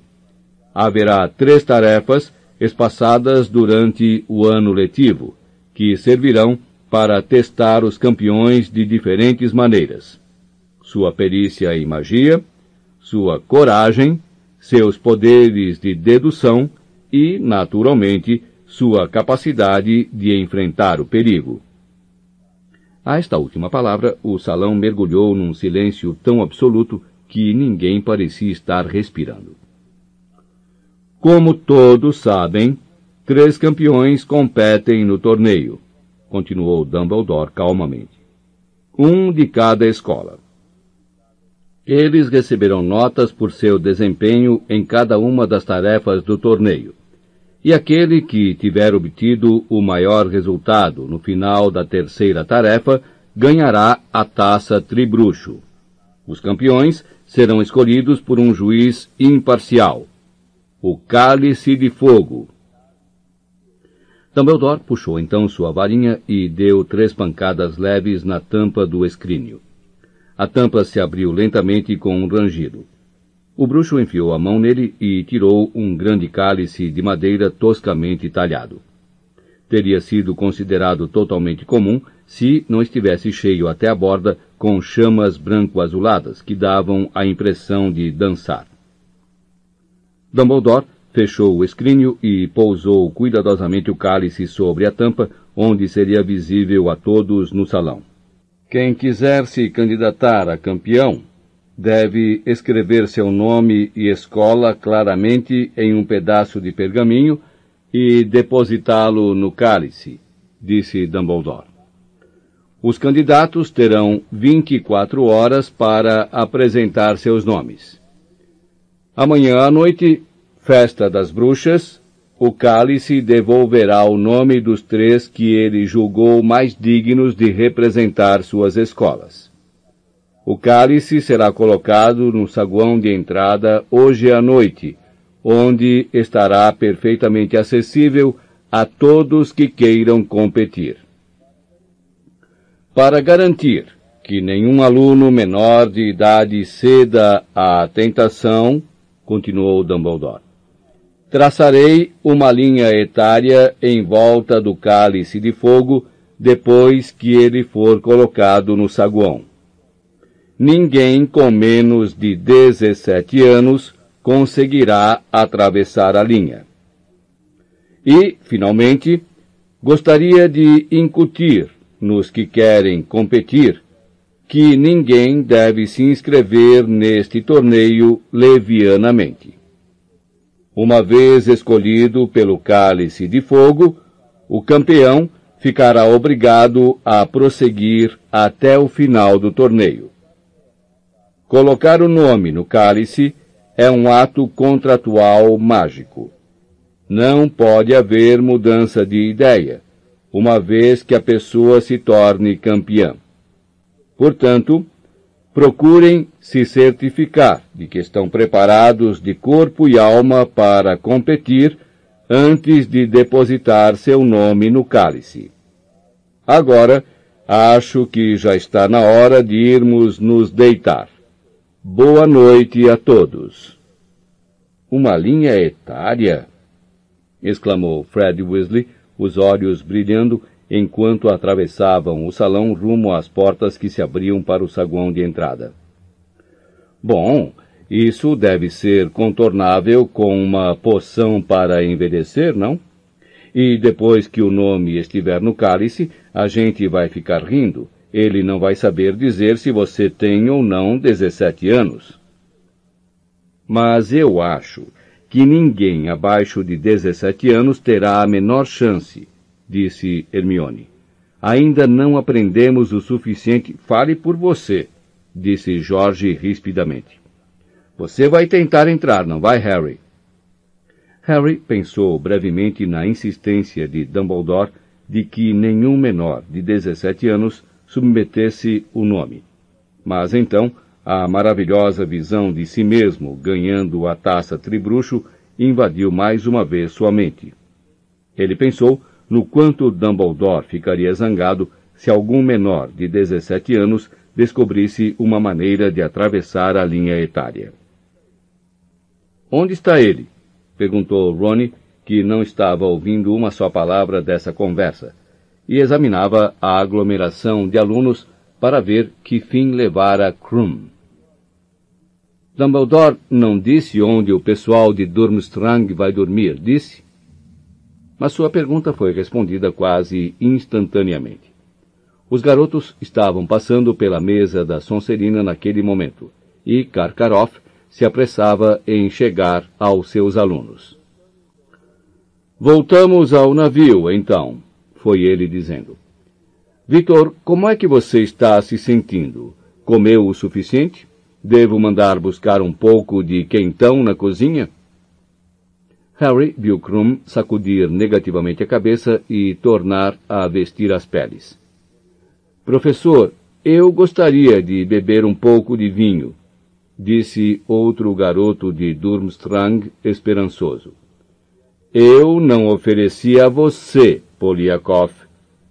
Haverá três tarefas espaçadas durante o ano letivo, que servirão para testar os campeões de diferentes maneiras. Sua perícia em magia, sua coragem, seus poderes de dedução e, naturalmente, sua capacidade de enfrentar o perigo. A esta última palavra, o salão mergulhou num silêncio tão absoluto que ninguém parecia estar respirando. Como todos sabem, três campeões competem no torneio, continuou Dumbledore calmamente. Um de cada escola. Eles receberão notas por seu desempenho em cada uma das tarefas do torneio e aquele que tiver obtido o maior resultado no final da terceira tarefa ganhará a taça Tribruxo. Os campeões serão escolhidos por um juiz imparcial. O Cálice de Fogo. Dumbledore puxou então sua varinha e deu três pancadas leves na tampa do escrínio. A tampa se abriu lentamente com um rangido. O bruxo enfiou a mão nele e tirou um grande cálice de madeira toscamente talhado. Teria sido considerado totalmente comum se não estivesse cheio até a borda com chamas branco-azuladas que davam a impressão de dançar. Dumbledore fechou o escrínio e pousou cuidadosamente o cálice sobre a tampa, onde seria visível a todos no salão. Quem quiser se candidatar a campeão deve escrever seu nome e escola claramente em um pedaço de pergaminho e depositá-lo no cálice, disse Dumbledore. Os candidatos terão 24 horas para apresentar seus nomes. Amanhã à noite, festa das bruxas, o cálice devolverá o nome dos três que ele julgou mais dignos de representar suas escolas. O cálice será colocado no saguão de entrada hoje à noite, onde estará perfeitamente acessível a todos que queiram competir. Para garantir que nenhum aluno menor de idade ceda à tentação, continuou Dumbledore, traçarei uma linha etária em volta do cálice de fogo depois que ele for colocado no saguão ninguém com menos de 17 anos conseguirá atravessar a linha. E, finalmente, gostaria de incutir nos que querem competir que ninguém deve se inscrever neste torneio levianamente. Uma vez escolhido pelo cálice de fogo, o campeão ficará obrigado a prosseguir até o final do torneio. Colocar o nome no cálice é um ato contratual mágico. Não pode haver mudança de ideia, uma vez que a pessoa se torne campeã. Portanto, procurem se certificar de que estão preparados de corpo e alma para competir antes de depositar seu nome no cálice. Agora, acho que já está na hora de irmos nos deitar. Boa noite a todos. Uma linha etária? exclamou Fred Weasley, os olhos brilhando enquanto atravessavam o salão rumo às portas que se abriam para o saguão de entrada. Bom, isso deve ser contornável com uma poção para envelhecer, não? E depois que o nome estiver no cálice, a gente vai ficar rindo. Ele não vai saber dizer se você tem ou não 17 anos. Mas eu acho que ninguém abaixo de 17 anos terá a menor chance, disse Hermione. Ainda não aprendemos o suficiente. Fale por você, disse Jorge rispidamente. Você vai tentar entrar, não vai, Harry? Harry pensou brevemente na insistência de Dumbledore de que nenhum menor de 17 anos submetesse o nome. Mas então, a maravilhosa visão de si mesmo ganhando a taça tribruxo invadiu mais uma vez sua mente. Ele pensou no quanto Dumbledore ficaria zangado se algum menor de 17 anos descobrisse uma maneira de atravessar a linha etária. Onde está ele? perguntou Ronnie, que não estava ouvindo uma só palavra dessa conversa, e examinava a aglomeração de alunos para ver que fim levara Krum. Dumbledore não disse onde o pessoal de Durmstrang vai dormir, disse? Mas sua pergunta foi respondida quase instantaneamente. Os garotos estavam passando pela mesa da Sonserina naquele momento, e Karkaroff se apressava em chegar aos seus alunos. Voltamos ao navio, então, foi ele dizendo. Vitor, como é que você está se sentindo? Comeu o suficiente? Devo mandar buscar um pouco de quentão na cozinha? Harry viu Krum sacudir negativamente a cabeça e tornar a vestir as peles. Professor, eu gostaria de beber um pouco de vinho, disse outro garoto de Durmstrang esperançoso. Eu não ofereci a você, Poliakov,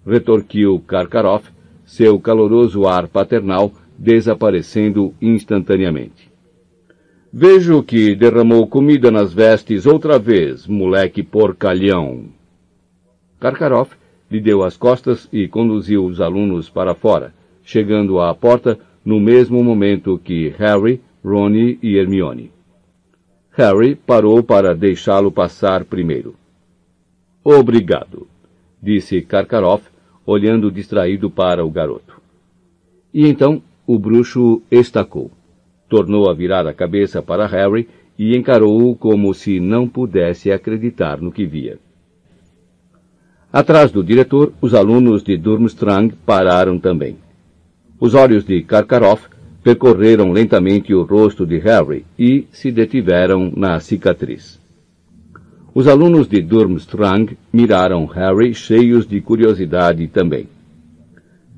retorquiu Karkaroff, seu caloroso ar paternal desaparecendo instantaneamente. Vejo que derramou comida nas vestes outra vez, moleque porcalhão. Karkaroff lhe deu as costas e conduziu os alunos para fora, chegando à porta no mesmo momento que Harry Ronnie e Hermione. Harry parou para deixá-lo passar primeiro. Obrigado, disse Karkaroff, olhando distraído para o garoto. E então o bruxo estacou. Tornou a virar a cabeça para Harry e encarou-o como se não pudesse acreditar no que via. Atrás do diretor, os alunos de Durmstrang pararam também. Os olhos de Karkaroff percorreram lentamente o rosto de Harry e se detiveram na cicatriz. Os alunos de Durmstrang miraram Harry cheios de curiosidade também.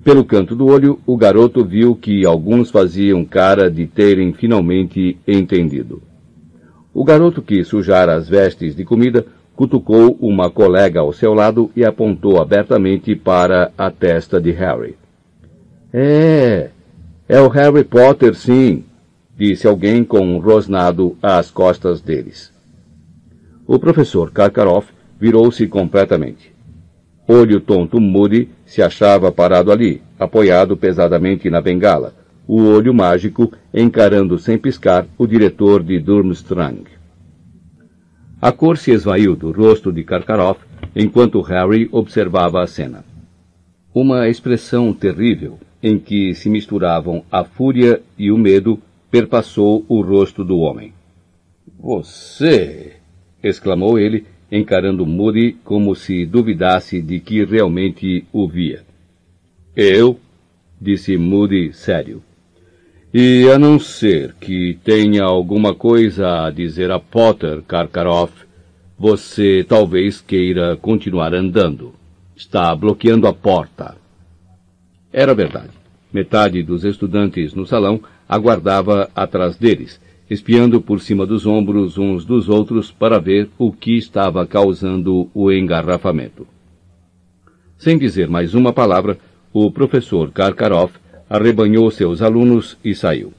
Pelo canto do olho, o garoto viu que alguns faziam cara de terem finalmente entendido. O garoto que sujara as vestes de comida cutucou uma colega ao seu lado e apontou abertamente para a testa de Harry. É, é o Harry Potter, sim, disse alguém com um rosnado às costas deles. O professor Karkaroff virou-se completamente. Olho tonto Moody se achava parado ali, apoiado pesadamente na bengala, o olho mágico encarando sem piscar o diretor de Durmstrang. A cor se esvaiu do rosto de Karkaroff enquanto Harry observava a cena. Uma expressão terrível, em que se misturavam a fúria e o medo, perpassou o rosto do homem. Você! exclamou ele, encarando Moody como se duvidasse de que realmente o via. Eu? disse Moody sério. E a não ser que tenha alguma coisa a dizer a Potter, Karkaroff, você talvez queira continuar andando. Está bloqueando a porta. Era verdade. Metade dos estudantes no salão aguardava atrás deles, espiando por cima dos ombros uns dos outros para ver o que estava causando o engarrafamento. Sem dizer mais uma palavra, o professor Karkaroff arrebanhou seus alunos e saiu.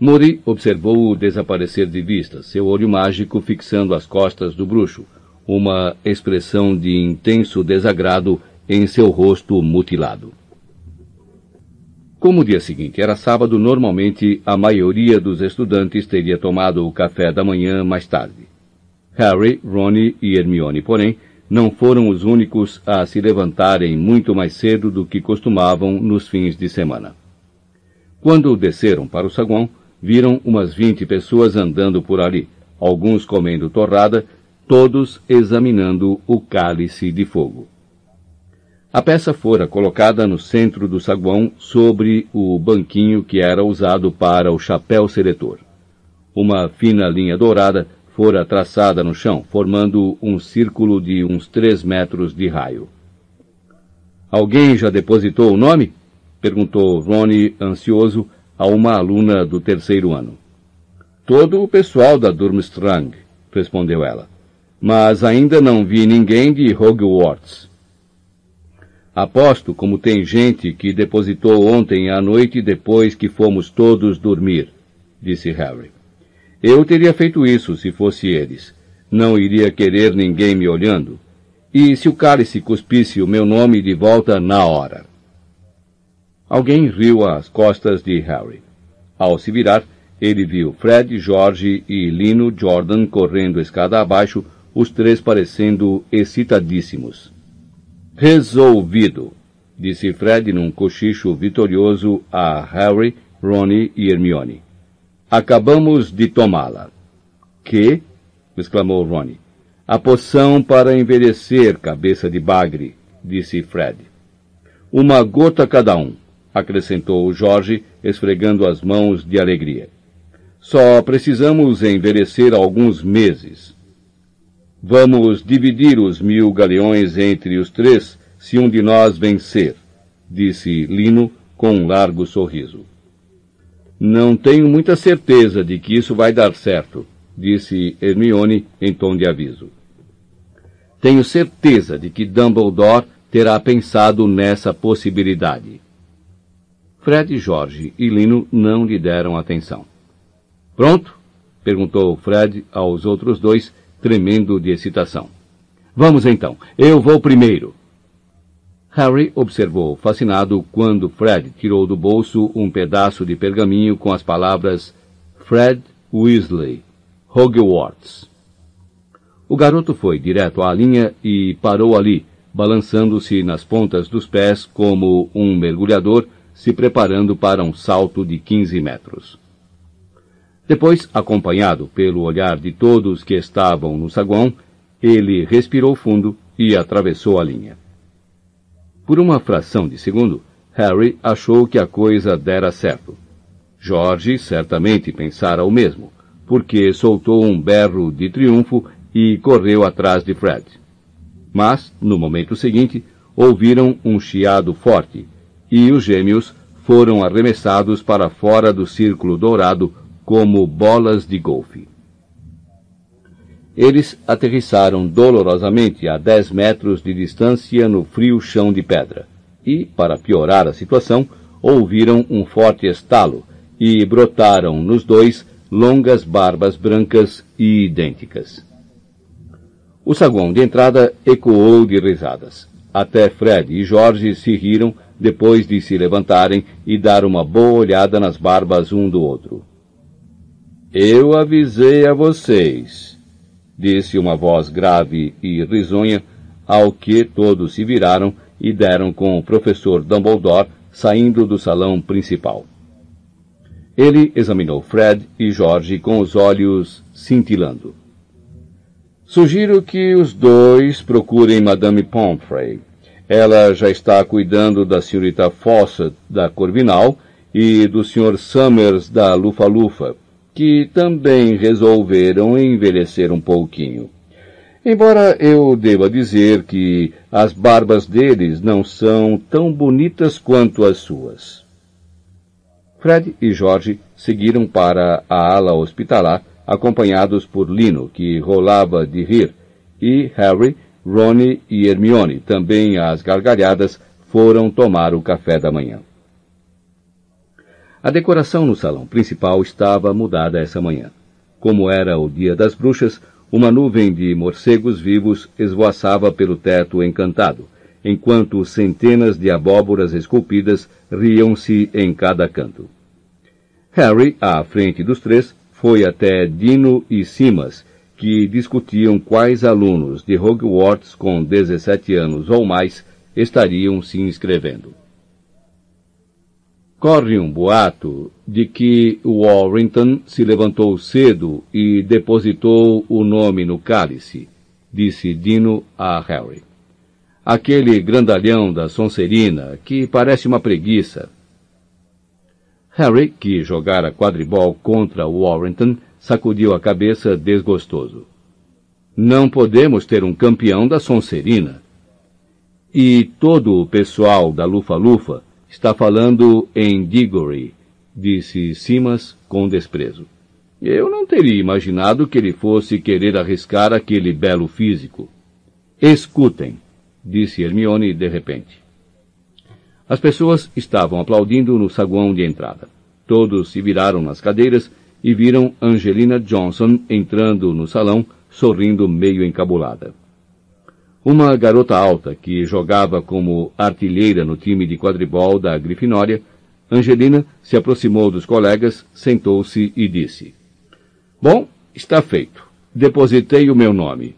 Mori observou-o desaparecer de vista, seu olho mágico fixando as costas do bruxo, uma expressão de intenso desagrado em seu rosto mutilado. Como o dia seguinte era sábado, normalmente a maioria dos estudantes teria tomado o café da manhã mais tarde. Harry, Ronnie e Hermione, porém, não foram os únicos a se levantarem muito mais cedo do que costumavam nos fins de semana. Quando desceram para o saguão, viram umas vinte pessoas andando por ali, alguns comendo torrada, todos examinando o cálice de fogo. A peça fora colocada no centro do saguão sobre o banquinho que era usado para o chapéu seletor. Uma fina linha dourada fora traçada no chão, formando um círculo de uns três metros de raio. Alguém já depositou o nome? perguntou Ronnie, ansioso, a uma aluna do terceiro ano. Todo o pessoal da Durmstrang, respondeu ela. Mas ainda não vi ninguém de Hogwarts. Aposto como tem gente que depositou ontem à noite depois que fomos todos dormir, disse Harry. Eu teria feito isso se fosse eles. Não iria querer ninguém me olhando. E se o cálice cuspisse o meu nome de volta na hora? Alguém riu às costas de Harry. Ao se virar, ele viu Fred, George e Lino Jordan correndo escada abaixo, os três parecendo excitadíssimos. Resolvido, disse Fred num cochicho vitorioso a Harry, Ronnie e Hermione. Acabamos de tomá-la. Que? exclamou Ronnie. A poção para envelhecer, cabeça de bagre, disse Fred. Uma gota cada um, acrescentou Jorge, esfregando as mãos de alegria. Só precisamos envelhecer alguns meses. Vamos dividir os mil galeões entre os três se um de nós vencer, disse Lino com um largo sorriso. Não tenho muita certeza de que isso vai dar certo, disse Hermione em tom de aviso. Tenho certeza de que Dumbledore terá pensado nessa possibilidade. Fred, Jorge e Lino não lhe deram atenção. Pronto? perguntou Fred aos outros dois, tremendo de excitação. Vamos então, eu vou primeiro. Harry observou fascinado quando Fred tirou do bolso um pedaço de pergaminho com as palavras Fred Weasley, Hogwarts. O garoto foi direto à linha e parou ali, balançando-se nas pontas dos pés como um mergulhador se preparando para um salto de 15 metros. Depois, acompanhado pelo olhar de todos que estavam no saguão, ele respirou fundo e atravessou a linha. Por uma fração de segundo, Harry achou que a coisa dera certo. George certamente pensara o mesmo, porque soltou um berro de triunfo e correu atrás de Fred. Mas, no momento seguinte, ouviram um chiado forte, e os gêmeos foram arremessados para fora do círculo dourado como bolas de golfe. Eles aterrissaram dolorosamente a dez metros de distância no frio chão de pedra e, para piorar a situação, ouviram um forte estalo e brotaram nos dois longas barbas brancas e idênticas. O saguão de entrada ecoou de risadas. Até Fred e Jorge se riram depois de se levantarem e dar uma boa olhada nas barbas um do outro. Eu avisei a vocês, disse uma voz grave e risonha, ao que todos se viraram e deram com o professor Dumbledore saindo do salão principal. Ele examinou Fred e George com os olhos cintilando. Sugiro que os dois procurem Madame Pomfrey. Ela já está cuidando da senhorita Fawcett da Corvinal e do Sr. Summers da Lufa-Lufa que também resolveram envelhecer um pouquinho. Embora eu deva dizer que as barbas deles não são tão bonitas quanto as suas. Fred e Jorge seguiram para a ala hospitalar, acompanhados por Lino, que rolava de rir, e Harry, Ronnie e Hermione, também às gargalhadas, foram tomar o café da manhã. A decoração no salão principal estava mudada essa manhã. Como era o dia das bruxas, uma nuvem de morcegos vivos esvoaçava pelo teto encantado, enquanto centenas de abóboras esculpidas riam-se em cada canto. Harry, à frente dos três, foi até Dino e Simas, que discutiam quais alunos de Hogwarts com 17 anos ou mais estariam se inscrevendo. Corre um boato de que Warrington se levantou cedo e depositou o nome no cálice, disse Dino a Harry. Aquele grandalhão da Sonserina, que parece uma preguiça. Harry, que jogara quadribol contra Warrington, sacudiu a cabeça desgostoso. Não podemos ter um campeão da Sonserina. E todo o pessoal da Lufa-Lufa Está falando em Diggory, disse Simas com desprezo. Eu não teria imaginado que ele fosse querer arriscar aquele belo físico. Escutem, disse Hermione de repente. As pessoas estavam aplaudindo no saguão de entrada. Todos se viraram nas cadeiras e viram Angelina Johnson entrando no salão, sorrindo meio encabulada. Uma garota alta que jogava como artilheira no time de quadribol da Grifinória, Angelina se aproximou dos colegas, sentou-se e disse: Bom, está feito. Depositei o meu nome.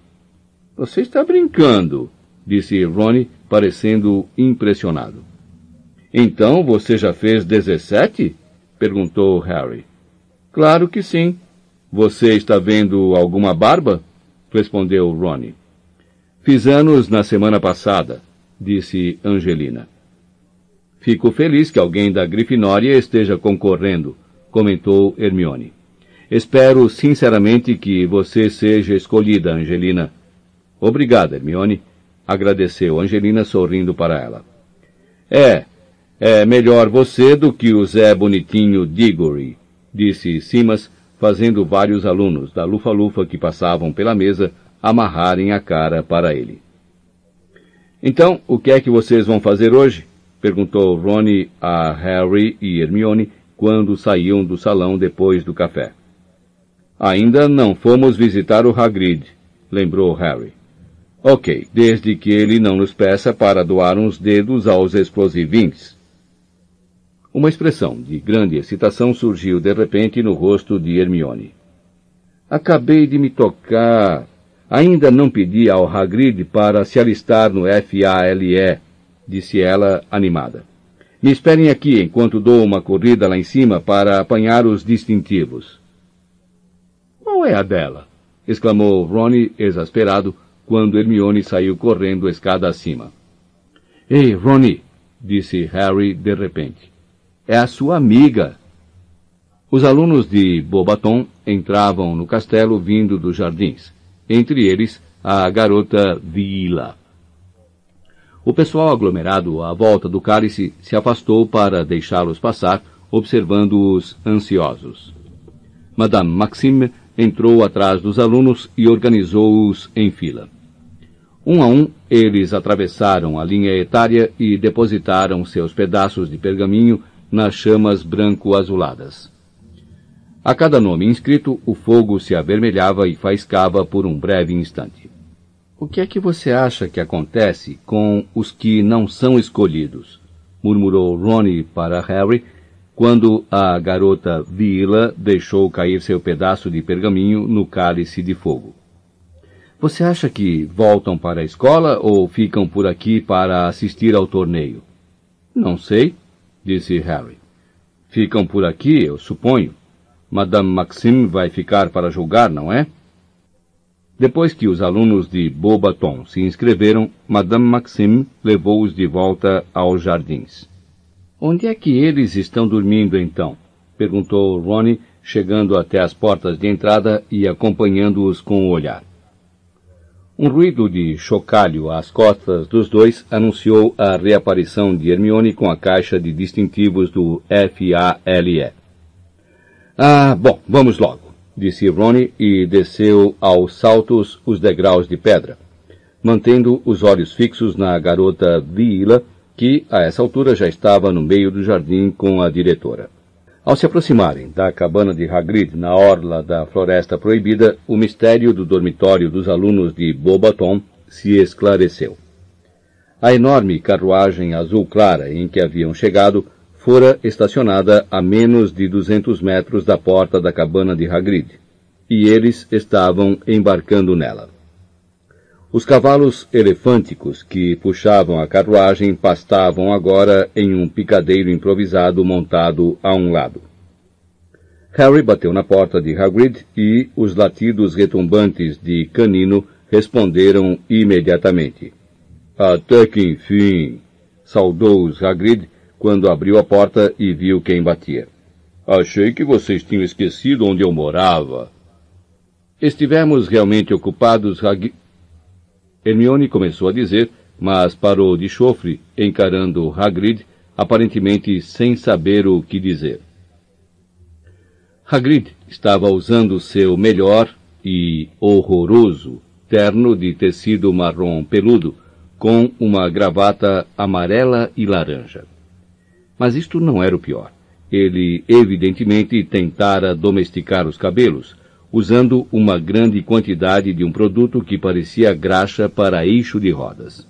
Você está brincando, disse Ronnie, parecendo impressionado. Então você já fez dezessete? perguntou Harry. Claro que sim. Você está vendo alguma barba? respondeu Ronnie. Fiz anos na semana passada, disse Angelina. Fico feliz que alguém da Grifinória esteja concorrendo, comentou Hermione. Espero sinceramente que você seja escolhida, Angelina. Obrigada, Hermione, agradeceu Angelina sorrindo para ela. É, é melhor você do que o Zé Bonitinho Diggory, disse Simas, fazendo vários alunos da Lufa-Lufa que passavam pela mesa amarrarem a cara para ele. Então, o que é que vocês vão fazer hoje? perguntou Ronnie a Harry e Hermione quando saíam do salão depois do café. Ainda não fomos visitar o Hagrid, lembrou Harry. Ok, desde que ele não nos peça para doar uns dedos aos explosivins. Uma expressão de grande excitação surgiu de repente no rosto de Hermione. Acabei de me tocar, Ainda não pedi ao Hagrid para se alistar no FALE, disse ela, animada. Me esperem aqui enquanto dou uma corrida lá em cima para apanhar os distintivos. Qual é a dela? exclamou Ronnie, exasperado, quando Hermione saiu correndo a escada acima. Ei, Ronnie, disse Harry de repente. É a sua amiga. Os alunos de Bobaton entravam no castelo vindo dos jardins entre eles a garota Vila. O pessoal aglomerado à volta do cálice se afastou para deixá-los passar, observando-os ansiosos. Madame Maxime entrou atrás dos alunos e organizou-os em fila. Um a um, eles atravessaram a linha etária e depositaram seus pedaços de pergaminho nas chamas branco-azuladas. A cada nome inscrito, o fogo se avermelhava e faiscava por um breve instante. O que é que você acha que acontece com os que não são escolhidos? murmurou Ronnie para Harry quando a garota Vila deixou cair seu pedaço de pergaminho no cálice de fogo. Você acha que voltam para a escola ou ficam por aqui para assistir ao torneio? Não sei, disse Harry. Ficam por aqui, eu suponho. Madame Maxime vai ficar para julgar, não é? Depois que os alunos de Beaubaton se inscreveram, Madame Maxime levou-os de volta aos jardins. Onde é que eles estão dormindo então? perguntou Ronnie, chegando até as portas de entrada e acompanhando-os com o olhar. Um ruído de chocalho às costas dos dois anunciou a reaparição de Hermione com a caixa de distintivos do FALE. Ah, bom, vamos logo, disse Ronnie e desceu aos saltos os degraus de pedra, mantendo os olhos fixos na garota Vila, que a essa altura já estava no meio do jardim com a diretora. Ao se aproximarem da cabana de Hagrid na orla da Floresta Proibida, o mistério do dormitório dos alunos de Bobaton se esclareceu. A enorme carruagem azul clara em que haviam chegado fora estacionada a menos de duzentos metros da porta da cabana de Hagrid, e eles estavam embarcando nela. Os cavalos elefânticos que puxavam a carruagem pastavam agora em um picadeiro improvisado montado a um lado. Harry bateu na porta de Hagrid e os latidos retumbantes de Canino responderam imediatamente. Até que enfim! Saudou-os Hagrid quando abriu a porta e viu quem batia. Achei que vocês tinham esquecido onde eu morava. Estivemos realmente ocupados, Hagrid. Hermione começou a dizer, mas parou de chofre, encarando Hagrid, aparentemente sem saber o que dizer. Hagrid estava usando seu melhor e horroroso terno de tecido marrom peludo, com uma gravata amarela e laranja. Mas isto não era o pior. Ele, evidentemente, tentara domesticar os cabelos, usando uma grande quantidade de um produto que parecia graxa para eixo de rodas.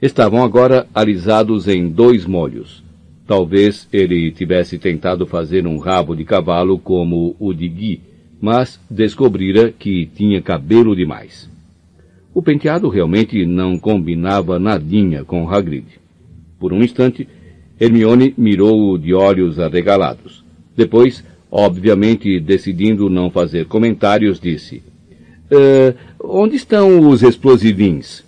Estavam agora alisados em dois molhos. Talvez ele tivesse tentado fazer um rabo de cavalo como o de Guy, mas descobrira que tinha cabelo demais. O penteado realmente não combinava nadinha com Hagrid. Por um instante, Hermione mirou-o de olhos arregalados. Depois Obviamente, decidindo não fazer comentários, disse: uh, Onde estão os explosivins?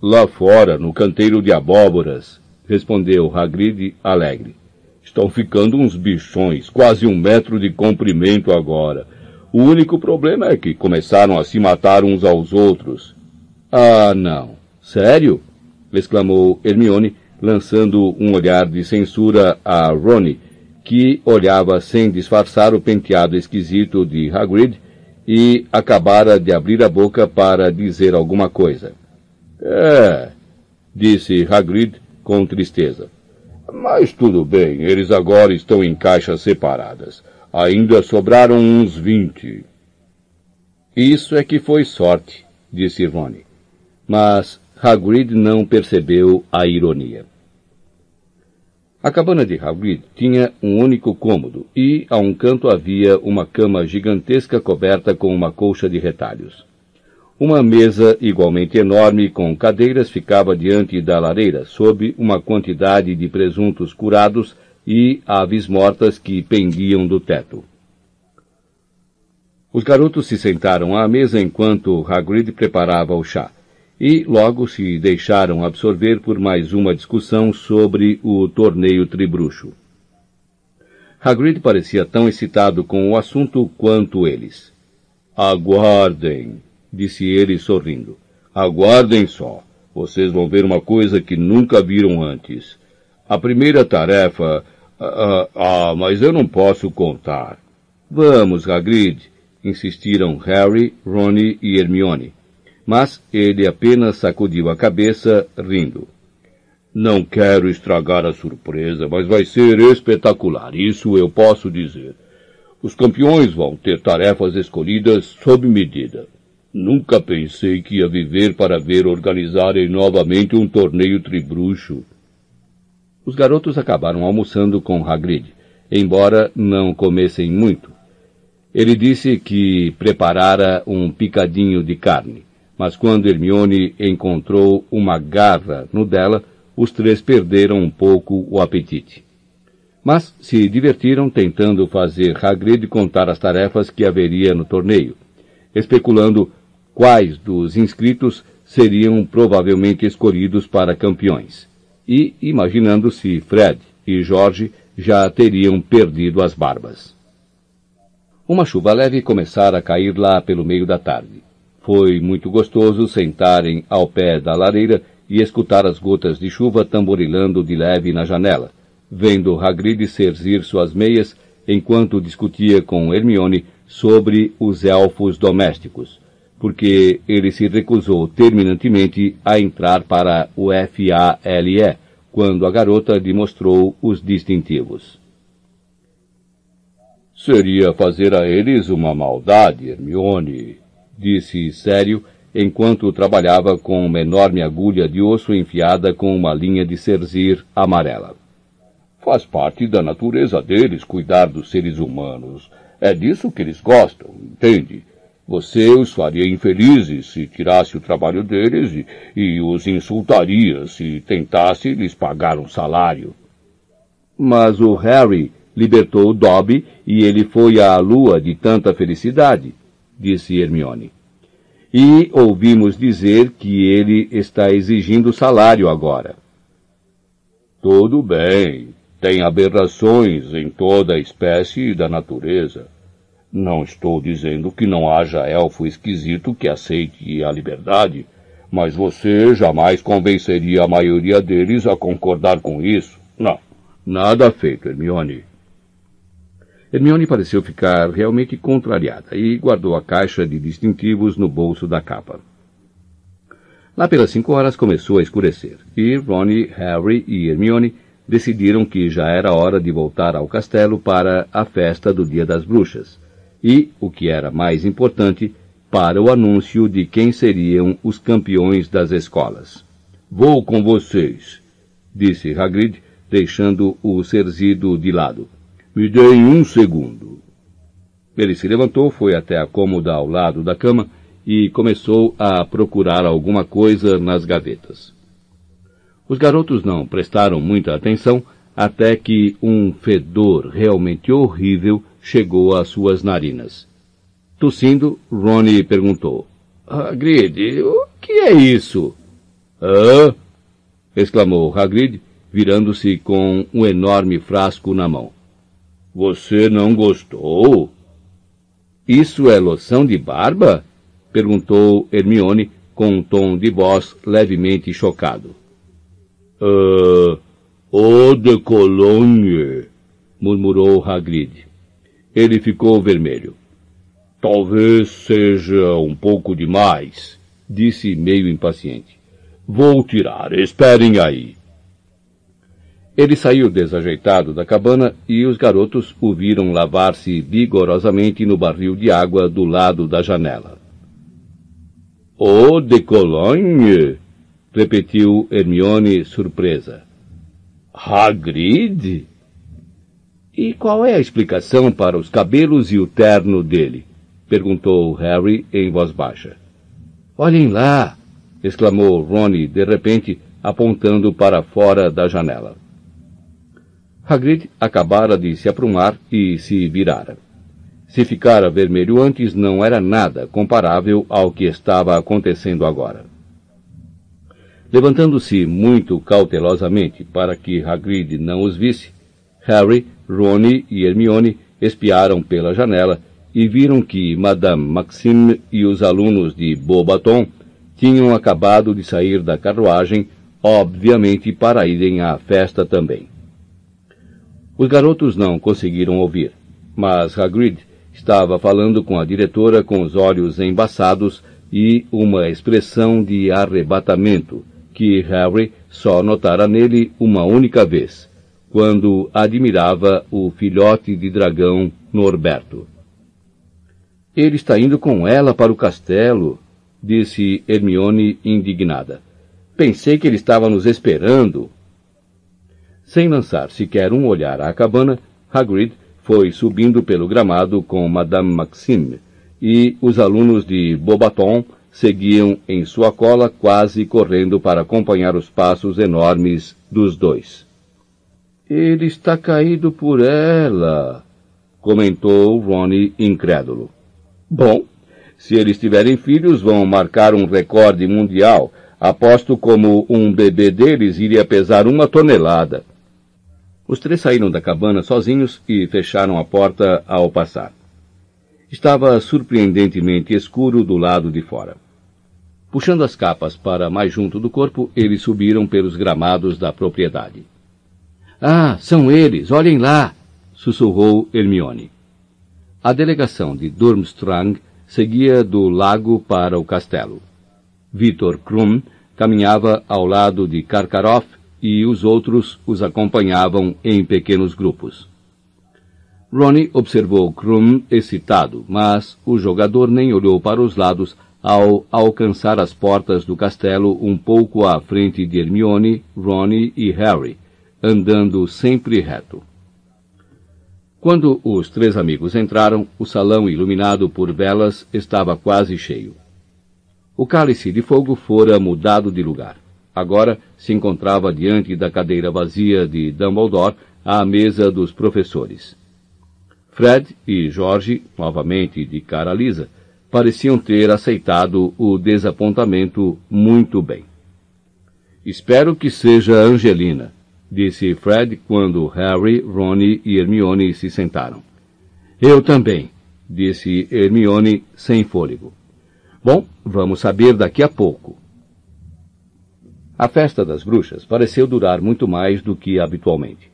Lá fora, no canteiro de abóboras, respondeu Hagrid alegre. Estão ficando uns bichões, quase um metro de comprimento agora. O único problema é que começaram a se matar uns aos outros. Ah, não. Sério? exclamou Hermione, lançando um olhar de censura a Ronnie, que olhava sem disfarçar o penteado esquisito de Hagrid e acabara de abrir a boca para dizer alguma coisa. É, disse Hagrid com tristeza. Mas tudo bem, eles agora estão em caixas separadas. Ainda sobraram uns vinte. Isso é que foi sorte, disse Rony. Mas Hagrid não percebeu a ironia. A cabana de Hagrid tinha um único cômodo e, a um canto, havia uma cama gigantesca coberta com uma colcha de retalhos. Uma mesa igualmente enorme com cadeiras ficava diante da lareira, sob uma quantidade de presuntos curados e aves mortas que pendiam do teto. Os garotos se sentaram à mesa enquanto Hagrid preparava o chá e logo se deixaram absorver por mais uma discussão sobre o torneio tribruxo. Hagrid parecia tão excitado com o assunto quanto eles. Aguardem, disse ele sorrindo. Aguardem só. Vocês vão ver uma coisa que nunca viram antes. A primeira tarefa. Ah, ah, ah mas eu não posso contar. Vamos, Hagrid, insistiram Harry, Ronnie e Hermione mas ele apenas sacudiu a cabeça, rindo. Não quero estragar a surpresa, mas vai ser espetacular, isso eu posso dizer. Os campeões vão ter tarefas escolhidas sob medida. Nunca pensei que ia viver para ver organizarem novamente um torneio tribruxo. Os garotos acabaram almoçando com Hagrid, embora não comessem muito. Ele disse que preparara um picadinho de carne mas quando Hermione encontrou uma garra no dela, os três perderam um pouco o apetite. Mas se divertiram tentando fazer Hagrid contar as tarefas que haveria no torneio, especulando quais dos inscritos seriam provavelmente escolhidos para campeões, e imaginando se Fred e George já teriam perdido as barbas. Uma chuva leve começara a cair lá pelo meio da tarde. Foi muito gostoso sentarem ao pé da lareira e escutar as gotas de chuva tamborilando de leve na janela, vendo Hagrid cerzir suas meias enquanto discutia com Hermione sobre os elfos domésticos, porque ele se recusou terminantemente a entrar para o FALE quando a garota lhe mostrou os distintivos. Seria fazer a eles uma maldade, Hermione, disse sério, enquanto trabalhava com uma enorme agulha de osso enfiada com uma linha de cerzir amarela. Faz parte da natureza deles cuidar dos seres humanos. É disso que eles gostam, entende? Você os faria infelizes se tirasse o trabalho deles e, e os insultaria se tentasse lhes pagar um salário. Mas o Harry libertou Dobby e ele foi à lua de tanta felicidade, disse Hermione. E ouvimos dizer que ele está exigindo salário agora. Tudo bem. Tem aberrações em toda a espécie da natureza. Não estou dizendo que não haja elfo esquisito que aceite a liberdade, mas você jamais convenceria a maioria deles a concordar com isso. Não. Nada feito, Hermione. Hermione pareceu ficar realmente contrariada e guardou a caixa de distintivos no bolso da capa. Lá pelas cinco horas começou a escurecer, e Ronnie, Harry e Hermione decidiram que já era hora de voltar ao castelo para a festa do Dia das Bruxas, e, o que era mais importante, para o anúncio de quem seriam os campeões das escolas. Vou com vocês, disse Hagrid, deixando o Cerzido de lado. Me deem um segundo. Ele se levantou, foi até a cômoda ao lado da cama e começou a procurar alguma coisa nas gavetas. Os garotos não prestaram muita atenção até que um fedor realmente horrível chegou às suas narinas. Tossindo, Ronnie perguntou: Hagrid, o que é isso? Hã? exclamou Hagrid, virando-se com um enorme frasco na mão. Você não gostou? Isso é loção de barba? perguntou Hermione com um tom de voz levemente chocado. Ah, eau de Cologne, murmurou Hagrid. Ele ficou vermelho. Talvez seja um pouco demais, disse meio impaciente. Vou tirar, esperem aí. Ele saiu desajeitado da cabana e os garotos o viram lavar-se vigorosamente no barril de água do lado da janela. Eau de Cologne, repetiu Hermione surpresa. Hagrid? E qual é a explicação para os cabelos e o terno dele? perguntou Harry em voz baixa. Olhem lá! exclamou Ronnie de repente, apontando para fora da janela. Hagrid acabara de se aprumar e se virara. Se ficara vermelho antes, não era nada comparável ao que estava acontecendo agora. Levantando-se muito cautelosamente para que Hagrid não os visse, Harry, Rony e Hermione espiaram pela janela e viram que Madame Maxime e os alunos de Beaubaton tinham acabado de sair da carruagem, obviamente para irem à festa também. Os garotos não conseguiram ouvir, mas Hagrid estava falando com a diretora com os olhos embaçados e uma expressão de arrebatamento que Harry só notara nele uma única vez, quando admirava o filhote de dragão Norberto. Ele está indo com ela para o castelo, disse Hermione indignada. Pensei que ele estava nos esperando. Sem lançar sequer um olhar à cabana, Hagrid foi subindo pelo gramado com Madame Maxime, e os alunos de Bobaton seguiam em sua cola quase correndo para acompanhar os passos enormes dos dois. Ele está caído por ela, comentou Ronnie incrédulo. Bom, se eles tiverem filhos, vão marcar um recorde mundial. Aposto como um bebê deles iria pesar uma tonelada. Os três saíram da cabana sozinhos e fecharam a porta ao passar. Estava surpreendentemente escuro do lado de fora. Puxando as capas para mais junto do corpo, eles subiram pelos gramados da propriedade. Ah, são eles, olhem lá! sussurrou Hermione. A delegação de Durmstrang seguia do lago para o castelo. Victor Krum caminhava ao lado de Karkaroff e os outros os acompanhavam em pequenos grupos. Ronnie observou Krum excitado, mas o jogador nem olhou para os lados ao alcançar as portas do castelo um pouco à frente de Hermione, Ronnie e Harry, andando sempre reto. Quando os três amigos entraram, o salão iluminado por velas estava quase cheio. O cálice de fogo fora mudado de lugar. Agora se encontrava diante da cadeira vazia de Dumbledore à mesa dos professores. Fred e George, novamente de cara lisa, pareciam ter aceitado o desapontamento muito bem. Espero que seja Angelina, disse Fred quando Harry, Ronnie e Hermione se sentaram. Eu também, disse Hermione sem fôlego. Bom, vamos saber daqui a pouco. A festa das bruxas pareceu durar muito mais do que habitualmente.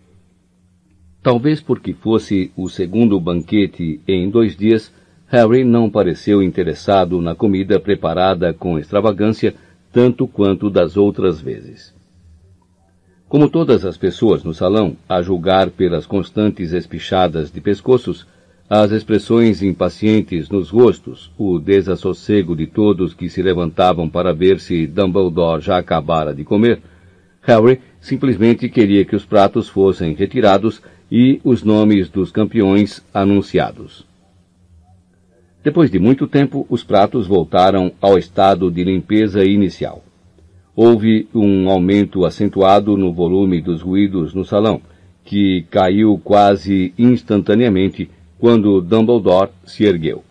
Talvez porque fosse o segundo banquete em dois dias, Harry não pareceu interessado na comida preparada com extravagância tanto quanto das outras vezes. Como todas as pessoas no salão, a julgar pelas constantes espichadas de pescoços, as expressões impacientes nos rostos, o desassossego de todos que se levantavam para ver se Dumbledore já acabara de comer, Harry simplesmente queria que os pratos fossem retirados e os nomes dos campeões anunciados. Depois de muito tempo, os pratos voltaram ao estado de limpeza inicial houve um aumento acentuado no volume dos ruídos no salão, que caiu quase instantaneamente quando Dumbledore se ergueu.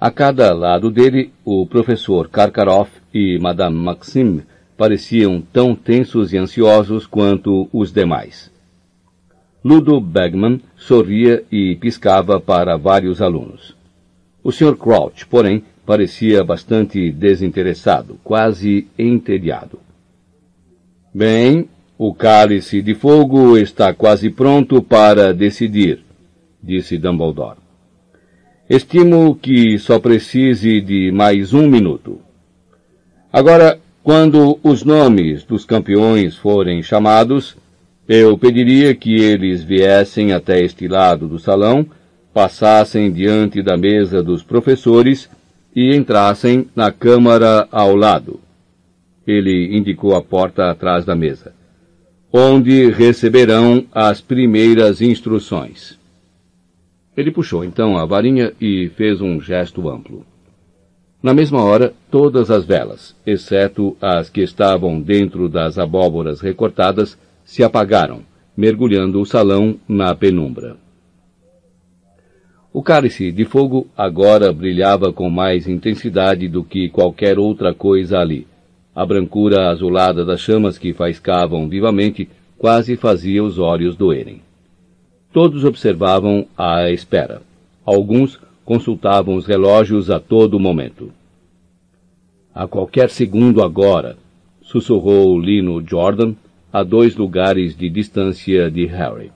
A cada lado dele, o professor Karkaroff e Madame Maxime pareciam tão tensos e ansiosos quanto os demais. Ludo Bagman sorria e piscava para vários alunos. O Sr. Crouch, porém, parecia bastante desinteressado, quase entediado. Bem, o cálice de fogo está quase pronto para decidir, disse Dumbledore. Estimo que só precise de mais um minuto. Agora, quando os nomes dos campeões forem chamados, eu pediria que eles viessem até este lado do salão, passassem diante da mesa dos professores e entrassem na câmara ao lado. Ele indicou a porta atrás da mesa, onde receberão as primeiras instruções. Ele puxou então a varinha e fez um gesto amplo. Na mesma hora, todas as velas, exceto as que estavam dentro das abóboras recortadas, se apagaram, mergulhando o salão na penumbra. O cálice de fogo agora brilhava com mais intensidade do que qualquer outra coisa ali. A brancura azulada das chamas que faiscavam vivamente quase fazia os olhos doerem. Todos observavam à espera. Alguns consultavam os relógios a todo momento. A qualquer segundo agora, sussurrou Lino Jordan, a dois lugares de distância de Harry.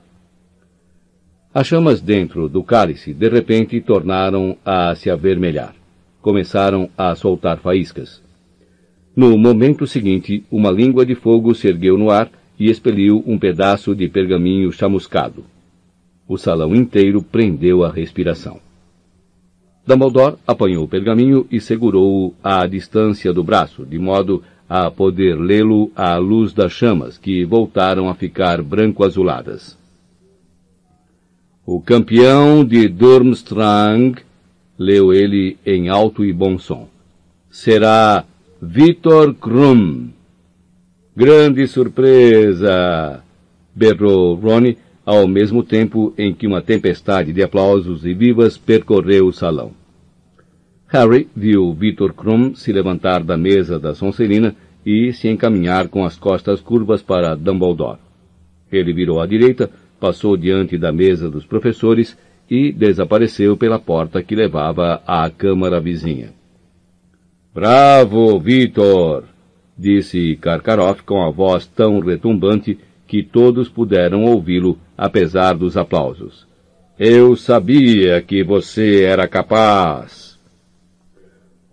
As chamas dentro do cálice de repente tornaram a se avermelhar. Começaram a soltar faíscas. No momento seguinte, uma língua de fogo se ergueu no ar e expeliu um pedaço de pergaminho chamuscado. O salão inteiro prendeu a respiração. Dumbledore apanhou o pergaminho e segurou-o à distância do braço, de modo a poder lê-lo à luz das chamas, que voltaram a ficar branco-azuladas. O campeão de Durmstrang, leu ele em alto e bom som, será Vitor Krum. Grande surpresa! berrou Ronnie, ao mesmo tempo em que uma tempestade de aplausos e vivas percorreu o salão. Harry viu Vitor Krum se levantar da mesa da Sonserina e se encaminhar com as costas curvas para Dumbledore. Ele virou à direita, passou diante da mesa dos professores e desapareceu pela porta que levava à câmara vizinha. Bravo, Vitor! disse Karkaroff com a voz tão retumbante que todos puderam ouvi-lo, apesar dos aplausos. Eu sabia que você era capaz.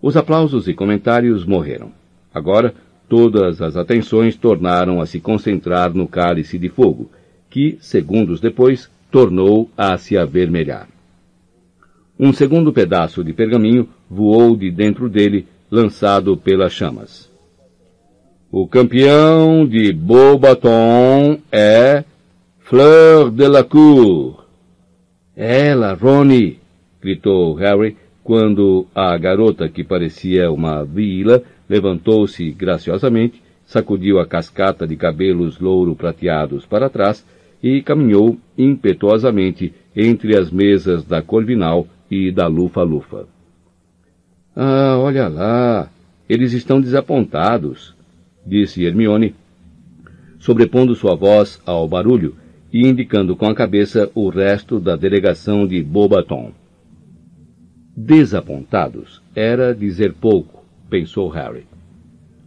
Os aplausos e comentários morreram. Agora, todas as atenções tornaram a se concentrar no cálice de fogo, que, segundos depois, tornou a se avermelhar. Um segundo pedaço de pergaminho voou de dentro dele, lançado pelas chamas. O campeão de Beaubaton é Fleur de la Cour. Ela, Ronnie! gritou Harry quando a garota, que parecia uma vila, levantou-se graciosamente, sacudiu a cascata de cabelos louro prateados para trás e caminhou impetuosamente entre as mesas da Corvinal e da Lufa-Lufa. Ah, olha lá, eles estão desapontados, disse Hermione, sobrepondo sua voz ao barulho e indicando com a cabeça o resto da delegação de Bobaton. Desapontados era dizer pouco, pensou Harry.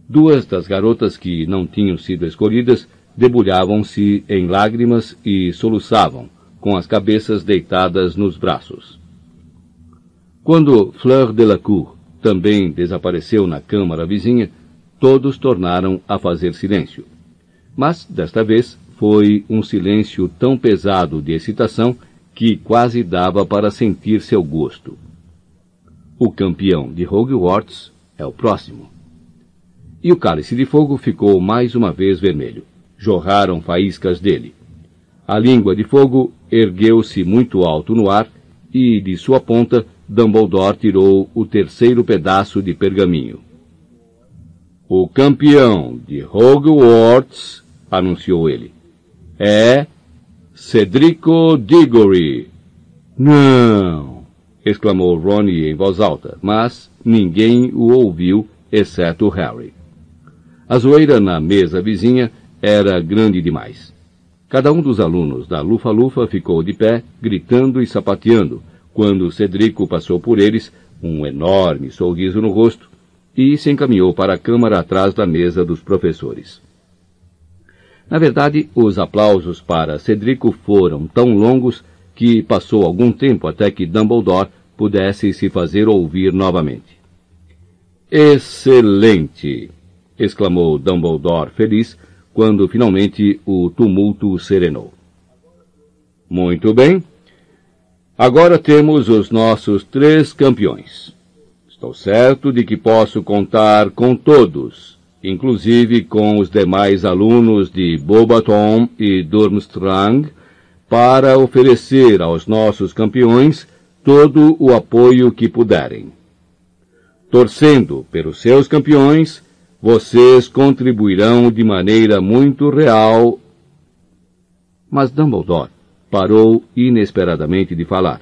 Duas das garotas que não tinham sido escolhidas debulhavam-se em lágrimas e soluçavam, com as cabeças deitadas nos braços. Quando Fleur Delacour também desapareceu na câmara vizinha, todos tornaram a fazer silêncio. Mas, desta vez, foi um silêncio tão pesado de excitação que quase dava para sentir seu gosto. O campeão de Hogwarts é o próximo. E o cálice de fogo ficou mais uma vez vermelho. Jorraram faíscas dele. A língua de fogo ergueu-se muito alto no ar e, de sua ponta, Dumbledore tirou o terceiro pedaço de pergaminho. O campeão de Hogwarts, anunciou ele, é Cedrico Diggory. Não! exclamou Ronnie em voz alta, mas ninguém o ouviu, exceto Harry. A zoeira na mesa vizinha era grande demais. Cada um dos alunos da Lufa-Lufa ficou de pé, gritando e sapateando, quando Cedrico passou por eles, um enorme sorriso no rosto, e se encaminhou para a câmara atrás da mesa dos professores. Na verdade, os aplausos para Cedrico foram tão longos que passou algum tempo até que Dumbledore pudesse se fazer ouvir novamente. Excelente! exclamou Dumbledore feliz quando finalmente o tumulto serenou. Muito bem. Agora temos os nossos três campeões. Estou certo de que posso contar com todos, inclusive com os demais alunos de Bobaton e Durmstrang, para oferecer aos nossos campeões todo o apoio que puderem. Torcendo pelos seus campeões, vocês contribuirão de maneira muito real. Mas Dumbledore parou inesperadamente de falar,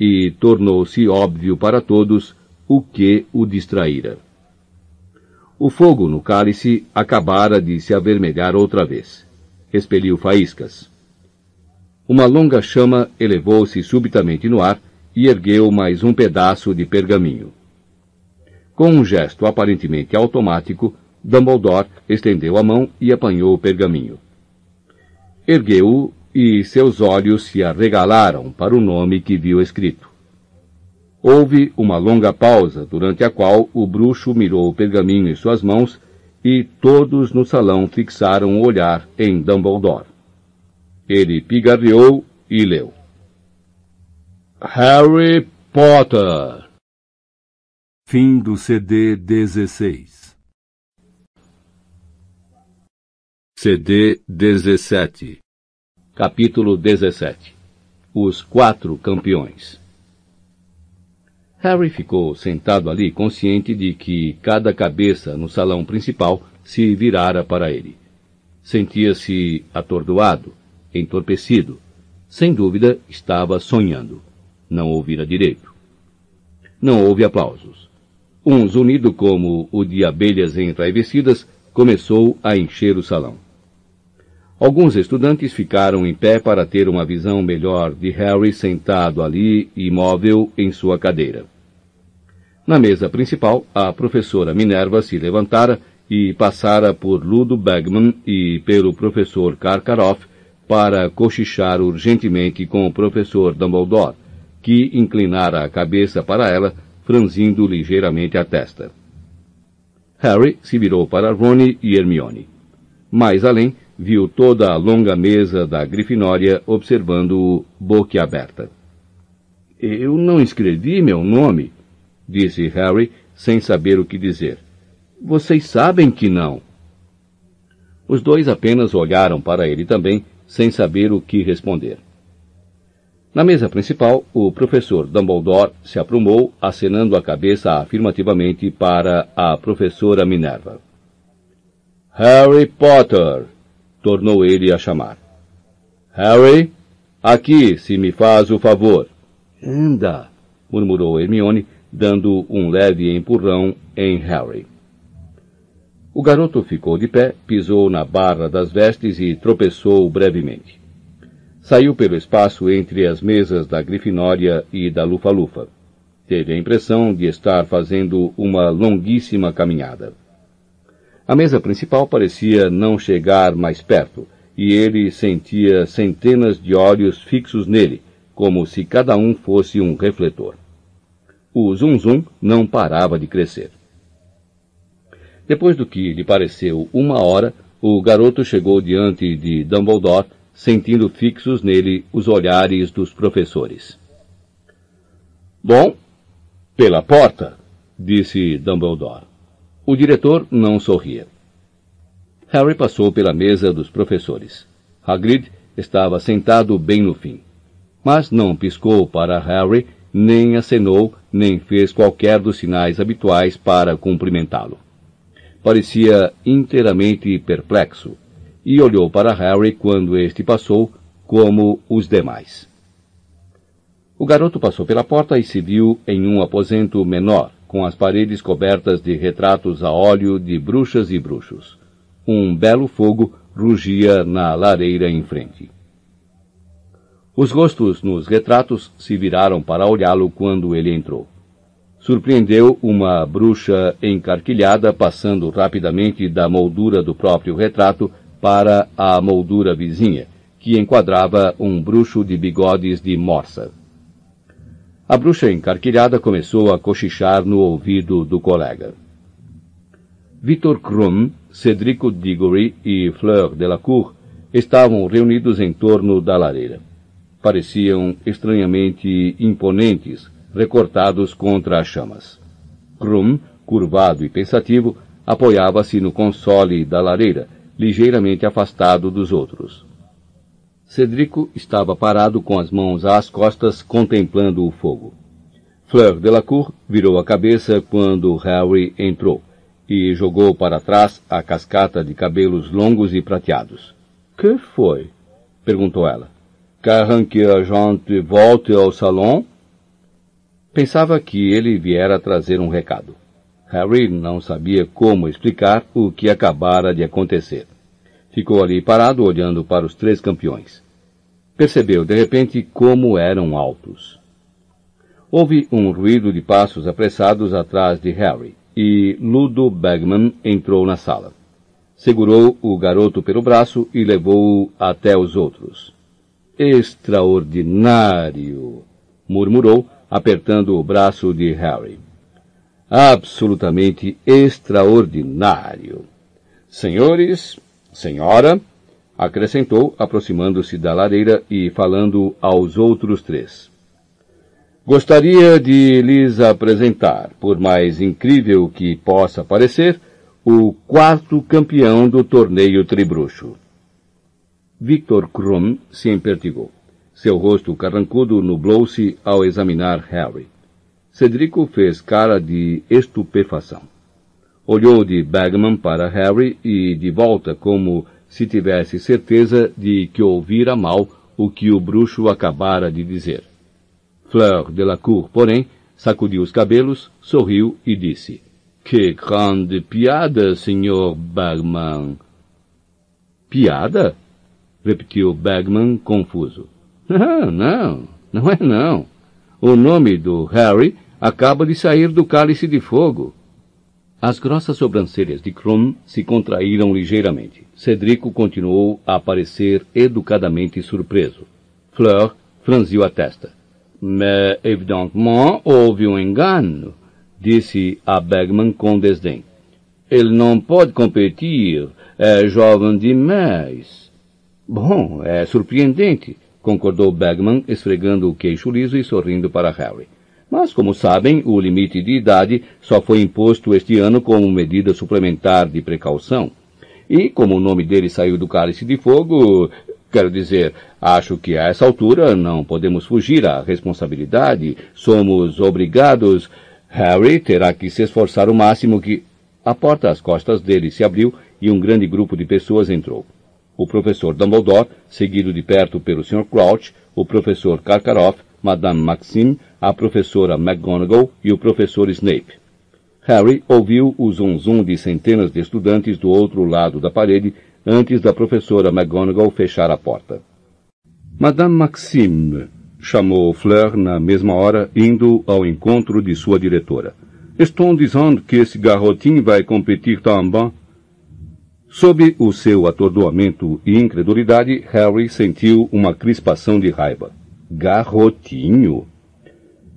e tornou-se óbvio para todos o que o distraíra. O fogo no cálice acabara de se avermelhar outra vez. Expeliu faíscas. Uma longa chama elevou-se subitamente no ar e ergueu mais um pedaço de pergaminho. Com um gesto aparentemente automático, Dumbledore estendeu a mão e apanhou o pergaminho. Ergueu-o e seus olhos se arregalaram para o nome que viu escrito. Houve uma longa pausa, durante a qual o bruxo mirou o pergaminho em suas mãos e todos no salão fixaram o olhar em Dumbledore. Ele pigarreou e leu. Harry Potter. Fim do CD 16. CD 17. Capítulo 17. Os quatro campeões. Harry ficou sentado ali consciente de que cada cabeça no salão principal se virara para ele. Sentia-se atordoado, entorpecido. Sem dúvida, estava sonhando não ouvira direito. Não houve aplausos. Um zunido como o de abelhas enraivecidas começou a encher o salão. Alguns estudantes ficaram em pé para ter uma visão melhor de Harry sentado ali, imóvel, em sua cadeira. Na mesa principal, a professora Minerva se levantara e passara por Ludo Bagman e pelo professor Karkaroff para cochichar urgentemente com o professor Dumbledore, que inclinara a cabeça para ela, franzindo ligeiramente a testa. Harry se virou para Rony e Hermione. Mais além, viu toda a longa mesa da Grifinória observando-o boquiaberta. Eu não escrevi meu nome, disse Harry, sem saber o que dizer. Vocês sabem que não. Os dois apenas olharam para ele também, sem saber o que responder. Na mesa principal, o professor Dumbledore se aprumou, acenando a cabeça afirmativamente para a professora Minerva. Harry Potter! Tornou ele a chamar. Harry, aqui, se me faz o favor. Anda, murmurou Hermione, dando um leve empurrão em Harry. O garoto ficou de pé, pisou na barra das vestes e tropeçou brevemente. Saiu pelo espaço entre as mesas da Grifinória e da Lufa-Lufa. Teve a impressão de estar fazendo uma longuíssima caminhada. A mesa principal parecia não chegar mais perto, e ele sentia centenas de olhos fixos nele, como se cada um fosse um refletor. O zum-zum não parava de crescer. Depois do que lhe pareceu uma hora, o garoto chegou diante de Dumbledore sentindo fixos nele os olhares dos professores. Bom, pela porta, disse Dumbledore. O diretor não sorria. Harry passou pela mesa dos professores. Hagrid estava sentado bem no fim. Mas não piscou para Harry, nem acenou, nem fez qualquer dos sinais habituais para cumprimentá-lo. Parecia inteiramente perplexo, e olhou para Harry quando este passou, como os demais. O garoto passou pela porta e se viu em um aposento menor, com as paredes cobertas de retratos a óleo de bruxas e bruxos. Um belo fogo rugia na lareira em frente. Os rostos nos retratos se viraram para olhá-lo quando ele entrou. Surpreendeu uma bruxa encarquilhada passando rapidamente da moldura do próprio retrato para a moldura vizinha, que enquadrava um bruxo de bigodes de morsa. A bruxa encarquilhada começou a cochichar no ouvido do colega. Victor Krum, Cedrico Diggory e Fleur Delacour estavam reunidos em torno da lareira. Pareciam estranhamente imponentes, recortados contra as chamas. Krum, curvado e pensativo, apoiava-se no console da lareira, ligeiramente afastado dos outros. Cedrico estava parado com as mãos às costas, contemplando o fogo. Fleur Delacour virou a cabeça quando Harry entrou e jogou para trás a cascata de cabelos longos e prateados. Que foi? perguntou ela. Querem que a gente volte ao salão? Pensava que ele viera trazer um recado. Harry não sabia como explicar o que acabara de acontecer. Ficou ali parado olhando para os três campeões. Percebeu de repente como eram altos. Houve um ruído de passos apressados atrás de Harry e Ludo Bagman entrou na sala. Segurou o garoto pelo braço e levou-o até os outros. Extraordinário! murmurou, apertando o braço de Harry. Absolutamente extraordinário! Senhores, Senhora, acrescentou, aproximando-se da lareira e falando aos outros três. Gostaria de lhes apresentar, por mais incrível que possa parecer, o quarto campeão do torneio tribruxo. Victor Krum se empertigou. Seu rosto carrancudo nublou-se ao examinar Harry. Cedrico fez cara de estupefação. Olhou de Bagman para Harry e de volta como se tivesse certeza de que ouvira mal o que o bruxo acabara de dizer. Fleur Delacour, porém, sacudiu os cabelos, sorriu e disse: Que grande piada, senhor Bagman. Piada? repetiu Bagman, confuso. Não, não, não é não. O nome do Harry acaba de sair do cálice de fogo. As grossas sobrancelhas de Krum se contraíram ligeiramente. Cedrico continuou a parecer educadamente surpreso. Fleur franziu a testa. Mais, evidentemente, houve um engano, disse a Bagman com desdém. Ele não pode competir. É jovem demais. Bom, é surpreendente, concordou Bagman, esfregando o queixo liso e sorrindo para Harry. Mas, como sabem, o limite de idade só foi imposto este ano como medida suplementar de precaução. E, como o nome dele saiu do cálice de fogo, quero dizer, acho que a essa altura não podemos fugir à responsabilidade. Somos obrigados. Harry terá que se esforçar o máximo que. A porta às costas dele se abriu e um grande grupo de pessoas entrou. O professor Dumbledore, seguido de perto pelo Sr. Crouch, o professor Karkaroff, Madame Maxime, a professora McGonagall e o professor Snape. Harry ouviu o zum-zum de centenas de estudantes do outro lado da parede antes da professora McGonagall fechar a porta. Madame Maxime, chamou Fleur na mesma hora, indo ao encontro de sua diretora. Estou dizendo que esse garotinho vai competir também. Sob o seu atordoamento e incredulidade, Harry sentiu uma crispação de raiva. Garrotinho?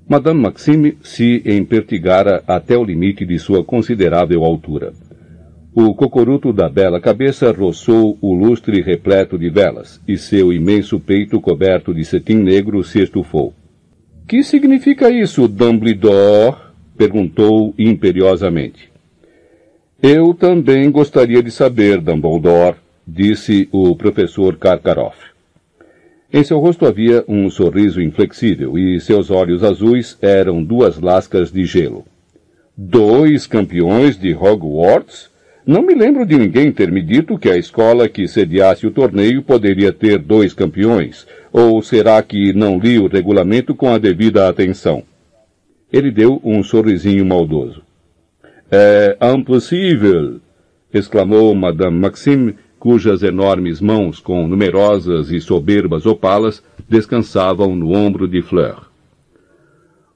Madame Maxime se empertigara até o limite de sua considerável altura. O cocoruto da bela cabeça roçou o lustre repleto de velas, e seu imenso peito coberto de cetim negro se estufou. Que significa isso, Dumbledore? perguntou imperiosamente. Eu também gostaria de saber, Dumbledore, disse o professor Karkaroff. Em seu rosto havia um sorriso inflexível e seus olhos azuis eram duas lascas de gelo. Dois campeões de Hogwarts? Não me lembro de ninguém ter me dito que a escola que sediasse o torneio poderia ter dois campeões. Ou será que não li o regulamento com a devida atenção? Ele deu um sorrisinho maldoso. É impossível! exclamou Madame Maxime, cujas enormes mãos, com numerosas e soberbas opalas, descansavam no ombro de Fleur.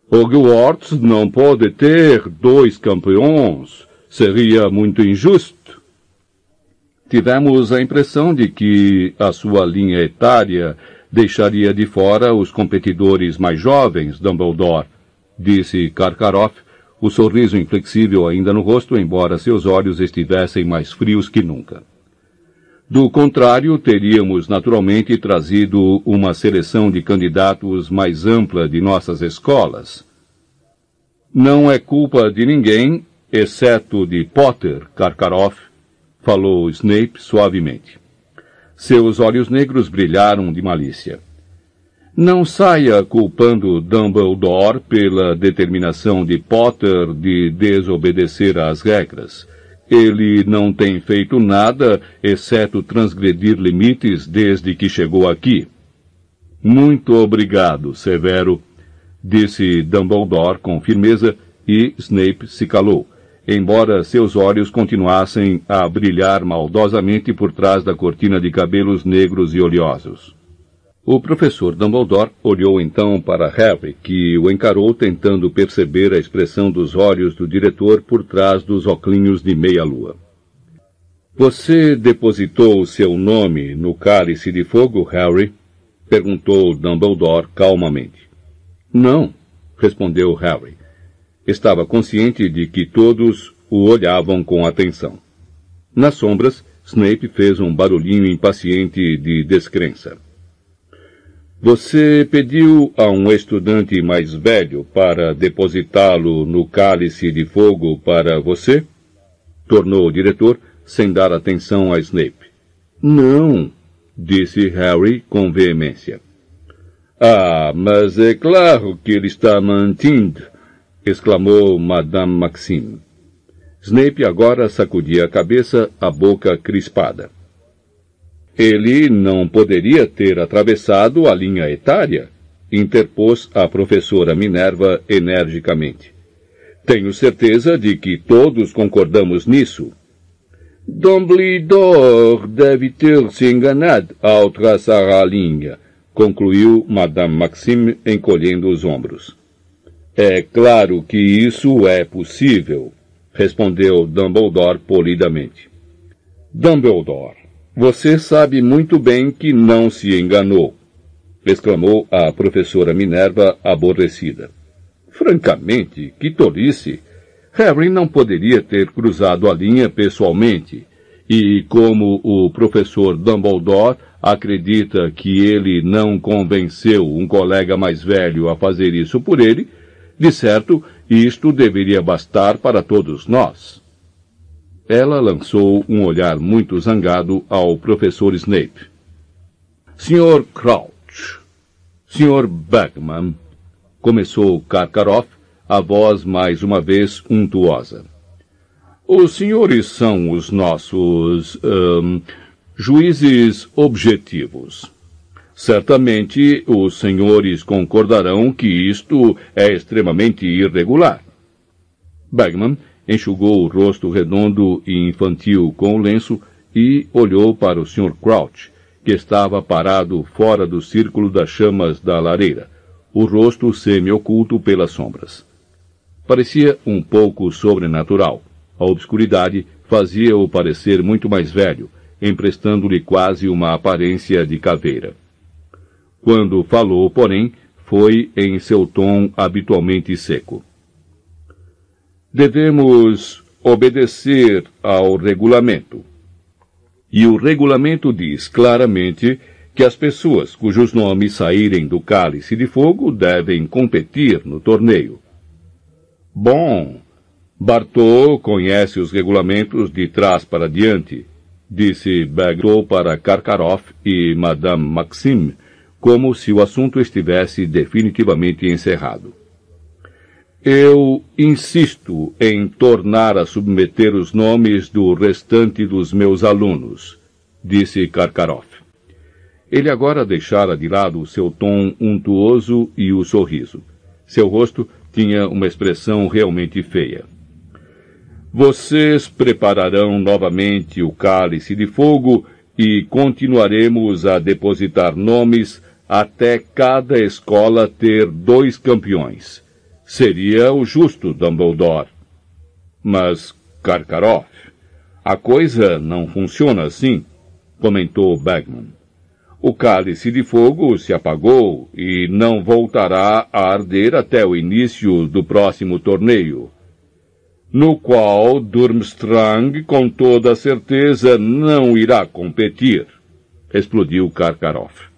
Hogwarts não pode ter dois campeões. Seria muito injusto. Tivemos a impressão de que a sua linha etária deixaria de fora os competidores mais jovens, Dumbledore, disse Karkaroff, o sorriso inflexível ainda no rosto, embora seus olhos estivessem mais frios que nunca. Do contrário, teríamos naturalmente trazido uma seleção de candidatos mais ampla de nossas escolas. Não é culpa de ninguém, exceto de Potter, Karkaroff, falou Snape suavemente. Seus olhos negros brilharam de malícia. Não saia culpando Dumbledore pela determinação de Potter de desobedecer às regras. Ele não tem feito nada exceto transgredir limites desde que chegou aqui. Muito obrigado, Severo, disse Dumbledore com firmeza e Snape se calou, embora seus olhos continuassem a brilhar maldosamente por trás da cortina de cabelos negros e oleosos. O professor Dumbledore olhou então para Harry, que o encarou tentando perceber a expressão dos olhos do diretor por trás dos óculos de meia-lua. Você depositou seu nome no cálice de fogo, Harry? perguntou Dumbledore calmamente. Não, respondeu Harry. Estava consciente de que todos o olhavam com atenção. Nas sombras, Snape fez um barulhinho impaciente de descrença. Você pediu a um estudante mais velho para depositá-lo no cálice de fogo para você? Tornou o diretor, sem dar atenção a Snape. Não, disse Harry com veemência. Ah, mas é claro que ele está mentindo, exclamou Madame Maxime. Snape agora sacudia a cabeça, a boca crispada. Ele não poderia ter atravessado a linha etária, interpôs a professora Minerva energicamente. Tenho certeza de que todos concordamos nisso. Dumbledore deve ter se enganado ao traçar a linha, concluiu Madame Maxime encolhendo os ombros. É claro que isso é possível, respondeu Dumbledore polidamente. Dumbledore, você sabe muito bem que não se enganou, exclamou a professora Minerva aborrecida. Francamente, que tolice! Harry não poderia ter cruzado a linha pessoalmente, e como o professor Dumbledore acredita que ele não convenceu um colega mais velho a fazer isso por ele, de certo, isto deveria bastar para todos nós. Ela lançou um olhar muito zangado ao professor Snape. Sr. Crouch, Sr. Bagman, começou Karkaroff, a voz mais uma vez untuosa. Os senhores são os nossos um, juízes objetivos. Certamente os senhores concordarão que isto é extremamente irregular. Bagman enxugou o rosto redondo e infantil com o lenço e olhou para o Sr. Crouch, que estava parado fora do círculo das chamas da lareira, o rosto semi-oculto pelas sombras. Parecia um pouco sobrenatural. A obscuridade fazia-o parecer muito mais velho, emprestando-lhe quase uma aparência de caveira. Quando falou, porém, foi em seu tom habitualmente seco. Devemos obedecer ao regulamento. E o regulamento diz claramente que as pessoas cujos nomes saírem do cálice de fogo devem competir no torneio. Bom, Bartô conhece os regulamentos de trás para diante, disse Bagdol para Karkaroff e Madame Maxime, como se o assunto estivesse definitivamente encerrado. Eu insisto em tornar a submeter os nomes do restante dos meus alunos, disse Karkaroff. Ele agora deixara de lado o seu tom untuoso e o sorriso. Seu rosto tinha uma expressão realmente feia. Vocês prepararão novamente o cálice de fogo e continuaremos a depositar nomes até cada escola ter dois campeões. Seria o justo, Dumbledore. Mas, Karkaroff, a coisa não funciona assim, comentou Bagman. O cálice de fogo se apagou e não voltará a arder até o início do próximo torneio no qual Durmstrang com toda certeza não irá competir, explodiu Karkaroff.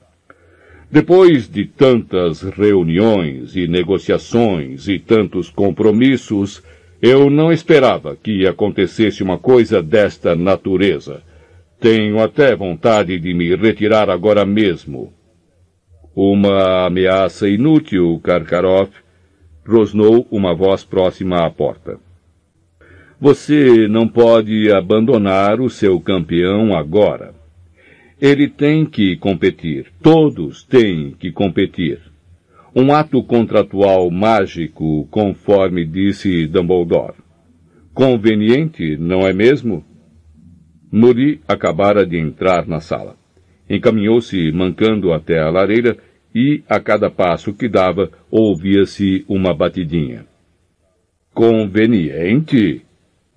Depois de tantas reuniões e negociações e tantos compromissos, eu não esperava que acontecesse uma coisa desta natureza. Tenho até vontade de me retirar agora mesmo. Uma ameaça inútil, Karkaroff, rosnou uma voz próxima à porta. Você não pode abandonar o seu campeão agora. Ele tem que competir. Todos têm que competir. Um ato contratual mágico, conforme disse Dumbledore. Conveniente, não é mesmo? Muri acabara de entrar na sala. Encaminhou-se mancando até a lareira e, a cada passo que dava, ouvia-se uma batidinha. Conveniente?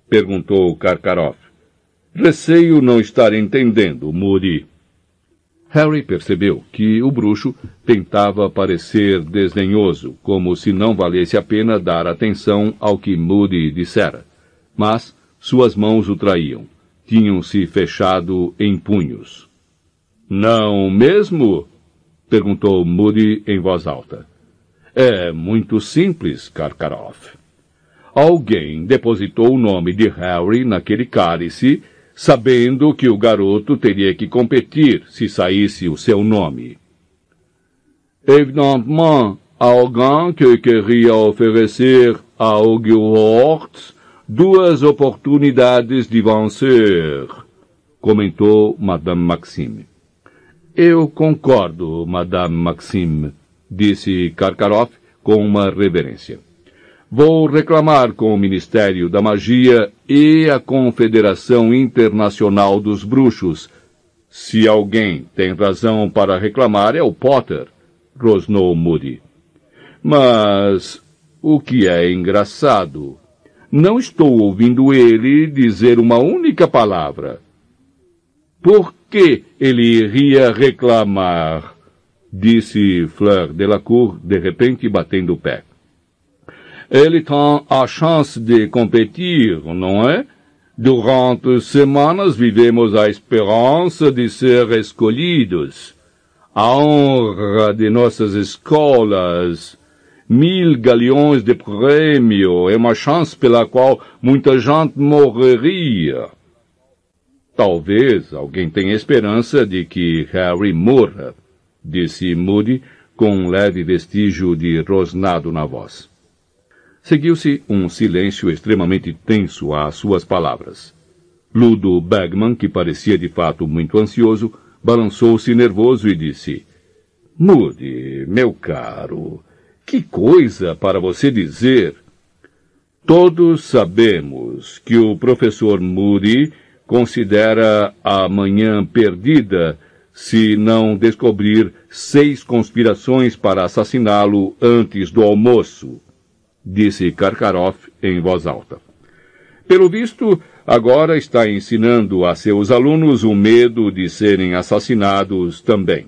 perguntou Karkaroff. Receio não estar entendendo, Moody. Harry percebeu que o bruxo tentava parecer desdenhoso, como se não valesse a pena dar atenção ao que Moody dissera. Mas suas mãos o traíam. Tinham-se fechado em punhos. Não mesmo? perguntou Moody em voz alta. É muito simples, Karkaroff. Alguém depositou o nome de Harry naquele cálice, sabendo que o garoto teria que competir se saísse o seu nome. Evidentemente, alguém que queria oferecer a Hogwarts duas oportunidades de vencer, comentou Madame Maxime. Eu concordo, Madame Maxime, disse Karkaroff com uma reverência. Vou reclamar com o Ministério da Magia e a Confederação Internacional dos Bruxos. Se alguém tem razão para reclamar é o Potter, rosnou Moody. Mas o que é engraçado, não estou ouvindo ele dizer uma única palavra. Por que ele iria reclamar? disse Fleur Delacour, de repente batendo o pé. Ele tem a chance de competir, não é? Durante semanas vivemos a esperança de ser escolhidos. A honra de nossas escolas. Mil galeões de prêmio é uma chance pela qual muita gente morreria. Talvez alguém tenha esperança de que Harry morra, disse Moody com um leve vestígio de rosnado na voz. Seguiu-se um silêncio extremamente tenso às suas palavras. Ludo Bagman, que parecia de fato muito ansioso, balançou-se nervoso e disse: Mude, meu caro, que coisa para você dizer! Todos sabemos que o professor Moody considera a manhã perdida se não descobrir seis conspirações para assassiná-lo antes do almoço disse Karkaroff em voz alta. Pelo visto, agora está ensinando a seus alunos o medo de serem assassinados também.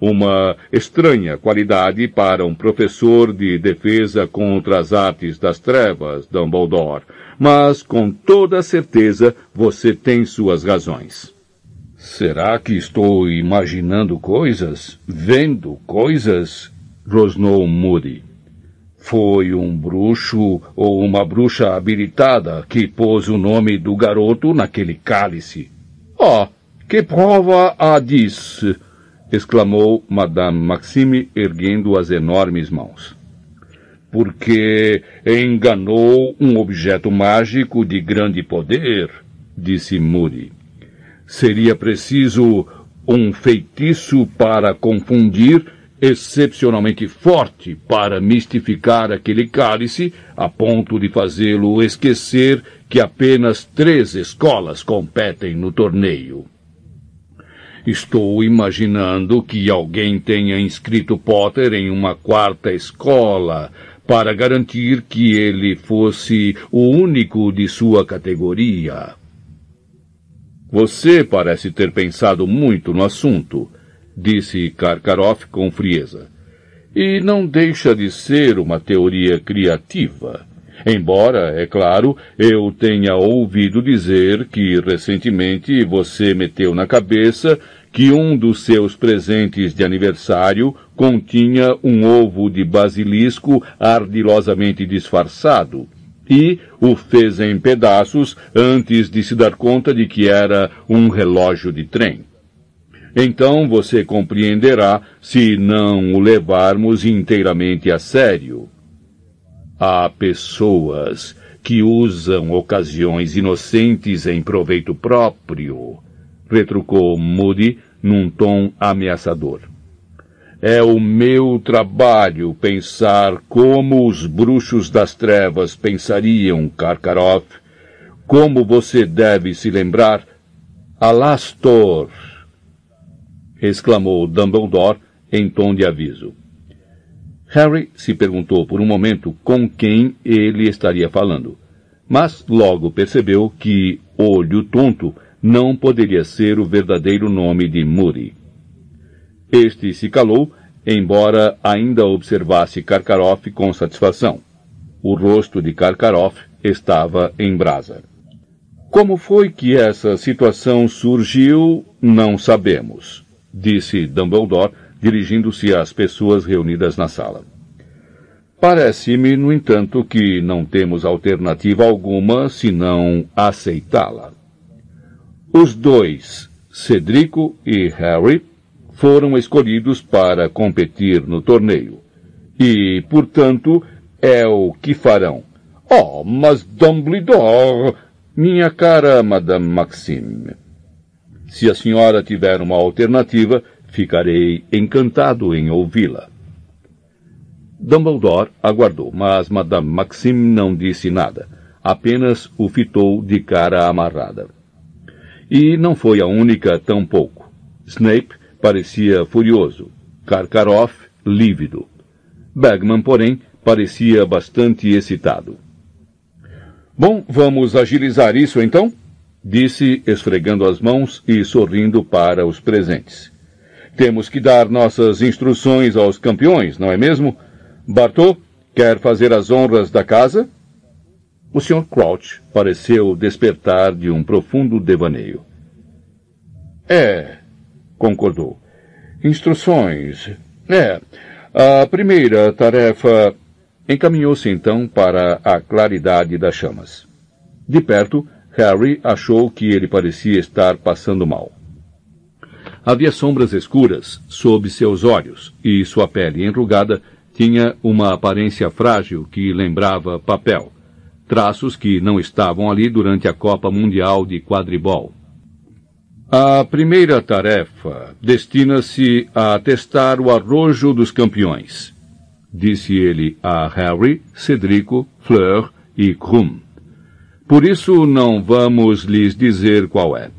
Uma estranha qualidade para um professor de defesa contra as artes das trevas, Dumbledore, mas com toda certeza você tem suas razões. Será que estou imaginando coisas? Vendo coisas? rosnou Moody. Foi um bruxo ou uma bruxa habilitada que pôs o nome do garoto naquele cálice. Ah, que prova há disso? exclamou Madame Maxime, erguendo as enormes mãos. Porque enganou um objeto mágico de grande poder, disse Moody. Seria preciso um feitiço para confundir excepcionalmente forte para mistificar aquele cálice a ponto de fazê-lo esquecer que apenas três escolas competem no torneio. Estou imaginando que alguém tenha inscrito Potter em uma quarta escola para garantir que ele fosse o único de sua categoria. Você parece ter pensado muito no assunto, disse Karkaroff com frieza. E não deixa de ser uma teoria criativa. Embora, é claro, eu tenha ouvido dizer que recentemente você meteu na cabeça que um dos seus presentes de aniversário continha um ovo de basilisco ardilosamente disfarçado e o fez em pedaços antes de se dar conta de que era um relógio de trem. Então você compreenderá se não o levarmos inteiramente a sério. Há pessoas que usam ocasiões inocentes em proveito próprio, retrucou Moody num tom ameaçador. É o meu trabalho pensar como os bruxos das trevas pensariam, Karkaroff. Como você deve se lembrar, Alastor exclamou Dumbledore em tom de aviso. Harry se perguntou por um momento com quem ele estaria falando, mas logo percebeu que Olho Tonto não poderia ser o verdadeiro nome de Moody. Este se calou, embora ainda observasse Karkaroff com satisfação. O rosto de Karkaroff estava em brasa. Como foi que essa situação surgiu, não sabemos disse Dumbledore, dirigindo-se às pessoas reunidas na sala. Parece-me, no entanto, que não temos alternativa alguma senão aceitá-la. Os dois, Cedrico e Harry, foram escolhidos para competir no torneio. E, portanto, é o que farão. Oh, mas Dumbledore! Minha cara Madame Maxime, se a senhora tiver uma alternativa, ficarei encantado em ouvi-la. Dumbledore aguardou, mas Madame Maxime não disse nada, apenas o fitou de cara amarrada. E não foi a única tampouco. Snape parecia furioso, Karkaroff lívido. Bagman, porém, parecia bastante excitado. Bom, vamos agilizar isso então? Disse, esfregando as mãos e sorrindo para os presentes. Temos que dar nossas instruções aos campeões, não é mesmo? Bartô, Quer fazer as honras da casa? O Sr. Crouch pareceu despertar de um profundo devaneio. É, concordou. Instruções. É. A primeira tarefa encaminhou-se então para a claridade das chamas. De perto, Harry achou que ele parecia estar passando mal. Havia sombras escuras sob seus olhos e sua pele enrugada tinha uma aparência frágil que lembrava papel, traços que não estavam ali durante a Copa Mundial de Quadribol. A primeira tarefa destina-se a testar o arrojo dos campeões, disse ele a Harry, Cedrico, Fleur e Krum. Por isso não vamos lhes dizer qual é.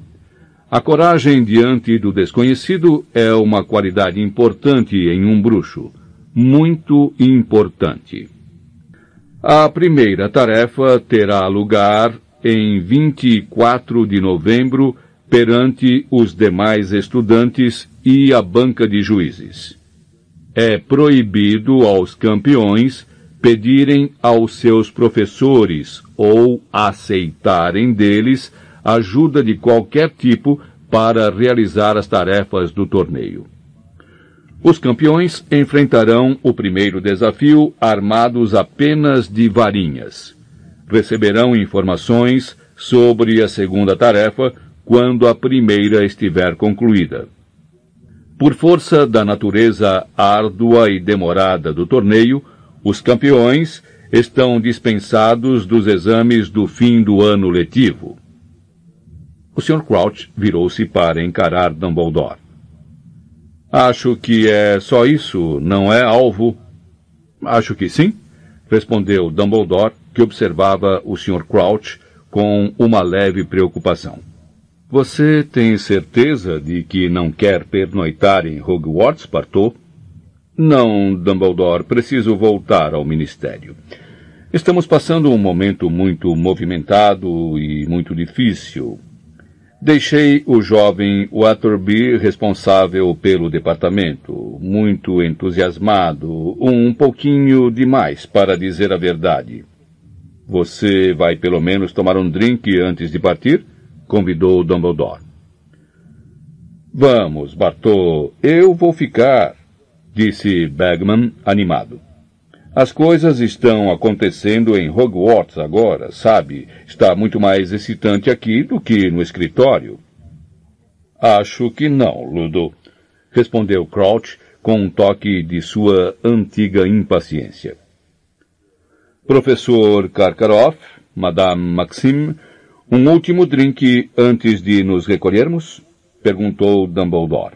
A coragem diante do desconhecido é uma qualidade importante em um bruxo, muito importante. A primeira tarefa terá lugar em 24 de novembro perante os demais estudantes e a banca de juízes. É proibido aos campeões pedirem aos seus professores ou aceitarem deles ajuda de qualquer tipo para realizar as tarefas do torneio. Os campeões enfrentarão o primeiro desafio armados apenas de varinhas. Receberão informações sobre a segunda tarefa quando a primeira estiver concluída. Por força da natureza árdua e demorada do torneio, os campeões estão dispensados dos exames do fim do ano letivo. O Sr. Crouch virou-se para encarar Dumbledore. Acho que é só isso, não é, alvo? Acho que sim, respondeu Dumbledore, que observava o Sr. Crouch com uma leve preocupação. Você tem certeza de que não quer pernoitar em Hogwarts, Partou? Não, Dumbledore, preciso voltar ao ministério. Estamos passando um momento muito movimentado e muito difícil. Deixei o jovem Waterby responsável pelo departamento, muito entusiasmado, um pouquinho demais, para dizer a verdade. Você vai pelo menos tomar um drink antes de partir? convidou Dumbledore. Vamos, Bartô, eu vou ficar, disse Bagman, animado. As coisas estão acontecendo em Hogwarts agora, sabe? Está muito mais excitante aqui do que no escritório. Acho que não, Ludo, respondeu Crouch com um toque de sua antiga impaciência. Professor Karkaroff, Madame Maxime, um último drink antes de nos recolhermos? perguntou Dumbledore.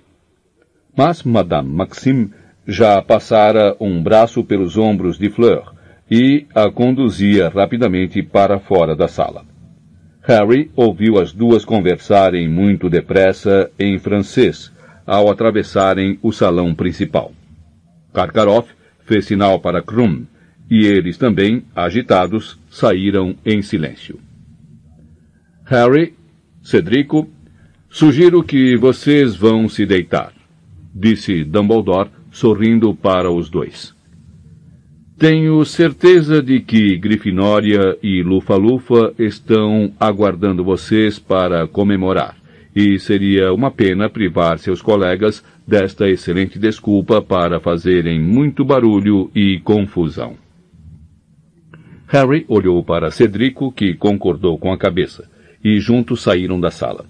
Mas Madame Maxime já passara um braço pelos ombros de Fleur e a conduzia rapidamente para fora da sala. Harry ouviu as duas conversarem muito depressa em francês ao atravessarem o salão principal. Karkaroff fez sinal para Krum e eles também, agitados, saíram em silêncio. Harry, Cedrico, sugiro que vocês vão se deitar, disse Dumbledore, sorrindo para os dois. Tenho certeza de que Grifinória e Lufa-Lufa estão aguardando vocês para comemorar, e seria uma pena privar seus colegas desta excelente desculpa para fazerem muito barulho e confusão. Harry olhou para Cedrico, que concordou com a cabeça e juntos saíram da sala.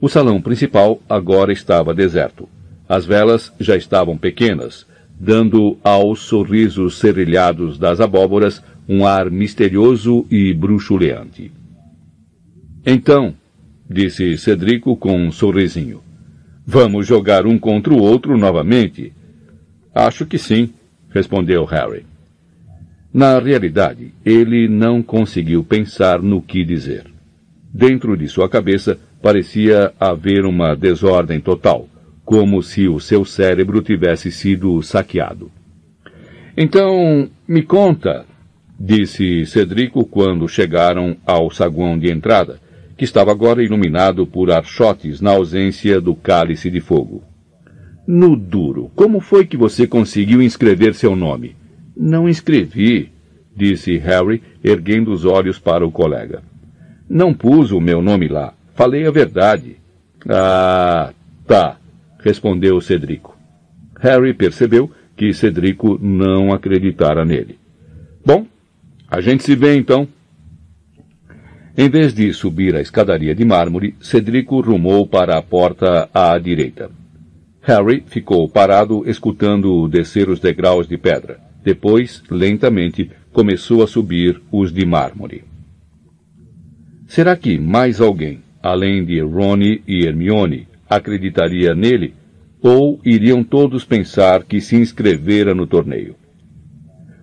O salão principal agora estava deserto. As velas já estavam pequenas, dando aos sorrisos serrilhados das abóboras um ar misterioso e bruxuleante. Então, disse Cedrico com um sorrisinho, vamos jogar um contra o outro novamente? Acho que sim, respondeu Harry. Na realidade, ele não conseguiu pensar no que dizer. Dentro de sua cabeça parecia haver uma desordem total, como se o seu cérebro tivesse sido saqueado. Então, me conta, disse Cedrico quando chegaram ao saguão de entrada, que estava agora iluminado por archotes na ausência do cálice de fogo. No duro, como foi que você conseguiu inscrever seu nome? Não escrevi, disse Harry, erguendo os olhos para o colega. Não pus o meu nome lá. Falei a verdade. Ah, tá, respondeu Cedrico. Harry percebeu que Cedrico não acreditara nele. Bom, a gente se vê então. Em vez de subir a escadaria de mármore, Cedrico rumou para a porta à direita. Harry ficou parado escutando descer os degraus de pedra. Depois, lentamente, começou a subir os de mármore. Será que mais alguém, além de Ronnie e Hermione, acreditaria nele? Ou iriam todos pensar que se inscrevera no torneio?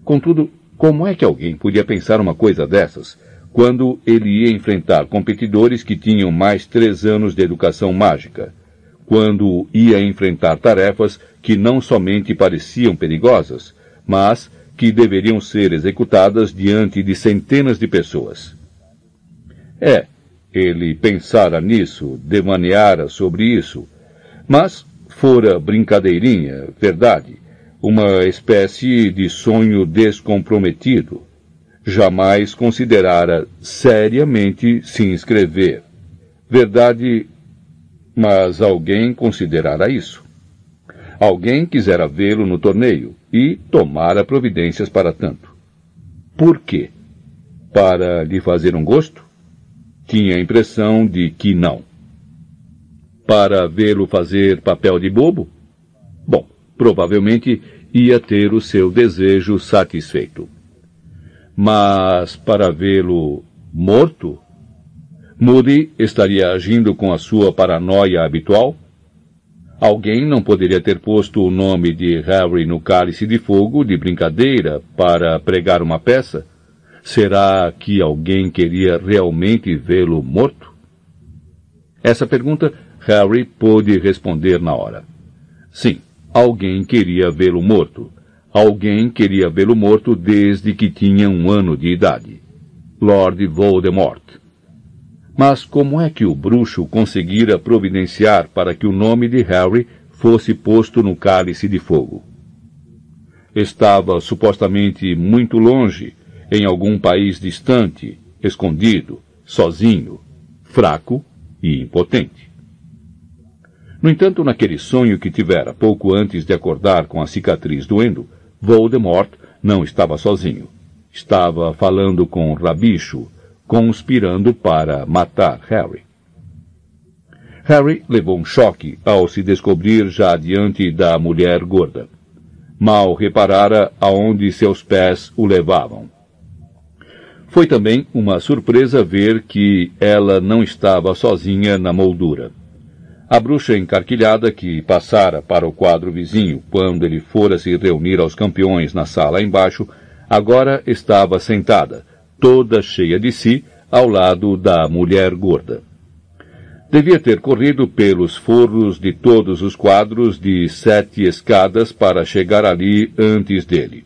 Contudo, como é que alguém podia pensar uma coisa dessas, quando ele ia enfrentar competidores que tinham mais três anos de educação mágica, quando ia enfrentar tarefas que não somente pareciam perigosas, mas que deveriam ser executadas diante de centenas de pessoas. É, ele pensara nisso, demaneara sobre isso, mas fora brincadeirinha, verdade, uma espécie de sonho descomprometido. Jamais considerara seriamente se inscrever. Verdade, mas alguém considerara isso. Alguém quisera vê-lo no torneio e tomara providências para tanto. Por quê? Para lhe fazer um gosto? Tinha a impressão de que não. Para vê-lo fazer papel de bobo? Bom, provavelmente ia ter o seu desejo satisfeito. Mas para vê-lo morto? Moody estaria agindo com a sua paranoia habitual? Alguém não poderia ter posto o nome de Harry no cálice de fogo de brincadeira para pregar uma peça? Será que alguém queria realmente vê-lo morto? Essa pergunta Harry pôde responder na hora. Sim, alguém queria vê-lo morto. Alguém queria vê-lo morto desde que tinha um ano de idade. Lord Voldemort. Mas como é que o bruxo conseguira providenciar para que o nome de Harry fosse posto no cálice de fogo? Estava supostamente muito longe, em algum país distante, escondido, sozinho, fraco e impotente. No entanto, naquele sonho que tivera pouco antes de acordar com a cicatriz doendo, Voldemort não estava sozinho. Estava falando com Rabicho, conspirando para matar Harry. Harry levou um choque ao se descobrir já diante da mulher gorda. Mal reparara aonde seus pés o levavam. Foi também uma surpresa ver que ela não estava sozinha na moldura. A bruxa encarquilhada que passara para o quadro vizinho quando ele fora se reunir aos campeões na sala embaixo, agora estava sentada, toda cheia de si, ao lado da mulher gorda. Devia ter corrido pelos forros de todos os quadros de sete escadas para chegar ali antes dele.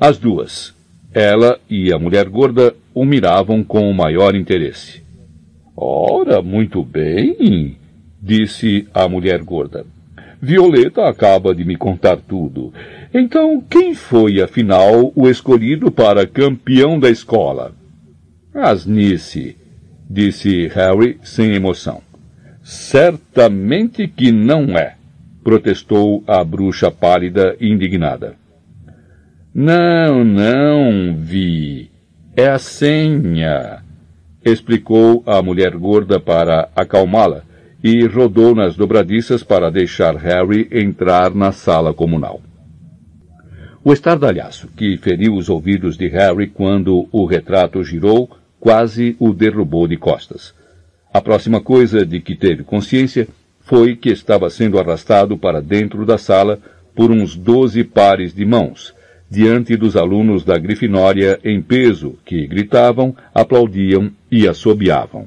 As duas, ela e a mulher gorda, o miravam com o maior interesse. Ora, muito bem, disse a mulher gorda. Violeta acaba de me contar tudo. Então, quem foi, afinal, o escolhido para campeão da escola? Asnice, disse Harry sem emoção. Certamente que não é, protestou a bruxa pálida e indignada. Não, não, Vi. É a senha, explicou a mulher gorda para acalmá-la e rodou nas dobradiças para deixar Harry entrar na sala comunal. O estardalhaço que feriu os ouvidos de Harry quando o retrato girou quase o derrubou de costas. A próxima coisa de que teve consciência foi que estava sendo arrastado para dentro da sala por uns doze pares de mãos, diante dos alunos da Grifinória em peso, que gritavam, aplaudiam e assobiavam.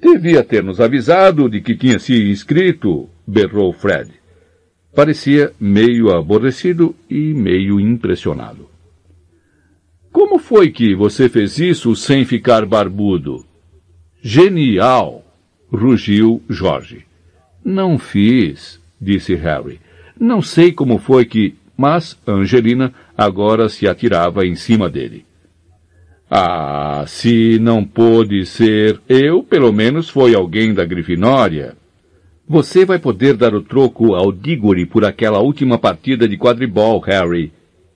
Devia ter nos avisado de que tinha se inscrito, berrou Fred. Parecia meio aborrecido e meio impressionado. Como foi que você fez isso sem ficar barbudo? Genial! rugiu Jorge. Não fiz, disse Harry. Não sei como foi que. Mas Angelina agora se atirava em cima dele. Ah, se não pôde ser eu, pelo menos foi alguém da Grifinória. Você vai poder dar o troco ao Diggory por aquela última partida de quadribol, Harry,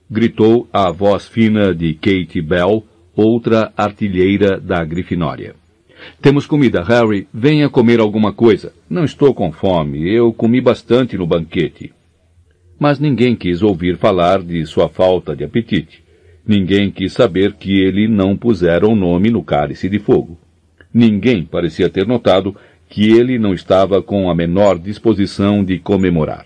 gritou a voz fina de Kate Bell, outra artilheira da Grifinória. Temos comida, Harry. Venha comer alguma coisa. Não estou com fome. Eu comi bastante no banquete. Mas ninguém quis ouvir falar de sua falta de apetite. Ninguém quis saber que ele não pusera o nome no cálice de fogo. Ninguém parecia ter notado que ele não estava com a menor disposição de comemorar.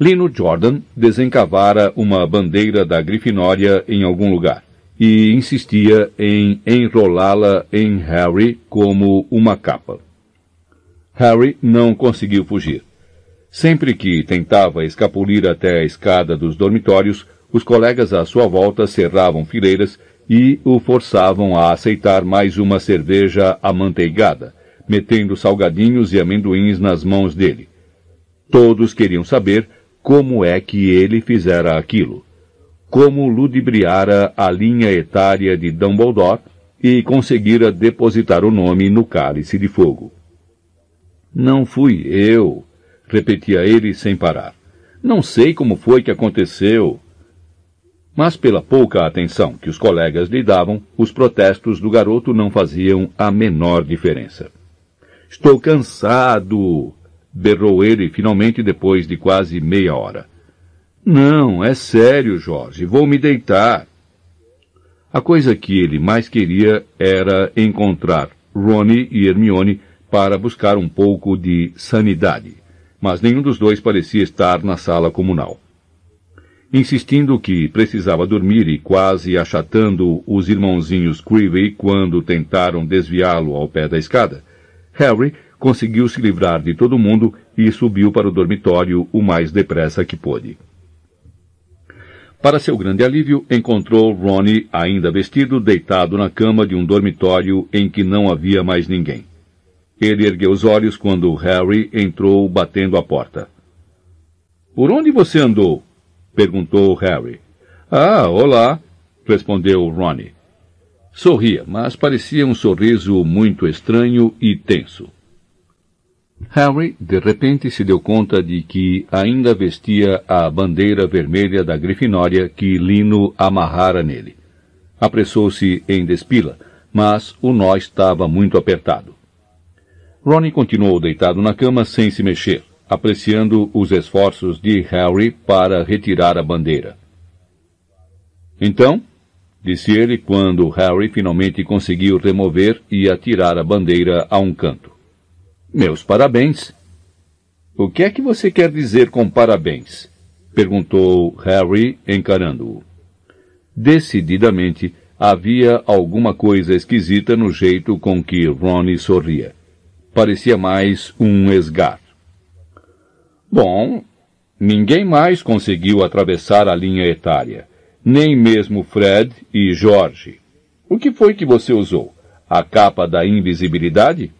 Lino Jordan desencavara uma bandeira da Grifinória em algum lugar e insistia em enrolá-la em Harry como uma capa. Harry não conseguiu fugir. Sempre que tentava escapulir até a escada dos dormitórios, os colegas à sua volta cerravam fileiras e o forçavam a aceitar mais uma cerveja amanteigada, metendo salgadinhos e amendoins nas mãos dele. Todos queriam saber como é que ele fizera aquilo, como ludibriara a linha etária de Dumbledore e conseguira depositar o nome no cálice de fogo. Não fui eu, repetia ele sem parar. Não sei como foi que aconteceu. Mas pela pouca atenção que os colegas lhe davam, os protestos do garoto não faziam a menor diferença. Estou cansado! berrou ele finalmente depois de quase meia hora. Não, é sério, Jorge, vou me deitar. A coisa que ele mais queria era encontrar Ronnie e Hermione para buscar um pouco de sanidade, mas nenhum dos dois parecia estar na sala comunal. Insistindo que precisava dormir e quase achatando os irmãozinhos Creevy quando tentaram desviá-lo ao pé da escada, Harry conseguiu se livrar de todo mundo e subiu para o dormitório o mais depressa que pôde. Para seu grande alívio, encontrou Ronnie ainda vestido, deitado na cama de um dormitório em que não havia mais ninguém. Ele ergueu os olhos quando Harry entrou batendo a porta. Por onde você andou? perguntou Harry. Ah, olá, respondeu Ronnie. Sorria, mas parecia um sorriso muito estranho e tenso. Harry, de repente, se deu conta de que ainda vestia a bandeira vermelha da Grifinória que Lino amarrara nele. Apressou-se em despila, mas o nó estava muito apertado. Ronnie continuou deitado na cama sem se mexer apreciando os esforços de Harry para retirar a bandeira. Então, disse ele quando Harry finalmente conseguiu remover e atirar a bandeira a um canto. Meus parabéns. O que é que você quer dizer com parabéns? perguntou Harry, encarando-o. Decididamente, havia alguma coisa esquisita no jeito com que Ronnie sorria. Parecia mais um esgar. Bom, ninguém mais conseguiu atravessar a linha etária, nem mesmo Fred e Jorge. O que foi que você usou? A capa da invisibilidade?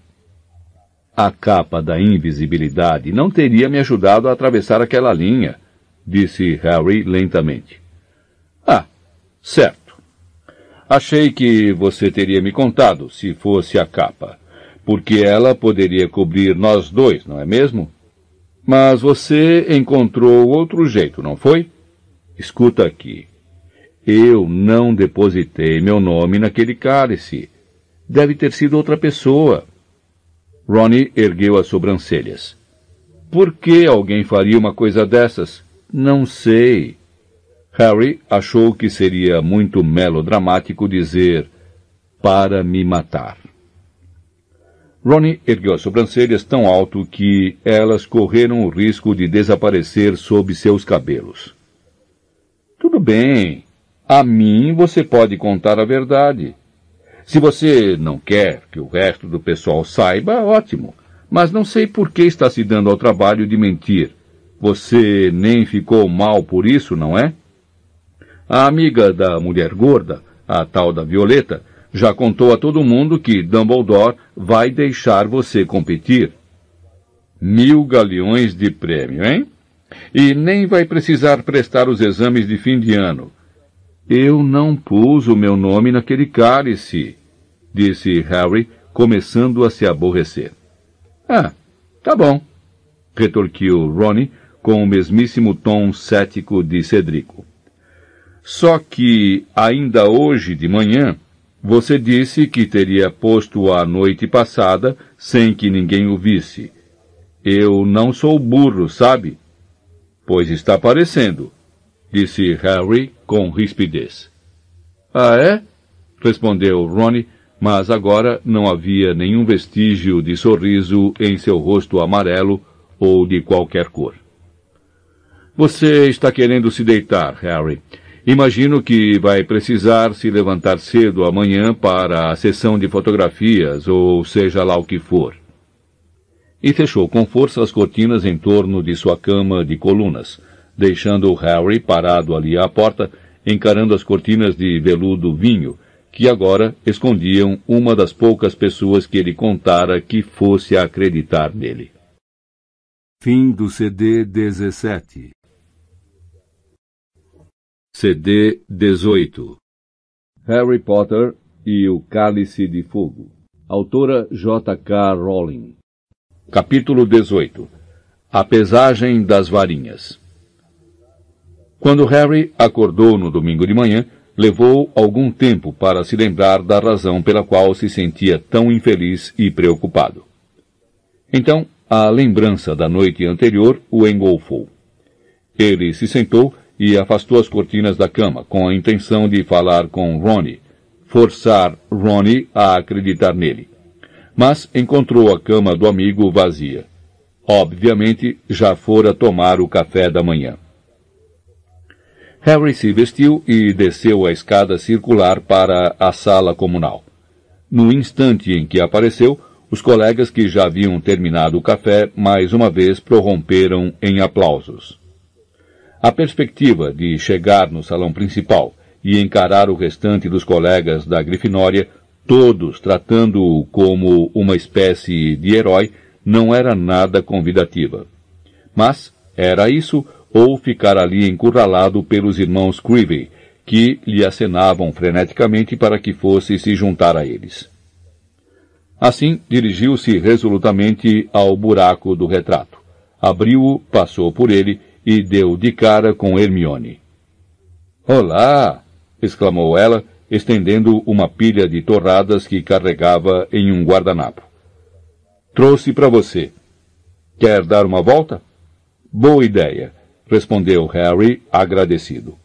A capa da invisibilidade não teria me ajudado a atravessar aquela linha, disse Harry lentamente. Ah, certo. Achei que você teria me contado se fosse a capa, porque ela poderia cobrir nós dois, não é mesmo? Mas você encontrou outro jeito, não foi? Escuta aqui. Eu não depositei meu nome naquele cálice. Deve ter sido outra pessoa. Ronnie ergueu as sobrancelhas. Por que alguém faria uma coisa dessas? Não sei. Harry achou que seria muito melodramático dizer para me matar. Ronnie ergueu as sobrancelhas tão alto que elas correram o risco de desaparecer sob seus cabelos. Tudo bem. A mim você pode contar a verdade. Se você não quer que o resto do pessoal saiba, ótimo. Mas não sei por que está se dando ao trabalho de mentir. Você nem ficou mal por isso, não é? A amiga da mulher gorda, a tal da Violeta, já contou a todo mundo que Dumbledore vai deixar você competir. Mil galeões de prêmio, hein? E nem vai precisar prestar os exames de fim de ano. Eu não pus o meu nome naquele cálice, disse Harry, começando a se aborrecer. Ah, tá bom, retorquiu Ronnie com o mesmíssimo tom cético de Cedrico. Só que, ainda hoje de manhã, você disse que teria posto a noite passada sem que ninguém o visse. Eu não sou burro, sabe? Pois está parecendo, disse Harry com rispidez. Ah, é? respondeu Ronnie, mas agora não havia nenhum vestígio de sorriso em seu rosto amarelo ou de qualquer cor. Você está querendo se deitar, Harry. Imagino que vai precisar se levantar cedo amanhã para a sessão de fotografias, ou seja lá o que for. E fechou com força as cortinas em torno de sua cama de colunas, deixando Harry parado ali à porta, encarando as cortinas de veludo vinho, que agora escondiam uma das poucas pessoas que ele contara que fosse acreditar nele. Fim do CD 17 CD 18 Harry Potter e o Cálice de Fogo. Autora J.K. Rowling. Capítulo 18 A pesagem das varinhas. Quando Harry acordou no domingo de manhã, levou algum tempo para se lembrar da razão pela qual se sentia tão infeliz e preocupado. Então, a lembrança da noite anterior o engolfou. Ele se sentou e afastou as cortinas da cama, com a intenção de falar com Ronnie, forçar Ronnie a acreditar nele. Mas encontrou a cama do amigo vazia. Obviamente, já fora tomar o café da manhã. Harry se vestiu e desceu a escada circular para a sala comunal. No instante em que apareceu, os colegas que já haviam terminado o café mais uma vez prorromperam em aplausos. A perspectiva de chegar no salão principal e encarar o restante dos colegas da Grifinória, todos tratando-o como uma espécie de herói, não era nada convidativa. Mas era isso ou ficar ali encurralado pelos irmãos Creevy, que lhe acenavam freneticamente para que fosse se juntar a eles. Assim, dirigiu-se resolutamente ao buraco do retrato. Abriu-o, passou por ele e deu de cara com Hermione. Olá! exclamou ela, estendendo uma pilha de torradas que carregava em um guardanapo. Trouxe para você. Quer dar uma volta? Boa ideia, respondeu Harry, agradecido.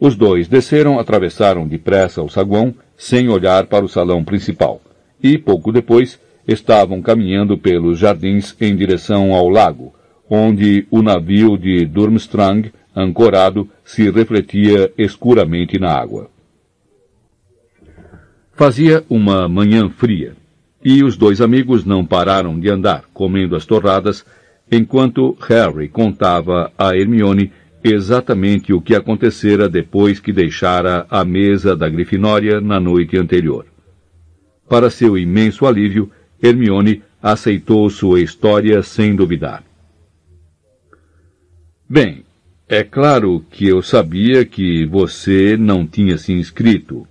Os dois desceram, atravessaram depressa o saguão, sem olhar para o salão principal, e pouco depois estavam caminhando pelos jardins em direção ao lago, onde o navio de Durmstrang, ancorado, se refletia escuramente na água. Fazia uma manhã fria, e os dois amigos não pararam de andar, comendo as torradas, enquanto Harry contava a Hermione exatamente o que acontecera depois que deixara a mesa da Grifinória na noite anterior. Para seu imenso alívio, Hermione aceitou sua história sem duvidar. Bem, é claro que eu sabia que você não tinha se inscrito,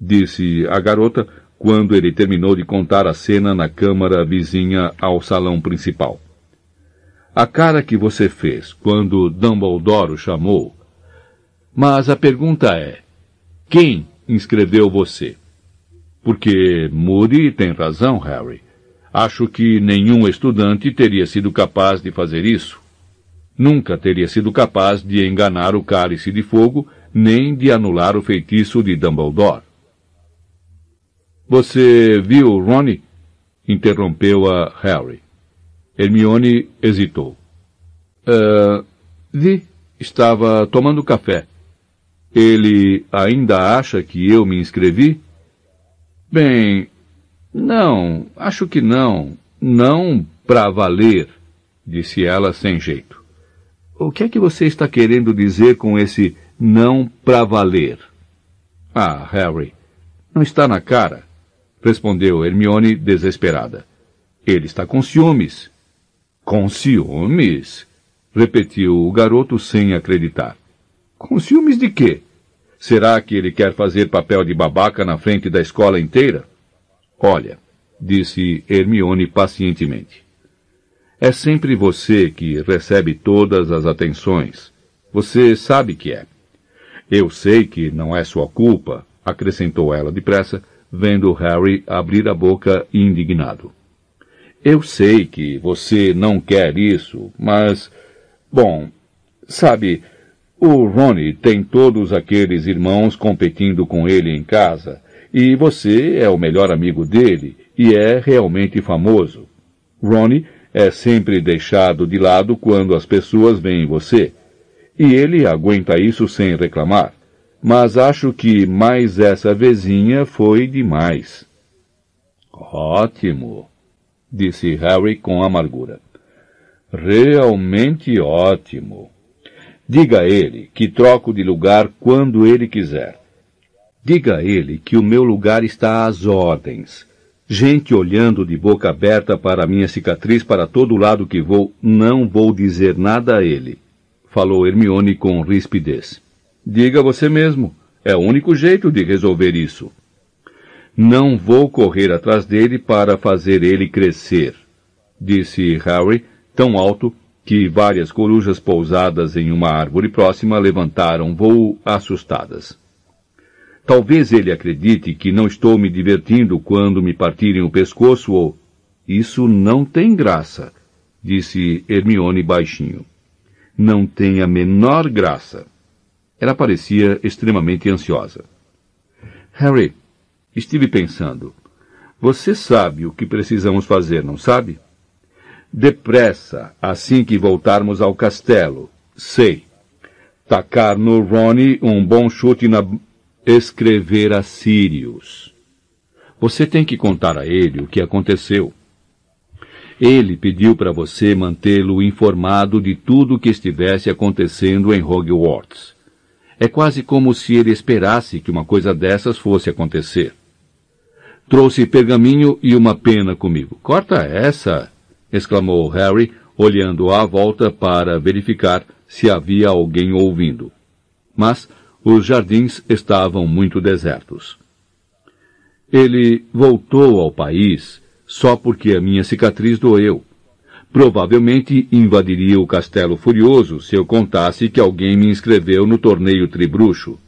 disse a garota quando ele terminou de contar a cena na câmara vizinha ao salão principal. A cara que você fez quando Dumbledore o chamou. Mas a pergunta é: quem inscreveu você? Porque Moody tem razão, Harry. Acho que nenhum estudante teria sido capaz de fazer isso nunca teria sido capaz de enganar o cálice de fogo, nem de anular o feitiço de Dumbledore. Você viu Ronnie? interrompeu a Harry. Hermione hesitou. Uh, vi. Estava tomando café. Ele ainda acha que eu me inscrevi? Bem, não, acho que não. Não para valer, disse ela sem jeito. O que é que você está querendo dizer com esse não para valer? Ah, Harry, não está na cara, respondeu Hermione desesperada. Ele está com ciúmes. Com ciúmes? Repetiu o garoto sem acreditar. Com ciúmes de quê? Será que ele quer fazer papel de babaca na frente da escola inteira? Olha, disse Hermione pacientemente. É sempre você que recebe todas as atenções. Você sabe que é. Eu sei que não é sua culpa, acrescentou ela depressa, vendo Harry abrir a boca indignado. Eu sei que você não quer isso, mas. Bom, sabe, o Ronnie tem todos aqueles irmãos competindo com ele em casa, e você é o melhor amigo dele e é realmente famoso. Ronnie é sempre deixado de lado quando as pessoas veem você, e ele aguenta isso sem reclamar. Mas acho que mais essa vezinha foi demais. Ótimo, disse Harry com amargura. Realmente ótimo. Diga a ele que troco de lugar quando ele quiser. Diga a ele que o meu lugar está às ordens. Gente olhando de boca aberta para a minha cicatriz para todo lado que vou, não vou dizer nada a ele. Falou Hermione com rispidez. Diga você mesmo. É o único jeito de resolver isso. Não vou correr atrás dele para fazer ele crescer, disse Harry, tão alto que várias corujas pousadas em uma árvore próxima levantaram voo assustadas. Talvez ele acredite que não estou me divertindo quando me partirem o pescoço ou... Isso não tem graça, disse Hermione baixinho. Não tem a menor graça. Ela parecia extremamente ansiosa. Harry, estive pensando. Você sabe o que precisamos fazer, não sabe? Depressa, assim que voltarmos ao castelo. Sei. Tacar no Ronnie um bom chute na... Escrever a Sirius. Você tem que contar a ele o que aconteceu. Ele pediu para você mantê-lo informado de tudo o que estivesse acontecendo em Hogwarts. É quase como se ele esperasse que uma coisa dessas fosse acontecer. Trouxe pergaminho e uma pena comigo. Corta essa! exclamou Harry, olhando à volta para verificar se havia alguém ouvindo. Mas os jardins estavam muito desertos. Ele voltou ao país só porque a minha cicatriz doeu. Provavelmente invadiria o castelo furioso se eu contasse que alguém me inscreveu no torneio tribruxo.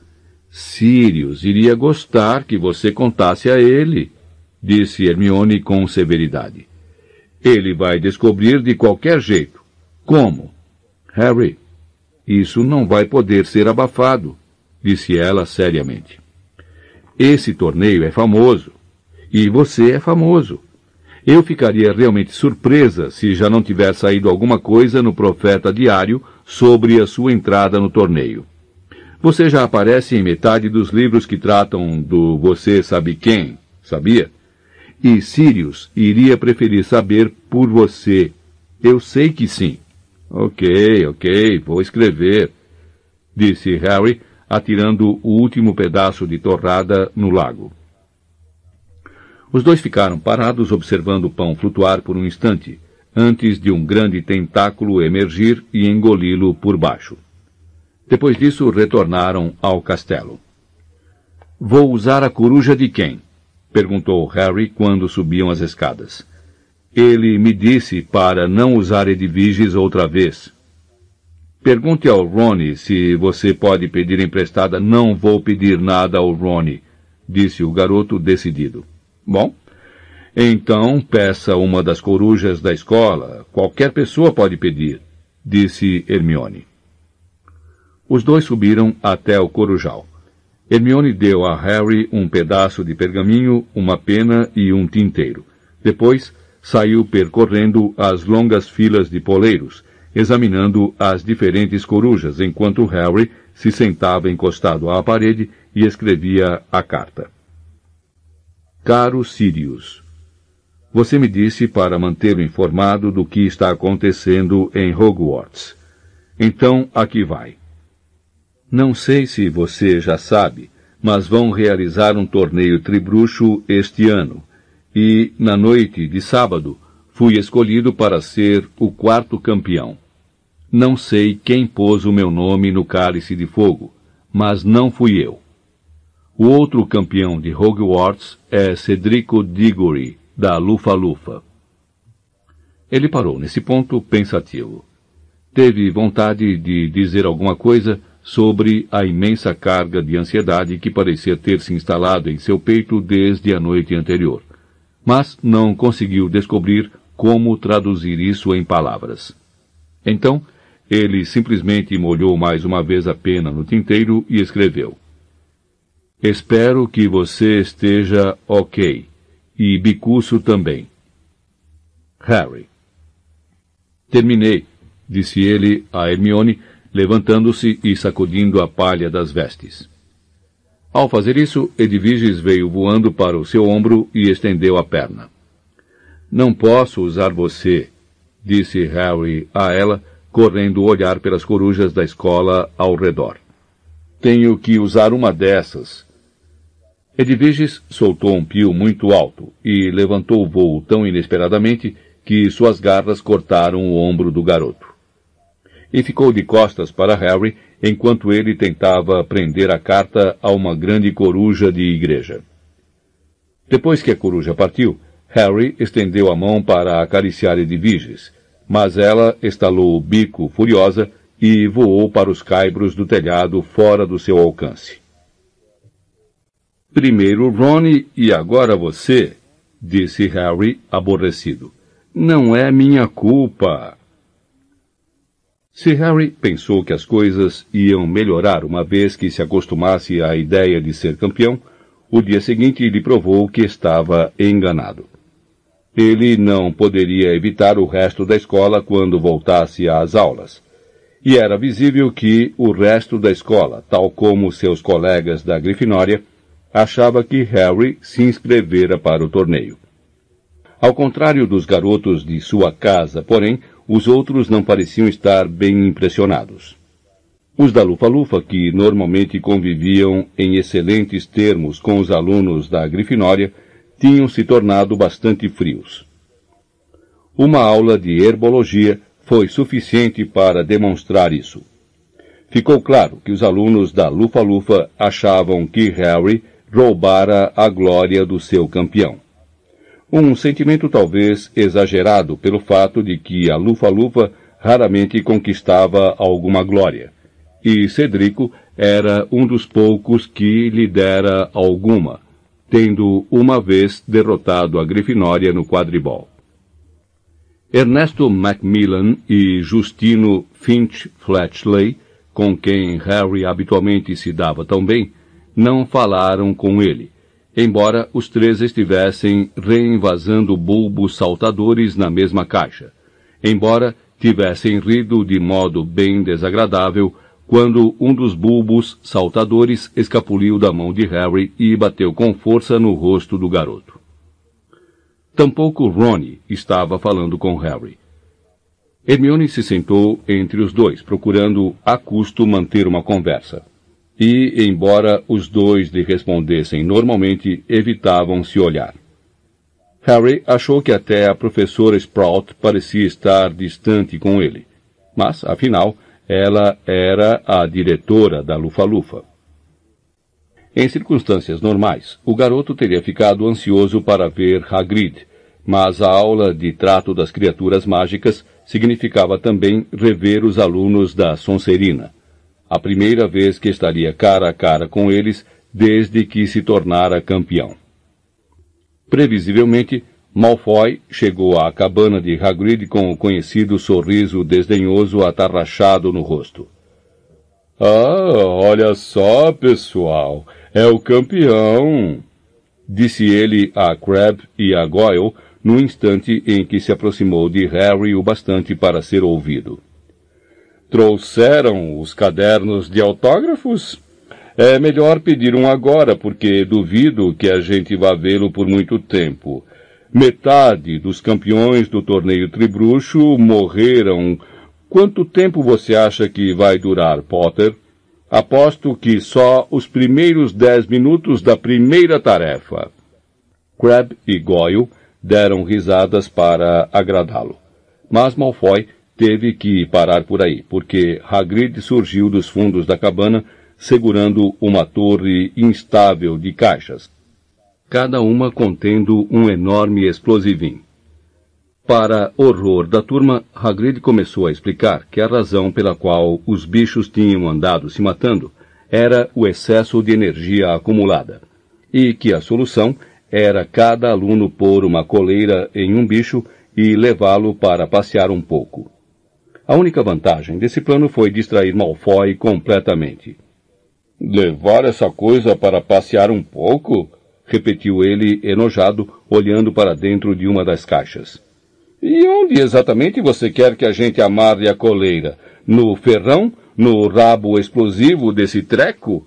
Sirius iria gostar que você contasse a ele, disse Hermione com severidade. Ele vai descobrir de qualquer jeito. Como? Harry, isso não vai poder ser abafado, disse ela seriamente. Esse torneio é famoso. E você é famoso. Eu ficaria realmente surpresa se já não tiver saído alguma coisa no Profeta Diário sobre a sua entrada no torneio. Você já aparece em metade dos livros que tratam do você sabe quem, sabia? E Sirius iria preferir saber por você. Eu sei que sim. Ok, ok, vou escrever, disse Harry, atirando o último pedaço de torrada no lago. Os dois ficaram parados observando o pão flutuar por um instante, antes de um grande tentáculo emergir e engoli-lo por baixo. Depois disso, retornaram ao castelo. Vou usar a coruja de quem? perguntou Harry quando subiam as escadas. Ele me disse para não usar Edviges outra vez. Pergunte ao Ronnie se você pode pedir emprestada. Não vou pedir nada ao Ronnie, disse o garoto decidido. Bom, então peça uma das corujas da escola. Qualquer pessoa pode pedir, disse Hermione. Os dois subiram até o corujal. Hermione deu a Harry um pedaço de pergaminho, uma pena e um tinteiro. Depois, saiu percorrendo as longas filas de poleiros, examinando as diferentes corujas, enquanto Harry se sentava encostado à parede e escrevia a carta. Caro Sirius, você me disse para mantê-lo informado do que está acontecendo em Hogwarts. Então, aqui vai. Não sei se você já sabe, mas vão realizar um torneio tribruxo este ano. E, na noite de sábado, fui escolhido para ser o quarto campeão. Não sei quem pôs o meu nome no cálice de fogo, mas não fui eu. O outro campeão de Hogwarts é Cedrico Diggory, da Lufa-Lufa. Ele parou nesse ponto pensativo. Teve vontade de dizer alguma coisa sobre a imensa carga de ansiedade que parecia ter se instalado em seu peito desde a noite anterior, mas não conseguiu descobrir como traduzir isso em palavras. Então, ele simplesmente molhou mais uma vez a pena no tinteiro e escreveu: Espero que você esteja ok. E Bicuço também. Harry. Terminei, disse ele a Hermione, levantando-se e sacudindo a palha das vestes. Ao fazer isso, Edviges veio voando para o seu ombro e estendeu a perna. Não posso usar você, disse Harry a ela, correndo o olhar pelas corujas da escola ao redor. Tenho que usar uma dessas. Edviges soltou um pio muito alto e levantou o voo tão inesperadamente que suas garras cortaram o ombro do garoto. E ficou de costas para Harry enquanto ele tentava prender a carta a uma grande coruja de igreja. Depois que a coruja partiu, Harry estendeu a mão para acariciar Edviges, mas ela estalou o bico furiosa e voou para os caibros do telhado fora do seu alcance. Primeiro Ronnie e agora você, disse Harry aborrecido. Não é minha culpa. Se Harry pensou que as coisas iam melhorar uma vez que se acostumasse à ideia de ser campeão, o dia seguinte lhe provou que estava enganado. Ele não poderia evitar o resto da escola quando voltasse às aulas. E era visível que o resto da escola, tal como seus colegas da Grifinória, achava que Harry se inscrevera para o torneio. Ao contrário dos garotos de sua casa, porém, os outros não pareciam estar bem impressionados. Os da Lufa-Lufa, que normalmente conviviam em excelentes termos com os alunos da Grifinória, tinham se tornado bastante frios. Uma aula de herbologia foi suficiente para demonstrar isso. Ficou claro que os alunos da Lufa-Lufa achavam que Harry roubara a glória do seu campeão. Um sentimento talvez exagerado pelo fato de que a Lufa-Lufa raramente conquistava alguma glória, e Cedrico era um dos poucos que lhe dera alguma, tendo uma vez derrotado a Grifinória no quadribol. Ernesto Macmillan e Justino Finch Fletchley, com quem Harry habitualmente se dava tão bem, não falaram com ele, embora os três estivessem reinvasando bulbos saltadores na mesma caixa, embora tivessem rido de modo bem desagradável quando um dos bulbos saltadores escapuliu da mão de Harry e bateu com força no rosto do garoto. Tampouco Ronnie estava falando com Harry. Hermione se sentou entre os dois, procurando a custo manter uma conversa. E, embora os dois lhe respondessem normalmente, evitavam se olhar. Harry achou que até a professora Sprout parecia estar distante com ele. Mas, afinal, ela era a diretora da Lufa-Lufa. Em circunstâncias normais, o garoto teria ficado ansioso para ver Hagrid, mas a aula de trato das criaturas mágicas significava também rever os alunos da Sonserina. A primeira vez que estaria cara a cara com eles desde que se tornara campeão. Previsivelmente, Malfoy chegou à cabana de Hagrid com o conhecido sorriso desdenhoso atarrachado no rosto. Ah, olha só, pessoal, é o campeão! Disse ele a Crabbe e a Goyle no instante em que se aproximou de Harry o bastante para ser ouvido. Trouxeram os cadernos de autógrafos? É melhor pedir um agora, porque duvido que a gente vá vê-lo por muito tempo. Metade dos campeões do torneio Tribruxo morreram. Quanto tempo você acha que vai durar, Potter? Aposto que só os primeiros dez minutos da primeira tarefa. Crab e Goyle deram risadas para agradá-lo. Mas Malfoy teve que parar por aí, porque Hagrid surgiu dos fundos da cabana segurando uma torre instável de caixas, cada uma contendo um enorme explosivinho. Para horror da turma, Hagrid começou a explicar que a razão pela qual os bichos tinham andado se matando era o excesso de energia acumulada, e que a solução era cada aluno pôr uma coleira em um bicho e levá-lo para passear um pouco. A única vantagem desse plano foi distrair Malfoy completamente. Levar essa coisa para passear um pouco? Repetiu ele, enojado, olhando para dentro de uma das caixas. E onde exatamente você quer que a gente amarre a coleira? No ferrão? No rabo explosivo desse treco?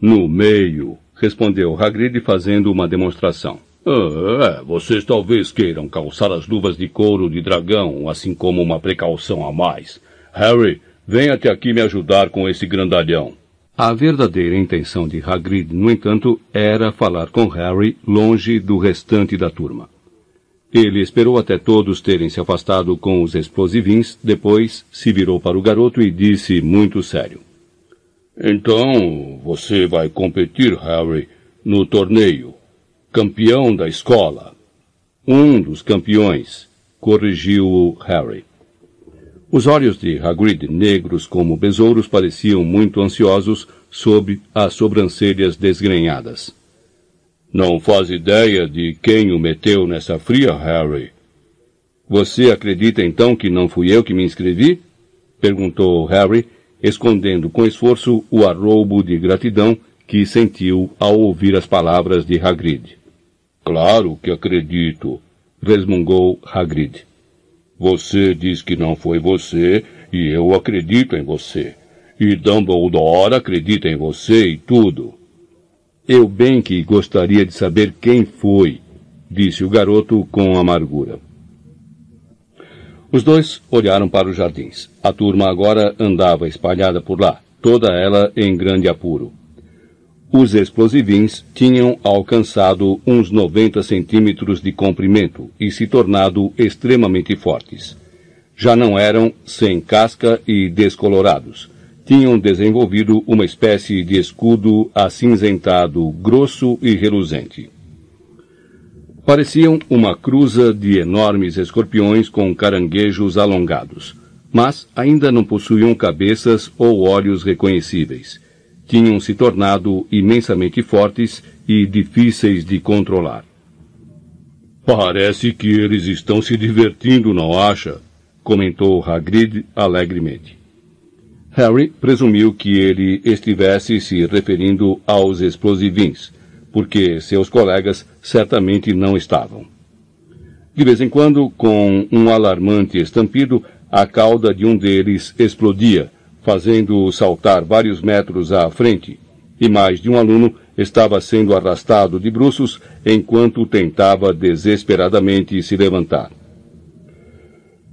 No meio, respondeu Hagrid fazendo uma demonstração. Ah, é, vocês talvez queiram calçar as luvas de couro de dragão, assim como uma precaução a mais. Harry, venha até aqui me ajudar com esse grandalhão. A verdadeira intenção de Hagrid, no entanto, era falar com Harry longe do restante da turma. Ele esperou até todos terem se afastado com os explosivins, depois se virou para o garoto e disse muito sério. Então, você vai competir, Harry, no torneio. Campeão da escola. Um dos campeões, corrigiu Harry. Os olhos de Hagrid, negros como besouros, pareciam muito ansiosos sob as sobrancelhas desgrenhadas. Não faz ideia de quem o meteu nessa fria, Harry. Você acredita então que não fui eu que me inscrevi? perguntou Harry, escondendo com esforço o arroubo de gratidão que sentiu ao ouvir as palavras de Hagrid. Claro que acredito, resmungou Hagrid. Você diz que não foi você, e eu acredito em você. E Dumbledore acredita em você e tudo. Eu bem que gostaria de saber quem foi, disse o garoto com amargura. Os dois olharam para os jardins. A turma agora andava espalhada por lá, toda ela em grande apuro. Os explosivins tinham alcançado uns 90 centímetros de comprimento e se tornado extremamente fortes. Já não eram sem casca e descolorados. Tinham desenvolvido uma espécie de escudo acinzentado, grosso e reluzente. Pareciam uma cruza de enormes escorpiões com caranguejos alongados, mas ainda não possuíam cabeças ou olhos reconhecíveis tinham se tornado imensamente fortes e difíceis de controlar. Parece que eles estão se divertindo, não acha? comentou Hagrid alegremente. Harry presumiu que ele estivesse se referindo aos explosivins, porque seus colegas certamente não estavam. De vez em quando, com um alarmante estampido, a cauda de um deles explodia, fazendo-o saltar vários metros à frente, e mais de um aluno estava sendo arrastado de bruços enquanto tentava desesperadamente se levantar.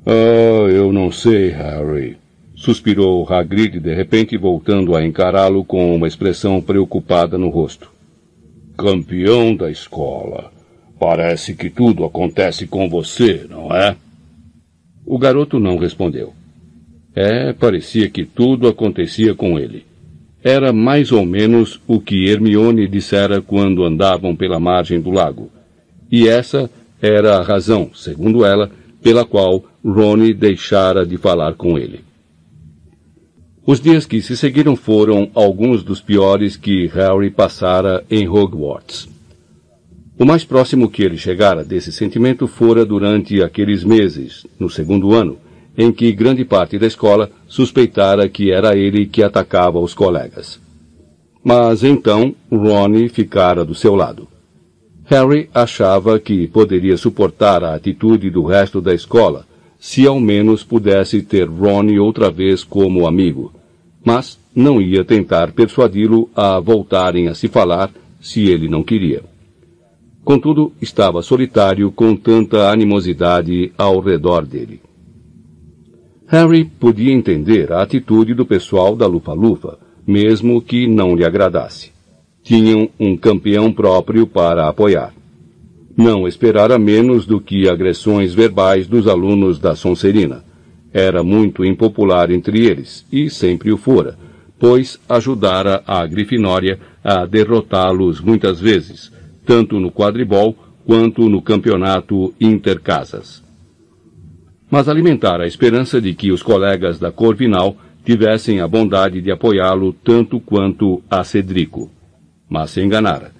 Ah, eu não sei, Harry, suspirou Hagrid de repente voltando a encará-lo com uma expressão preocupada no rosto. Campeão da escola. Parece que tudo acontece com você, não é? O garoto não respondeu. É, parecia que tudo acontecia com ele. Era mais ou menos o que Hermione dissera quando andavam pela margem do lago. E essa era a razão, segundo ela, pela qual Rony deixara de falar com ele. Os dias que se seguiram foram alguns dos piores que Harry passara em Hogwarts. O mais próximo que ele chegara desse sentimento fora durante aqueles meses, no segundo ano, em que grande parte da escola suspeitara que era ele que atacava os colegas. Mas então Ronnie ficara do seu lado. Harry achava que poderia suportar a atitude do resto da escola, se ao menos pudesse ter Ronnie outra vez como amigo, mas não ia tentar persuadi-lo a voltarem a se falar se ele não queria. Contudo, estava solitário com tanta animosidade ao redor dele. Harry podia entender a atitude do pessoal da Lufa-Lufa, mesmo que não lhe agradasse. Tinham um campeão próprio para apoiar. Não esperara menos do que agressões verbais dos alunos da Sonserina. era muito impopular entre eles, e sempre o fora, pois ajudara a Grifinória a derrotá-los muitas vezes, tanto no quadribol quanto no campeonato intercasas. Mas alimentara a esperança de que os colegas da Corvinal tivessem a bondade de apoiá-lo tanto quanto a Cedrico. Mas se enganara.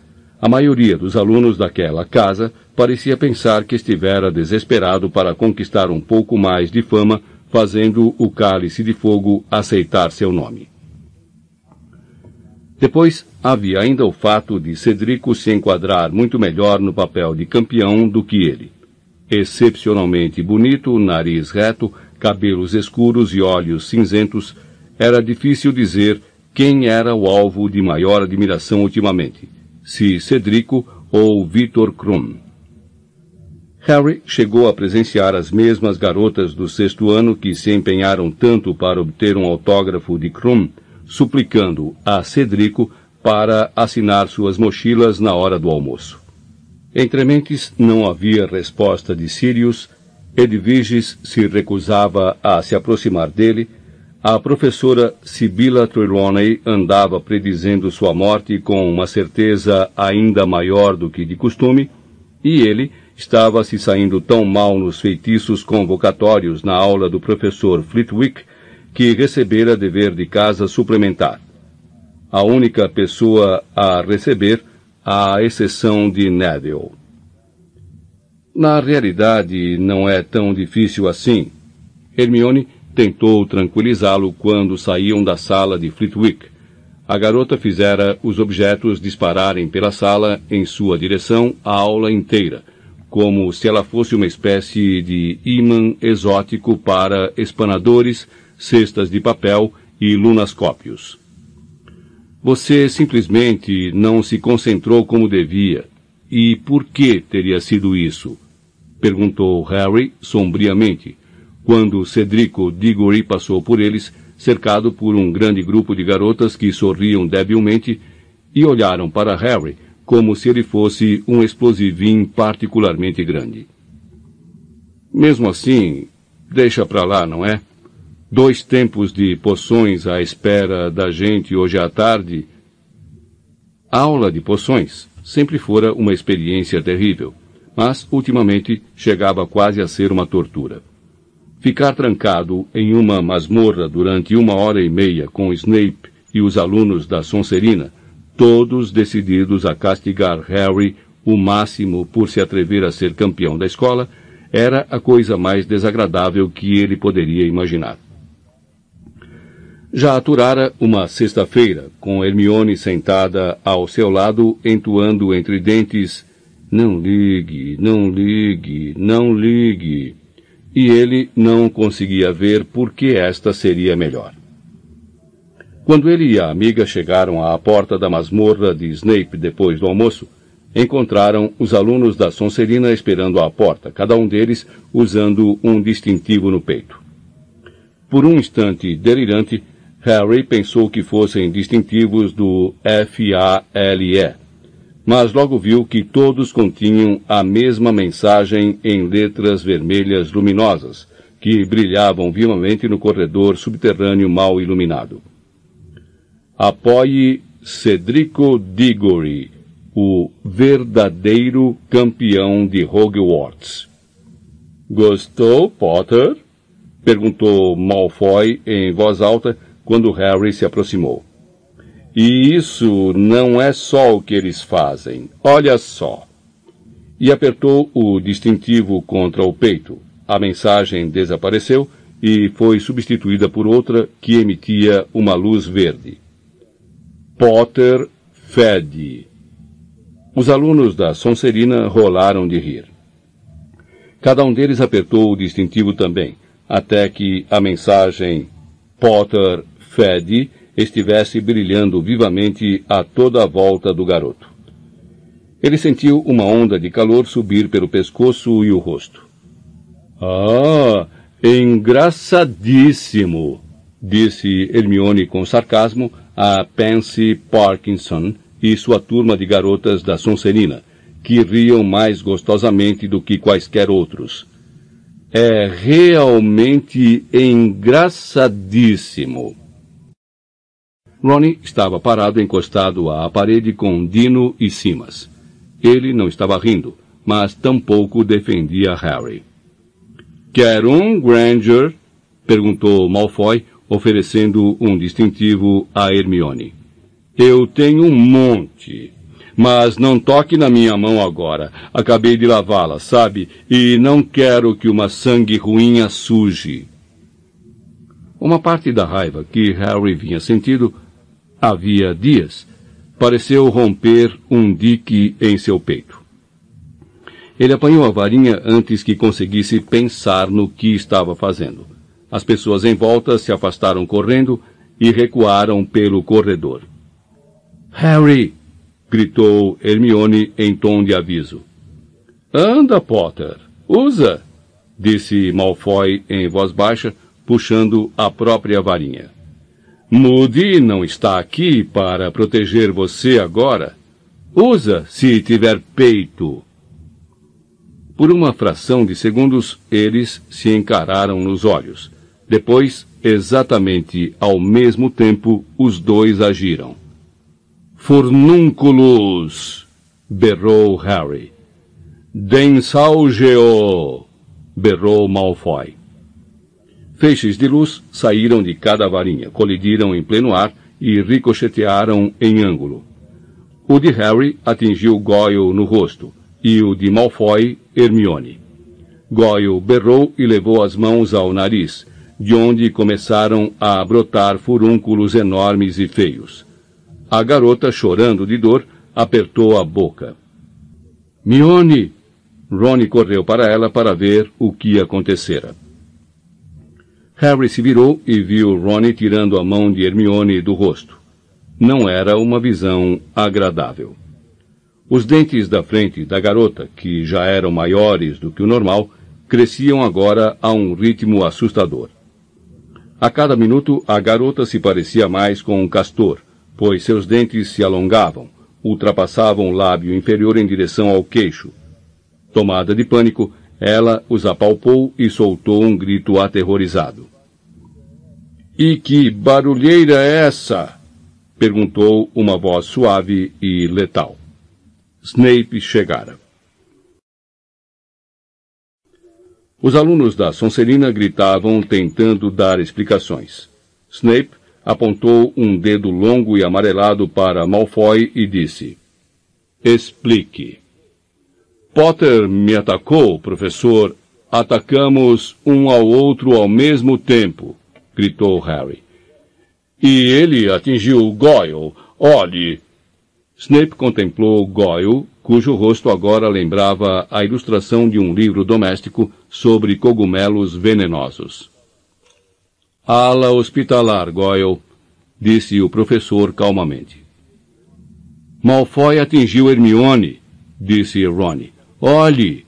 A maioria dos alunos daquela casa parecia pensar que estivera desesperado para conquistar um pouco mais de fama, fazendo o cálice de fogo aceitar seu nome. Depois, havia ainda o fato de Cedrico se enquadrar muito melhor no papel de campeão do que ele. Excepcionalmente bonito, nariz reto, cabelos escuros e olhos cinzentos, era difícil dizer quem era o alvo de maior admiração ultimamente, se Cedrico ou Victor Krum. Harry chegou a presenciar as mesmas garotas do sexto ano que se empenharam tanto para obter um autógrafo de Krum, suplicando a Cedrico para assinar suas mochilas na hora do almoço. Entre mentes não havia resposta de Sirius, Edviges se recusava a se aproximar dele, a professora Sibylla Trelawney andava predizendo sua morte com uma certeza ainda maior do que de costume, e ele estava se saindo tão mal nos feitiços convocatórios na aula do professor Flitwick que recebera dever de casa suplementar. A única pessoa a receber, à exceção de Neville. Na realidade, não é tão difícil assim. Hermione tentou tranquilizá-lo quando saíam da sala de Flitwick. A garota fizera os objetos dispararem pela sala em sua direção a aula inteira, como se ela fosse uma espécie de imã exótico para espanadores, cestas de papel e lunascópios. Você simplesmente não se concentrou como devia. E por que teria sido isso? Perguntou Harry sombriamente quando Cedrico Diggory passou por eles, cercado por um grande grupo de garotas que sorriam debilmente e olharam para Harry como se ele fosse um explosivinho particularmente grande. Mesmo assim, deixa para lá, não é? Dois tempos de poções à espera da gente hoje à tarde. A aula de poções sempre fora uma experiência terrível, mas ultimamente chegava quase a ser uma tortura. Ficar trancado em uma masmorra durante uma hora e meia com Snape e os alunos da Sonserina, todos decididos a castigar Harry o máximo por se atrever a ser campeão da escola, era a coisa mais desagradável que ele poderia imaginar. Já aturara uma sexta-feira, com Hermione sentada ao seu lado, entoando entre dentes: Não ligue, não ligue, não ligue e ele não conseguia ver por que esta seria melhor. Quando ele e a amiga chegaram à porta da masmorra de Snape depois do almoço, encontraram os alunos da Sonserina esperando à porta, cada um deles usando um distintivo no peito. Por um instante delirante, Harry pensou que fossem distintivos do FALE, mas logo viu que todos continham a mesma mensagem em letras vermelhas luminosas, que brilhavam vivamente no corredor subterrâneo mal iluminado. Apoie Cedrico Diggory, o verdadeiro campeão de Hogwarts. Gostou, Potter? perguntou Malfoy em voz alta quando Harry se aproximou. E isso não é só o que eles fazem. Olha só. E apertou o distintivo contra o peito. A mensagem desapareceu e foi substituída por outra que emitia uma luz verde. Potter fede. Os alunos da Sonserina rolaram de rir. Cada um deles apertou o distintivo também, até que a mensagem Potter fede estivesse brilhando vivamente a toda a volta do garoto. Ele sentiu uma onda de calor subir pelo pescoço e o rosto. Ah, engraçadíssimo! disse Hermione com sarcasmo a Pansy Parkinson e sua turma de garotas da Sonserina, que riam mais gostosamente do que quaisquer outros. é realmente engraçadíssimo. Ronnie estava parado encostado à parede com Dino e Simas. Ele não estava rindo, mas tampouco defendia Harry. Quer um, Granger? perguntou Malfoy, oferecendo um distintivo a Hermione. Eu tenho um monte. Mas não toque na minha mão agora. Acabei de lavá-la, sabe? E não quero que uma sangue ruim a suje. Uma parte da raiva que Harry vinha sentindo havia dias pareceu romper um dique em seu peito. Ele apanhou a varinha antes que conseguisse pensar no que estava fazendo. As pessoas em volta se afastaram correndo e recuaram pelo corredor. Harry! gritou Hermione em tom de aviso. Anda, Potter, usa! disse Malfoy em voz baixa, puxando a própria varinha. Moody não está aqui para proteger você agora. Usa se tiver peito. Por uma fração de segundos, eles se encararam nos olhos. Depois, exatamente ao mesmo tempo, os dois agiram. Furnúnculos! berrou Harry. Densalgeo! berrou Malfoy. Feixes de luz saíram de cada varinha, colidiram em pleno ar e ricochetearam em ângulo. O de Harry atingiu Goyle no rosto, e o de Malfoy, Hermione. Goyle berrou e levou as mãos ao nariz, de onde começaram a brotar furúnculos enormes e feios. A garota, chorando de dor, apertou a boca. Mione! Ronnie correu para ela para ver o que acontecera. Harry se virou e viu Ronnie tirando a mão de Hermione do rosto. Não era uma visão agradável. Os dentes da frente da garota, que já eram maiores do que o normal, cresciam agora a um ritmo assustador. A cada minuto, a garota se parecia mais com um castor, pois seus dentes se alongavam, ultrapassavam o lábio inferior em direção ao queixo. Tomada de pânico, ela os apalpou e soltou um grito aterrorizado. E que barulheira é essa? perguntou uma voz suave e letal. Snape chegara. Os alunos da Sonserina gritavam tentando dar explicações. Snape apontou um dedo longo e amarelado para Malfoy e disse: Explique. Potter me atacou, professor. Atacamos um ao outro ao mesmo tempo, gritou Harry. E ele atingiu Goyle. Olhe. Snape contemplou Goyle cujo rosto agora lembrava a ilustração de um livro doméstico sobre cogumelos venenosos. Ala hospitalar, Goyle, disse o professor calmamente. Malfoy atingiu Hermione, disse Ronnie. Olhe!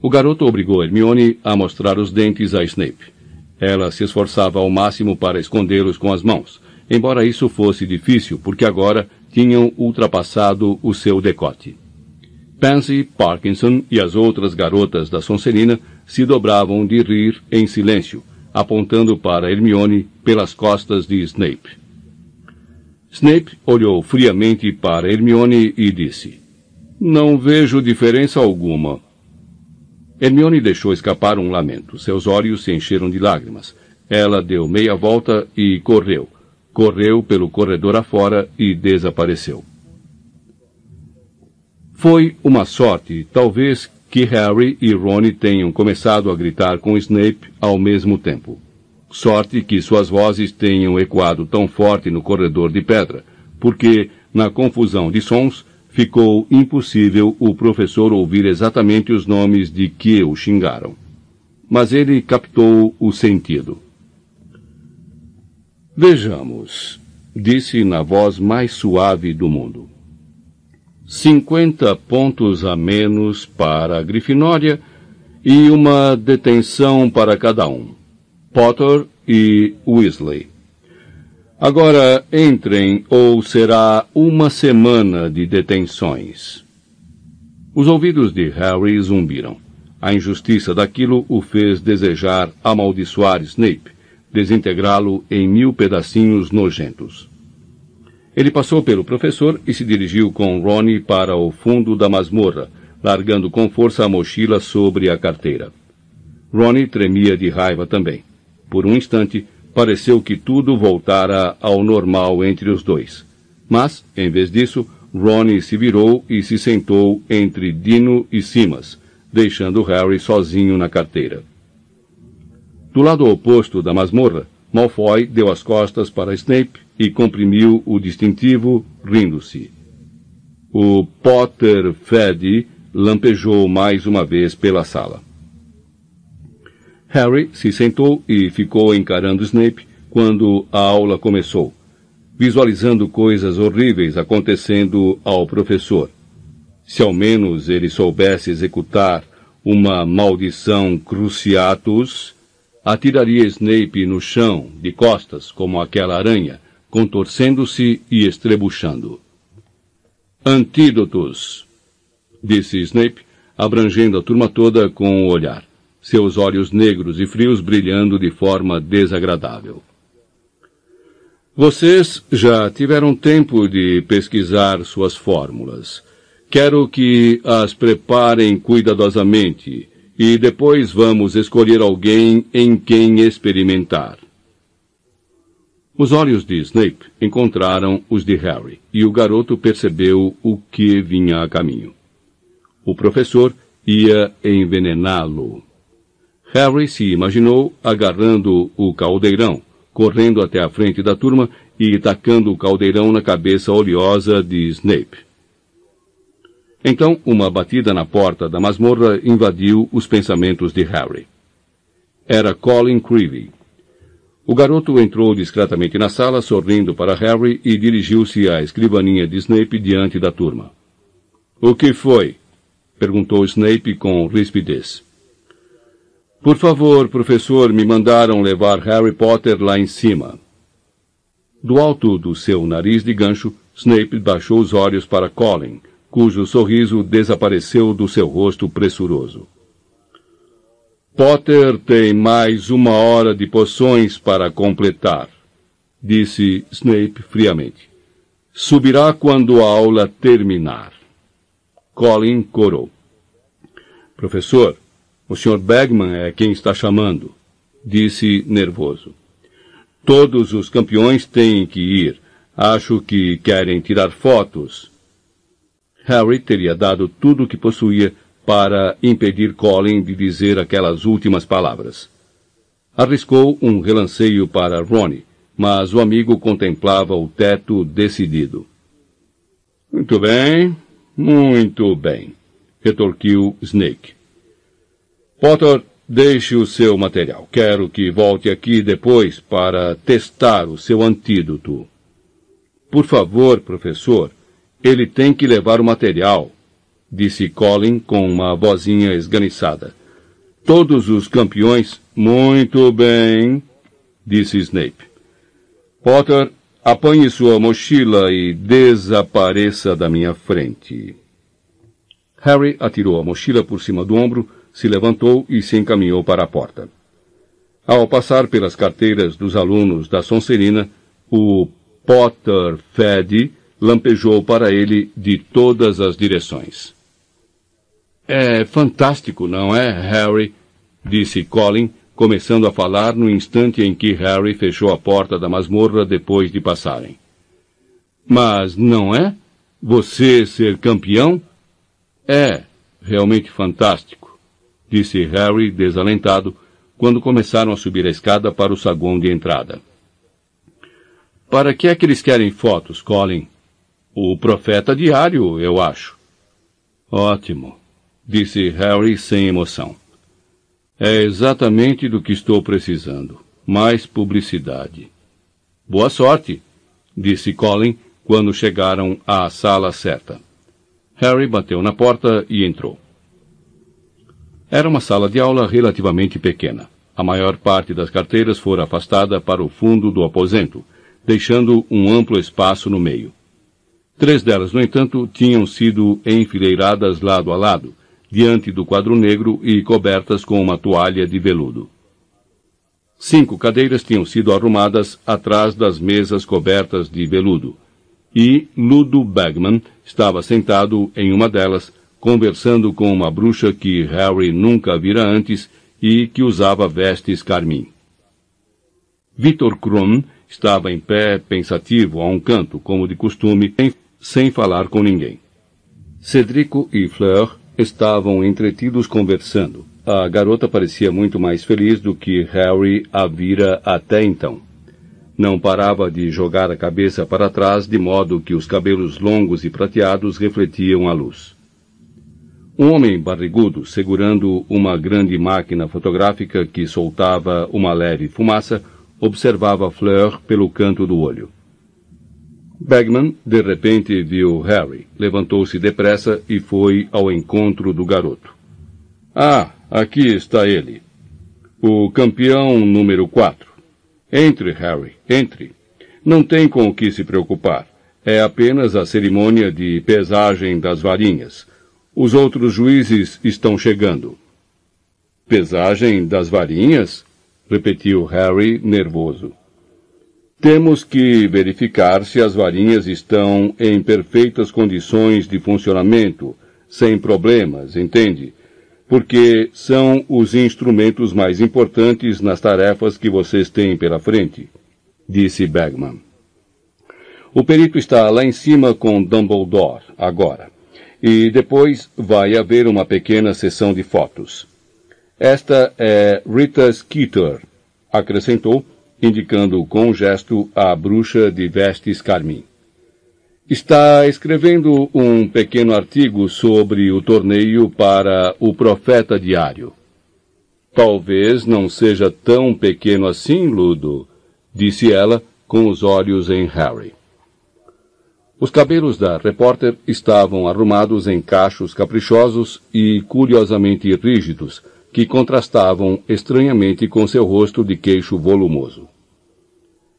O garoto obrigou Hermione a mostrar os dentes a Snape. Ela se esforçava ao máximo para escondê-los com as mãos, embora isso fosse difícil, porque agora tinham ultrapassado o seu decote. Pansy, Parkinson e as outras garotas da Sonserina se dobravam de rir em silêncio, apontando para Hermione pelas costas de Snape. Snape olhou friamente para Hermione e disse: Não vejo diferença alguma. Hermione deixou escapar um lamento. Seus olhos se encheram de lágrimas. Ela deu meia volta e correu, correu pelo corredor afora e desapareceu. Foi uma sorte, talvez, que Harry e Ron tenham começado a gritar com Snape ao mesmo tempo. Sorte que suas vozes tenham ecoado tão forte no corredor de pedra, porque, na confusão de sons, ficou impossível o professor ouvir exatamente os nomes de que o xingaram. Mas ele captou o sentido. Vejamos, disse na voz mais suave do mundo. Cinquenta pontos a menos para a Grifinória e uma detenção para cada um. Potter e Weasley. Agora entrem ou será uma semana de detenções. Os ouvidos de Harry zumbiram. A injustiça daquilo o fez desejar amaldiçoar Snape, desintegrá-lo em mil pedacinhos nojentos. Ele passou pelo professor e se dirigiu com Ronnie para o fundo da masmorra, largando com força a mochila sobre a carteira. Ronnie tremia de raiva também. Por um instante, pareceu que tudo voltara ao normal entre os dois. Mas, em vez disso, Ronnie se virou e se sentou entre Dino e Simas, deixando Harry sozinho na carteira. Do lado oposto da masmorra, Malfoy deu as costas para Snape e comprimiu o distintivo, rindo-se. O Potter Fed lampejou mais uma vez pela sala. Harry se sentou e ficou encarando Snape quando a aula começou, visualizando coisas horríveis acontecendo ao professor. Se ao menos ele soubesse executar uma maldição cruciatus, atiraria Snape no chão, de costas, como aquela aranha, contorcendo-se e estrebuchando. Antídotos, disse Snape, abrangendo a turma toda com o olhar, seus olhos negros e frios brilhando de forma desagradável. Vocês já tiveram tempo de pesquisar suas fórmulas. Quero que as preparem cuidadosamente e depois vamos escolher alguém em quem experimentar. Os olhos de Snape encontraram os de Harry, e o garoto percebeu o que vinha a caminho. O professor ia envenená-lo. Harry se imaginou agarrando o caldeirão, correndo até a frente da turma e tacando o caldeirão na cabeça oleosa de Snape. Então, uma batida na porta da masmorra invadiu os pensamentos de Harry. Era Colin Creevy, o garoto entrou discretamente na sala, sorrindo para Harry, e dirigiu-se à escrivaninha de Snape diante da turma. O que foi? perguntou Snape com rispidez. Por favor, professor, me mandaram levar Harry Potter lá em cima. Do alto do seu nariz de gancho, Snape baixou os olhos para Colin, cujo sorriso desapareceu do seu rosto pressuroso. Potter tem mais uma hora de poções para completar, disse Snape friamente. Subirá quando a aula terminar. Colin corou. Professor, o Sr. Bagman é quem está chamando, disse nervoso. Todos os campeões têm que ir. Acho que querem tirar fotos. Harry teria dado tudo o que possuía para impedir Colin de dizer aquelas últimas palavras. Arriscou um relanceio para Ronnie, mas o amigo contemplava o teto decidido. Muito bem, muito bem, retorquiu Snake. Potter, deixe o seu material. Quero que volte aqui depois para testar o seu antídoto. Por favor, professor, ele tem que levar o material, disse Colin com uma vozinha esganiçada. Todos os campeões. Muito bem, disse Snape. Potter, apanhe sua mochila e desapareça da minha frente. Harry atirou a mochila por cima do ombro, se levantou e se encaminhou para a porta. Ao passar pelas carteiras dos alunos da Sonserina, o Potter Fed lampejou para ele de todas as direções. É fantástico, não é, Harry? disse Colin, começando a falar no instante em que Harry fechou a porta da masmorra depois de passarem. Mas não é? Você ser campeão? É, realmente fantástico, disse Harry desalentado quando começaram a subir a escada para o saguão de entrada. Para que é que eles querem fotos, Colin? O profeta diário, eu acho. Ótimo disse Harry sem emoção. É exatamente do que estou precisando. Mais publicidade. Boa sorte, disse Colin quando chegaram à sala certa. Harry bateu na porta e entrou. Era uma sala de aula relativamente pequena. A maior parte das carteiras fora afastada para o fundo do aposento, deixando um amplo espaço no meio. Três delas, no entanto, tinham sido enfileiradas lado a lado, diante do quadro negro e cobertas com uma toalha de veludo. Cinco cadeiras tinham sido arrumadas atrás das mesas cobertas de veludo, e Ludo Bagman estava sentado em uma delas, conversando com uma bruxa que Harry nunca vira antes e que usava vestes carmim. Victor Krum estava em pé, pensativo, a um canto, como de costume, sem falar com ninguém. Cedrico e Fleur estavam entretidos conversando. A garota parecia muito mais feliz do que Harry a vira até então. Não parava de jogar a cabeça para trás de modo que os cabelos longos e prateados refletiam a luz. Um homem barrigudo, segurando uma grande máquina fotográfica que soltava uma leve fumaça, observava Fleur pelo canto do olho. Bagman, de repente, viu Harry, levantou-se depressa e foi ao encontro do garoto. Ah, aqui está ele. O campeão número 4. Entre, Harry, entre. Não tem com o que se preocupar. É apenas a cerimônia de pesagem das varinhas. Os outros juízes estão chegando. Pesagem das varinhas? repetiu Harry, nervoso. Temos que verificar se as varinhas estão em perfeitas condições de funcionamento, sem problemas, entende? Porque são os instrumentos mais importantes nas tarefas que vocês têm pela frente, disse Bagman. O perito está lá em cima com Dumbledore, agora. E depois vai haver uma pequena sessão de fotos. Esta é Rita Skeeter, acrescentou, indicando com um gesto a bruxa de vestes carmim. Está escrevendo um pequeno artigo sobre o torneio para o Profeta Diário. Talvez não seja tão pequeno assim, Ludo, disse ela, com os olhos em Harry. Os cabelos da repórter estavam arrumados em cachos caprichosos e curiosamente rígidos, que contrastavam estranhamente com seu rosto de queixo volumoso.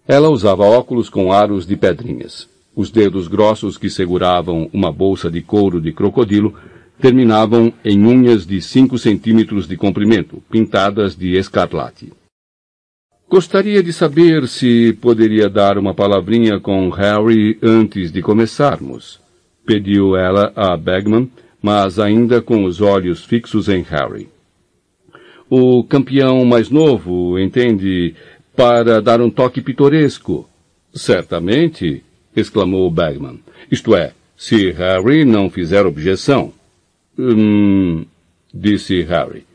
Ela usava óculos com aros de pedrinhas. Os dedos grossos que seguravam uma bolsa de couro de crocodilo terminavam em unhas de cinco centímetros de comprimento, pintadas de escarlate. Gostaria de saber se poderia dar uma palavrinha com Harry antes de começarmos, pediu ela a Bagman, mas ainda com os olhos fixos em Harry o campeão mais novo, entende? Para dar um toque pitoresco. Certamente, exclamou Bagman. Isto é, se Harry não fizer objeção. Hum, disse Harry.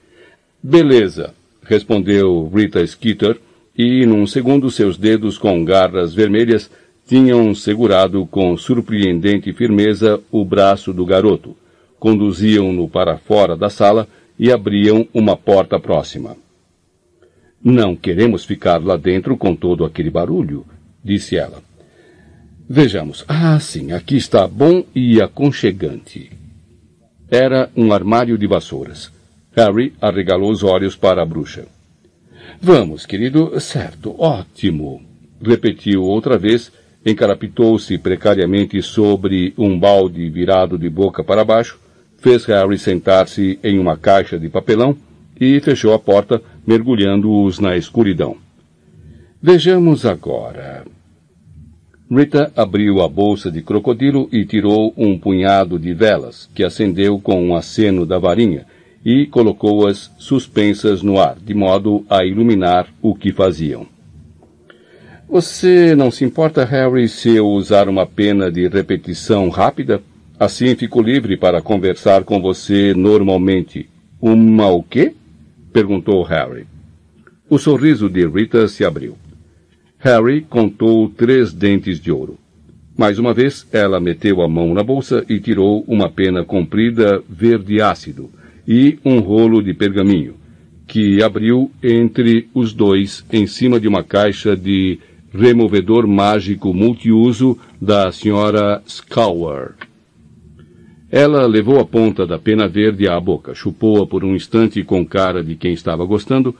Beleza, respondeu Rita Skeeter, e num segundo seus dedos com garras vermelhas tinham segurado com surpreendente firmeza o braço do garoto. Conduziam-no para fora da sala e abriam uma porta próxima. Não queremos ficar lá dentro com todo aquele barulho, disse ela. Vejamos. Ah, sim, aqui está bom e aconchegante. Era um armário de vassouras. Harry arregalou os olhos para a bruxa. Vamos, querido. Certo, ótimo. Repetiu outra vez, encarapitou-se precariamente sobre um balde virado de boca para baixo fez Harry sentar-se em uma caixa de papelão e fechou a porta, mergulhando-os na escuridão. Vejamos agora. Rita abriu a bolsa de crocodilo e tirou um punhado de velas, que acendeu com um aceno da varinha, e colocou-as suspensas no ar, de modo a iluminar o que faziam. Você não se importa, Harry, se eu usar uma pena de repetição rápida? Assim fico livre para conversar com você normalmente. Uma o quê? perguntou Harry. O sorriso de Rita se abriu. Harry contou três dentes de ouro. Mais uma vez, ela meteu a mão na bolsa e tirou uma pena comprida verde ácido e um rolo de pergaminho, que abriu entre os dois em cima de uma caixa de removedor mágico multiuso da senhora Scower. Ela levou a ponta da pena verde à boca, chupou-a por um instante com cara de quem estava gostando,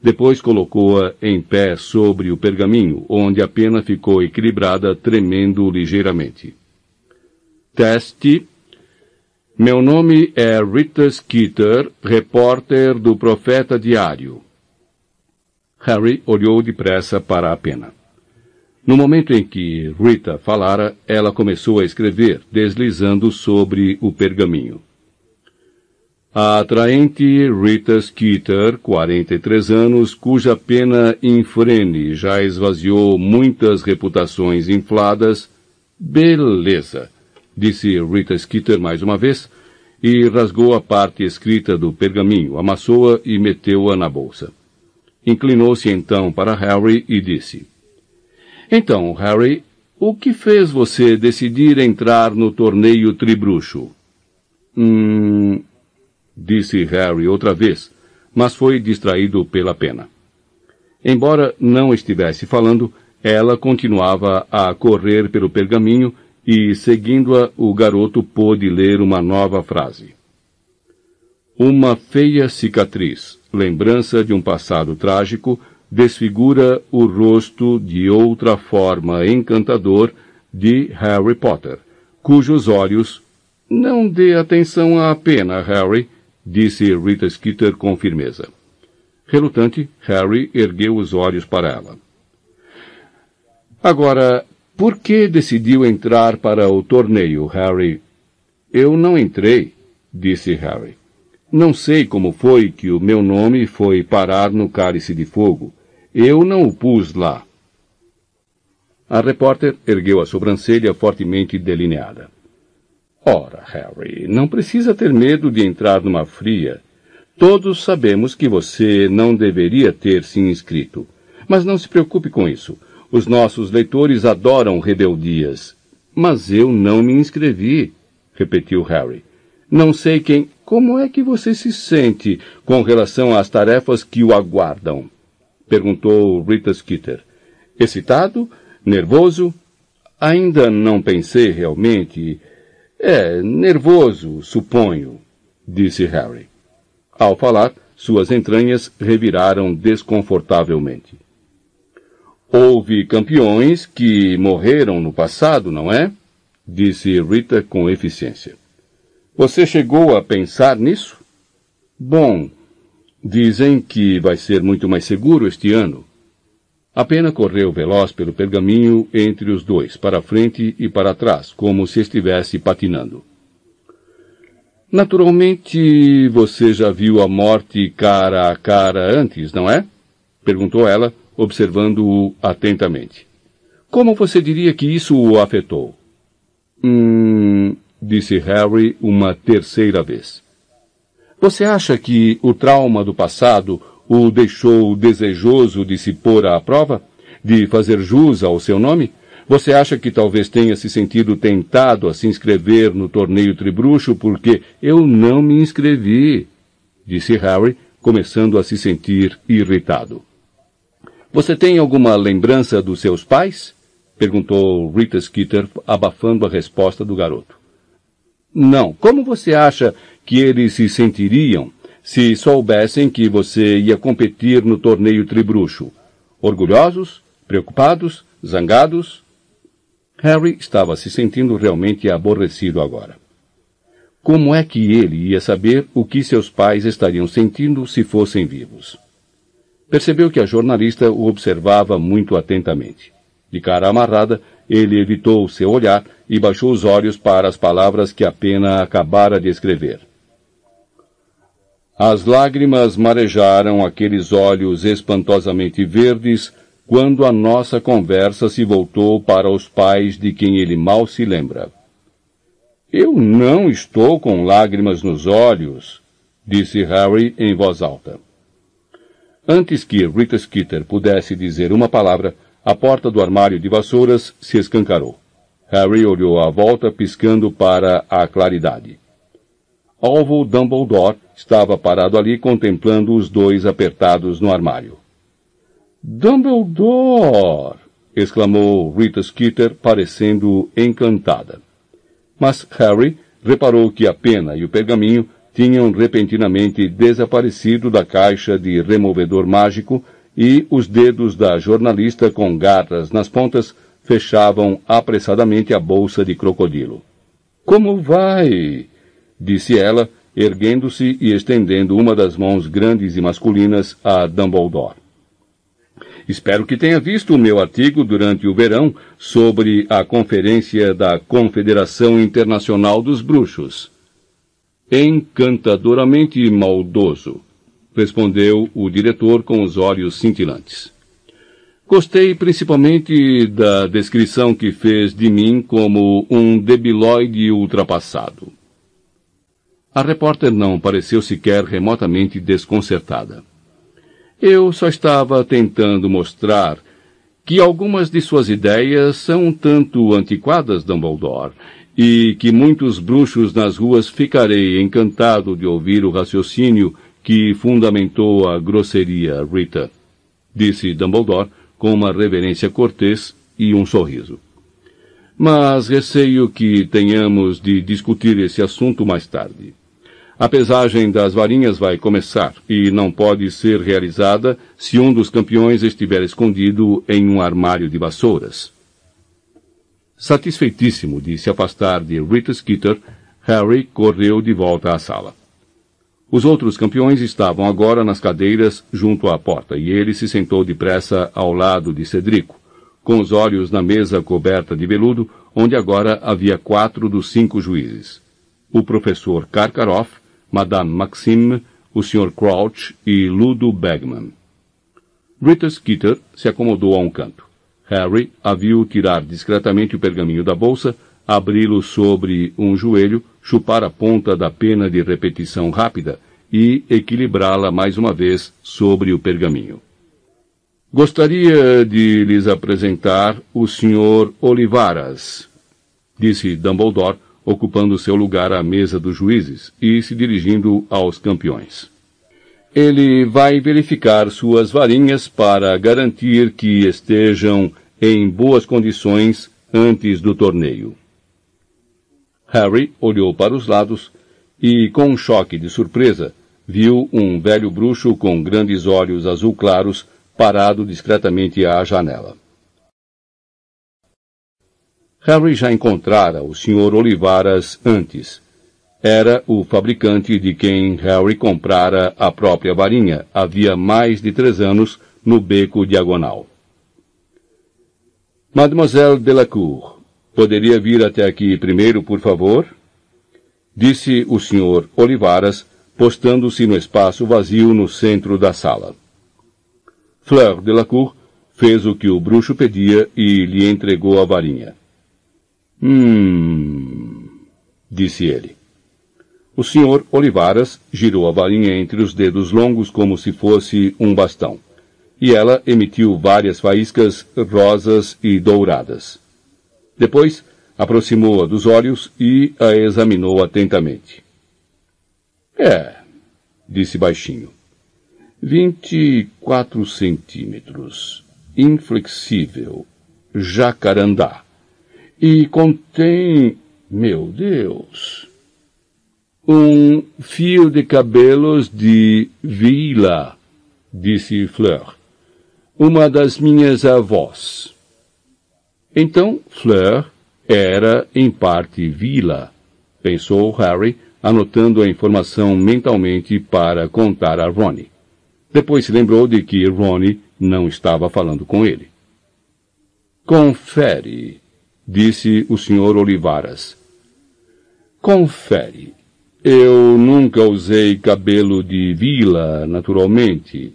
depois colocou-a em pé sobre o pergaminho, onde a pena ficou equilibrada, tremendo ligeiramente. Teste. Meu nome é Rita Skeeter, repórter do Profeta Diário. Harry olhou depressa para a pena. No momento em que Rita falara, ela começou a escrever, deslizando sobre o pergaminho. A atraente Rita Skeeter, 43 anos, cuja pena infrene já esvaziou muitas reputações infladas. Beleza, disse Rita Skeeter mais uma vez, e rasgou a parte escrita do pergaminho, amassou-a e meteu-a na bolsa. Inclinou-se então para Harry e disse: Então, Harry, o que fez você decidir entrar no torneio tribruxo? Hum, disse Harry outra vez, mas foi distraído pela pena. Embora não estivesse falando, ela continuava a correr pelo pergaminho e, seguindo-a, o garoto pôde ler uma nova frase. Uma feia cicatriz, lembrança de um passado trágico, desfigura o rosto de outra forma encantador de Harry Potter, cujos olhos. Não dê atenção à pena, Harry, disse Rita Skeeter com firmeza. Relutante, Harry ergueu os olhos para ela. Agora, por que decidiu entrar para o torneio, Harry? Eu não entrei, disse Harry. Não sei como foi que o meu nome foi parar no cálice de fogo. Eu não o pus lá. A repórter ergueu a sobrancelha fortemente delineada. Ora, Harry, não precisa ter medo de entrar numa fria. Todos sabemos que você não deveria ter se inscrito. Mas não se preocupe com isso. Os nossos leitores adoram rebeldias. Mas eu não me inscrevi, repetiu Harry. Não sei quem. Como é que você se sente com relação às tarefas que o aguardam? perguntou Rita Skeeter. Excitado? Nervoso? Ainda não pensei realmente. É, nervoso, suponho, disse Harry. Ao falar, suas entranhas reviraram desconfortavelmente. Houve campeões que morreram no passado, não é? disse Rita com eficiência. Você chegou a pensar nisso? Bom, dizem que vai ser muito mais seguro este ano. A pena correu veloz pelo pergaminho entre os dois, para frente e para trás, como se estivesse patinando. Naturalmente, você já viu a morte cara a cara antes, não é? perguntou ela, observando-o atentamente. Como você diria que isso o afetou? Hum, disse Harry uma terceira vez. Você acha que o trauma do passado o deixou desejoso de se pôr à prova? De fazer jus ao seu nome? Você acha que talvez tenha se sentido tentado a se inscrever no torneio tribruxo porque eu não me inscrevi? Disse Harry, começando a se sentir irritado. Você tem alguma lembrança dos seus pais? Perguntou Rita Skeeter, abafando a resposta do garoto. Não. Como você acha que eles se sentiriam se soubessem que você ia competir no torneio tribruxo. Orgulhosos? Preocupados? Zangados? Harry estava se sentindo realmente aborrecido agora. Como é que ele ia saber o que seus pais estariam sentindo se fossem vivos? Percebeu que a jornalista o observava muito atentamente. De cara amarrada, ele evitou seu olhar e baixou os olhos para as palavras que a pena acabara de escrever. As lágrimas marejaram aqueles olhos espantosamente verdes quando a nossa conversa se voltou para os pais de quem ele mal se lembra. Eu não estou com lágrimas nos olhos, disse Harry em voz alta. Antes que Rita Skeeter pudesse dizer uma palavra, a porta do armário de vassouras se escancarou. Harry olhou à volta, piscando para a claridade. Alvo Dumbledore estava parado ali contemplando os dois apertados no armário. Dumbledore! exclamou Rita Skeeter, parecendo encantada. Mas Harry reparou que a pena e o pergaminho tinham repentinamente desaparecido da caixa de removedor mágico e os dedos da jornalista com garras nas pontas fechavam apressadamente a bolsa de crocodilo. Como vai? disse ela, erguendo-se e estendendo uma das mãos grandes e masculinas a Dumbledore. Espero que tenha visto o meu artigo durante o verão sobre a conferência da Confederação Internacional dos Bruxos. Encantadoramente maldoso, respondeu o diretor com os olhos cintilantes. Gostei principalmente da descrição que fez de mim como um debilóide ultrapassado. A repórter não pareceu sequer remotamente desconcertada. Eu só estava tentando mostrar que algumas de suas ideias são um tanto antiquadas, Dumbledore, e que muitos bruxos nas ruas ficarei encantado de ouvir o raciocínio que fundamentou a grosseria, Rita, disse Dumbledore com uma reverência cortês e um sorriso. Mas receio que tenhamos de discutir esse assunto mais tarde. A pesagem das varinhas vai começar e não pode ser realizada se um dos campeões estiver escondido em um armário de vassouras. Satisfeitíssimo de se afastar de Rita Skeeter, Harry correu de volta à sala. Os outros campeões estavam agora nas cadeiras junto à porta e ele se sentou depressa ao lado de Cedrico, com os olhos na mesa coberta de veludo, onde agora havia quatro dos cinco juízes. O professor Karkaroff, Madame Maxime, o Sr. Crouch e Ludo Bagman. Rita Skeeter se acomodou a um canto. Harry a viu tirar discretamente o pergaminho da bolsa, abri-lo sobre um joelho, chupar a ponta da pena de repetição rápida e equilibrá-la mais uma vez sobre o pergaminho. Gostaria de lhes apresentar o Sr. Olivaras, disse Dumbledore, ocupando seu lugar à mesa dos juízes e se dirigindo aos campeões. Ele vai verificar suas varinhas para garantir que estejam em boas condições antes do torneio. Harry olhou para os lados e, com um choque de surpresa, viu um velho bruxo com grandes olhos azul claros parado discretamente à janela. Harry já encontrara o Sr. Olivaras antes. Era o fabricante de quem Harry comprara a própria varinha havia mais de três anos no beco diagonal. Mademoiselle Delacour, poderia vir até aqui primeiro, por favor? Disse o Sr. Olivaras, postando-se no espaço vazio no centro da sala. Fleur Delacour fez o que o bruxo pedia e lhe entregou a varinha. Hum, disse ele. O senhor Olivaras girou a varinha entre os dedos longos como se fosse um bastão, e ela emitiu várias faíscas rosas e douradas. Depois, aproximou-a dos olhos e a examinou atentamente. É, disse baixinho. Vinte e quatro centímetros. Inflexível. Jacarandá e contém, meu Deus, um fio de cabelos de vila, disse Fleur, uma das minhas avós. Então Fleur era, em parte, vila, pensou Harry, anotando a informação mentalmente para contar a Ronnie. Depois se lembrou de que Ronnie não estava falando com ele. Confere, disse o Sr. Olivaras. Confere. Eu nunca usei cabelo de vila, naturalmente.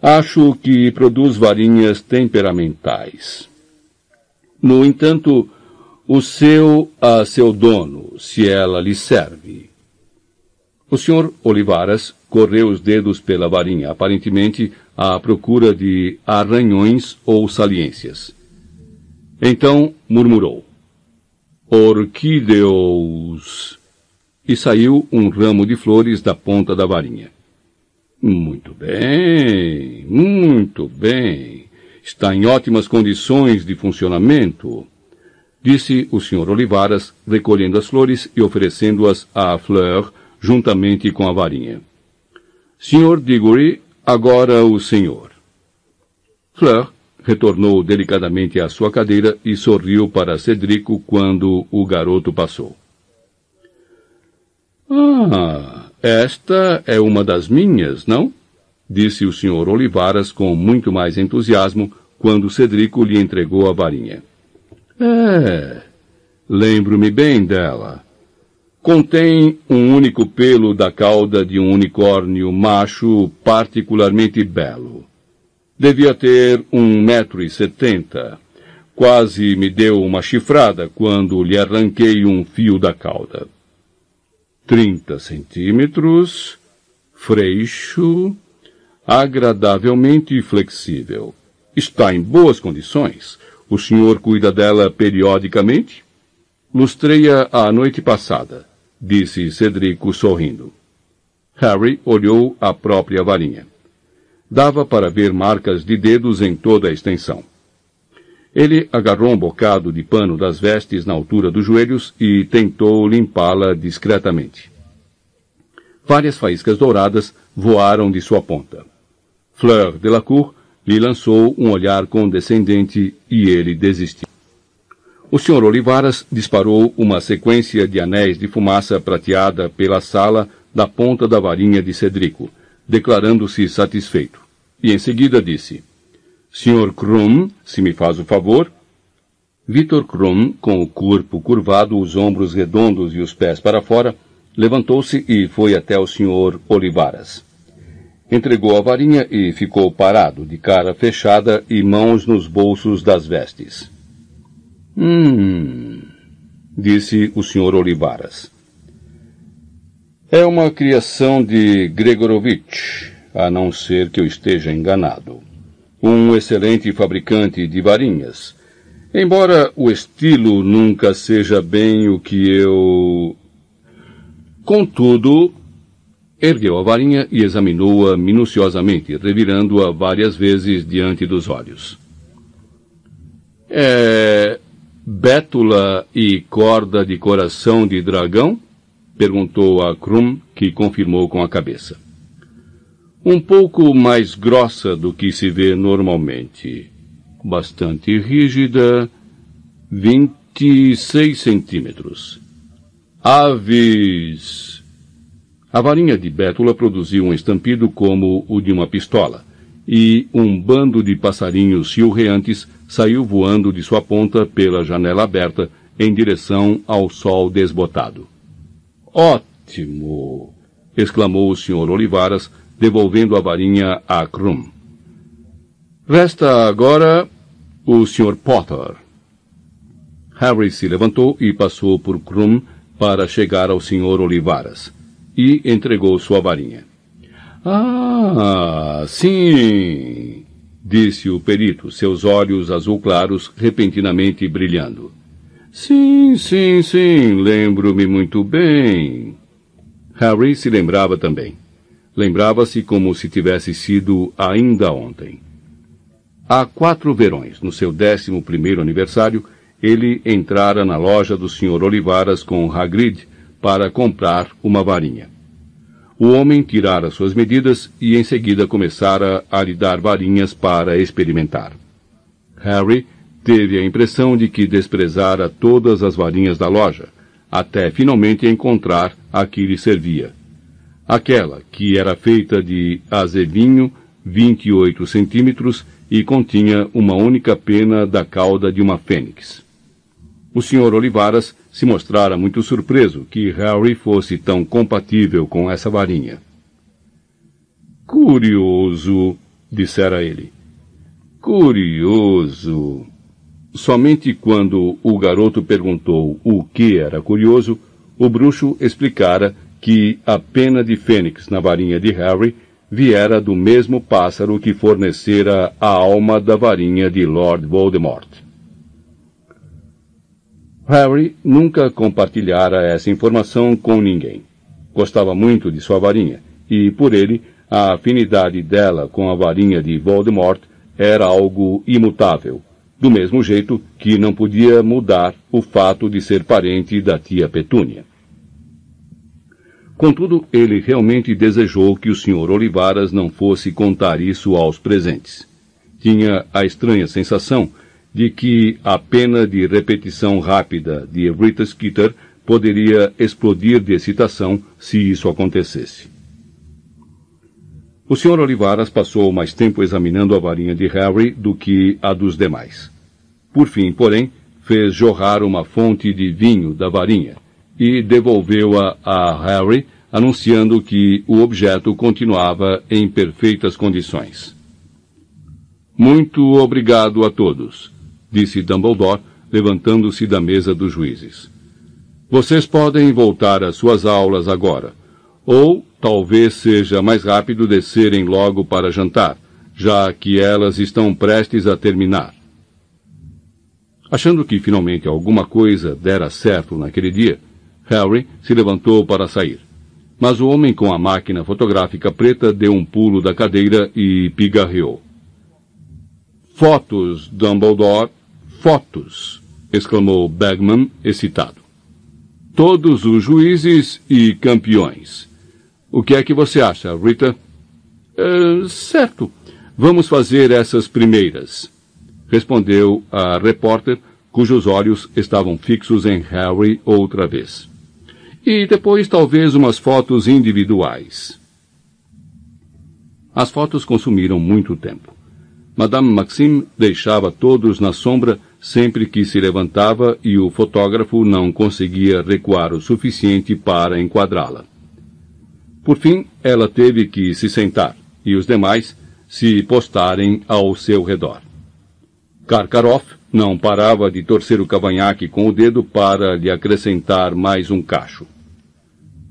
Acho que produz varinhas temperamentais. No entanto, o seu a seu dono, se ela lhe serve. O Sr. Olivaras correu os dedos pela varinha, aparentemente à procura de arranhões ou saliências. Então murmurou: Orquídeos! E saiu um ramo de flores da ponta da varinha. Muito bem, muito bem. Está em ótimas condições de funcionamento, disse o Sr. Olivaras, recolhendo as flores e oferecendo-as à Fleur juntamente com a varinha. Sr. Diggory, agora o senhor. Fleur retornou delicadamente à sua cadeira e sorriu para Cedrico quando o garoto passou. Ah, esta é uma das minhas, não? Disse o Sr. Olivaras com muito mais entusiasmo quando Cedrico lhe entregou a varinha. É, lembro-me bem dela. Contém um único pelo da cauda de um unicórnio macho particularmente belo. Devia ter um metro e setenta. Quase me deu uma chifrada quando lhe arranquei um fio da cauda. Trinta centímetros, freixo, agradavelmente flexível. Está em boas condições. O senhor cuida dela periodicamente? Lustrei-a a noite passada, disse Cedrico sorrindo. Harry olhou a própria varinha. Dava para ver marcas de dedos em toda a extensão. Ele agarrou um bocado de pano das vestes na altura dos joelhos e tentou limpá-la discretamente. Várias faíscas douradas voaram de sua ponta. Fleur Delacour lhe lançou um olhar condescendente e ele desistiu. O Sr. Olivaras disparou uma sequência de anéis de fumaça prateada pela sala da ponta da varinha de Cedrico, declarando-se satisfeito. E em seguida disse: Sr. Krum, se me faz o favor. Victor Krum, com o corpo curvado, os ombros redondos e os pés para fora, levantou-se e foi até o Sr. Olivaras. Entregou a varinha e ficou parado, de cara fechada e mãos nos bolsos das vestes. Hum, disse o Sr. Olivaras. É uma criação de Gregorovitch, a não ser que eu esteja enganado um excelente fabricante de varinhas. Embora o estilo nunca seja bem o que eu. Contudo, ergueu a varinha e examinou-a minuciosamente, revirando-a várias vezes diante dos olhos. É. Bétula e corda de coração de dragão? perguntou a Krum, que confirmou com a cabeça um pouco mais grossa do que se vê normalmente, bastante rígida, 26 centímetros. Aves. A varinha de Bétula produziu um estampido como o de uma pistola, e um bando de passarinhos chilreantes saiu voando de sua ponta pela janela aberta em direção ao sol desbotado. Ótimo! exclamou o Sr. Olivaras, devolvendo a varinha a Krum. Resta agora o Sr. Potter. Harry se levantou e passou por Krum para chegar ao Sr. Olivaras e entregou sua varinha. Ah, sim, disse o perito, seus olhos azul claros repentinamente brilhando. Sim, sim, sim, lembro-me muito bem. Harry se lembrava também. Lembrava-se como se tivesse sido ainda ontem. Há quatro verões, no seu décimo primeiro aniversário, ele entrara na loja do Sr. Olivaras com Hagrid para comprar uma varinha. O homem tirara suas medidas e em seguida começara a lhe dar varinhas para experimentar. Harry teve a impressão de que desprezara todas as varinhas da loja, até finalmente encontrar a que lhe servia aquela que era feita de azevinho 28 centímetros e continha uma única pena da cauda de uma fênix. O Sr. Olivaras se mostrara muito surpreso que Harry fosse tão compatível com essa varinha. Curioso, dissera ele. Curioso. Somente quando o garoto perguntou o que era curioso, o bruxo explicara que a pena de fênix na varinha de Harry viera do mesmo pássaro que fornecera a alma da varinha de Lord Voldemort. Harry nunca compartilhara essa informação com ninguém. Gostava muito de sua varinha, e por ele, a afinidade dela com a varinha de Voldemort era algo imutável, do mesmo jeito que não podia mudar o fato de ser parente da tia Petúnia. Contudo, ele realmente desejou que o Sr. Olivaras não fosse contar isso aos presentes. Tinha a estranha sensação de que a pena de repetição rápida de Rita Skeeter poderia explodir de excitação se isso acontecesse. O Sr. Olivaras passou mais tempo examinando a varinha de Harry do que a dos demais. Por fim, porém, fez jorrar uma fonte de vinho da varinha e devolveu-a a Harry, anunciando que o objeto continuava em perfeitas condições. Muito obrigado a todos, disse Dumbledore, levantando-se da mesa dos juízes. Vocês podem voltar às suas aulas agora, ou talvez seja mais rápido descerem logo para jantar, já que elas estão prestes a terminar. Achando que finalmente alguma coisa dera certo naquele dia, Harry se levantou para sair. Mas o homem com a máquina fotográfica preta deu um pulo da cadeira e pigarreou. Fotos, Dumbledore, fotos! exclamou Bagman, excitado. Todos os juízes e campeões. O que é que você acha, Rita? Uh, certo. Vamos fazer essas primeiras respondeu a repórter, cujos olhos estavam fixos em Harry outra vez. E depois talvez umas fotos individuais. As fotos consumiram muito tempo. Madame Maxime deixava todos na sombra sempre que se levantava e o fotógrafo não conseguia recuar o suficiente para enquadrá-la. Por fim, ela teve que se sentar e os demais se postarem ao seu redor. Karkaroff não parava de torcer o cavanhaque com o dedo para lhe acrescentar mais um cacho.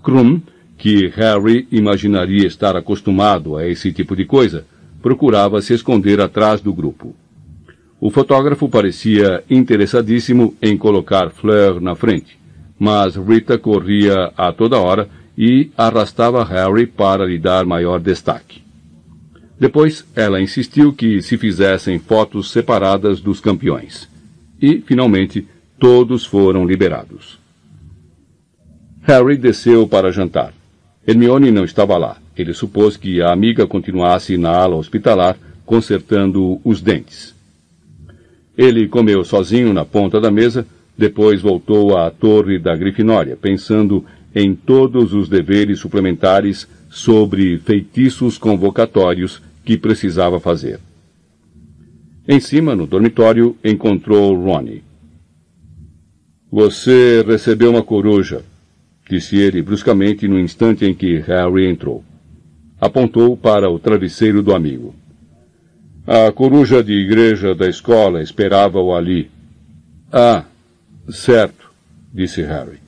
Krum, que Harry imaginaria estar acostumado a esse tipo de coisa, procurava se esconder atrás do grupo. O fotógrafo parecia interessadíssimo em colocar Fleur na frente, mas Rita corria a toda hora e arrastava Harry para lhe dar maior destaque. Depois, ela insistiu que se fizessem fotos separadas dos campeões. E, finalmente, todos foram liberados. Harry desceu para jantar. Hermione não estava lá. Ele supôs que a amiga continuasse na ala hospitalar, consertando os dentes. Ele comeu sozinho na ponta da mesa, depois voltou à torre da Grifinória, pensando em todos os deveres suplementares sobre feitiços convocatórios que precisava fazer. Em cima, no dormitório, encontrou Ronnie. Você recebeu uma coruja, disse ele bruscamente no instante em que Harry entrou. Apontou para o travesseiro do amigo. A coruja de igreja da escola esperava-o ali. Ah, certo, disse Harry.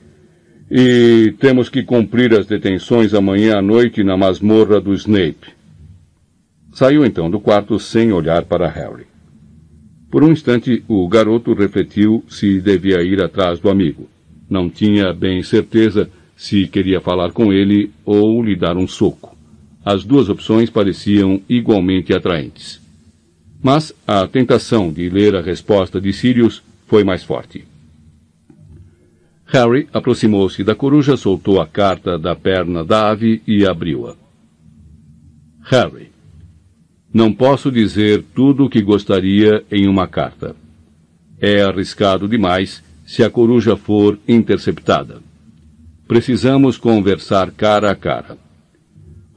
E temos que cumprir as detenções amanhã à noite na masmorra do Snape. Saiu então do quarto sem olhar para Harry. Por um instante, o garoto refletiu se devia ir atrás do amigo. Não tinha bem certeza se queria falar com ele ou lhe dar um soco. As duas opções pareciam igualmente atraentes. Mas a tentação de ler a resposta de Sirius foi mais forte. Harry aproximou-se da coruja, soltou a carta da perna da ave e abriu-a. Harry, não posso dizer tudo o que gostaria em uma carta. É arriscado demais se a coruja for interceptada. Precisamos conversar cara a cara.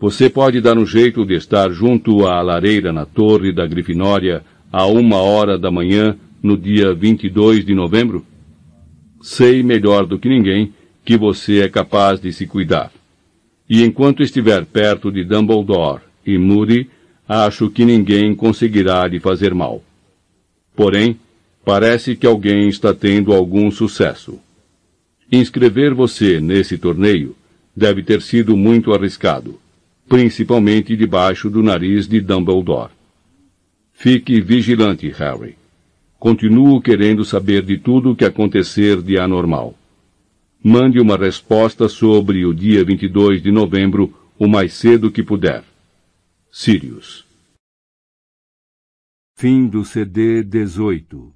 Você pode dar um jeito de estar junto à lareira na torre da Grifinória a uma hora da manhã no dia 22 de novembro? Sei melhor do que ninguém que você é capaz de se cuidar. E enquanto estiver perto de Dumbledore e Moody, acho que ninguém conseguirá lhe fazer mal. Porém, parece que alguém está tendo algum sucesso. Inscrever você nesse torneio deve ter sido muito arriscado, principalmente debaixo do nariz de Dumbledore. Fique vigilante, Harry. Continuo querendo saber de tudo o que acontecer de anormal. Mande uma resposta sobre o dia 22 de novembro o mais cedo que puder. Sirius. Fim do CD 18